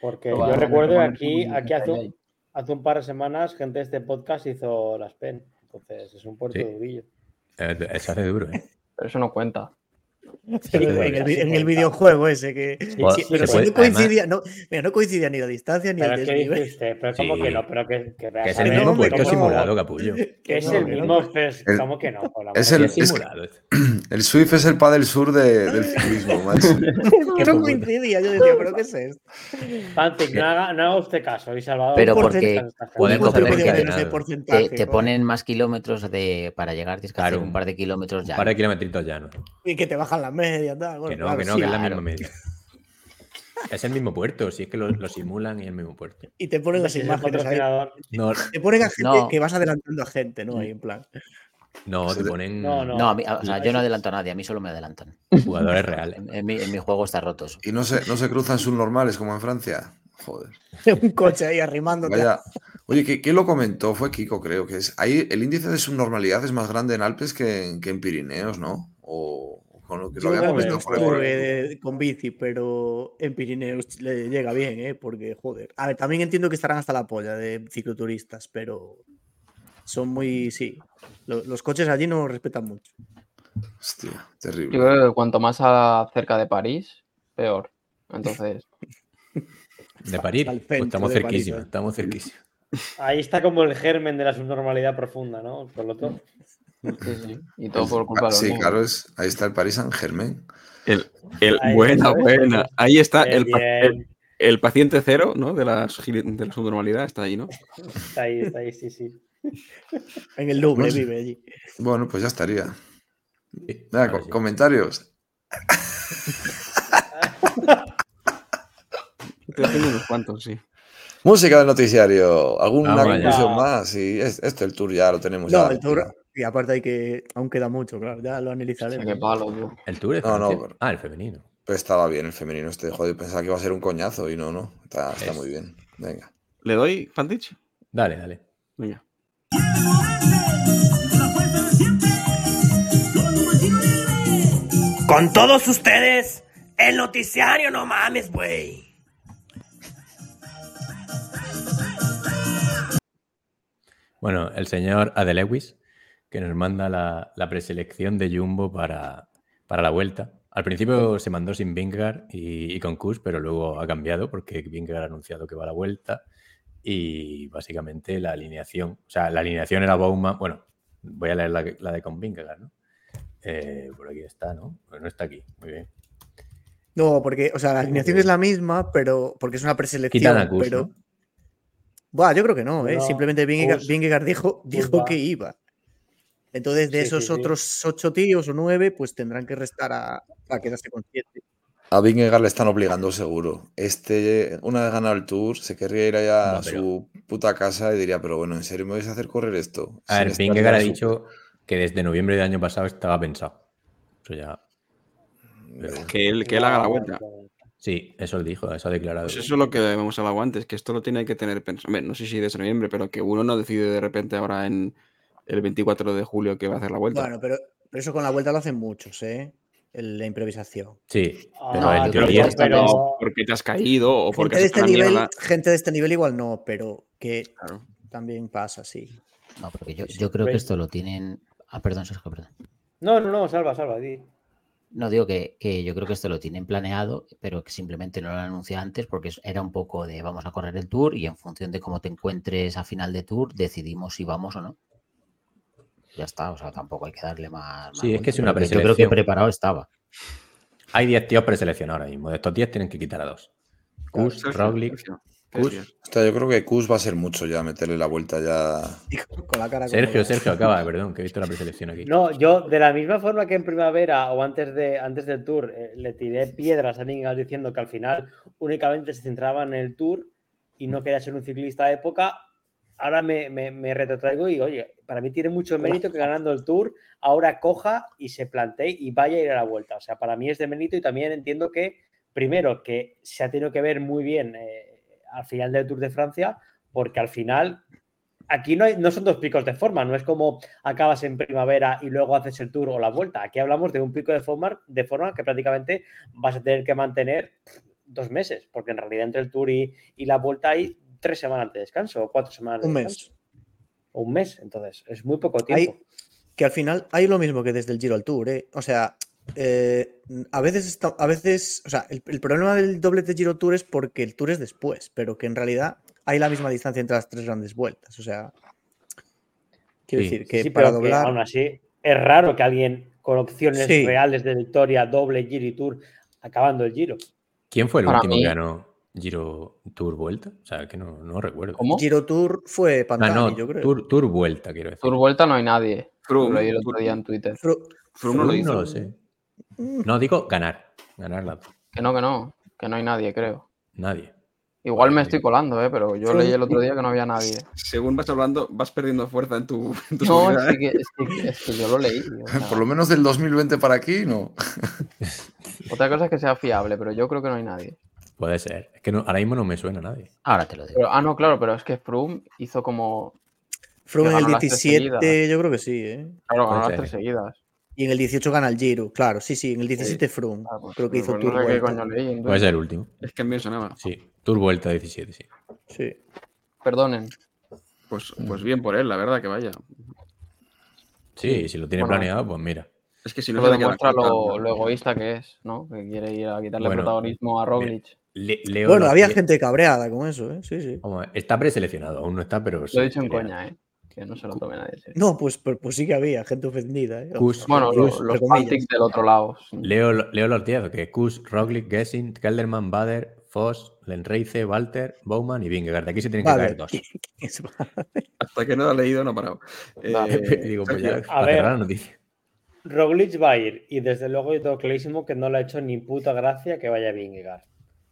Speaker 2: Porque yo recuerdo que aquí, aquí hace, hace un par de semanas gente de este podcast hizo las PEN. Entonces es un puerto
Speaker 7: Sí.
Speaker 2: durillo.
Speaker 7: Hace duro, ¿eh?
Speaker 6: Pero eso no cuenta.
Speaker 5: En, el, vi- en el videojuego ese que.
Speaker 7: Bueno,
Speaker 5: sí,
Speaker 2: sí,
Speaker 5: pero si no coincidía, no, mira, no coincidía ni la distancia ni
Speaker 2: Pero
Speaker 5: el
Speaker 2: ¿qué
Speaker 5: desnivel.
Speaker 7: Sí.
Speaker 2: que no? Pero que, que,
Speaker 7: Que es el mismo puerto
Speaker 5: que no.
Speaker 7: simulado, capullo.
Speaker 2: Que es el
Speaker 5: que
Speaker 2: mismo, pues,
Speaker 1: El-
Speaker 2: ¿cómo que no? Por la
Speaker 1: es el-
Speaker 7: simulado.
Speaker 1: El Swift es el padre sur de- del ciclismo, macho.
Speaker 5: Que no coincidía. Yo decía, ¿pero qué es esto?
Speaker 2: Pantic, no haga, no haga usted caso. Y Salvador,
Speaker 4: Pero
Speaker 2: ¿por
Speaker 4: porque
Speaker 5: de
Speaker 7: cadenado.
Speaker 5: porcentaje.
Speaker 4: Te, ponen más kilómetros de, para llegar, tienes que hacer
Speaker 7: Claro.
Speaker 4: un par de kilómetros ya.
Speaker 7: Un par de kilometritos ya, ¿no?
Speaker 5: Y que te bajan la media, tal. Bueno,
Speaker 7: Que no,
Speaker 5: claro,
Speaker 7: que no,
Speaker 5: sí.
Speaker 7: que es la
Speaker 4: claro.
Speaker 7: misma media. Es el mismo puerto, si es que lo, lo simulan y es el mismo puerto.
Speaker 5: Y te ponen las imágenes ahí.
Speaker 7: No,
Speaker 5: Te ponen a gente
Speaker 4: No.
Speaker 5: que vas adelantando a gente, ¿no? Ahí en plan.
Speaker 7: no te ponen
Speaker 2: No, no.
Speaker 4: No, a mí- o sea, yo no adelanto a nadie, a mí solo me adelantan.
Speaker 7: jugadores reales.
Speaker 4: En, en mi, en mi juego está roto eso.
Speaker 1: Y no se, no se cruzan subnormales como en Francia. Joder.
Speaker 5: Un coche ahí arrimándote.
Speaker 1: Vaya. Oye, ¿qué, qué lo comentó? Fue Kiko, creo que es. Ahí el índice de subnormalidad es más grande en Alpes que en, que en Pirineos, ¿no? O con lo que lo
Speaker 5: de- con bici, pero en Pirineos le llega bien, ¿eh? Porque, joder. A ver, también entiendo que estarán hasta la polla de cicloturistas, pero son muy. Sí. Lo- Los, coches allí no respetan mucho.
Speaker 1: Hostia,
Speaker 6: Yo
Speaker 1: terrible.
Speaker 6: creo que cuanto más a- cerca de París, peor. Entonces,
Speaker 7: De París, pues estamos cerquísimos,
Speaker 5: ¿eh?
Speaker 7: estamos cerquísimos.
Speaker 2: Ahí está como el germen de la subnormalidad profunda, ¿no? Por lo tanto.
Speaker 6: Sí, sí. Y todo por culpa de los
Speaker 1: Sí,
Speaker 6: niños.
Speaker 1: claro, es, ahí está el Paris Saint Germain.
Speaker 3: El, el-
Speaker 2: Ahí
Speaker 3: buena,
Speaker 2: está, ¿ves?
Speaker 3: buena. Ahí está el, el, el paciente cero, ¿no? De la, de la subnormalidad, está ahí, ¿no?
Speaker 2: Está ahí, está ahí, sí, sí.
Speaker 5: En el Louvre vive allí.
Speaker 1: Bueno, pues ya estaría.
Speaker 7: Sí, sí.
Speaker 1: comentarios.
Speaker 3: Estoy haciendo unos cuantos, sí.
Speaker 1: Música del noticiario. ¿Alguna conclusión más? Y es, esto, el tour ya lo tenemos.
Speaker 5: No,
Speaker 1: ya.
Speaker 5: el tour. Y aparte hay que. Aún queda mucho, claro. Ya lo
Speaker 6: O sea,
Speaker 5: analizaremos.
Speaker 6: qué palo, tío.
Speaker 7: El tour es
Speaker 1: No, no,
Speaker 7: francés?
Speaker 1: pero-
Speaker 7: Ah, el femenino.
Speaker 1: Pero estaba bien el femenino este. Joder, pensaba que iba a ser un coñazo y no, no. Está, está
Speaker 7: Es.
Speaker 1: muy bien. Venga.
Speaker 3: ¿Le doy, Pantich?
Speaker 7: Dale, dale.
Speaker 3: Venga.
Speaker 9: Con todos ustedes, el noticiario, no mames, güey.
Speaker 7: Bueno, el señor Adelewis, que nos manda la, la preselección de Jumbo para, para la vuelta. Al principio se mandó sin Vingegaard y, y con Kuss, pero luego ha cambiado porque Vingegaard ha anunciado que va a la vuelta y básicamente la alineación, o sea, la alineación era Bowman, bueno, voy a leer la, la de con Vingegaard, ¿no? Eh, por aquí está, ¿no? Bueno, no está aquí, muy bien.
Speaker 5: No, porque, o sea, la alineación es la misma, pero. Porque es una preselección.
Speaker 7: Quitan a Kuss,
Speaker 5: pero.
Speaker 7: ¿no?
Speaker 5: Buah, yo creo que no, ¿eh?
Speaker 2: No,
Speaker 5: Simplemente Vingegaard, dijo, dijo que iba. Entonces, de
Speaker 2: Sí,
Speaker 5: esos
Speaker 2: sí.
Speaker 5: otros ocho tíos o nueve, pues tendrán que restar a, a quedarse con siete.
Speaker 1: A Vingegaard le están obligando seguro. Este, una vez ganado el tour, se querría ir allá
Speaker 7: No,
Speaker 1: a
Speaker 7: pero-
Speaker 1: su puta casa y diría, pero bueno, ¿en serio me vais a hacer correr esto?
Speaker 7: A ver, Vingegaard ha
Speaker 1: su-
Speaker 7: dicho que desde noviembre del año pasado estaba pensado. Eso ya. pero-
Speaker 3: Que él, que él haga la vuelta.
Speaker 7: Sí, eso lo dijo, eso ha declarado.
Speaker 3: Pues eso es lo que hemos hablado antes, que esto lo tiene que tener pensado. No sé si desde noviembre, pero que uno no decide de repente ahora en el 24 de julio que va a hacer la vuelta.
Speaker 5: Bueno, pero, pero eso con la vuelta lo hacen muchos, ¿eh? El- la improvisación.
Speaker 7: Sí,
Speaker 2: Ah,
Speaker 7: pero en teoría.
Speaker 2: pero-
Speaker 3: porque te has caído o porque
Speaker 5: Gente de,
Speaker 3: has hecho
Speaker 5: este nivel,
Speaker 3: mierda.
Speaker 5: gente de este nivel igual no, pero que
Speaker 3: Claro.
Speaker 5: también pasa, sí.
Speaker 4: No, porque yo, yo creo que esto lo tienen. Ah, perdón, Sergio, perdón.
Speaker 2: No, no, no, salva, salva. di.
Speaker 4: No digo que, que yo creo que esto lo tienen planeado, pero que simplemente no lo han anunciado antes porque era un poco de vamos a correr el tour y en función de cómo te encuentres a final de tour decidimos si vamos o no. Ya está, o sea, tampoco hay que darle más.
Speaker 7: Sí, es que es una
Speaker 4: porque Yo creo que
Speaker 7: preselección.
Speaker 4: preparado estaba.
Speaker 7: Hay 10 tíos preseleccionados ahora mismo. De estos 10 tienen que quitar a dos. Kus, Roglic,
Speaker 3: Sergio, ¿qué
Speaker 7: Kuss.
Speaker 3: decías?
Speaker 1: Hostia, yo creo que Kus va a ser mucho ya, meterle la vuelta ya.
Speaker 5: Con la cara
Speaker 7: Sergio. Sergio, acaba, perdón, que he visto la preselección aquí.
Speaker 2: No, yo de la misma forma que en primavera o antes, de, antes del tour eh, le tiré piedras a Vingegaard diciendo que al final únicamente se centraba en el tour y no quería ser un ciclista de época, ahora me, me, me retrotraigo y oye, para mí tiene mucho mérito que ganando el tour ahora coja y se plantee y vaya a ir a la vuelta. O sea, para mí es de mérito y también entiendo que, primero, que se ha tenido que ver muy bien eh, al final del Tour de Francia, porque al final aquí no, hay- no son dos picos de forma, no es como acabas en primavera y luego haces el tour o la vuelta. Aquí hablamos de un pico de forma, de forma que prácticamente vas a tener que mantener dos meses, porque en realidad entre el tour y, y la vuelta hay tres semanas de descanso o cuatro semanas de
Speaker 5: Un
Speaker 2: descanso.
Speaker 5: mes.
Speaker 2: O un mes, entonces es muy poco
Speaker 5: Hay-
Speaker 2: tiempo.
Speaker 5: que al final hay lo mismo que desde el Giro al Tour, ¿eh? O sea, eh, a veces, está- a veces, o sea, el, el problema del doblete Giro Tour es porque el Tour es después, pero que en realidad hay la misma distancia entre las tres grandes vueltas. O sea, quiero
Speaker 7: Sí.
Speaker 5: decir que
Speaker 2: Sí,
Speaker 5: para
Speaker 2: pero que
Speaker 5: doblar.
Speaker 2: aún así es raro que alguien con opciones
Speaker 5: Sí.
Speaker 2: reales de victoria, doble Giro y Tour, acabando el Giro.
Speaker 7: ¿Quién fue el
Speaker 6: Para
Speaker 7: último
Speaker 6: mí-
Speaker 7: que ganó Giro Tour Vuelta? O sea, que no, no recuerdo.
Speaker 6: ¿Cómo?
Speaker 5: Giro Tour fue
Speaker 7: Ah,
Speaker 5: Pantani,
Speaker 7: no,
Speaker 5: yo creo.
Speaker 7: Tour, Tour Vuelta, quiero decir.
Speaker 6: Tour vuelta no hay nadie.
Speaker 3: Froome,
Speaker 6: Lo leí el otro día en Twitter.
Speaker 3: No lo
Speaker 7: Froome
Speaker 3: hizo.
Speaker 7: no lo sé. No, digo ganar. Ganar la...
Speaker 6: Que no, que no. Que no hay nadie, creo.
Speaker 7: Nadie.
Speaker 6: Igual me estoy colando, ¿eh? pero yo
Speaker 5: Froome-
Speaker 6: leí el otro día que no había nadie.
Speaker 3: Según vas hablando, vas perdiendo fuerza en tu, en tu
Speaker 6: No, es que, es, que, es que yo lo leí.
Speaker 1: Por lo menos del 2020 para aquí, no.
Speaker 6: Otra cosa es que sea fiable, pero yo creo que no hay nadie.
Speaker 7: Puede ser. Es que no- ahora mismo no me suena nadie.
Speaker 4: Ahora te lo digo.
Speaker 6: Pero- ah, no, claro, pero es que Froome hizo como.
Speaker 5: Froome en el
Speaker 6: las tres
Speaker 5: 17,
Speaker 6: seguidas.
Speaker 5: yo creo que sí, ¿eh?
Speaker 6: Claro, ganó las tres seguidas.
Speaker 5: Y en el 18 gana el Giro, claro, sí, sí, en el 17 Froome.
Speaker 6: Ah, pues,
Speaker 5: creo que
Speaker 6: pues
Speaker 5: hizo
Speaker 6: no
Speaker 5: Tour Vuelta.
Speaker 6: coño leí.
Speaker 7: Puede ser el último.
Speaker 3: Es que a mí me sonaba.
Speaker 7: Sí. Tour Vuelta 17, sí.
Speaker 5: Sí.
Speaker 6: Perdonen.
Speaker 3: Pues, pues bien por él, la verdad, que vaya.
Speaker 7: Sí, si lo tiene
Speaker 6: Bueno.
Speaker 7: planeado, pues mira.
Speaker 3: Es que si no se
Speaker 6: demuestra lo, lo egoísta que es, ¿no? Que quiere ir a quitarle
Speaker 7: Bueno,
Speaker 6: protagonismo a Roglic.
Speaker 7: Le- leo
Speaker 5: Bueno, había
Speaker 7: le-
Speaker 5: gente cabreada con eso, ¿eh? Sí, sí.
Speaker 7: Vamos a está preseleccionado, aún no está, pero.
Speaker 6: Lo
Speaker 7: sí,
Speaker 6: he dicho en coña, ¿eh? Que no se lo tome nadie. serio.
Speaker 5: No, pues, pues, pues sí que había gente ofendida, ¿eh?
Speaker 7: Kus-
Speaker 6: Bueno, los. Pantics del otro lado. sí.
Speaker 7: Leo, leo los 10, que Kus, Roglic, Gessing, Kelderman, Bader, Foss, Lenreize, Walter, Bowman y Vingegaard. De aquí se tienen que
Speaker 5: Vale.
Speaker 7: caer dos.
Speaker 3: Hasta que no lo ha leído, no ha parado.
Speaker 6: Vale.
Speaker 3: Eh,
Speaker 7: digo, pues ya, para
Speaker 2: ver.
Speaker 7: la noticia.
Speaker 2: Roglic va a ir y desde luego yo tengo clarísimo que no le ha hecho ni puta gracia que vaya Vingegaard.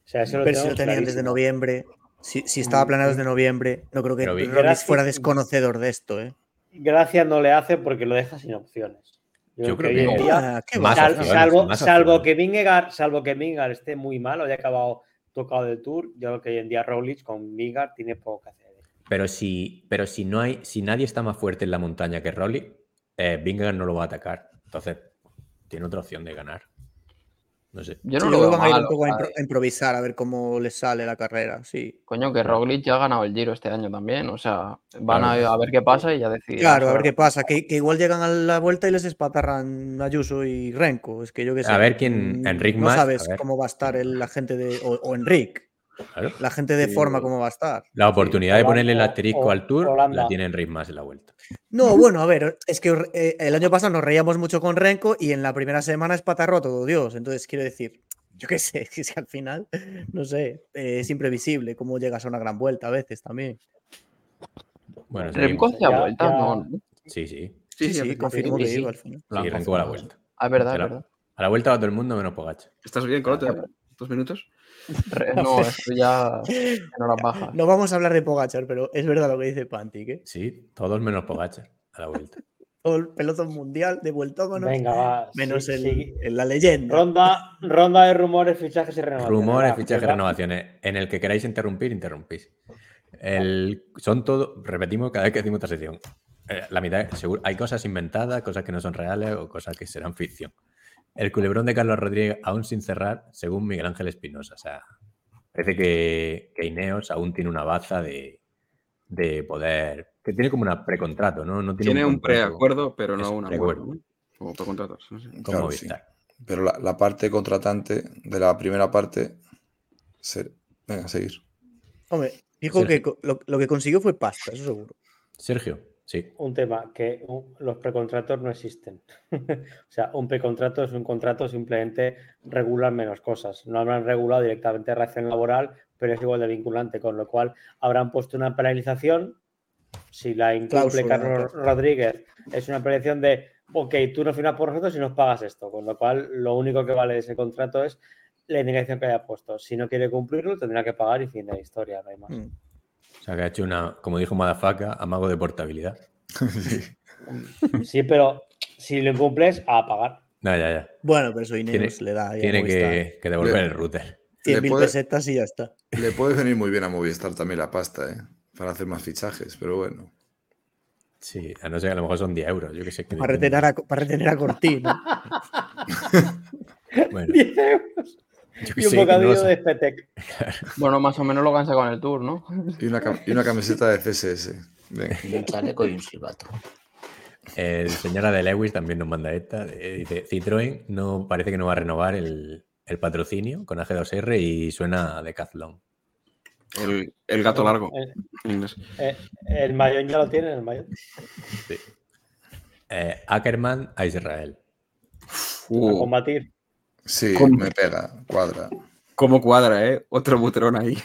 Speaker 2: O sea, eso lo
Speaker 5: Pero si
Speaker 2: tengo
Speaker 5: lo tenían desde noviembre, si, si estaba planeado desde noviembre, no creo que
Speaker 2: Gracias-
Speaker 5: fuera desconocedor de esto, ¿eh?
Speaker 2: Gracia no le hace porque lo deja sin opciones.
Speaker 7: Yo creo
Speaker 2: hoy
Speaker 7: que
Speaker 2: día,
Speaker 5: Ah,
Speaker 7: Más
Speaker 5: va.
Speaker 2: sal-
Speaker 7: opciones,
Speaker 2: salvo,
Speaker 7: más
Speaker 2: salvo
Speaker 7: opciones.
Speaker 2: que Vingegaard, salvo que Vingegaard esté muy mal haya acabado tocado del Tour, yo creo que hoy en día Roglic con Vingegaard tiene poco que hacer.
Speaker 7: Pero si, pero si no hay, si nadie está más fuerte en la montaña que Roglic, eh, Vingegaard no lo va a atacar. Entonces, tiene otra opción de ganar. No sé.
Speaker 6: Yo no lo veo
Speaker 5: van a ir un poco a,
Speaker 6: sea,
Speaker 5: impro- a improvisar a ver cómo les sale la carrera, sí.
Speaker 6: Coño, que Roglic ya ha ganado el Giro este año también. O sea, van
Speaker 7: Claro.
Speaker 6: a, a ver qué pasa y ya decidirán.
Speaker 5: Claro, a ver qué pasa, que, que igual llegan a la vuelta y les espatarran Ayuso y Renko, es que yo que sé.
Speaker 7: A ver quién-
Speaker 5: mm,
Speaker 7: Enric
Speaker 5: No
Speaker 7: más,
Speaker 5: sabes cómo va a estar el- la gente de, o, o Enric,
Speaker 7: Claro.
Speaker 5: la gente de
Speaker 3: Sí.
Speaker 5: forma cómo va a estar.
Speaker 7: La oportunidad de ponerle el asterisco
Speaker 2: o-
Speaker 7: al Tour
Speaker 2: Holanda.
Speaker 7: la tiene Enric más en la vuelta.
Speaker 5: No, bueno, a ver, es que eh, el año pasado nos reíamos mucho con Renko y en la primera semana espatarró todo Dios. Entonces, quiero decir, yo qué sé, que si al final, no sé, eh, es imprevisible cómo llegas a una gran vuelta a veces también.
Speaker 7: Bueno, seguimos.
Speaker 6: hacía
Speaker 2: Ya-
Speaker 6: vueltas,
Speaker 2: ya-
Speaker 6: no. ¿no?
Speaker 7: Sí, sí.
Speaker 5: Sí, sí,
Speaker 3: hace-
Speaker 5: confirmo
Speaker 6: sí,
Speaker 5: que
Speaker 6: sí.
Speaker 5: iba al final.
Speaker 7: Sí, Renko a la vuelta.
Speaker 6: Ah, es verdad,
Speaker 7: A
Speaker 6: es
Speaker 7: la,
Speaker 6: verdad.
Speaker 7: a la vuelta va todo el mundo menos Pogacha.
Speaker 3: ¿Estás bien, Colote? ¿Dos minutos?
Speaker 6: No, esto ya no las bajas.
Speaker 5: No vamos a hablar de Pogachar, pero es verdad lo que dice Pantic, ¿eh?
Speaker 7: Sí, todos menos Pogacha a la vuelta.
Speaker 5: Todo el pelotón mundial de vueltómanos,
Speaker 2: Venga, va.
Speaker 5: menos
Speaker 2: sí,
Speaker 5: el,
Speaker 2: sí.
Speaker 5: el- la leyenda.
Speaker 2: Ronda, ronda de rumores, fichajes y renovaciones.
Speaker 7: Rumores, fichajes,
Speaker 2: va.
Speaker 7: renovaciones. En el que queráis interrumpir, interrumpís. El, son todo, repetimos cada vez que decimos esta sección. Eh, la mitad, seguro, hay cosas inventadas, cosas que no son reales o cosas que serán ficción. El culebrón de Carlos Rodríguez aún sin cerrar, según Miguel Ángel Espinosa. O sea, parece que, que Ineos aún tiene una baza de, de poder. Que tiene como una precontrato, ¿no? no
Speaker 3: Tiene un
Speaker 7: contrato
Speaker 3: preacuerdo, pero no un acuerdo. ¿no? O precontratos. No sé.
Speaker 7: con
Speaker 1: Claro. Pero la, la parte contratante de la primera parte. ser- Venga, seguir.
Speaker 5: Hombre, dijo
Speaker 7: Sergio.
Speaker 5: que lo, lo que consiguió fue pasta, eso seguro.
Speaker 7: Sergio, sí.
Speaker 2: Un tema, que los precontratos no existen. o sea, un precontrato es un contrato, simplemente regular menos cosas. No habrán regulado directamente relación laboral, pero es igual de vinculante, con lo cual habrán puesto una penalización. Si la incumple Carlos Rodríguez, es una penalización de, ok, tú no firmas por nosotros y nos pagas esto. Con lo cual, lo único que vale de ese contrato es la indemnización que haya puesto. Si no quiere cumplirlo, tendrá que pagar y fin de la historia, no hay más.
Speaker 5: Mm.
Speaker 7: Sea, que ha hecho una, como dijo Madafaka, amago de portabilidad.
Speaker 2: Sí, pero si lo incumples, a pagar.
Speaker 7: No, ya, ya.
Speaker 5: Bueno, pero eso Ineos le da.
Speaker 7: Tiene
Speaker 5: Movistar.
Speaker 7: que, que devolver
Speaker 1: Le-
Speaker 7: el router.
Speaker 5: 100.000
Speaker 1: le puede-
Speaker 5: pesetas y ya está.
Speaker 1: Le puede venir muy bien a Movistar también la pasta, ¿eh? Para hacer más fichajes, pero bueno.
Speaker 7: Sí, a no ser, a lo mejor son 10 euros. Yo que sé. que
Speaker 5: Para retener a, para retener a Cortina.
Speaker 7: Bueno,
Speaker 2: 10 euros. Y un
Speaker 7: no
Speaker 2: bocadillo de Spetec.
Speaker 6: Bueno, más o menos lo sacado en el Tour, ¿no?
Speaker 1: Y una, cam- y una camiseta de CSS.
Speaker 4: Y un chaleco y un silbato.
Speaker 7: El señora de Lewis también nos manda esta. eh, Dice, Citroën no, parece que no va a renovar el, el patrocinio con AG2R y suena a Decathlon.
Speaker 3: El, el gato largo.
Speaker 2: Eh, eh, el mayón ya lo tiene, el mayón.
Speaker 7: Sí. Eh, Ackerman a Israel.
Speaker 2: A
Speaker 3: Uh,
Speaker 2: combatir.
Speaker 1: Sí,
Speaker 3: ¿Cómo?
Speaker 1: me pega, cuadra.
Speaker 3: ¿Cómo cuadra, eh? Otro butrón ahí.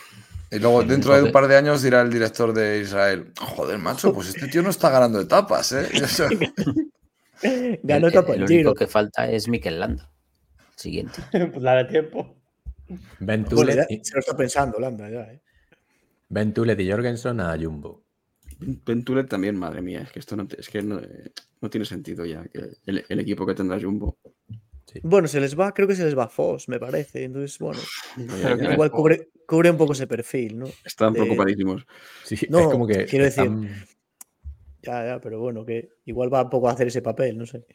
Speaker 1: Y luego, dentro de un par de años, dirá el director de Israel: Joder, macho, pues este tío no está ganando etapas, ¿eh?
Speaker 5: Ganó etapa
Speaker 4: el
Speaker 5: el
Speaker 4: único
Speaker 5: Giro.
Speaker 4: que falta es Mikel Landa. Siguiente.
Speaker 2: pues la de tiempo.
Speaker 7: Ben y,
Speaker 5: se lo está pensando, Landa, ya, ¿eh?
Speaker 7: Ben Tulet y Jorgensen a Jumbo.
Speaker 3: Pentulet también, madre mía. Es que esto no, te- es que no, eh, no tiene sentido ya. Que el, el equipo que tendrá Jumbo.
Speaker 5: Bueno, se les va, creo que se les va Foss, me parece. Entonces, bueno, igual cubre, cubre un poco ese perfil, ¿no?
Speaker 3: Están
Speaker 5: de-
Speaker 3: preocupadísimos.
Speaker 7: Sí,
Speaker 5: No,
Speaker 7: es como que
Speaker 5: quiero decir- Ya, ya, pero bueno, que igual va un poco a hacer ese papel, no sé.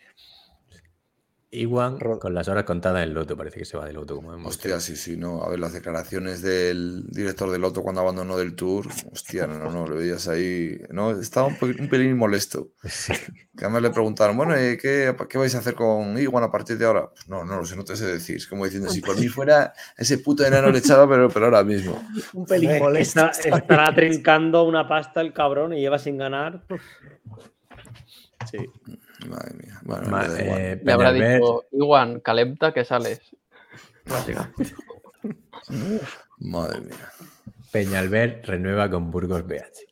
Speaker 7: Iwan con las horas contadas en Loto, parece que se va de Loto, como hemos
Speaker 1: hostia, sí, sí, no. A ver, las declaraciones del director del Loto cuando abandonó del Tour. Hostia, no, no, no, lo veías ahí. No, estaba un, pe- un pelín molesto. Que además le preguntaron, bueno, ¿y ¿qué, ¿qué vais a hacer con Iwan a partir de ahora? Pues no, no lo sé, no te sé decir. Es como diciendo, si por mí fuera ese puto enano le echaba, pero, pero ahora mismo.
Speaker 5: Un pelín
Speaker 2: Hombre,
Speaker 5: molesto.
Speaker 2: está- estará trincando una pasta el cabrón y lleva sin ganar.
Speaker 5: Sí.
Speaker 1: Madre mía. Bueno,
Speaker 7: Ma- eh,
Speaker 6: Le habrá dicho, Iwan, Calepta, que sales. Básicamente.
Speaker 1: Madre mía.
Speaker 7: Peñalver renueva con Burgos BH.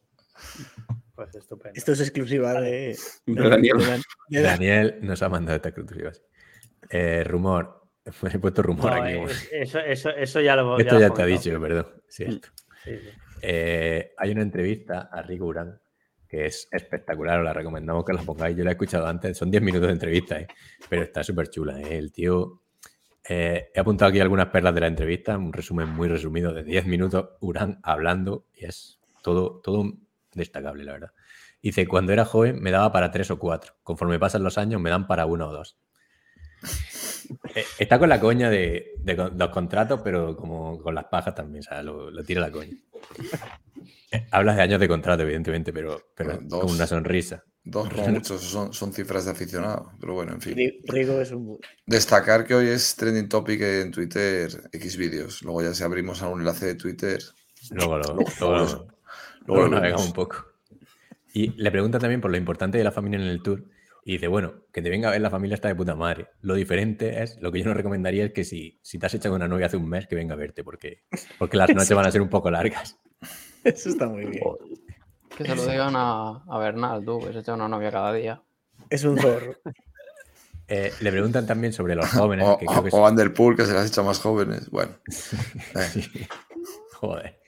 Speaker 2: Pues estupendo.
Speaker 5: Esto es exclusiva de,
Speaker 3: De Daniel.
Speaker 7: Daniel nos ha mandado esta exclusiva. Eh, rumor. Pues he puesto rumor
Speaker 2: No,
Speaker 7: aquí.
Speaker 2: eh,
Speaker 7: como-
Speaker 2: eso, eso, eso ya lo
Speaker 7: Esto
Speaker 2: lo
Speaker 7: ya te ha dicho, perdón. Cierto.
Speaker 2: Sí, sí.
Speaker 7: Eh, hay una entrevista a Rico Urán que es espectacular, os la recomendamos que la pongáis. Yo la he escuchado antes, son 10 minutos de entrevista, ¿eh? pero está súper chula. ¿eh? El tío. eh, he apuntado aquí algunas perlas de la entrevista, un resumen muy resumido de 10 minutos, Urán hablando, y es todo, todo destacable, la verdad. Dice: Cuando era joven me daba para tres o cuatro, conforme pasan los años me dan para uno o dos. Eh, Está con la coña de, de con- los contratos, pero como con las pajas también, o sea, lo, lo tira la coña. Eh, Hablas de años de contrato, evidentemente, pero, pero
Speaker 1: Bueno,
Speaker 7: con
Speaker 1: dos.
Speaker 7: una sonrisa.
Speaker 1: Dos como muchos son, son cifras de aficionado. Pero bueno, en fin.
Speaker 5: Ri- Rigo es un.
Speaker 1: Destacar que hoy es trending topic en Twitter X vídeos. Luego ya si abrimos a un enlace de Twitter.
Speaker 7: Luego lo,
Speaker 1: Luego-
Speaker 7: luego lo-
Speaker 1: luego
Speaker 7: navegamos un poco. Y le pregunta también por lo importante de la familia en el tour. Y dice, bueno, que te venga a ver la familia está de puta madre. Lo diferente es, lo que yo no recomendaría es que si, si te has echado una novia hace un mes, que venga a verte, porque, porque las noches van a ser un poco largas.
Speaker 5: Eso está muy bien.
Speaker 6: Que se lo digan a, a Bernal, tú, que se echa una novia cada día.
Speaker 5: Es un zorro.
Speaker 7: Eh, le preguntan también sobre los jóvenes,
Speaker 1: O,
Speaker 7: que creo que
Speaker 1: o Poel, que se las echa más jóvenes. Bueno. eh,
Speaker 7: Sí. Joder.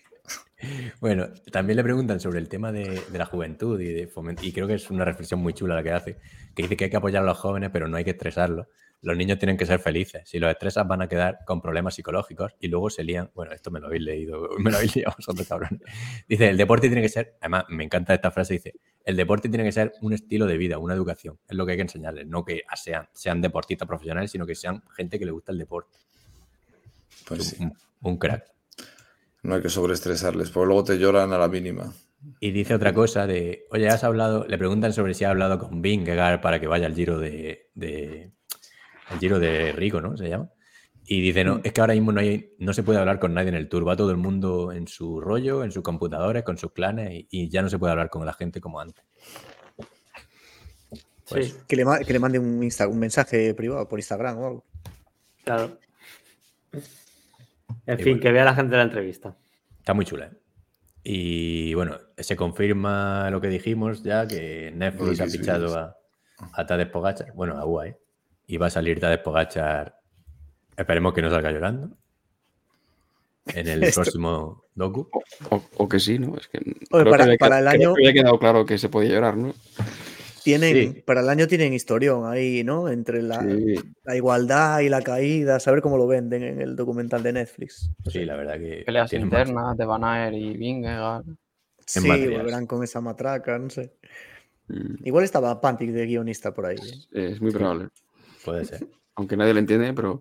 Speaker 7: Bueno, también le preguntan sobre el tema de, de la juventud y de foment- y creo que es una reflexión muy chula la que hace, que dice que hay que apoyar a los jóvenes, pero no hay que estresarlos. Los niños tienen que ser felices. Si los estresas van a quedar con problemas psicológicos y luego se lían. Bueno, esto me lo habéis leído, me lo habéis leído vosotros, cabrón. Dice, el deporte tiene que ser, además me encanta esta frase, dice, el deporte tiene que ser un estilo de vida, una educación. Es lo que hay que enseñarles, no que sean, sean deportistas profesionales, sino que sean gente que le gusta el deporte.
Speaker 1: pues sí.
Speaker 7: Un, un crack.
Speaker 1: No hay que sobreestresarles, porque luego te lloran a la mínima.
Speaker 7: Y dice otra cosa de, oye, has hablado, le preguntan sobre si ha hablado con Vingegaard para que vaya al giro de, de al giro de Rico, ¿no? Se llama. Y dice, no, es que ahora mismo no, hay, no se puede hablar con nadie en el tour, va todo el mundo en su rollo, en sus computadores, con sus clanes y, y ya no se puede hablar con la gente como antes. Pues,
Speaker 2: Sí,
Speaker 5: Que le, que le mande un, Insta- un mensaje privado por Instagram o algo.
Speaker 2: claro. En
Speaker 7: Y
Speaker 2: fin,
Speaker 7: bueno.
Speaker 2: que vea la gente de la entrevista.
Speaker 7: Está muy chula. ¿eh? Y bueno, se confirma lo que dijimos ya, que Netflix ha fichado a, a Tadej Pogacar, bueno, a UAE, y va a salir Tadej Pogacar, esperemos que no salga llorando, en el
Speaker 5: Esto-
Speaker 7: próximo docu.
Speaker 3: O, o que sí, ¿no? Es que
Speaker 5: Oye, para-
Speaker 3: que
Speaker 5: el año-
Speaker 3: había quedado claro que se podía llorar, ¿no?
Speaker 5: Tienen,
Speaker 7: Sí.
Speaker 5: Para el año tienen historión ahí, ¿no? Entre la,
Speaker 3: Sí.
Speaker 5: la igualdad y la caída, saber cómo lo venden en el documental de Netflix.
Speaker 7: Sí, la verdad que...
Speaker 6: Peleas internas de Van Aert y Vingegaard.
Speaker 5: Sí,
Speaker 7: material.
Speaker 5: volverán con esa matraca, no sé.
Speaker 3: Mm,
Speaker 5: Igual estaba Pantic de guionista por ahí. ¿eh?
Speaker 3: Es muy probable.
Speaker 7: Puede ser.
Speaker 3: Aunque nadie lo entiende, pero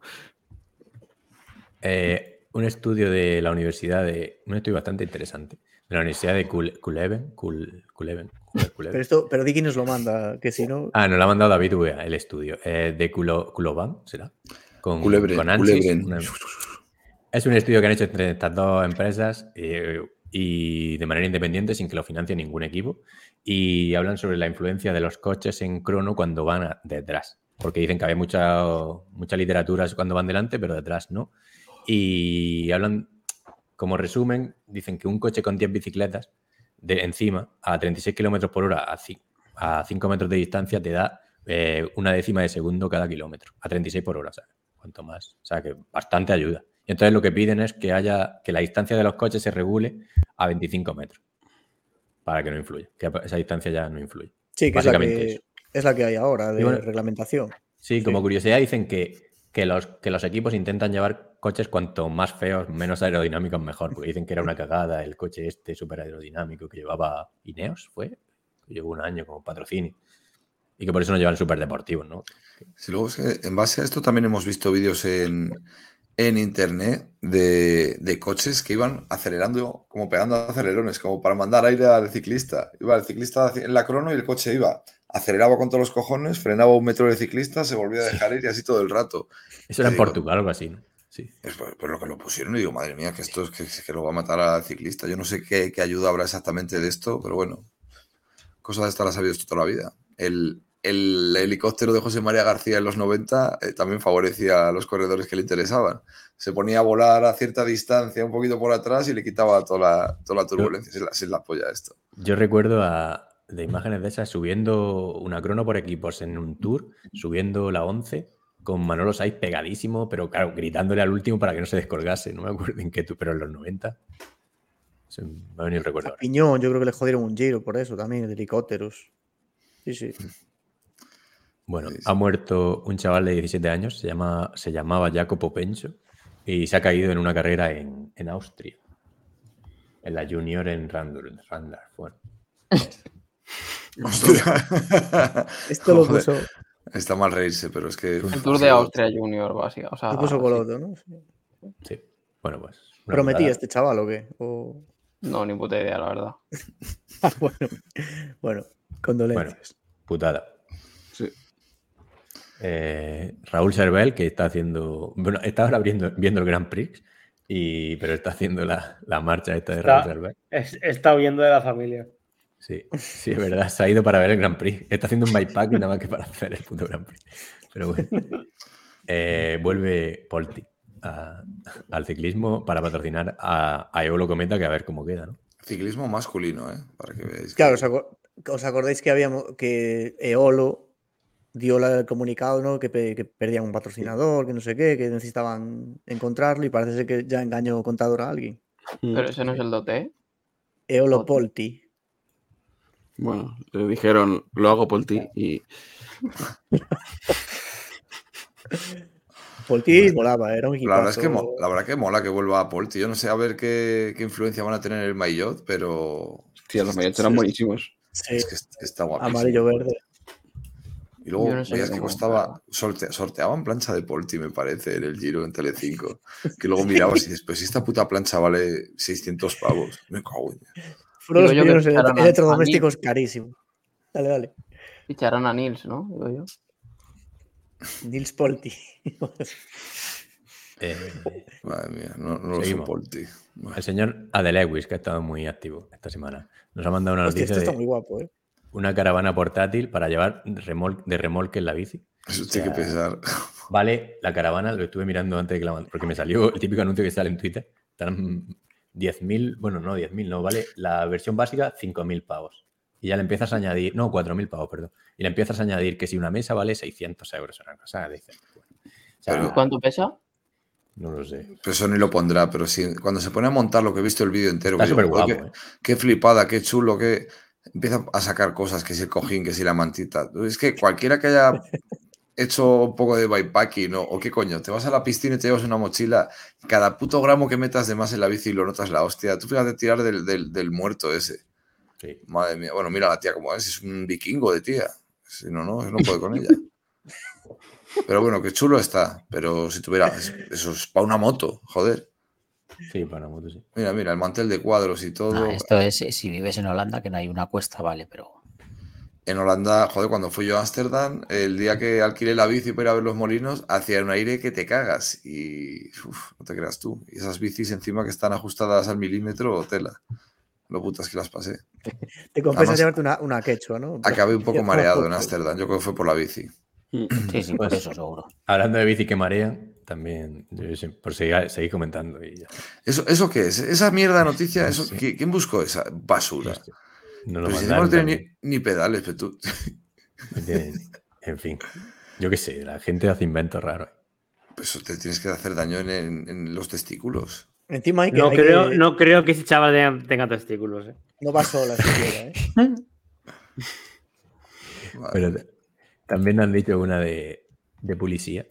Speaker 7: Eh, un estudio de la universidad de. Un estudio bastante interesante. De la Universidad de Culeben.
Speaker 5: Pero, esto, pero Dicky nos lo manda, que si no.
Speaker 7: Ah, nos lo ha mandado David Uea, el estudio. Eh, de Culo, Culoban, ¿será? Con,
Speaker 1: Culebren,
Speaker 7: con Ansys,
Speaker 1: culebren.
Speaker 7: una- Es un estudio que han hecho entre estas dos empresas eh, y de manera independiente, sin que lo financie ningún equipo. Y hablan sobre la influencia de los coches en crono cuando van a- detrás. Porque dicen que había mucha, mucha literatura cuando van delante, pero detrás no. Y hablan, como resumen, dicen que un coche con 10 bicicletas de encima a 36 kilómetros por hora a, a 5 metros de distancia te da eh, una décima de segundo cada kilómetro, a 36 por hora, ¿sabes? Cuanto más. O sea, que bastante ayuda. Y entonces lo que piden es que haya que la distancia de los coches se regule a 25 metros para que no influya, que esa distancia ya no influye.
Speaker 5: Sí, que es la
Speaker 7: Básicamente
Speaker 5: que,
Speaker 7: eso.
Speaker 5: Es la que hay ahora, de
Speaker 7: bueno,
Speaker 5: reglamentación.
Speaker 7: Sí, como curiosidad dicen que, que, los, que los equipos intentan llevar coches cuanto más feos, menos aerodinámicos mejor, porque dicen que era una cagada el coche este súper aerodinámico que llevaba Ineos, ¿fue? Que llevó un año como patrocinio. Y que por eso no llevan súper deportivos, ¿no?
Speaker 1: Sí, luego es que en base a esto también hemos visto vídeos en, en internet de, de coches que iban acelerando, como pegando acelerones, como para mandar aire al ciclista. Iba el ciclista en la crono y el coche iba, aceleraba con todos los cojones, frenaba un metro de ciclista, se volvía a dejar ir y así todo el rato.
Speaker 7: Eso era en Portugal o algo así, ¿no? Sí.
Speaker 1: Es por, por lo que lo pusieron y digo, madre mía, que esto es que, que lo va a matar al ciclista. Yo no sé qué, qué ayuda habrá exactamente de esto, pero bueno, cosas de estas las ha sabido esto toda la vida. El, el helicóptero de José María García en los 90 eh, también favorecía a los corredores que le interesaban. Se ponía a volar a cierta distancia, un poquito por atrás y le quitaba toda la, toda la turbulencia. Es la, es la polla esto.
Speaker 7: Yo recuerdo a, de imágenes de esas subiendo una crono por equipos en un tour, subiendo la 11 con Manolo Saiz pegadísimo, pero claro, gritándole al último para que no se descolgase. No me acuerdo en qué tú, pero en los 90. Se me ha venido el recuerdo.
Speaker 5: A. Piñón, yo creo que le jodieron un giro por eso también, de helicópteros. Sí, sí.
Speaker 7: Bueno,
Speaker 1: Sí, sí.
Speaker 7: ha muerto un chaval de 17 años, se, llama, se llamaba Jacopo Pencho y se ha caído en una carrera en, en Austria, en la Junior en Randall. Randall bueno.
Speaker 5: Esto lo puso,
Speaker 1: Está mal reírse, pero es que.
Speaker 6: El Tour de Austria Junior, básica. O sea,
Speaker 5: lo puso. Coloto, ¿no? Sí.
Speaker 7: Bueno, pues.
Speaker 5: ¿Prometía
Speaker 7: putada.
Speaker 5: este chaval o qué? O-
Speaker 6: No, ni puta idea, la verdad.
Speaker 5: Bueno, bueno, condolencias.
Speaker 7: Putada. Eh, Raúl Servel, que está haciendo. Bueno, está ahora viendo, viendo el Grand Prix, y, pero está haciendo la, la marcha esta de
Speaker 2: Está-
Speaker 7: Raúl Servel.
Speaker 2: Es- está huyendo de la familia.
Speaker 7: Sí, sí, es verdad. Se ha ido para ver el Grand Prix. Está haciendo un bikepack nada más que para hacer el puto Grand Prix. Pero bueno. Eh, vuelve Polti a- al ciclismo para patrocinar a, a Eolo Cometa, que a ver cómo queda, ¿no?
Speaker 1: Ciclismo masculino, ¿eh? Para que veáis.
Speaker 5: Claro,
Speaker 1: que-
Speaker 5: ¿os, acor- os acordáis que habíamos que Eolo dio la- el comunicado, ¿no? Que, pe- que perdían un patrocinador, que no sé qué, que necesitaban encontrarlo y parece ser que ya engañó contador a alguien.
Speaker 6: Pero ese no es el dote.
Speaker 5: Eolo. Polti.
Speaker 3: Bueno, le dijeron, lo hago por ti y
Speaker 5: Polti molaba, era un
Speaker 1: La verdad, es que mo-
Speaker 5: equipazo.
Speaker 1: la verdad que mola que vuelva a Polti. Yo no sé a ver qué, qué influencia van a tener en el Maillot, pero
Speaker 3: Tío, los Mayotte eran buenísimos.
Speaker 5: Sí,
Speaker 1: es que est- está guapísimo.
Speaker 5: amarillo verde.
Speaker 1: Y luego
Speaker 6: Yo no sé
Speaker 1: veías que costaba, sorte- sorteaban plancha de Polti, me parece, en el Giro en Telecinco. Que luego mirabas y dices, pues esta puta plancha vale 600 pavos. Me cago en...
Speaker 5: Fueron los
Speaker 6: Digo yo que
Speaker 5: primeros electrodomésticos carísimos. Dale, dale.
Speaker 6: Ficharán a Nils, ¿no? Digo yo.
Speaker 5: Nils Polti.
Speaker 7: Eh,
Speaker 1: Madre mía, no, no lo
Speaker 7: Seguimos.
Speaker 1: Polti. Bueno,
Speaker 7: el señor Adelewis, que ha estado muy activo esta semana, nos ha mandado una
Speaker 5: Hostia,
Speaker 7: noticia
Speaker 5: esto está
Speaker 7: de
Speaker 5: muy guapo, ¿eh?
Speaker 7: Una caravana portátil para llevar remol- de remolque en la bici.
Speaker 1: Eso tiene que
Speaker 7: sea,
Speaker 1: pensar.
Speaker 7: Vale, la caravana, lo estuve mirando antes de que la porque me salió el típico anuncio que sale en Twitter. Están 10.000, bueno, no 10.000, no, vale. La versión básica, 5.000 pavos. Y ya le empiezas a añadir, no, 4.000 pavos, perdón. Y le empiezas a añadir que si una mesa vale 600 euros, una cosa de bueno. O sea,
Speaker 1: Pero-
Speaker 6: ¿Cuánto pesa?
Speaker 7: no lo sé.
Speaker 1: Pero eso ni lo pondrá, pero sí, cuando se pone a montar lo que he visto el vídeo entero,
Speaker 7: Está súper guapo,
Speaker 1: "Oye,
Speaker 7: ¿eh?
Speaker 1: qué flipada, qué chulo, que empieza a sacar cosas, que si el cojín, que si la mantita. Es que cualquiera que haya hecho un poco de bikepacking ¿no? o qué coño, te vas a la piscina y te llevas una mochila, cada puto gramo que metas de más en la bici lo notas la hostia. Tú fíjate tirar del, del- del muerto ese.
Speaker 7: Sí.
Speaker 1: Madre mía, bueno, mira la tía como es, es un vikingo de tía. Si no, no, no puede con ella. Pero bueno, qué chulo está. Pero si tuviera, eso es para una moto, joder.
Speaker 7: Sí, para una moto, sí.
Speaker 1: Mira, mira, el mantel de cuadros y todo.
Speaker 4: No, esto es eh, si vives en Holanda, que no hay una cuesta, vale, pero.
Speaker 1: En Holanda, joder, cuando fui yo a Ámsterdam, el día que alquilé la bici para ir a ver los molinos, hacía un aire que te cagas. Y uf, no te creas tú. Y esas bicis encima que están ajustadas al milímetro, tela. Lo putas que las pasé.
Speaker 5: Te compensa
Speaker 1: Además-
Speaker 5: llevarte una, una quechua, ¿no?
Speaker 1: Acabé un poco mareado en. Ámsterdam. Yo creo que fue por la bici.
Speaker 4: Sí, sí, por
Speaker 7: Pues-
Speaker 4: eso seguro.
Speaker 7: Hablando de bici que marean, también, yo sé, por seguir, seguir comentando. Y ya.
Speaker 1: ¿Eso, ¿Eso qué es? ¿Esa mierda de noticia? Eso,
Speaker 7: Sí.
Speaker 1: ¿qui- ¿Quién buscó esa basura?
Speaker 7: No lo
Speaker 1: Pero si
Speaker 7: mandaron
Speaker 1: no tiene ni, ni pedales, pero tú.
Speaker 7: No En fin, yo qué sé, la gente hace inventos raros.
Speaker 1: Pues te tienes que hacer daño en, en- en los testículos.
Speaker 5: Encima hay que.
Speaker 2: No
Speaker 5: hay
Speaker 2: creo,
Speaker 5: que-
Speaker 2: no creo que ese chaval tenga, tenga testículos. ¿eh?
Speaker 5: no va sola siquiera, ¿eh?
Speaker 1: Vale.
Speaker 7: Pero también han dicho una de, de policía.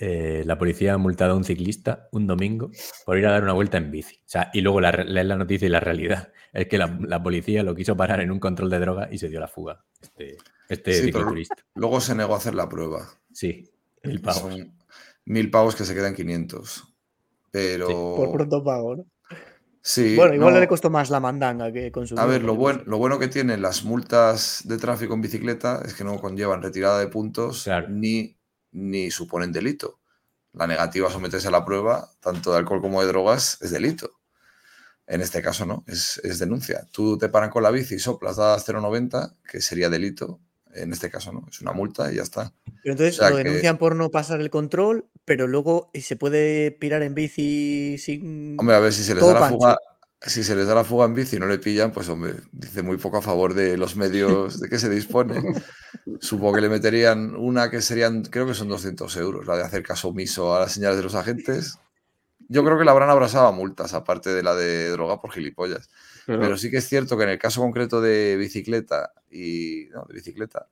Speaker 7: Eh, la policía ha multado a un ciclista un domingo por ir a dar una vuelta en bici. O sea, y luego la, lees la noticia y la realidad es que la, la policía lo quiso parar en un control de droga y se dio la fuga. Este, este
Speaker 1: Sí, pero-
Speaker 7: cicloturista.
Speaker 1: Luego se negó a hacer la prueba.
Speaker 7: Sí, mil pavos.
Speaker 1: Son mil pavos que se quedan 500. Pero.
Speaker 5: Por pronto pago, ¿no?
Speaker 1: Sí,
Speaker 5: bueno, igual
Speaker 1: no,
Speaker 5: le costó más la mandanga que consumir.
Speaker 1: A ver, lo, buen- lo bueno que tienen las multas de tráfico en bicicleta es que no conllevan retirada de puntos
Speaker 7: Claro.
Speaker 1: ni, ni suponen delito. La negativa a someterse a la prueba, tanto de alcohol como de drogas, es delito. En este caso no, es, es denuncia. Tú te paran con la bici y soplas, das 0,90, que sería delito. En este caso no, es una multa y ya está.
Speaker 5: Pero entonces
Speaker 1: o sea
Speaker 5: lo
Speaker 1: que-
Speaker 5: denuncian por no pasar el control, pero luego se puede pirar en bici sin.
Speaker 1: Hombre, a ver, si se les da la fuga, si se les da la fuga en bici y no le pillan, pues hombre, dice muy poco a favor de los medios de que se dispone. Supongo que le meterían una que serían, creo que son 200 euros, la de hacer caso omiso a las señales de los agentes. Yo creo que la habrán abrazado a multas, aparte de la de droga por gilipollas.
Speaker 3: Pero,
Speaker 1: Pero sí que es cierto que en el caso concreto de bicicleta y no, de bicicleta,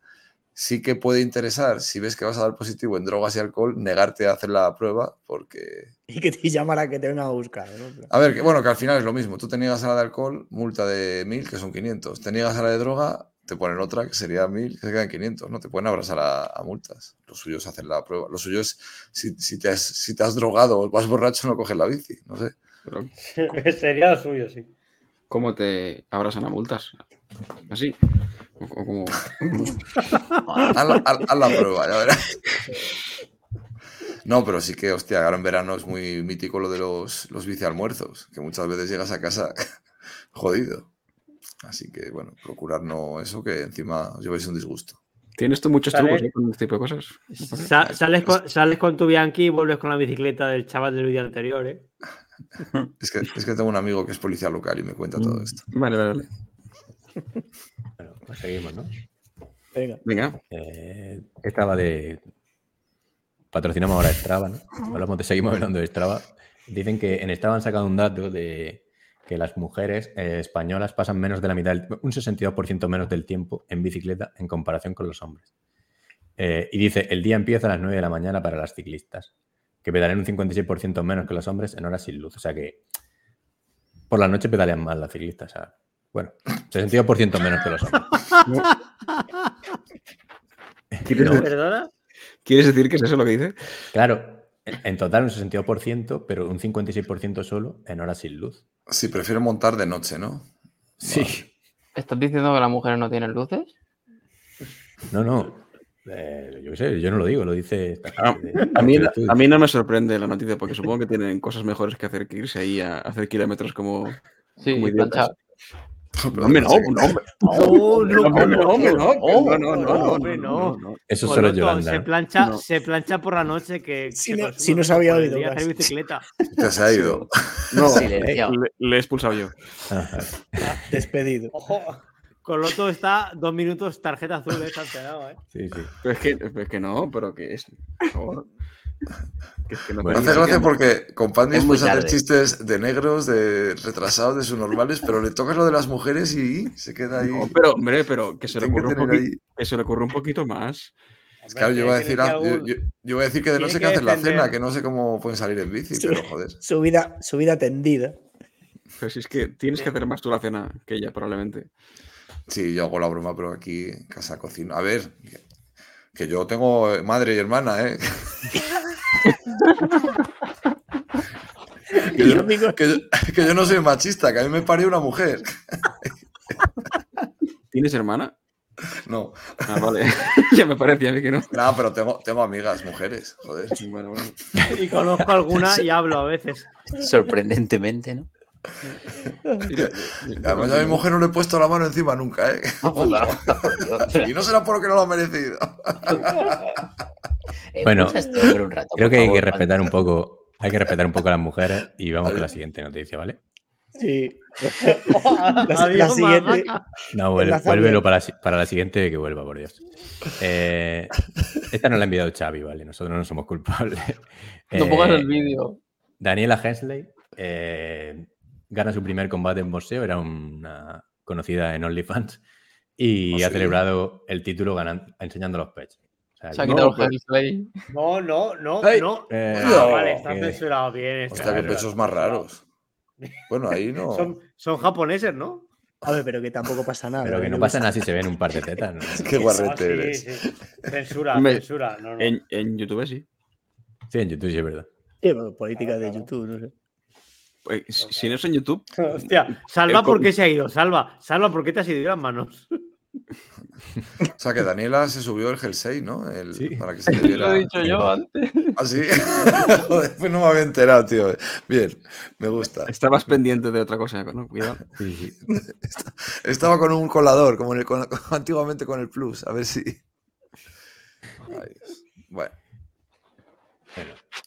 Speaker 1: sí que puede interesar, si ves que vas a dar positivo en drogas y alcohol, negarte a hacer la prueba, porque
Speaker 5: Y que te llamará que te vengan a buscar, ¿no?
Speaker 1: a ver, que bueno, que al final es lo mismo. Tú te niegas a la de alcohol, multa de 1000, que son 500. Te niegas a la de droga, te ponen otra, que sería 1000, que se quedan 500. No te pueden abrazar a, a multas. Lo suyo es hacer la prueba. Lo suyo es, si, si te, has, si te has drogado o vas borracho, no coges la bici. No sé.
Speaker 3: pero
Speaker 2: Sería lo suyo, sí.
Speaker 3: ¿cómo te abrazan a multas? ¿Así? ¿O, o cómo?
Speaker 1: Haz la, prueba, ya verás. No, pero sí que, hostia, ahora en verano es muy mítico lo de los, los que muchas veces llegas a casa jodido. Así que, bueno, procurar no eso, que encima os llevéis un disgusto.
Speaker 3: ¿Tienes tú muchos
Speaker 2: Sale-
Speaker 3: trucos eh, con este tipo de cosas?
Speaker 2: Sa- sales, con, sales con tu Bianchi y vuelves con la bicicleta del chaval del vídeo anterior, ¿eh?
Speaker 1: Es que, es que tengo un amigo que es policía local y me cuenta todo esto.
Speaker 3: Vale, vale, vale.
Speaker 7: Pues seguimos, ¿no?
Speaker 5: Venga.
Speaker 3: Venga.
Speaker 7: Eh, esta va de. Patrocinamos ahora Strava, ¿no? Hablamos de, seguimos hablando de Strava. Dicen que en Strava han sacado un dato de que las mujeres eh, españolas pasan menos de la mitad, del- un 62% menos del tiempo en bicicleta en comparación con los hombres. Eh, y dice, el día empieza a las 9 de la mañana para las ciclistas, que pedalean un 56% menos que los hombres en horas sin luz. O sea que por la noche pedalean más las ciclistas. o sea, bueno, 62% menos que los hombres.
Speaker 3: ¿Quieres,
Speaker 7: No.
Speaker 2: ¿Perdona?
Speaker 3: quieres decir que es eso lo que dice?
Speaker 7: Claro, en total un 62%, pero un 56% solo en horas sin luz.
Speaker 1: Sí, prefiero montar de noche, ¿no?
Speaker 7: Sí.
Speaker 6: ¿Estás diciendo que las mujeres no tienen luces?
Speaker 7: No, no. eh, yo qué sé, yo no lo digo, lo dice.
Speaker 3: Ah,
Speaker 7: de-
Speaker 3: A mí, a no me sorprende la noticia porque supongo que tienen cosas mejores que hacer que irse ahí a hacer kilómetros como.
Speaker 6: Sí,
Speaker 3: Como Hombre, no, no, hombre.
Speaker 2: No,
Speaker 3: Hombre, no,
Speaker 2: no,
Speaker 3: hombre, no,
Speaker 2: no,
Speaker 3: no, no, no, no,
Speaker 2: hombre,
Speaker 3: no,
Speaker 2: no.
Speaker 3: no.
Speaker 7: Eso solo Yolanda.
Speaker 2: se
Speaker 7: ¿no?
Speaker 2: plancha,
Speaker 3: No.
Speaker 2: se plancha por la noche que.
Speaker 5: Si no- se había oído,
Speaker 2: hacer bicicleta.
Speaker 1: Te se ha ido.
Speaker 3: No, le, he expulsado yo.
Speaker 5: Despedido.
Speaker 2: Coloto está dos minutos tarjeta azul, eh, eh.
Speaker 7: Sí, sí.
Speaker 3: Pero es que, es que no, pero que es. Por favor. Que que no
Speaker 7: Bueno,
Speaker 1: hace gracia
Speaker 3: que-
Speaker 1: porque con Pandis
Speaker 4: Es muy
Speaker 1: puedes hacer
Speaker 4: tarde.
Speaker 1: chistes de negros, de retrasados, de subnormales, pero le tocas lo de las mujeres y se queda ahí.
Speaker 3: No, pero, hombre, pero que se le
Speaker 1: que
Speaker 3: ocurra un poquito,
Speaker 1: ahí-
Speaker 3: que se le ocurra un poquito más.
Speaker 1: Es Claro, yo iba a decir, ah,
Speaker 2: que
Speaker 1: yo, yo- a decir que de noche
Speaker 2: que
Speaker 1: que hacen la cena, que no sé cómo pueden salir en bici, pero joder.
Speaker 5: Su vida, su vida tendida.
Speaker 3: Pero si es que tienes que hacer más tú la cena que ella, probablemente.
Speaker 1: Sí, yo hago la broma, pero aquí en casa cocino. A ver, que, yo tengo madre y hermana, ¿eh? Que yo, que yo- que yo no soy machista, que a mí me parió una mujer.
Speaker 3: ¿Tienes hermana?
Speaker 1: No,
Speaker 3: Ah, vale. ya me parecía a mí que no.
Speaker 1: nada, pero tengo, tengo amigas, mujeres, joder.
Speaker 3: Bueno, bueno.
Speaker 2: Y conozco alguna y hablo a veces.
Speaker 4: Sorprendentemente, ¿no?
Speaker 1: Además, a mi mujer no le he puesto la mano encima nunca, ¿eh? Y no será porque no lo ha merecido.
Speaker 4: Eh,
Speaker 7: Bueno,
Speaker 4: un rato,
Speaker 7: Creo que hay que respetar un poco, hay que respetar un poco a las mujeres y vamos con la siguiente noticia, ¿vale?
Speaker 5: Sí. La, siguiente.
Speaker 7: No, vuel-
Speaker 5: Enlázame.
Speaker 7: vuélvelo para para la siguiente que vuelva, por Dios. Eh, esta nos la ha enviado Xavi, ¿vale? Nosotros no somos culpables.
Speaker 6: No pongas
Speaker 7: Eh,
Speaker 6: el vídeo.
Speaker 7: Daniela Hensley eh, gana su primer combate en boxeo, era una conocida en OnlyFans y
Speaker 1: ¿Oh,
Speaker 7: ha
Speaker 1: sí?
Speaker 7: celebrado el título ganan- enseñando los pechos. O sea,
Speaker 6: Se ha quitado el Hellsley.
Speaker 2: No, no, no,
Speaker 3: Ay.
Speaker 2: no.
Speaker 7: Eh,
Speaker 2: Ah,
Speaker 1: no,
Speaker 2: vale, está
Speaker 7: que-
Speaker 2: censurado bien. está
Speaker 1: Hostia, qué
Speaker 2: censurado.
Speaker 1: pechos más raros. Bueno, ahí no.
Speaker 2: Son, son japoneses, ¿no?
Speaker 5: A ver, pero que tampoco pasa nada.
Speaker 7: Pero que
Speaker 5: ¿eh?
Speaker 7: no pasa nada si se ven un par de tetas. ¿no?
Speaker 1: Qué guarrete
Speaker 2: sí,
Speaker 1: eres.
Speaker 2: sí. Censura, censura. No, no.
Speaker 3: En, en YouTube sí.
Speaker 7: Sí, en YouTube sí es verdad.
Speaker 5: Sí, pero política de YouTube, no sé.
Speaker 3: Pues, si si no es en YouTube,
Speaker 2: Hostia, Salva,
Speaker 3: el
Speaker 2: ¿por
Speaker 3: co-
Speaker 2: qué se ha ido? Salva, Salva, ¿por qué te has ido de las manos?
Speaker 1: O sea, que Daniela se subió el Gel 6, ¿no? El-
Speaker 7: Sí.
Speaker 1: Para que se le
Speaker 6: Lo
Speaker 1: viera.
Speaker 6: he dicho yo antes.
Speaker 1: ¿Ah, sí? Joder, pues no me había enterado, tío. Bien, me gusta.
Speaker 3: estabas pendiente de otra cosa, ¿no? Cuidado.
Speaker 7: Sí.
Speaker 1: Estaba con un colador, como, en el- con- antiguamente con el Plus, a ver si. Ay, Bueno,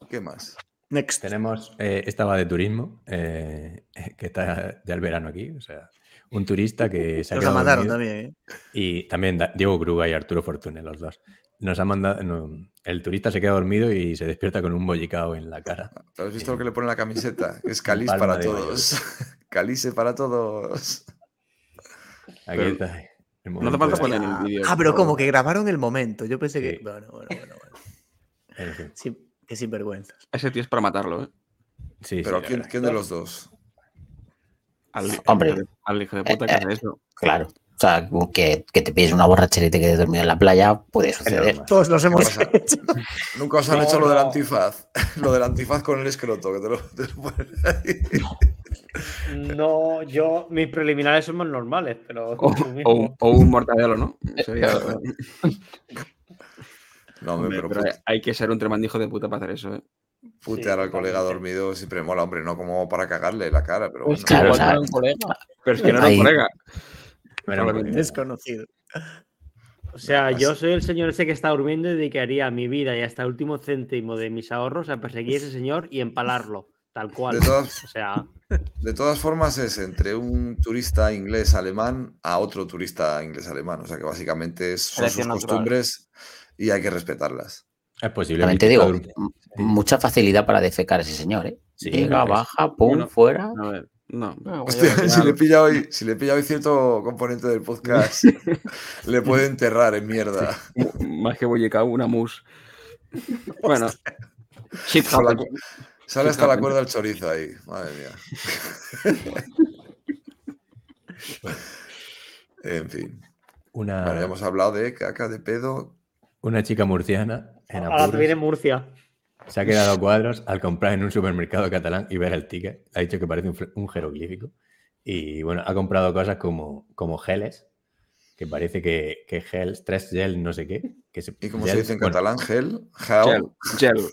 Speaker 1: ¿qué más?
Speaker 5: Next.
Speaker 7: tenemos, eh, esta va de turismo, eh, que está ya el verano aquí, o sea, un turista que se ha
Speaker 5: Nos la
Speaker 7: quedado
Speaker 5: mandaron
Speaker 7: dormido.
Speaker 5: también, ¿eh?
Speaker 7: Y también Diego Gruga y Arturo Fortune, los dos. Nos ha mandado, no, el turista se queda dormido y se despierta con un bollicao en la cara.
Speaker 1: ¿Te has visto lo que le pone en la camiseta? Es caliz para todos. Calice para todos.
Speaker 7: Aquí
Speaker 3: Pero-
Speaker 7: está. el
Speaker 3: No
Speaker 7: momento
Speaker 3: falta poner el vídeo.
Speaker 5: Ah, pero como que grabaron el momento. Yo pensé que. Bueno, bueno, bueno. bueno.
Speaker 7: En fin,
Speaker 5: Sí, qué sinvergüenzas.
Speaker 3: Ese tío es para matarlo, ¿eh?
Speaker 7: sí, sí,
Speaker 1: Pero
Speaker 7: la
Speaker 1: ¿quién, quién de los dos?
Speaker 3: Al,
Speaker 4: Hombre.
Speaker 3: al- al hijo de puta que hace eso.
Speaker 4: Claro. O sea, que, que te pides una borrachera y te quedes dormido en la playa, puede suceder.
Speaker 5: Todos los hemos hecho.
Speaker 1: Nunca os han
Speaker 2: No,
Speaker 1: hecho lo del antifaz. Lo del antifaz con el escroto, que te lo, te lo ahí.
Speaker 2: No, yo, mis preliminares son más normales, pero.
Speaker 3: O, o o un mortadelo, ¿no? Sería-
Speaker 1: No, hombre,
Speaker 3: Hombre,
Speaker 1: pero
Speaker 3: pero
Speaker 1: put-
Speaker 3: hay que ser un tremendo hijo de puta para hacer eso, ¿eh?
Speaker 1: putear
Speaker 2: Sí,
Speaker 1: al colega dormido siempre mola, hombre, no como para cagarle la cara, pero
Speaker 6: Pues
Speaker 1: bueno.
Speaker 4: Claro, o sea,
Speaker 6: no era un colega.
Speaker 3: Pero es que no era un colega.
Speaker 7: Bueno,
Speaker 3: Probablemente.
Speaker 7: pues,
Speaker 5: Desconocido.
Speaker 2: O sea, yo soy el señor ese que está durmiendo y dedicaría mi vida y hasta el último céntimo de mis ahorros a perseguir a ese señor y empalarlo, tal cual.
Speaker 1: De todas,
Speaker 2: O sea,
Speaker 1: de todas formas es entre un turista inglés-alemán a otro turista inglés-alemán. O sea que básicamente es- son sus
Speaker 6: natural.
Speaker 1: costumbres y hay que respetarlas.
Speaker 7: es posible.
Speaker 4: También te digo, mucha facilidad para defecar a ese señor, ¿eh?
Speaker 7: Sí,
Speaker 4: Llega,
Speaker 7: es-
Speaker 4: baja, pum, fuera.
Speaker 3: A ver, no.
Speaker 6: No,
Speaker 1: Hostia, si le pilla hoy, si le pilla hoy cierto componente del podcast, le puede enterrar en mierda.
Speaker 3: Más que bollicao, una mus. Bueno. Shit
Speaker 1: sale hasta la cuerda el chorizo ahí. Madre mía. en fin.
Speaker 7: Una,
Speaker 1: Bueno, ya hemos hablado de caca, de pedo.
Speaker 7: Una chica murciana en
Speaker 2: ahora
Speaker 7: apuros
Speaker 2: viene Murcia.
Speaker 7: se ha quedado a cuadros al comprar en un supermercado catalán y ver el ticket. Ha dicho que parece un, un jeroglífico. Y bueno, ha comprado cosas como, como geles, que parece que, que gel, tres gel, no sé qué. Que se,
Speaker 1: ¿Y cómo
Speaker 7: gel,
Speaker 1: se dice en
Speaker 7: bueno,
Speaker 1: catalán? Gel,
Speaker 3: Gel.
Speaker 1: gel.
Speaker 3: Gel.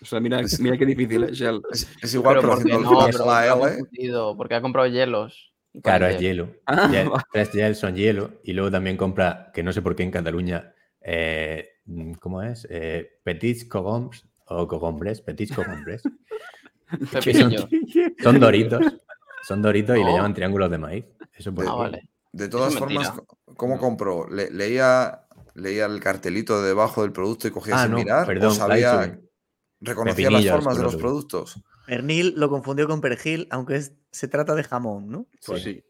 Speaker 3: O sea, mira, mira qué difícil es gel.
Speaker 1: Es, es igual,
Speaker 6: Pero
Speaker 1: pero,
Speaker 6: no,
Speaker 1: el-
Speaker 6: pero
Speaker 1: la
Speaker 6: ha
Speaker 1: L.
Speaker 6: porque ha comprado hielos.
Speaker 7: Claro, es
Speaker 6: hiel.
Speaker 7: hielo.
Speaker 3: Ah,
Speaker 7: Gel- tres gel son hielo. Y luego también compra, que no sé por qué en Cataluña, eh, ¿cómo es? Eh, petits cogombres o cogombres, petits cogombres. son, doritos. Son doritos y le
Speaker 6: No.
Speaker 7: llaman triángulos de maíz. Eso
Speaker 6: Ah, vale.
Speaker 1: De todas
Speaker 6: es
Speaker 1: formas,
Speaker 6: mentira.
Speaker 1: ¿cómo compró? Le- leía, leía el cartelito debajo del producto y cogía
Speaker 7: Ah,
Speaker 1: sin
Speaker 7: no,
Speaker 1: mirar.
Speaker 7: perdón,
Speaker 1: o sabía, reconocía las formas de los productos.
Speaker 5: Pernil lo confundió con perejil, aunque es- se trata de jamón, ¿no?
Speaker 3: Pues
Speaker 7: Sí.
Speaker 3: sí.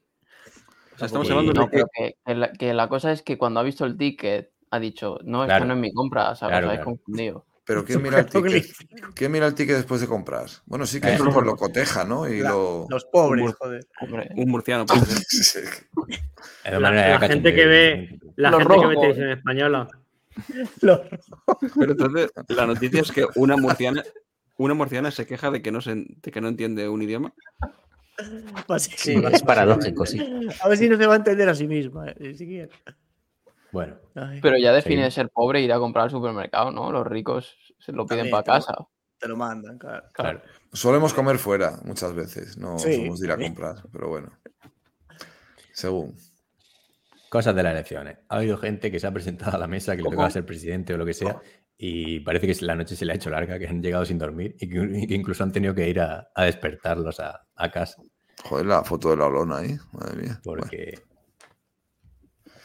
Speaker 3: O sea, estamos
Speaker 7: Y-
Speaker 3: hablando
Speaker 6: No,
Speaker 3: de
Speaker 6: pero que, que la, que la cosa es que cuando ha visto el ticket ha dicho, no,
Speaker 7: Claro.
Speaker 6: no es mi compra, ¿sabes?
Speaker 7: Claro,
Speaker 6: Os habéis
Speaker 7: claro.
Speaker 6: confundido.
Speaker 1: Pero ¿quién mira el ticket? ¿Quién mira el ticket después de comprar? Bueno, sí que
Speaker 7: Eh,
Speaker 1: lo coteja, ¿no? Y
Speaker 5: La-
Speaker 1: lo...
Speaker 5: Los pobres,
Speaker 3: Humor.
Speaker 5: joder.
Speaker 6: Hombre,
Speaker 3: un murciano puede ser.
Speaker 1: Sí.
Speaker 2: La, la gente que ve, la
Speaker 6: Los
Speaker 2: gente que ve televisión española.
Speaker 5: Los-
Speaker 3: Pero entonces, la noticia es que una murciana, una murciana se queja de que no, se, de que no entiende un idioma.
Speaker 4: Sí, es paradójico, sí.
Speaker 5: A ver si no se va a entender a sí misma. eh, siquiera.
Speaker 7: Bueno,
Speaker 5: Ay,
Speaker 6: Pero ya define
Speaker 7: Seguimos.
Speaker 6: ser pobre e ir a comprar al supermercado, ¿no? Los ricos se lo piden para
Speaker 5: lo-
Speaker 6: casa.
Speaker 5: te lo mandan, claro.
Speaker 7: claro.
Speaker 1: Solemos comer fuera muchas veces, no
Speaker 5: Sí,
Speaker 1: somos de ir a comprar, pero bueno. Según.
Speaker 7: Cosas de las elecciones. Ha habido gente que se ha presentado a la mesa que le tocaba ser presidente o lo que sea y parece que la noche se le ha hecho larga, que han llegado sin dormir y que, y que incluso han tenido que ir a, a despertarlos a, a casa
Speaker 1: Joder, la foto de la olona ahí. Madre mía. Bueno.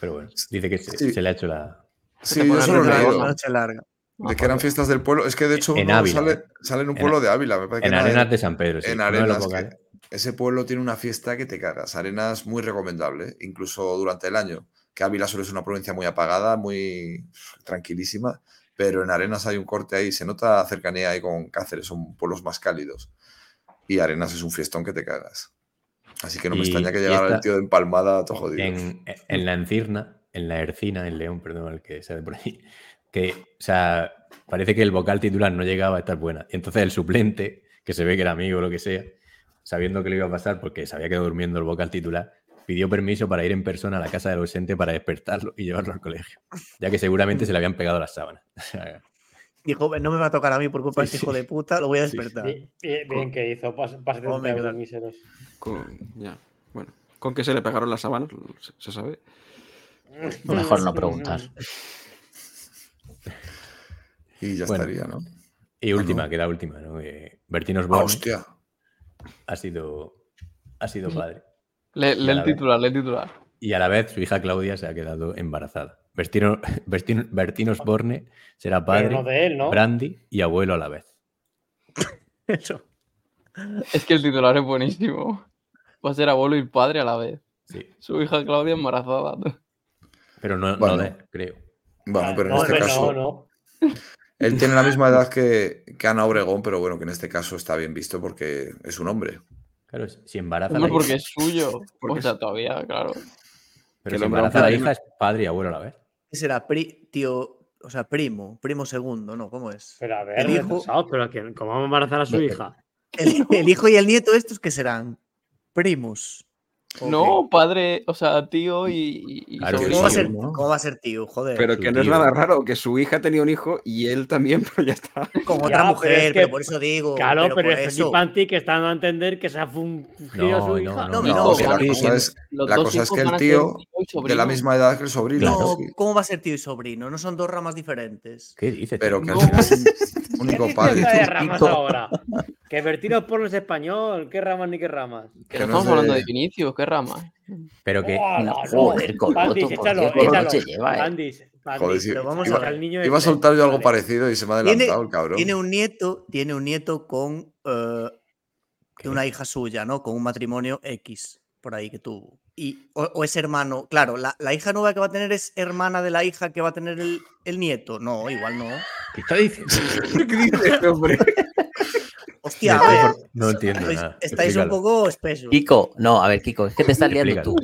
Speaker 7: Pero bueno, dice que se,
Speaker 1: Sí.
Speaker 7: se le ha hecho la...
Speaker 1: Sí, yo solo
Speaker 6: Una
Speaker 5: noche larga.
Speaker 1: de que eran fiestas del pueblo. Es que de hecho
Speaker 7: En
Speaker 1: uno sale, sale en un
Speaker 7: En-
Speaker 1: pueblo de Ávila. Me parece que
Speaker 7: En Arenas de San Pedro, sí.
Speaker 1: en Arenas, que
Speaker 7: locales.
Speaker 1: ese pueblo tiene una fiesta que te cagas. Arenas muy recomendable, incluso durante el año. Que Ávila suele ser una provincia muy apagada, muy tranquilísima, pero en Arenas hay un corte ahí, se nota cercanía ahí con Cáceres, son pueblos más cálidos. Y Arenas es un fiestón que te cagas. Así que no me
Speaker 7: Y-
Speaker 1: extraña que llegara el
Speaker 7: esta-
Speaker 1: tío de Empalmada todo jodido.
Speaker 7: en, en la Encirna, en la Ercina, en León, perdón, el que sale por ahí, que, o sea, parece que el vocal titular no llegaba a estar buena. Y entonces el suplente, que se ve que era amigo o lo que sea, sabiendo que le iba a pasar porque se había quedado durmiendo el vocal titular, pidió permiso para ir en persona a la casa del ausente para despertarlo y llevarlo al colegio, ya que seguramente se le habían pegado las sábanas.
Speaker 5: Dijo, no me va a tocar a mí por culpa de
Speaker 7: Sí,
Speaker 5: este hijo
Speaker 7: sí.
Speaker 5: de puta, lo voy a
Speaker 7: Sí, sí.
Speaker 5: despertar.
Speaker 2: Bien, que hizo, para 70
Speaker 5: Hombre,
Speaker 2: euros
Speaker 5: claro.
Speaker 2: míseros.
Speaker 3: Con, ya, bueno. Con que se le pegaron las sábanas, se, sabe.
Speaker 4: Mejor no preguntar.
Speaker 1: Y ya
Speaker 7: Bueno.
Speaker 1: estaría, ¿no?
Speaker 7: y
Speaker 1: Ah,
Speaker 7: última,
Speaker 1: no.
Speaker 7: queda última, ¿no? Eh, Bertín
Speaker 1: Ah,
Speaker 7: Osborne
Speaker 1: hostia.
Speaker 7: ha sido, ha sido padre.
Speaker 6: Le,
Speaker 7: la
Speaker 6: el titular, lee el titular.
Speaker 7: Y a la vez su hija Claudia se ha quedado embarazada. Bertino, Bertino, Bertín Osborne será padre,
Speaker 2: no de él, ¿no?
Speaker 7: brandy y abuelo a la vez.
Speaker 5: Eso.
Speaker 6: Es que el titular es buenísimo. Va a ser abuelo y padre a la vez.
Speaker 7: Sí,
Speaker 6: Su hija Claudia embarazada.
Speaker 7: pero no, no
Speaker 1: Bueno.
Speaker 7: de, creo.
Speaker 1: Bueno, pero en
Speaker 2: no,
Speaker 1: este caso.
Speaker 2: no, no.
Speaker 1: Él tiene la misma edad que, que Ana Obregón, pero bueno, que en este caso está bien visto porque es un hombre.
Speaker 7: Claro, si embaraza la
Speaker 6: porque es suyo.
Speaker 3: Porque
Speaker 6: O sea, todavía, claro.
Speaker 7: pero
Speaker 3: que
Speaker 7: si embaraza la
Speaker 3: aún
Speaker 7: hija es padre y abuelo a la vez.
Speaker 5: ¿Qué será? Pri- tío, o sea, primo, primo segundo, ¿no? ¿Cómo es?
Speaker 2: Pero a ver,
Speaker 5: El hijo-
Speaker 2: retrasado, pero ¿cómo va a embarazar a su hija?
Speaker 5: El, el hijo y el nieto, ¿estos qué serán? Primos. ¿O
Speaker 6: No,
Speaker 5: qué?
Speaker 6: padre, o sea, tío y, y-
Speaker 7: Claro
Speaker 5: ¿Cómo va, a ser,
Speaker 1: ¿no?
Speaker 5: ¿Cómo va a ser tío? Joder.
Speaker 3: Pero que no es nada raro, que su hija tenía un hijo y él también, pero ya está.
Speaker 5: Con otra
Speaker 2: pero
Speaker 5: mujer, pero,
Speaker 2: que-
Speaker 5: por eso digo.
Speaker 2: Claro, pero,
Speaker 5: pero,
Speaker 2: es
Speaker 5: eso.
Speaker 2: flipanti que está dando a entender que se ha fungido a
Speaker 7: No,
Speaker 2: su
Speaker 7: no,
Speaker 2: hija.
Speaker 7: no,
Speaker 5: No,
Speaker 7: no,
Speaker 5: no,
Speaker 1: la cosa es,
Speaker 6: Los
Speaker 1: la
Speaker 6: dos
Speaker 1: cosa es
Speaker 6: hijos
Speaker 1: que el tío de la misma edad que el sobrino.
Speaker 5: No. ¿cómo va a ser tío y sobrino? No son dos ramas diferentes.
Speaker 7: ¿Qué dices?
Speaker 1: Pero que
Speaker 7: tío?
Speaker 1: al final es un único
Speaker 2: ¿Qué
Speaker 1: padre.
Speaker 2: de ramas ahora? Que Bertino por es español. ¿Qué ramas ni qué ramas?
Speaker 6: Que no estamos
Speaker 1: es
Speaker 6: hablando
Speaker 1: de-
Speaker 6: de Vinicius, ¿qué rama?
Speaker 7: Pero que
Speaker 4: joder, Coloto,
Speaker 2: Pandis,
Speaker 4: por
Speaker 2: échalo,
Speaker 4: Dios, qué
Speaker 2: échalo.
Speaker 4: noche lleva, eh.
Speaker 2: Pandis, Pandis.
Speaker 1: Joder, sí.
Speaker 5: Pero vamos
Speaker 2: Iba
Speaker 5: a ver.
Speaker 2: al niño
Speaker 1: Iba a soltar yo algo parecido y se me ha
Speaker 5: Tiene,
Speaker 1: adelantado el cabrón.
Speaker 5: tiene un nieto, tiene un nieto con eh, de una hija suya, ¿no? Con un matrimonio X por ahí que tuvo. Y, o, o es hermano, claro, la, la hija nueva que va a tener es hermana de la hija que va a tener el, el nieto. No, igual no.
Speaker 7: ¿Qué está diciendo?
Speaker 3: ¿Qué dice este hombre?
Speaker 5: Hostia, a ver,
Speaker 7: No entiendo
Speaker 5: estáis-
Speaker 7: nada.
Speaker 5: estáis un poco espesos.
Speaker 4: Kiko, no, a ver, Kiko, es que te estás liando tú.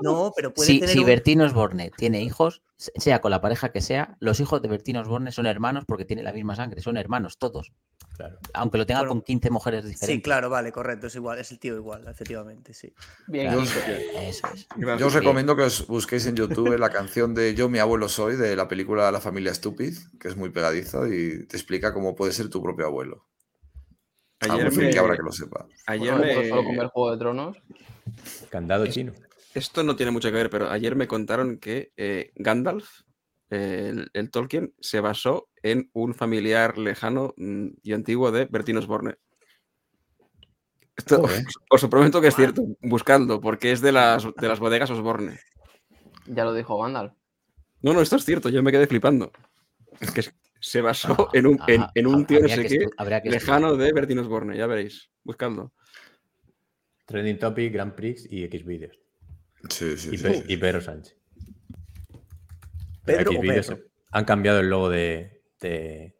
Speaker 5: No, pero puede
Speaker 4: Si,
Speaker 5: tener
Speaker 4: si
Speaker 5: un-
Speaker 4: Bertino Osborne tiene hijos, se- sea con la pareja que sea, los hijos de Bertino Osborne son hermanos porque tienen la misma sangre, son hermanos todos.
Speaker 7: Claro.
Speaker 4: Aunque lo tenga
Speaker 5: Bueno,
Speaker 4: con 15 mujeres diferentes.
Speaker 5: Sí, claro, vale, correcto, es igual, es el tío igual, efectivamente, sí.
Speaker 6: Bien,
Speaker 4: Claro. Eso es.
Speaker 1: Yo os recomiendo que os busquéis en YouTube la canción de Yo, mi abuelo soy, de la película La familia Stupid, que es muy pegadiza y te explica cómo puede ser tu propio abuelo.
Speaker 3: Ayer me,
Speaker 1: habrá que lo sepa.
Speaker 3: ayer
Speaker 6: Bueno,
Speaker 3: me-
Speaker 6: solo comer Juego de Tronos.
Speaker 7: Candado chino.
Speaker 3: Esto no tiene mucho que ver, pero ayer me contaron que eh, Gandalf, eh, el, el Tolkien, se basó en un familiar lejano mm, y antiguo de Bertín Osborne. Esto, os lo prometo que es cierto, buscadlo, porque es de las, de las bodegas Osborne.
Speaker 6: Ya lo dijo Gandalf.
Speaker 3: No, no, esto es cierto, yo me quedé flipando. Es que se basó en un, en,
Speaker 4: Ah,
Speaker 3: en un tío no sé
Speaker 4: que
Speaker 3: qué
Speaker 4: estu- habría que
Speaker 3: lejano de Bertín Osborne, ya veréis, buscadlo.
Speaker 7: Trending Topic, Grand Prix y X vídeos.
Speaker 1: Sí, sí,
Speaker 7: Y,
Speaker 1: sí.
Speaker 7: Y Pedro Sánchez.
Speaker 5: Pedro
Speaker 7: Xvideos
Speaker 5: Pedro.
Speaker 7: Han cambiado el logo de, de,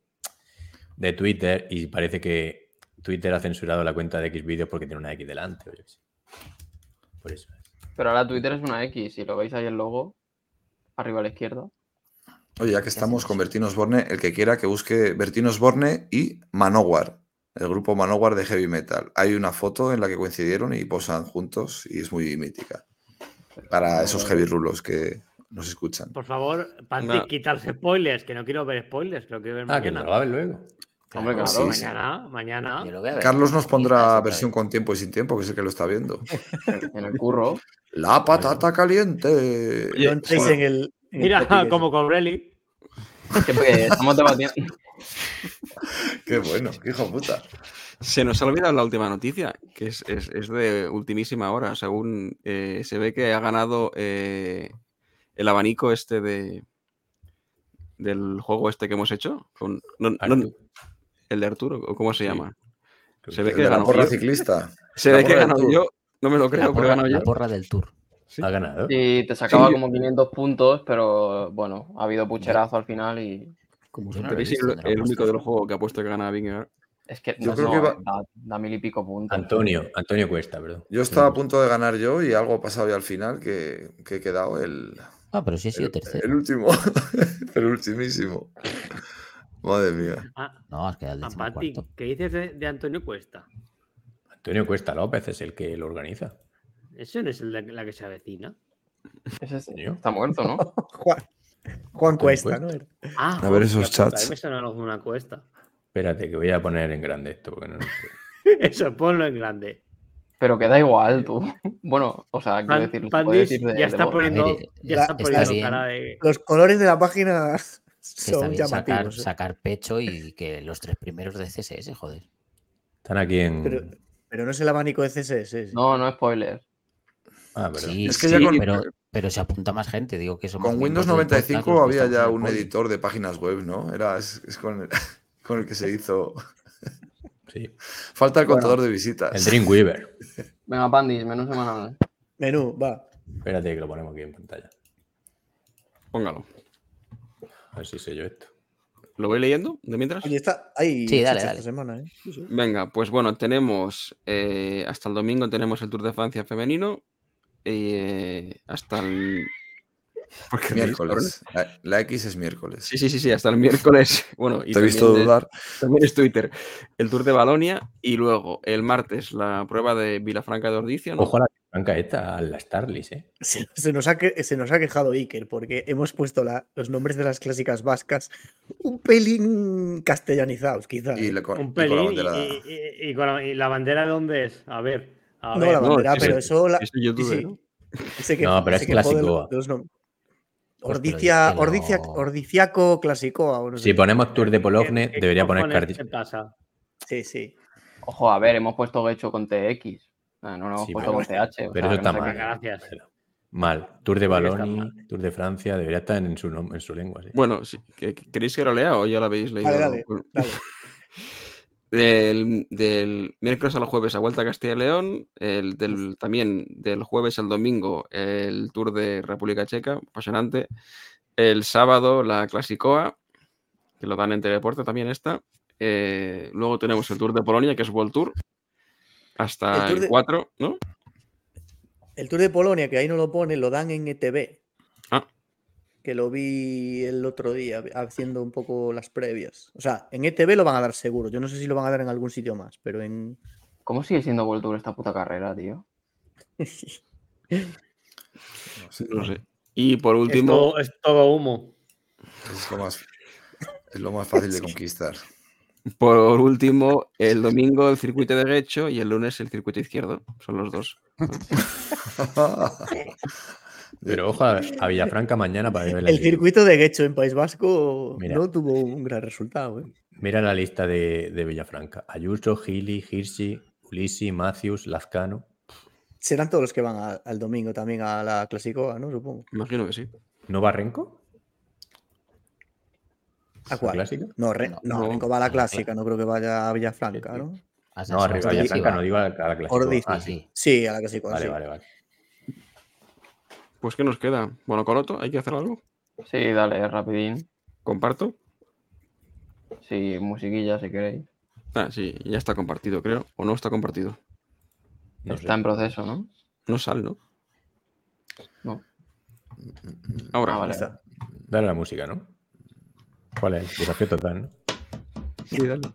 Speaker 7: de Twitter y parece que Twitter ha censurado la cuenta de Xvideos porque tiene una X delante. o yo qué sé. Por eso.
Speaker 6: Pero ahora Twitter es una X. Si lo veis ahí el logo, arriba a la izquierda.
Speaker 1: Oye, ya que estamos con Bertín Osborne, el que quiera que busque Bertín Osborne y Manowar. el grupo Manowar de heavy metal. Hay una foto en la que coincidieron y posan juntos y es muy mítica. Para esos heavy rulos que nos escuchan.
Speaker 2: Por favor, Panti,
Speaker 3: No.
Speaker 2: quitarse spoilers, que no quiero ver spoilers, que lo quiero ver
Speaker 7: Ah, que
Speaker 2: mañana.
Speaker 7: nos lo va a ver luego.
Speaker 6: Hombre,
Speaker 1: Claro,
Speaker 6: claro.
Speaker 1: sí, sí.
Speaker 2: Mañana, mañana.
Speaker 4: Ver.
Speaker 1: Carlos nos pondrá versión con tiempo y sin tiempo, que es el que lo está viendo.
Speaker 6: En el curro.
Speaker 1: La patata caliente.
Speaker 3: Oye,
Speaker 5: en el.
Speaker 2: Mira, como Cobrelli.
Speaker 6: Que estamos debatiendo.
Speaker 1: Qué bueno, qué hijo de puta.
Speaker 3: Se nos ha olvidado la última noticia, que es, es- es de ultimísima hora. Según eh, se ve que ha ganado eh, el abanico este de del juego este que hemos hecho. Con, no- no-
Speaker 7: Artu.
Speaker 3: el de Arturo, ¿o cómo se
Speaker 7: Sí.
Speaker 3: llama? Se ve que
Speaker 1: la
Speaker 3: ganó
Speaker 1: porra
Speaker 3: yo.
Speaker 1: ciclista.
Speaker 3: Se
Speaker 1: la
Speaker 3: ve que
Speaker 1: Tour.
Speaker 3: yo. No me lo
Speaker 4: La
Speaker 3: creo, pero he
Speaker 4: porra,
Speaker 3: ganado
Speaker 4: la
Speaker 3: yo.
Speaker 4: porra del tour.
Speaker 3: Sí.
Speaker 7: Ha ganado.
Speaker 6: Y te sacaba
Speaker 3: Sí.
Speaker 6: como 500 puntos, pero bueno, ha habido pucherazo al final y
Speaker 4: Como no
Speaker 3: el,
Speaker 4: ¿dónde lo
Speaker 3: el único del juego que ha puesto que gana Vingegaard.
Speaker 6: es que
Speaker 1: Yo
Speaker 6: no,
Speaker 1: creo
Speaker 6: no,
Speaker 1: que va-
Speaker 6: da, da mil y pico puntos.
Speaker 7: Antonio, Antonio Cuesta, perdón.
Speaker 1: Yo estaba a punto de ganar yo y algo ha pasado ya al final que, que he quedado el,
Speaker 4: Ah, pero sí he sido
Speaker 1: el,
Speaker 4: tercero.
Speaker 1: el último. el ultimísimo. Madre mía.
Speaker 2: Ah,
Speaker 4: No, has quedado el
Speaker 2: Pati,
Speaker 4: cuarto.
Speaker 2: ¿qué dices de, de Antonio Cuesta?
Speaker 7: Antonio Cuesta López es el que lo organiza.
Speaker 2: Ese no es el de la que se avecina.
Speaker 6: Ese es-
Speaker 7: Coño.
Speaker 6: está muerto, ¿no?
Speaker 5: Juan, Juan Cuesta,
Speaker 7: Cuesta.
Speaker 5: ¿no?
Speaker 2: Ah,
Speaker 1: A ver esos
Speaker 2: puta,
Speaker 1: chats.
Speaker 2: me suena alguna cuesta.
Speaker 7: Espérate, que voy a poner en grande esto. Porque no,
Speaker 2: Eso, ponlo en grande.
Speaker 6: Pero que da igual, tú. Bueno, o sea, quiero
Speaker 2: Pan-
Speaker 6: decir, se
Speaker 2: Pandis
Speaker 6: puede decir de-
Speaker 2: ya está poniendo, ya está
Speaker 5: está
Speaker 2: poniendo
Speaker 4: bien.
Speaker 2: cara de.
Speaker 5: Los colores de la página
Speaker 4: Que está
Speaker 5: son
Speaker 4: bien sacar,
Speaker 5: llamativos. ¿eh?
Speaker 4: sacar pecho y que los tres primeros de CSS, joder.
Speaker 7: Están aquí en.
Speaker 5: Pero, pero no es el abanico de CSS.
Speaker 6: No, no spoiler.
Speaker 7: Ah.
Speaker 4: Sí,
Speaker 1: Es que
Speaker 4: sí,
Speaker 1: ya con-
Speaker 4: pero, pero se apunta más gente. Digo que somos
Speaker 1: Con Windows
Speaker 4: del podcast,
Speaker 1: 95
Speaker 4: los que
Speaker 1: había ya un editor de páginas web, ¿no? Era, es, es con, el, con el que se hizo.
Speaker 7: Sí.
Speaker 1: Falta el
Speaker 5: Bueno,
Speaker 1: contador de visitas.
Speaker 7: El Dreamweaver.
Speaker 6: Venga, Pandis, menú semanal.
Speaker 5: Menú, va.
Speaker 7: Espérate que lo ponemos aquí en pantalla.
Speaker 3: Póngalo.
Speaker 7: A ver si sé yo esto.
Speaker 3: ¿Lo voy leyendo de mientras?
Speaker 5: Oye, está. Hay
Speaker 4: Sí, dale,
Speaker 5: chicha
Speaker 4: dale.
Speaker 5: esta semana, ¿eh? Sí, sí.
Speaker 3: Venga, pues bueno, tenemos eh, hasta el domingo tenemos el Tour de Francia femenino eh, hasta el.
Speaker 1: Miércoles. La, la X es miércoles.
Speaker 3: Sí, sí, sí, sí, hasta el miércoles. Bueno, y
Speaker 1: Te he visto dudar.
Speaker 3: También es Twitter. El Tour de Balonia y luego el martes la prueba de Vilafranca de Ordicio. ¿no?
Speaker 7: Ojo a la franca esta, a la Starlis, ¿eh?
Speaker 5: Se, se nos ha, que- se nos ha quejado Iker porque hemos puesto la- los nombres de las clásicas vascas un pelín castellanizados, quizás.
Speaker 1: Y, le- con,
Speaker 2: Un
Speaker 1: y con la
Speaker 2: pelín.
Speaker 1: bandera.
Speaker 2: Y, y- y con la, y la bandera de dónde es? A ver. A
Speaker 5: no
Speaker 2: ver.
Speaker 5: la
Speaker 3: no,
Speaker 5: bandera, pero
Speaker 3: sí,
Speaker 5: eso la.
Speaker 3: es
Speaker 5: sí,
Speaker 3: ¿no?
Speaker 5: ese que-
Speaker 7: No, pero
Speaker 5: ese
Speaker 7: es
Speaker 5: que jode
Speaker 7: Clasicoa.
Speaker 5: los nom-
Speaker 4: Pues
Speaker 5: Ordicia,
Speaker 4: que lo-
Speaker 5: Ordicia- Ordiciaco Clasicoa. o no sé.
Speaker 7: Si ponemos Tour de
Speaker 2: ¿Qué-
Speaker 7: Pologne,
Speaker 2: qué
Speaker 7: debería poner
Speaker 2: cojones
Speaker 7: Cardi.
Speaker 2: te pasa?
Speaker 5: Sí, sí.
Speaker 6: Ojo, a ver, hemos puesto Gecho con TX. No, no lo hemos
Speaker 7: Sí,
Speaker 6: puesto
Speaker 7: pero-
Speaker 6: con CH. o
Speaker 7: Pero
Speaker 6: sea,
Speaker 7: eso está
Speaker 6: no sé
Speaker 7: mal.
Speaker 6: qué-
Speaker 2: Gracias.
Speaker 7: Mal. Tour de
Speaker 2: mal.
Speaker 7: Tour de Francia, debería estar en su, en su lengua. sí.
Speaker 3: Bueno, sí, ¿que- que- ¿queréis que lo lea o ya lo habéis leído?
Speaker 5: Dale, dale,
Speaker 3: Bueno,
Speaker 5: dale.
Speaker 3: Del, del miércoles al jueves a Vuelta a Castilla y León, el del, también del jueves al domingo el Tour de República Checa, apasionante. El sábado la Clasicoa, que lo dan en Teledeporte también está. Eh, luego tenemos el Tour de Polonia, que es World Tour, hasta
Speaker 5: El
Speaker 3: el,
Speaker 5: Tour de-
Speaker 3: 4, ¿no?
Speaker 5: El Tour de Polonia, que ahí no lo pone, lo dan en ETV. Que lo vi el otro día haciendo un poco las previas. O sea, en ETV lo van a dar seguro. Yo no sé si lo van a dar en algún sitio más, pero en.
Speaker 6: ¿Cómo sigue siendo World Tour esta puta carrera, tío?
Speaker 1: No sé,
Speaker 3: No sé. Y por último,
Speaker 2: es todo humo.
Speaker 1: Es lo más, es lo más fácil de conquistar.
Speaker 3: por último, el domingo el circuito de Guecho y el lunes el circuito izquierdo. Son los dos.
Speaker 7: Pero ojo a, a Villafranca mañana para ver la
Speaker 5: El circuito de Guecho en País Vasco
Speaker 7: Mira.
Speaker 5: no tuvo un gran resultado. ¿eh?
Speaker 7: Mira la lista de, de Villafranca. Ayuso, Gili, Hirschi, Ulisi, Matthews, Lazcano.
Speaker 5: Serán todos los que van a- al domingo también a la Clasicoa, ¿no? Supongo.
Speaker 3: Imagino que sí.
Speaker 7: ¿No va Renko?
Speaker 5: ¿A cuál?
Speaker 7: clásica?
Speaker 5: No, Re-
Speaker 4: No,
Speaker 5: no,
Speaker 3: no.
Speaker 5: Renko va a la
Speaker 4: A la
Speaker 5: clásica, no creo que vaya a Villafranca, ¿no?
Speaker 4: Has-
Speaker 7: No, a Re-
Speaker 4: has-
Speaker 7: Villafranca no digo a la, a la clásica. Ah,
Speaker 4: sí,
Speaker 7: sí.
Speaker 5: a la Clasicoa.
Speaker 7: Vale,
Speaker 5: sí.
Speaker 7: vale, vale.
Speaker 3: Pues ¿qué nos queda? Bueno, Coroto, ¿hay que hacer algo?
Speaker 6: Sí, dale, rapidín.
Speaker 3: ¿Comparto?
Speaker 6: Sí, musiquilla si queréis.
Speaker 3: Ah, sí, ya está compartido, creo. ¿O no está compartido?
Speaker 7: No
Speaker 6: Está
Speaker 7: sé.
Speaker 6: en proceso, ¿no?
Speaker 3: No sale, ¿no?
Speaker 6: No.
Speaker 3: Ahora,
Speaker 6: Ah, vale.
Speaker 5: está.
Speaker 7: Dale la música, ¿no? ¿Cuál es? Desafío total, ¿no?
Speaker 3: Sí, dale.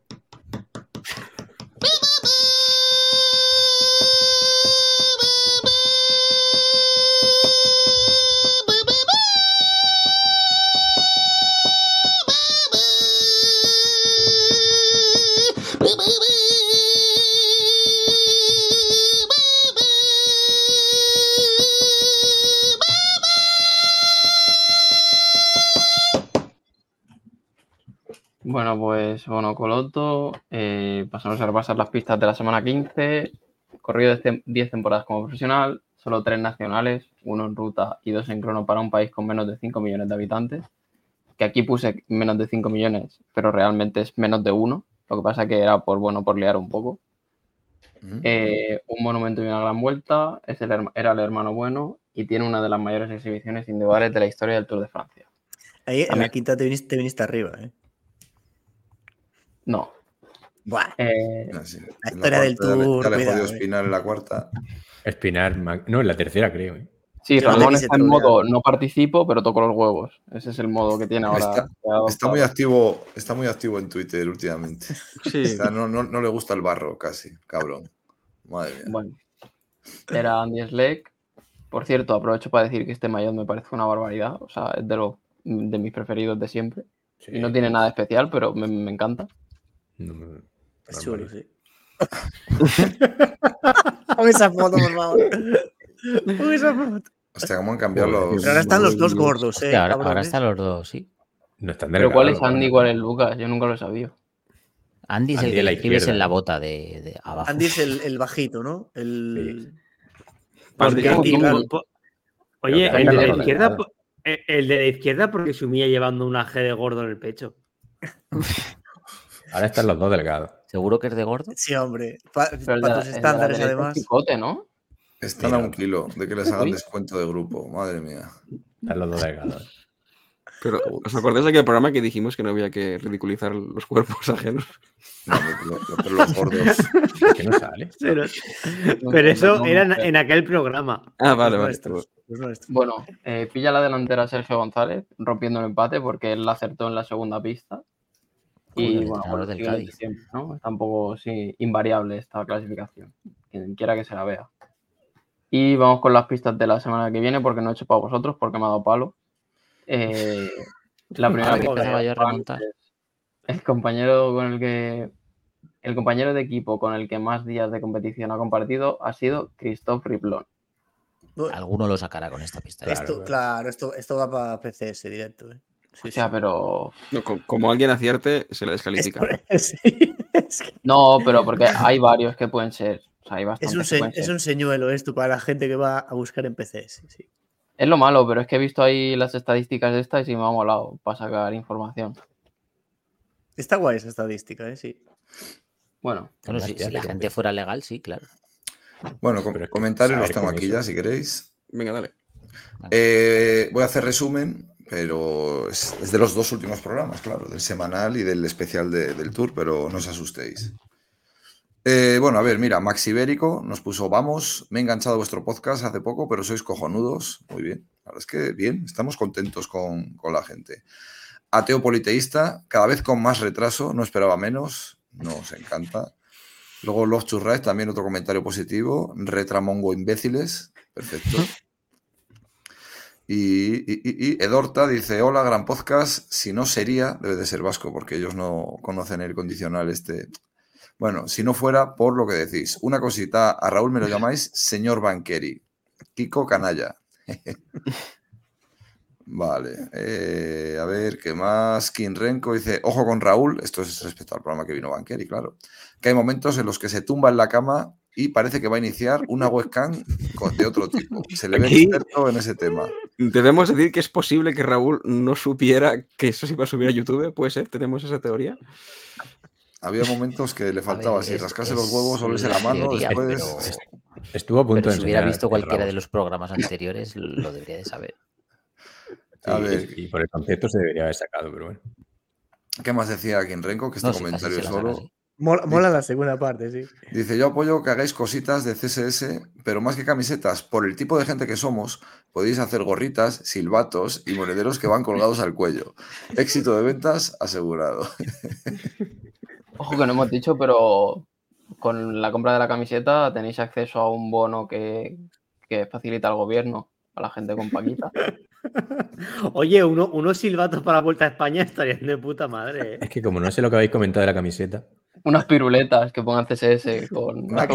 Speaker 6: Bueno, pues bueno, Coloto, eh, pasamos a repasar las pistas de la semana 15. Corrido de ce- 10 temporadas como profesional, solo 3 nacionales, uno en ruta y dos en crono para un país con menos de 5 millones de habitantes. Que aquí puse menos de 5 millones, pero realmente es menos de uno. Lo que pasa que era por, bueno, por liar un poco.
Speaker 1: Mm.
Speaker 6: Eh, un monumento y una gran vuelta, es el era el hermano bueno y tiene una de las mayores exhibiciones individuales de la historia del Tour de Francia.
Speaker 5: Ahí en la quinta te viniste, te viniste arriba, ¿eh?
Speaker 6: No.
Speaker 5: Buah.
Speaker 6: eh,
Speaker 1: Ah, sí.
Speaker 5: La historia del Tour,
Speaker 1: Ya le jodió
Speaker 5: cuidado, eh.
Speaker 1: Espinar en la cuarta.
Speaker 7: Espinar, no, en la tercera creo. ¿eh?
Speaker 6: Sí, Ramón está en modo no participo, pero toco los huevos. Ese es el modo que tiene ahora.
Speaker 1: Está- muy activo, está muy activo en Twitter últimamente.
Speaker 3: Sí.
Speaker 1: No, no- no le gusta el barro casi, cabrón. Madre mía.
Speaker 6: Bueno, era Andy Schleck. Por cierto, aprovecho para decir que este maillot me parece una barbaridad. O sea, es de, los, de mis preferidos de siempre. Y no tiene nada especial, pero me, me encanta.
Speaker 7: No,
Speaker 5: Es chulo, sí. Pon esa foto, por favor. Pon esa foto.
Speaker 1: Hostia, ¿cómo han cambiado los.
Speaker 5: Pero ahora están los dos gordos, ¿eh?
Speaker 4: Hostia, ahora,
Speaker 5: ¿eh?
Speaker 4: están los dos, sí.
Speaker 7: No están
Speaker 6: Pero ¿cuál es Andy y cuál es Lucas? Yo nunca lo he sabido.
Speaker 4: Andy es
Speaker 7: Andy
Speaker 4: el que
Speaker 7: la
Speaker 4: escribes en la bota de, de abajo.
Speaker 5: Andy es el, el bajito, ¿no? El...
Speaker 2: Oye,
Speaker 7: Pero
Speaker 2: el de la izquierda, eh, el de la izquierda porque se humilla llevando una G de gordo en el pecho.
Speaker 7: Ahora están los dos delgados.
Speaker 4: ¿Seguro que es de gordo?
Speaker 5: Sí, hombre. Pa-
Speaker 6: Pero
Speaker 5: Para tus estándares,
Speaker 6: derecha es
Speaker 5: además.
Speaker 6: picote, ¿no?
Speaker 1: Están a un kilo de que les hagan descuento de grupo. Madre mía.
Speaker 7: Están los dos delgados.
Speaker 3: Pero, ¿os acordáis de aquel programa que dijimos que no había que ridiculizar los cuerpos ajenos?
Speaker 1: No, lo- lo- pero los gordos.
Speaker 7: ¿Por qué no sale?
Speaker 2: Pero, eso era en, aquel programa.
Speaker 3: Ah, vale, vale.
Speaker 5: nuestros.
Speaker 6: Bueno, eh, pilla la delantera Sergio González, rompiendo el empate porque él la acertó en la segunda pista. Y bueno,
Speaker 4: del Cádiz.
Speaker 6: siempre, ¿no? Está un poco sí, invariable esta clasificación. Quien quiera que se la vea. Y vamos con las pistas de la semana que viene porque no he hecho para vosotros porque me ha dado palo. Eh, la primera
Speaker 4: que
Speaker 6: de
Speaker 4: yo a remontar.
Speaker 6: el compañero con el que el compañero de equipo con el que más días de competición ha compartido ha sido Christophe Riplon.
Speaker 4: Alguno lo sacará con esta pista.
Speaker 5: Esto,
Speaker 7: claro.
Speaker 5: claro, esto, esto va para PCS directo. ¿eh? Sí,
Speaker 6: O sea, pero
Speaker 3: No, como alguien acierte, se le descalifica.
Speaker 5: sí. Sí, es, que
Speaker 6: No, pero porque hay varios que pueden ser. O sea, hay
Speaker 5: es un, se- es un señuelo esto para la gente que va a buscar en PCS. Sí.
Speaker 6: Es lo malo, pero es que he visto ahí las estadísticas de estas y me ha molado para sacar información.
Speaker 5: Está guay esa estadística, ¿eh? Sí.
Speaker 6: Bueno,
Speaker 4: Bueno, si, si la gente fuera legal, sí, claro.
Speaker 1: Bueno, com- comentarios los tengo aquí ya, si queréis.
Speaker 3: Venga, dale.
Speaker 1: Eh, voy a hacer resumen, pero es, de los dos últimos programas, claro, del semanal y del especial de- del tour, pero no os asustéis. Eh, bueno, a ver, mira, Max Ibérico nos puso, vamos, me he enganchado a vuestro podcast hace poco, pero sois cojonudos. Muy bien, la verdad es que bien, estamos contentos con, con la gente. Ateo politeísta, cada vez con más retraso, no esperaba menos, nos encanta. Luego to Ride, también otro comentario positivo. Retramongo imbéciles, perfecto. Y, y- y- y Edorta dice, hola, gran podcast. Si no sería, debe de ser vasco, porque ellos no conocen el condicional este. Bueno, si no fuera por lo que decís. Una cosita, a Raúl me lo llamáis señor Banqueri. Kiko Canalla. Vale, eh, a ver, ¿qué más? Kim Renko dice, ojo con Raúl, esto es respecto al programa que vino Banqueri, claro, que hay momentos en los que se tumba en la cama y parece que va a iniciar una webcam de otro tipo. Se le ve
Speaker 3: Aquí-
Speaker 1: experto en ese tema.
Speaker 3: Debemos decir que es posible que Raúl no supiera que eso se iba a subir a YouTube. ¿Puede ser? ¿Tenemos esa teoría?
Speaker 1: Había momentos que le faltaba
Speaker 4: ver,
Speaker 1: así,
Speaker 4: es-
Speaker 1: rascarse
Speaker 4: es
Speaker 1: los huevos, olerse la
Speaker 4: la
Speaker 1: mano,
Speaker 4: teoría,
Speaker 1: después...
Speaker 4: pero-
Speaker 7: Estuvo a punto
Speaker 4: Pero
Speaker 7: de
Speaker 4: si hubiera
Speaker 7: enseñar
Speaker 4: visto cualquiera de los programas anteriores, lo debería de saber.
Speaker 1: A
Speaker 7: Sí,
Speaker 1: ver.
Speaker 7: Y por el concepto se debería haber sacado, pero bueno.
Speaker 1: ¿Qué más decía Kim Renko? Que este
Speaker 4: No, sí,
Speaker 1: comentario
Speaker 4: saca
Speaker 1: solo.
Speaker 5: Mola la segunda parte, sí.
Speaker 1: Dice, yo apoyo que hagáis cositas de CSS, pero más que camisetas, por el tipo de gente que somos, podéis hacer gorritas, silbatos y monederos que van colgados al cuello. Éxito de ventas asegurado.
Speaker 6: ojo que no hemos dicho, pero con la compra de la camiseta tenéis acceso a un bono que, que facilita el gobierno a la gente con Paquita.
Speaker 2: Oye, uno- unos silbatos para la Vuelta a España estarían de puta madre. ¿eh?
Speaker 7: Es que como no sé lo que habéis comentado de la camiseta,
Speaker 6: Unas piruletas que pongan CSS con.
Speaker 1: Una-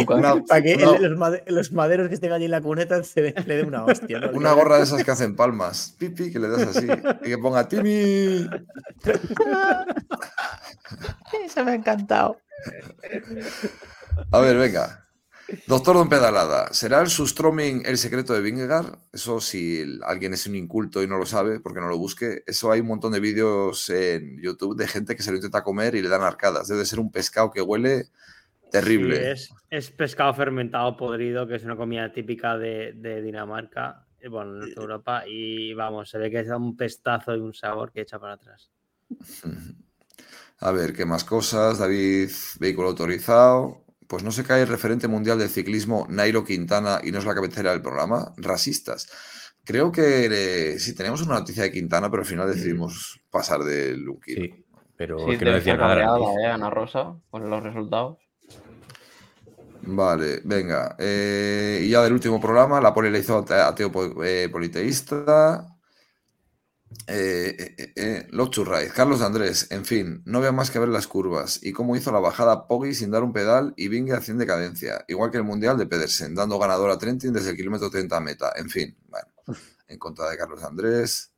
Speaker 5: Para que el- los, made- los maderos que estén allí en la cuneta se le le dé una hostia. ¿no?
Speaker 1: Una gorra de esas que hacen palmas. Pipi, que le das así. Y que ponga Timmy.
Speaker 4: Eso me ha encantado.
Speaker 1: A ver, venga. Doctor Don Pedalada, ¿será el Sustroming el secreto de Vingegaard? Eso si alguien es un inculto y no lo sabe, porque no lo busque. Eso hay un montón de vídeos en YouTube de gente que se lo intenta comer y le dan arcadas. Debe ser un pescado que huele terrible.
Speaker 2: Sí, es, es pescado fermentado podrido, que es una comida típica de, de Dinamarca, eh, bueno, en Norte Europa, y vamos, se ve que es un pestazo y un sabor que echa para atrás.
Speaker 1: A ver, ¿qué más cosas? David, vehículo autorizado. Pues no se cae el referente mundial del ciclismo, Nairo Quintana, y no es la cabecera del programa. Rasistas. Creo que eh, sí, tenemos una noticia de Quintana, pero al final decidimos pasar del Luquín.
Speaker 7: sí. Pero
Speaker 6: Sí,
Speaker 7: es que no decía nada. de
Speaker 6: eh, Ana Rosa, con los resultados.
Speaker 1: Vale, venga. eh, y ya del último programa, la poli la hizo ate- ateo eh, politeísta. Eh, eh, eh, eh, Los Carlos de Andrés, en fin, no veo más que ver las curvas y cómo hizo la bajada Poggi sin dar un pedal y Vinge haciendo decadencia, igual que el Mundial de Pedersen, dando ganador a Trentin desde el kilómetro 30 a meta. En fin, bueno, en contra de Carlos de Andrés.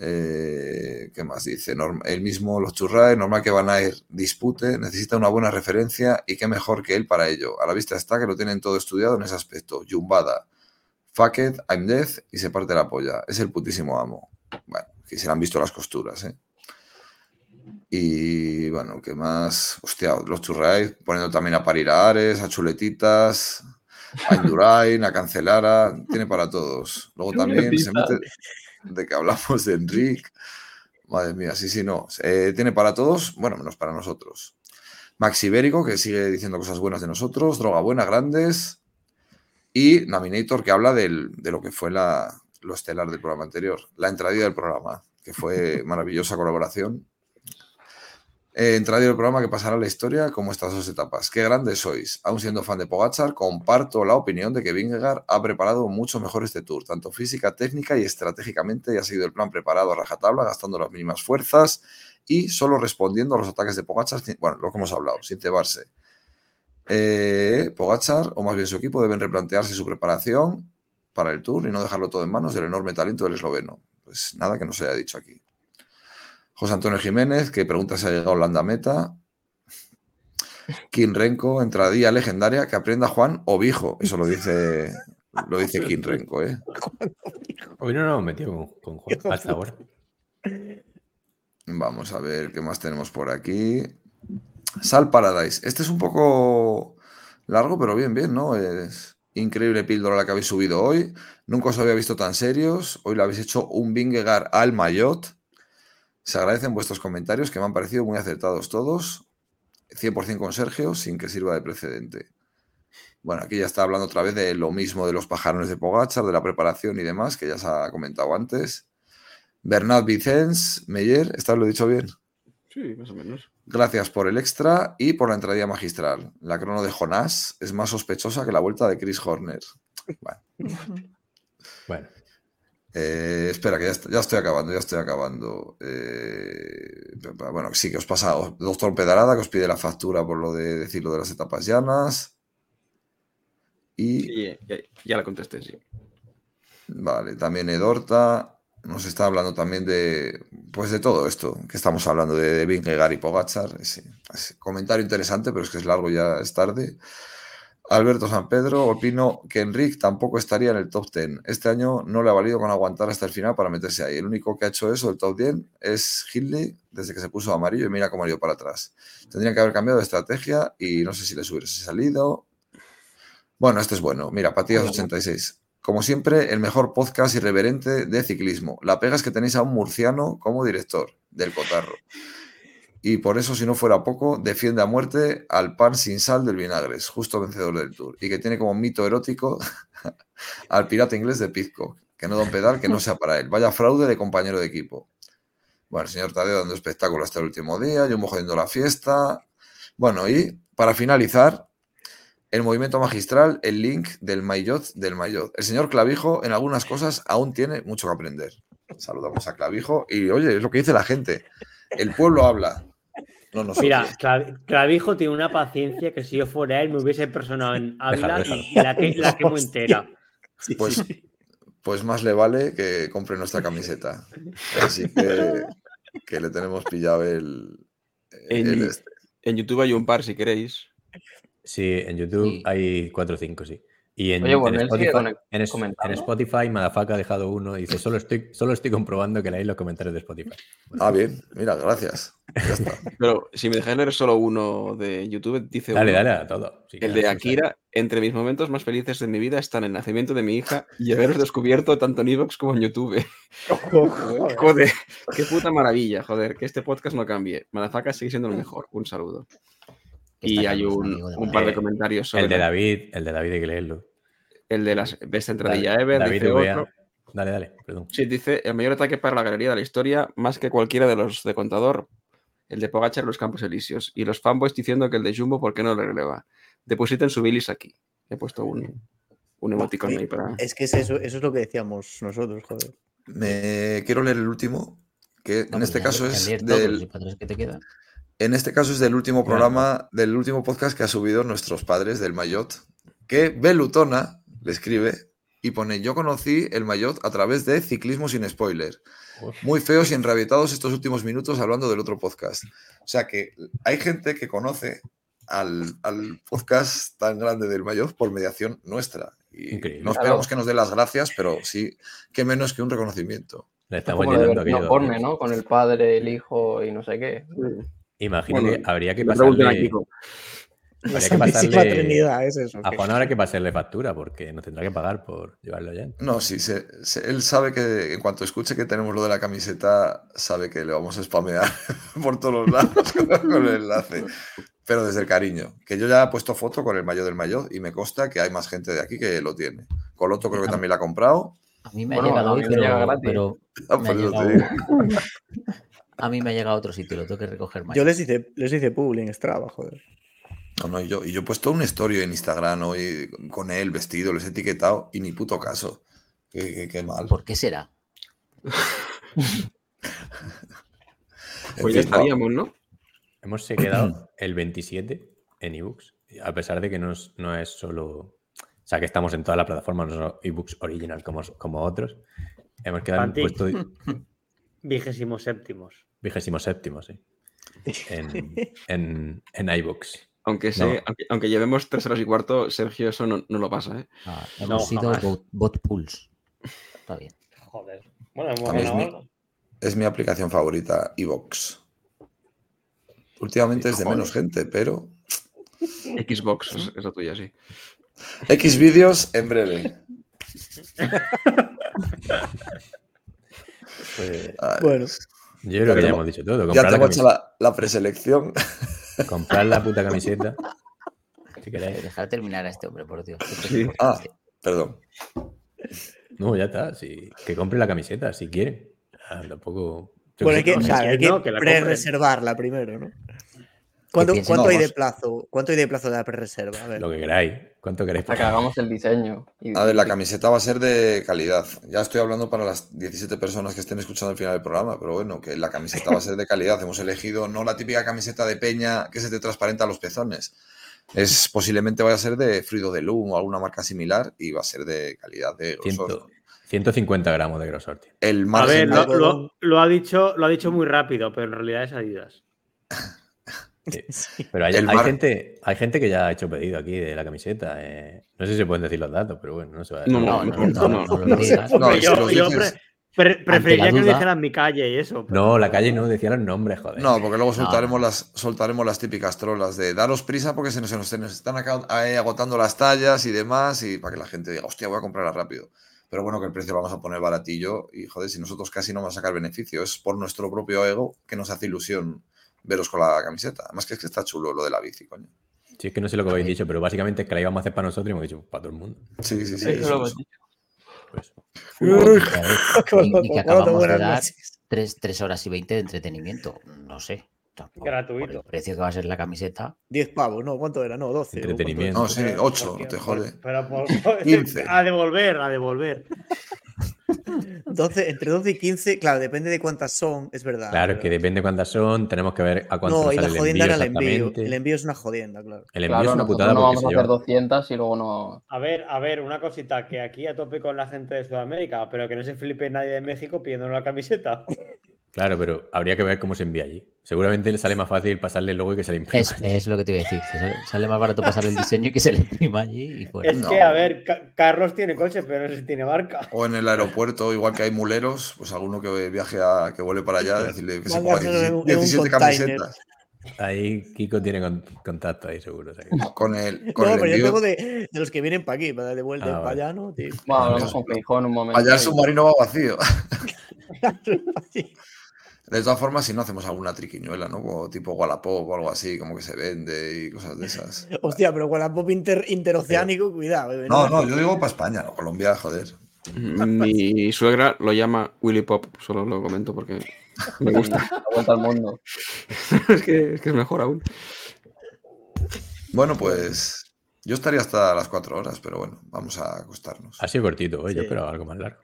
Speaker 1: Eh, ¿Qué más dice? Norm- él mismo, los normal que Van Aert dispute, necesita una buena referencia y qué mejor que él para ello. A la vista está que lo tienen todo estudiado en ese aspecto. Jumbada, fuck it, I'm death y se parte la polla. Es el putísimo amo. Bueno, que se le han visto las costuras, ¿eh? Y bueno, ¿qué más? Hostia, los churraes poniendo también a parir a Ares, a chuletitas, a Indurain, a Cancelara, tiene para todos. Luego también se mete de que hablamos de Enric. Madre mía, sí, sí, no. Eh, tiene para todos, bueno, menos para nosotros. Max Ibérico, que sigue diciendo cosas buenas de nosotros, Droga Buena, Grandes. Y Naminator, que habla del- de lo que fue la, lo estelar del programa anterior, la entradilla del programa, que fue maravillosa colaboración. Eh, entradilla del programa que pasará a la historia como estas dos etapas. Qué grandes sois. Aún siendo fan de Pogachar, comparto la opinión de que Vingegaard ha preparado mucho mejor este tour, tanto física, técnica y estratégicamente, y ha seguido el plan preparado a rajatabla, gastando las mínimas fuerzas y solo respondiendo a los ataques de Pogachar, bueno, lo que hemos hablado, sin cebarse. Eh, Pogachar, o más bien su equipo, deben replantearse su preparación para el Tour y no dejarlo todo en manos del enorme talento del esloveno. Pues nada que no se haya dicho aquí. José Antonio Jiménez, que pregunta si ha llegado Holanda Meta. Kim Renko, entradilla legendaria, que aprenda Juan Ovijo. Eso lo dice, lo dice Kim Renko, ¿eh?
Speaker 7: Hoy no nos hemos metido con, con Juan hasta ahora.
Speaker 1: Vamos a ver qué más tenemos por aquí. Sal Paradise. Este es un poco largo, pero bien, bien, ¿no? Es increíble píldora la que habéis subido hoy. Nunca os había visto tan serios. Hoy le habéis hecho un Vingegaard al Mayotte. Se agradecen vuestros comentarios que me han parecido muy acertados todos. 100% con Sergio, sin que sirva de precedente. Bueno, aquí ya está hablando otra vez de lo mismo de los pajarones de Pogachar, de la preparación y demás, que ya se ha comentado antes. Bernard Vicens Meyer, ¿esta lo he dicho bien?
Speaker 3: Sí, más o menos.
Speaker 1: Gracias por el extra y por la entradilla magistral. La crono de Jonás es más sospechosa que la vuelta de Chris Horner. Bueno,
Speaker 7: Bueno,
Speaker 1: eh, espera, que ya, est- ya estoy acabando, ya estoy acabando. Eh, bueno, sí que os pasa, doctor Pedarada, que os pide la factura por lo de decir lo de las etapas llanas. Y
Speaker 3: Sí, ya, ya la contesté, sí.
Speaker 1: Vale, también Edorta nos está hablando también de, pues de todo esto que estamos hablando de, de Vingegaard y Pogachar. Comentario interesante, pero es que es largo, ya es tarde. Alberto San Pedro, opino que Enric tampoco estaría en el top 10. Este año no le ha valido con aguantar hasta el final para meterse ahí. El único que ha hecho eso, el top 10, es Hindley, desde que se puso amarillo y mira cómo ha ido para atrás. Tendrían que haber cambiado de estrategia y no sé si les hubiese salido. Bueno, este es bueno. Mira, Patillas86. Como siempre, el mejor podcast irreverente de ciclismo. La pega es que tenéis a un murciano como director del Cotarro. Y por eso, si no fuera poco, defiende a muerte al pan sin sal del Vinagres, justo vencedor del Tour. Y que tiene como mito erótico al pirata inglés de Pizco, que no da un pedal que no sea para él. Vaya fraude de compañero de equipo. Bueno, el señor Tadeo dando espectáculo hasta el último día, yo jodiendo la fiesta. Bueno, y para finalizar, el movimiento magistral, el link del Maillot del Maillot. El señor Clavijo en algunas cosas aún tiene mucho que aprender. Saludamos a Clavijo y oye, es lo que dice la gente. El pueblo habla. No nosotros.
Speaker 2: Mira, Clav- Clavijo tiene una paciencia que si yo fuera él me hubiese personado en Ávila y la, que, la quemo entera.
Speaker 5: Sí,
Speaker 1: Pues, pues más le vale que compre nuestra camiseta. Así que, que le tenemos pillado el, el
Speaker 3: El-
Speaker 1: este.
Speaker 3: En YouTube hay un par si queréis.
Speaker 7: Sí, en YouTube
Speaker 4: Sí.
Speaker 7: hay 4 o 5, sí. Y en,
Speaker 6: Oye, bueno,
Speaker 7: en Spotify, en, es-
Speaker 6: comentando.
Speaker 7: en Spotify, Madafaka ha dejado uno y dice: solo estoy, solo estoy comprobando que leéis los comentarios de Spotify.
Speaker 1: Ah, bien, mira, gracias. Ya está.
Speaker 3: Pero si me dejáis leer solo uno de YouTube, dice
Speaker 7: Dale,
Speaker 3: uno,
Speaker 7: dale a todo. Sí,
Speaker 3: El de Akira, entre mis momentos más felices de mi vida están el nacimiento de mi hija y haberos descubierto tanto en Evox como en YouTube. Joder, qué puta maravilla, joder, que este podcast no cambie. Madafaka sigue siendo el mejor. Un saludo. Y hay un,
Speaker 4: amigo de
Speaker 3: un par de
Speaker 7: Eh,
Speaker 3: comentarios sobre
Speaker 7: El de David, el de David hay que leerlo.
Speaker 3: el de las esta entradilla
Speaker 7: David-
Speaker 3: Ever,
Speaker 7: David
Speaker 3: dice otro.
Speaker 7: Dale, dale, perdón.
Speaker 3: Sí, dice el mayor ataque para la galería de la historia, más que cualquiera de los de contador, el de Pogachar en los Campos Elíseos. Y los fanboys diciendo que el de Jumbo, ¿por qué no le releva? Depositen su bilis aquí. He puesto un, un emoticon ahí para.
Speaker 5: Es que es eso, eso es lo que decíamos nosotros, joder.
Speaker 1: Me quiero leer el último, que en
Speaker 4: No, pues
Speaker 1: este
Speaker 4: ya-
Speaker 1: caso es del, En este caso es del último
Speaker 7: Claro.
Speaker 1: programa, del último podcast que ha subido nuestros padres del Mayot, que Belutona le escribe y pone, yo conocí el Mayot a través de Ciclismo sin Spoiler. Muy feos y enrabietados estos últimos minutos hablando del otro podcast. O sea que hay gente que conoce al, al podcast tan grande del Mayot por mediación nuestra. Y
Speaker 7: Increíble.
Speaker 1: no esperamos que nos dé las gracias, pero sí, que menos que un reconocimiento.
Speaker 7: Le
Speaker 6: Es
Speaker 7: estamos llenando aquello.
Speaker 6: ¿no? Con el padre, el hijo y no sé qué.
Speaker 7: Imagino
Speaker 3: Bueno,
Speaker 7: que habría que pasarle. Habría que pasarle-
Speaker 5: Trinidad es eso.
Speaker 7: A Juan habrá que pasarle factura porque nos tendrá que pagar por llevarlo ya.
Speaker 1: No, sí, se- se- él sabe que en cuanto escuche que tenemos lo de la camiseta, sabe que le vamos a spamear por todos los lados con, con el enlace. Pero desde el cariño, que yo ya he puesto foto con el mayo del mayo y me consta que hay más gente de aquí que lo tiene. Coloto creo que también la ha comprado.
Speaker 4: A mí me
Speaker 6: Bueno,
Speaker 4: ha llegado hoy, pero, pero
Speaker 1: Ah,
Speaker 4: me ha
Speaker 1: pues
Speaker 4: llegado-. A mí me ha llegado a otro sitio, lo tengo que recoger mañana.
Speaker 5: Yo les hice, les hice publi en Strava, joder.
Speaker 1: No, no, y yo, y yo he puesto un story en Instagram hoy con él vestido, les he etiquetado y ni puto caso. Qué, qué- qué mal.
Speaker 4: ¿Por qué será?
Speaker 3: Pues ya estaríamos, ¿no?
Speaker 7: Hemos quedado el 27 en ebooks. A pesar de que no es, no es solo. O sea, que estamos en todas las plataformas, no solo ebooks original como, como otros. Hemos quedado en
Speaker 2: Panti.
Speaker 7: puesto
Speaker 2: Vigésimo séptimos.
Speaker 7: Vigésimo séptimo, sí. En, en, en iBooks.
Speaker 3: Aunque, sé-
Speaker 7: No.
Speaker 3: aunque, aunque llevemos tres horas y cuarto, Sergio eso no, no lo pasa, ¿eh?
Speaker 4: Ah,
Speaker 2: No,
Speaker 4: hemos sido
Speaker 2: jamás.
Speaker 4: bot, bot pools. Está bien.
Speaker 2: Joder. Bueno,
Speaker 1: mí es mi-. Es mi aplicación favorita, Evox. Últimamente es de
Speaker 3: Joder.
Speaker 1: menos gente, pero
Speaker 3: Xbox es, es la tuya, sí.
Speaker 1: X vídeos en breve.
Speaker 7: Pues,
Speaker 5: Bueno,
Speaker 7: yo creo que ya hemos dicho todo.
Speaker 1: ya te
Speaker 7: la,
Speaker 1: hemos hecho la, la preselección.
Speaker 7: comprar la puta camiseta. Si queréis.
Speaker 4: Dejar terminar a este hombre, por Dios.
Speaker 3: Sí.
Speaker 4: preocupante
Speaker 1: Ah,
Speaker 4: este.
Speaker 1: perdón.
Speaker 7: No, ya está. sí, que compre la camiseta si quieren. Ah, tampoco. yo
Speaker 5: bueno, hay que, o sea,
Speaker 2: no,
Speaker 5: que
Speaker 2: compren.
Speaker 5: pre-reservarla primero, ¿no? ¿Cuánto, hay de plazo? ¿Cuánto hay de plazo de la pre-reserva? A.
Speaker 7: Lo que queráis. ¿Cuánto queréis?
Speaker 6: Para que hagamos el diseño. y-
Speaker 1: A ver, la camiseta va a ser de calidad. Ya estoy hablando para las 17 personas que estén escuchando al final del programa, pero bueno, que la camiseta va a ser de calidad. Hemos elegido no la típica camiseta de peña que se te transparenta los pezones. Es posiblemente vaya a ser de Fruido de Loom o alguna marca similar y va a ser de calidad de grosor.
Speaker 7: Ciento- 150 gramos de grosor. tío.
Speaker 1: El
Speaker 2: A ver, lo- lo ha dicho, lo ha dicho muy rápido, pero en realidad es Adidas.
Speaker 7: Sí. Pero hay, gente, hay gente que ya ha hecho pedido aquí de la camiseta. eh. No sé si se pueden decir los datos, pero bueno, no se va a
Speaker 3: No,
Speaker 4: No, no, no, lo
Speaker 2: pre- pre- preferiría que
Speaker 4: duda-
Speaker 2: dijeran mi calle y eso. pero-
Speaker 7: No, la calle no, decía los nombres, joder.
Speaker 1: No, porque luego soltaremos,
Speaker 4: no.
Speaker 1: Las, soltaremos las típicas trolas de daros prisa porque se nos, se nos- se nos están acá- eh, agotando las tallas y demás y para que la gente diga, hostia, voy a comprarla rápido. Pero bueno, que el precio lo vamos a poner baratillo y joder, si nosotros casi no vamos a sacar beneficio, es por nuestro propio ego que nos hace ilusión veros con la camiseta. Además que es que está chulo lo de la bici, coño.
Speaker 7: Si es que no sé lo que habéis dicho, pero básicamente es que la íbamos a hacer para nosotros y hemos dicho para todo el mundo.
Speaker 1: Sí, sí, sí.
Speaker 6: Sí, eso
Speaker 1: eso
Speaker 6: lo
Speaker 1: es.
Speaker 6: hemos dicho.
Speaker 7: Pues,
Speaker 4: Y, y que acabamos de dar tres, tres horas y veinte de entretenimiento. No sé. Tampoco,
Speaker 2: Gratuito.
Speaker 4: Por el precio que va a ser la camiseta.
Speaker 5: 10 pavos, ¿no? ¿Cuánto era? No, 12. ¿o cuánto
Speaker 7: Entretenimiento.
Speaker 1: No, sí,
Speaker 2: Pero,
Speaker 1: 8,
Speaker 2: porque-
Speaker 1: te jode.
Speaker 2: Pero por, por-
Speaker 1: 15.
Speaker 2: a devolver, a devolver.
Speaker 5: 12, entre 12 y 15, claro, depende de cuántas son, es verdad.
Speaker 7: Claro,
Speaker 5: pero-
Speaker 7: que depende cuántas son, tenemos que ver a cuánto
Speaker 5: No, y la
Speaker 7: el
Speaker 5: jodienda
Speaker 7: envío
Speaker 5: era el envío.
Speaker 7: exactamente.
Speaker 5: El envío es una jodienda, claro.
Speaker 7: El envío
Speaker 6: Claro,
Speaker 7: es una putada
Speaker 6: no
Speaker 7: porque
Speaker 6: vamos a hacer 200 y luego no.
Speaker 2: A ver, a ver, una cosita, que aquí a tope con la gente de Sudamérica, pero que no se flipe nadie de México pidiendo la camiseta.
Speaker 7: Claro, pero habría que ver cómo se envía allí. Seguramente le sale más fácil pasarle el logo y que se le imprima.
Speaker 4: Es, es lo que te iba a decir. sale- Sale más barato pasar el diseño y que se le imprima allí y fuera.
Speaker 2: Es
Speaker 1: No.
Speaker 2: que, a ver, Ca- Carlos tiene coche, pero no sé si tiene marca.
Speaker 1: O en el aeropuerto, igual que hay muleros, pues alguno que viaje a que vuele para allá, decirle que se ponga
Speaker 5: Mandárselo en un-
Speaker 1: 17,
Speaker 5: en un
Speaker 1: 17
Speaker 5: container.
Speaker 1: camisetas.
Speaker 7: Ahí Kiko tiene con- contacto ahí seguro. o sea que-
Speaker 1: Con el, con
Speaker 5: No,
Speaker 1: el
Speaker 5: pero yo
Speaker 1: envío.
Speaker 5: tengo de, de los que vienen para aquí, para dar de vuelta
Speaker 7: Ah,
Speaker 5: para allá, ¿no? Tío.
Speaker 6: Bueno, hablamos
Speaker 1: Eso.
Speaker 6: con Feijó en un momento.
Speaker 1: Allá el submarino va vacío. De todas formas, si no hacemos alguna triquiñuela, ¿no? Como tipo Wallapop o algo así, como que se vende y cosas de esas.
Speaker 5: Hostia, pero con la pop inter, interoceánico, cuidado. eh,
Speaker 1: No, no, yo digo para España, no, Colombia, joder.
Speaker 3: Mi suegra lo llama Willy Pop, solo lo comento porque me gusta.
Speaker 6: La vuelta al mundo.
Speaker 3: es, que, es que es mejor aún.
Speaker 1: Bueno, pues yo estaría hasta las 4 horas, pero bueno, vamos a acostarnos.
Speaker 7: Ha sido cortito, ¿eh? yo esperaba algo más largo.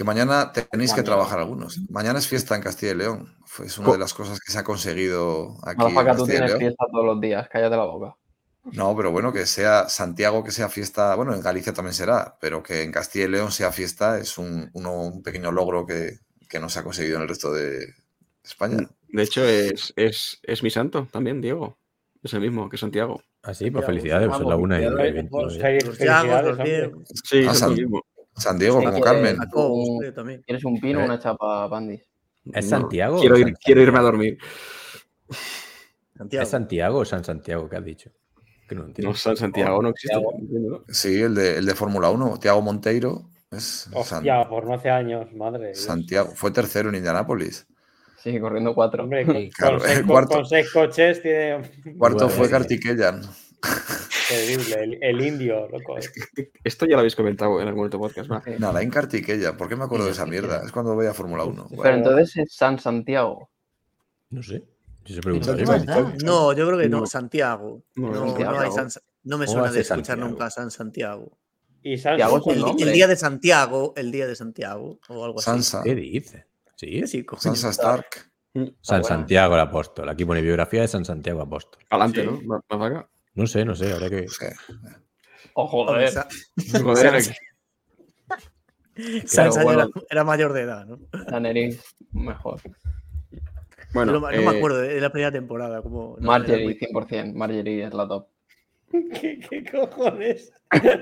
Speaker 1: Que mañana tenéis que trabajar algunos. Mañana es fiesta en Castilla y León. Fue- Es una de las cosas que se ha conseguido aquí en
Speaker 6: tú
Speaker 1: Castilla y
Speaker 6: tienes
Speaker 1: León.
Speaker 6: fiesta todos los días, cállate la boca.
Speaker 1: No, pero bueno, que sea Santiago, que sea fiesta, bueno, en Galicia también será, pero que en Castilla y León sea fiesta es un, uno- un pequeño logro que, que no se ha conseguido en el resto de España.
Speaker 3: De hecho, es, es, es mi santo también, Diego. Es el mismo que Santiago.
Speaker 7: Ah, sí, pues
Speaker 5: Santiago,
Speaker 7: felicidades, son la una y
Speaker 5: Los los
Speaker 3: Sí,
Speaker 1: Ah,
Speaker 3: es el mismo.
Speaker 1: San Diego, como Carmen.
Speaker 6: Un-
Speaker 5: eh.
Speaker 6: ¿Quieres un pino o
Speaker 7: Eh.
Speaker 6: una chapa, Bandis?
Speaker 7: ¿Es Santiago?
Speaker 3: Quiero, ir,
Speaker 7: San
Speaker 3: quiero irme a dormir.
Speaker 5: Santiago.
Speaker 7: ¿Es Santiago o San Santiago que has dicho? Que no entiendo.
Speaker 3: No, San Santiago no existe.
Speaker 6: Santiago.
Speaker 1: Sí, el de, el de Fórmula 1, Tiago Monteiro, es San-
Speaker 2: Hostia, por no hace años, madre.
Speaker 1: Santiago. Fue tercero en Indianápolis.
Speaker 6: Sí, corriendo cuatro.
Speaker 2: Hombre,
Speaker 1: claro,
Speaker 2: con seis,
Speaker 1: cuarto.
Speaker 2: con seis coches tiene
Speaker 1: Cuarto
Speaker 7: Bueno,
Speaker 1: fue
Speaker 7: sí.
Speaker 1: Kartikeyan.
Speaker 2: Terrible. El, el indio, loco.
Speaker 3: Esto ya lo habéis comentado en algún otro podcast.
Speaker 1: Nada, en Kartikeyan. ¿Por qué me acuerdo de esa mierda? Es cuando veía Fórmula 1.
Speaker 6: Pero entonces es San Santiago.
Speaker 7: No sé. Si se
Speaker 5: No,
Speaker 7: pregunta
Speaker 4: ¿Es
Speaker 5: no, yo creo que no,
Speaker 3: No.
Speaker 5: Santiago.
Speaker 3: No,
Speaker 5: No,
Speaker 6: Santiago.
Speaker 5: no hay San- no me
Speaker 7: ¿Cómo
Speaker 5: suena
Speaker 7: a
Speaker 5: de escuchar
Speaker 7: Santiago?
Speaker 5: nunca San Santiago.
Speaker 2: Y San
Speaker 5: El, día de Santiago, el día de Santiago, o algo así.
Speaker 1: Sansa.
Speaker 7: ¿Qué dice? Sí,
Speaker 5: Sí.
Speaker 1: Sansa Stark.
Speaker 7: San
Speaker 6: bueno.
Speaker 7: Santiago el apóstol. Aquí pone biografía de San Santiago apóstol.
Speaker 3: Adelante,
Speaker 5: Sí.
Speaker 3: ¿no? Para acá.
Speaker 7: No sé, no sé, habrá que.
Speaker 6: Oh, joder.
Speaker 3: Joder,
Speaker 5: ya
Speaker 6: bueno.
Speaker 5: era, era mayor de edad, ¿no?
Speaker 6: Daenerys, mejor.
Speaker 3: bueno,
Speaker 5: no, no
Speaker 3: eh,
Speaker 5: me acuerdo de la primera temporada. Como, no,
Speaker 6: Marjorie,
Speaker 5: era
Speaker 6: 100%. Marjorie es la top.
Speaker 2: ¿Qué, qué cojones?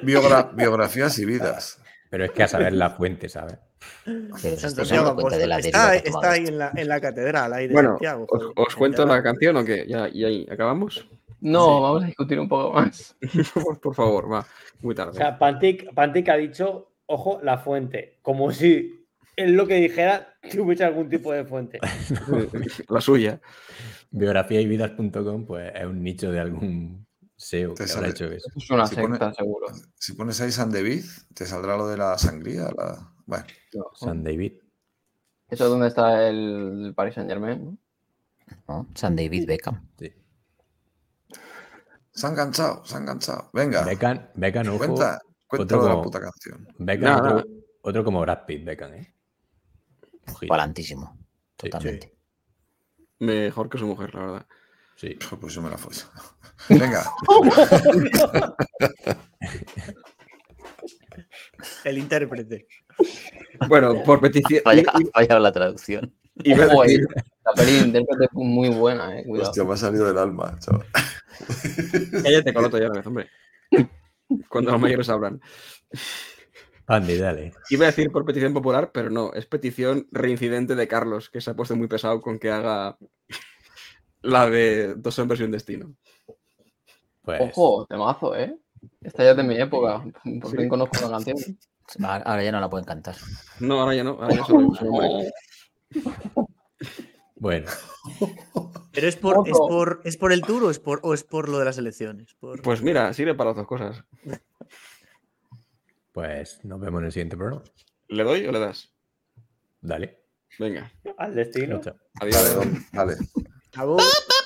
Speaker 1: Biogra- biografías y vidas.
Speaker 7: Pero es que a saber la fuente, ¿sabes?
Speaker 4: Está
Speaker 5: está, ahí en la, en la catedral, ahí de
Speaker 3: bueno,
Speaker 5: Santiago.
Speaker 3: os, cuento la canción o qué? ¿Ya, y ahí acabamos?
Speaker 6: No,
Speaker 5: Sí.
Speaker 6: vamos a discutir un poco más.
Speaker 3: por, por favor, va. Muy
Speaker 2: O
Speaker 3: tarde.
Speaker 2: sea, Pantic, Pantic ha dicho, ojo, la fuente. Como si en lo que dijera tuviese algún tipo de fuente.
Speaker 3: la suya.
Speaker 7: Biografiayvidas.com, pues es un nicho de algún SEO que
Speaker 1: Te
Speaker 7: habrá
Speaker 1: sale-
Speaker 7: hecho eso.
Speaker 6: Es una
Speaker 1: Si
Speaker 6: secta,
Speaker 1: pone-
Speaker 6: seguro.
Speaker 1: Si pones ahí San David, te saldrá lo de la sangría. La... Bueno,
Speaker 7: San David.
Speaker 6: Eso es donde está el, el Paris Saint Germain. ¿no?
Speaker 4: ¿no? San David Beckham.
Speaker 7: Sí.
Speaker 1: Se han enganchado, se han enganchado. Venga,
Speaker 7: Beckham, Beckham, ojo.
Speaker 1: cuenta, cuenta
Speaker 7: otro
Speaker 1: de la
Speaker 7: como-
Speaker 1: puta canción.
Speaker 7: Beckham, otro, otro como Brad Pitt, Beckham, ¿eh? Sí,
Speaker 4: Totalmente.
Speaker 3: Mejor que su mujer, la verdad.
Speaker 7: Sí.
Speaker 1: Pues yo me la follo. Venga,
Speaker 5: El intérprete.
Speaker 3: Bueno, por petición.
Speaker 4: Vaya,
Speaker 3: y- y-
Speaker 4: vaya la traducción.
Speaker 3: a
Speaker 6: Ojo, eh, la peli de intérprete es muy buena, eh. Cuidado.
Speaker 1: hostia, me ha salido del alma, chaval.
Speaker 3: Cállate, coloto ya una vez, hombre. Cuando los mayores hablan.
Speaker 7: Andy, dale.
Speaker 3: Iba a decir por petición popular, pero no, es petición reincidente de Carlos, que se ha puesto muy pesado con que haga la de Dos hombres y un destino.
Speaker 7: Pues.
Speaker 6: Ojo, temazo, eh. Esta ya es de mi época. Por
Speaker 3: Sí.
Speaker 6: fin conozco la canción.
Speaker 4: Ahora ahora ya no la pueden cantar.
Speaker 3: No, ahora ya no, ahora ya solo nombre.
Speaker 7: Bueno,
Speaker 5: ¿Pero es por, es, por, es por el tour o es por, o es por lo de las elecciones? Por...
Speaker 3: Pues mira, sirve para las dos cosas.
Speaker 7: pues nos vemos en el siguiente programa.
Speaker 3: ¿Le doy o le das?
Speaker 7: Dale.
Speaker 3: Venga,
Speaker 2: Al destino.
Speaker 3: Adiós.
Speaker 1: Vale, vale.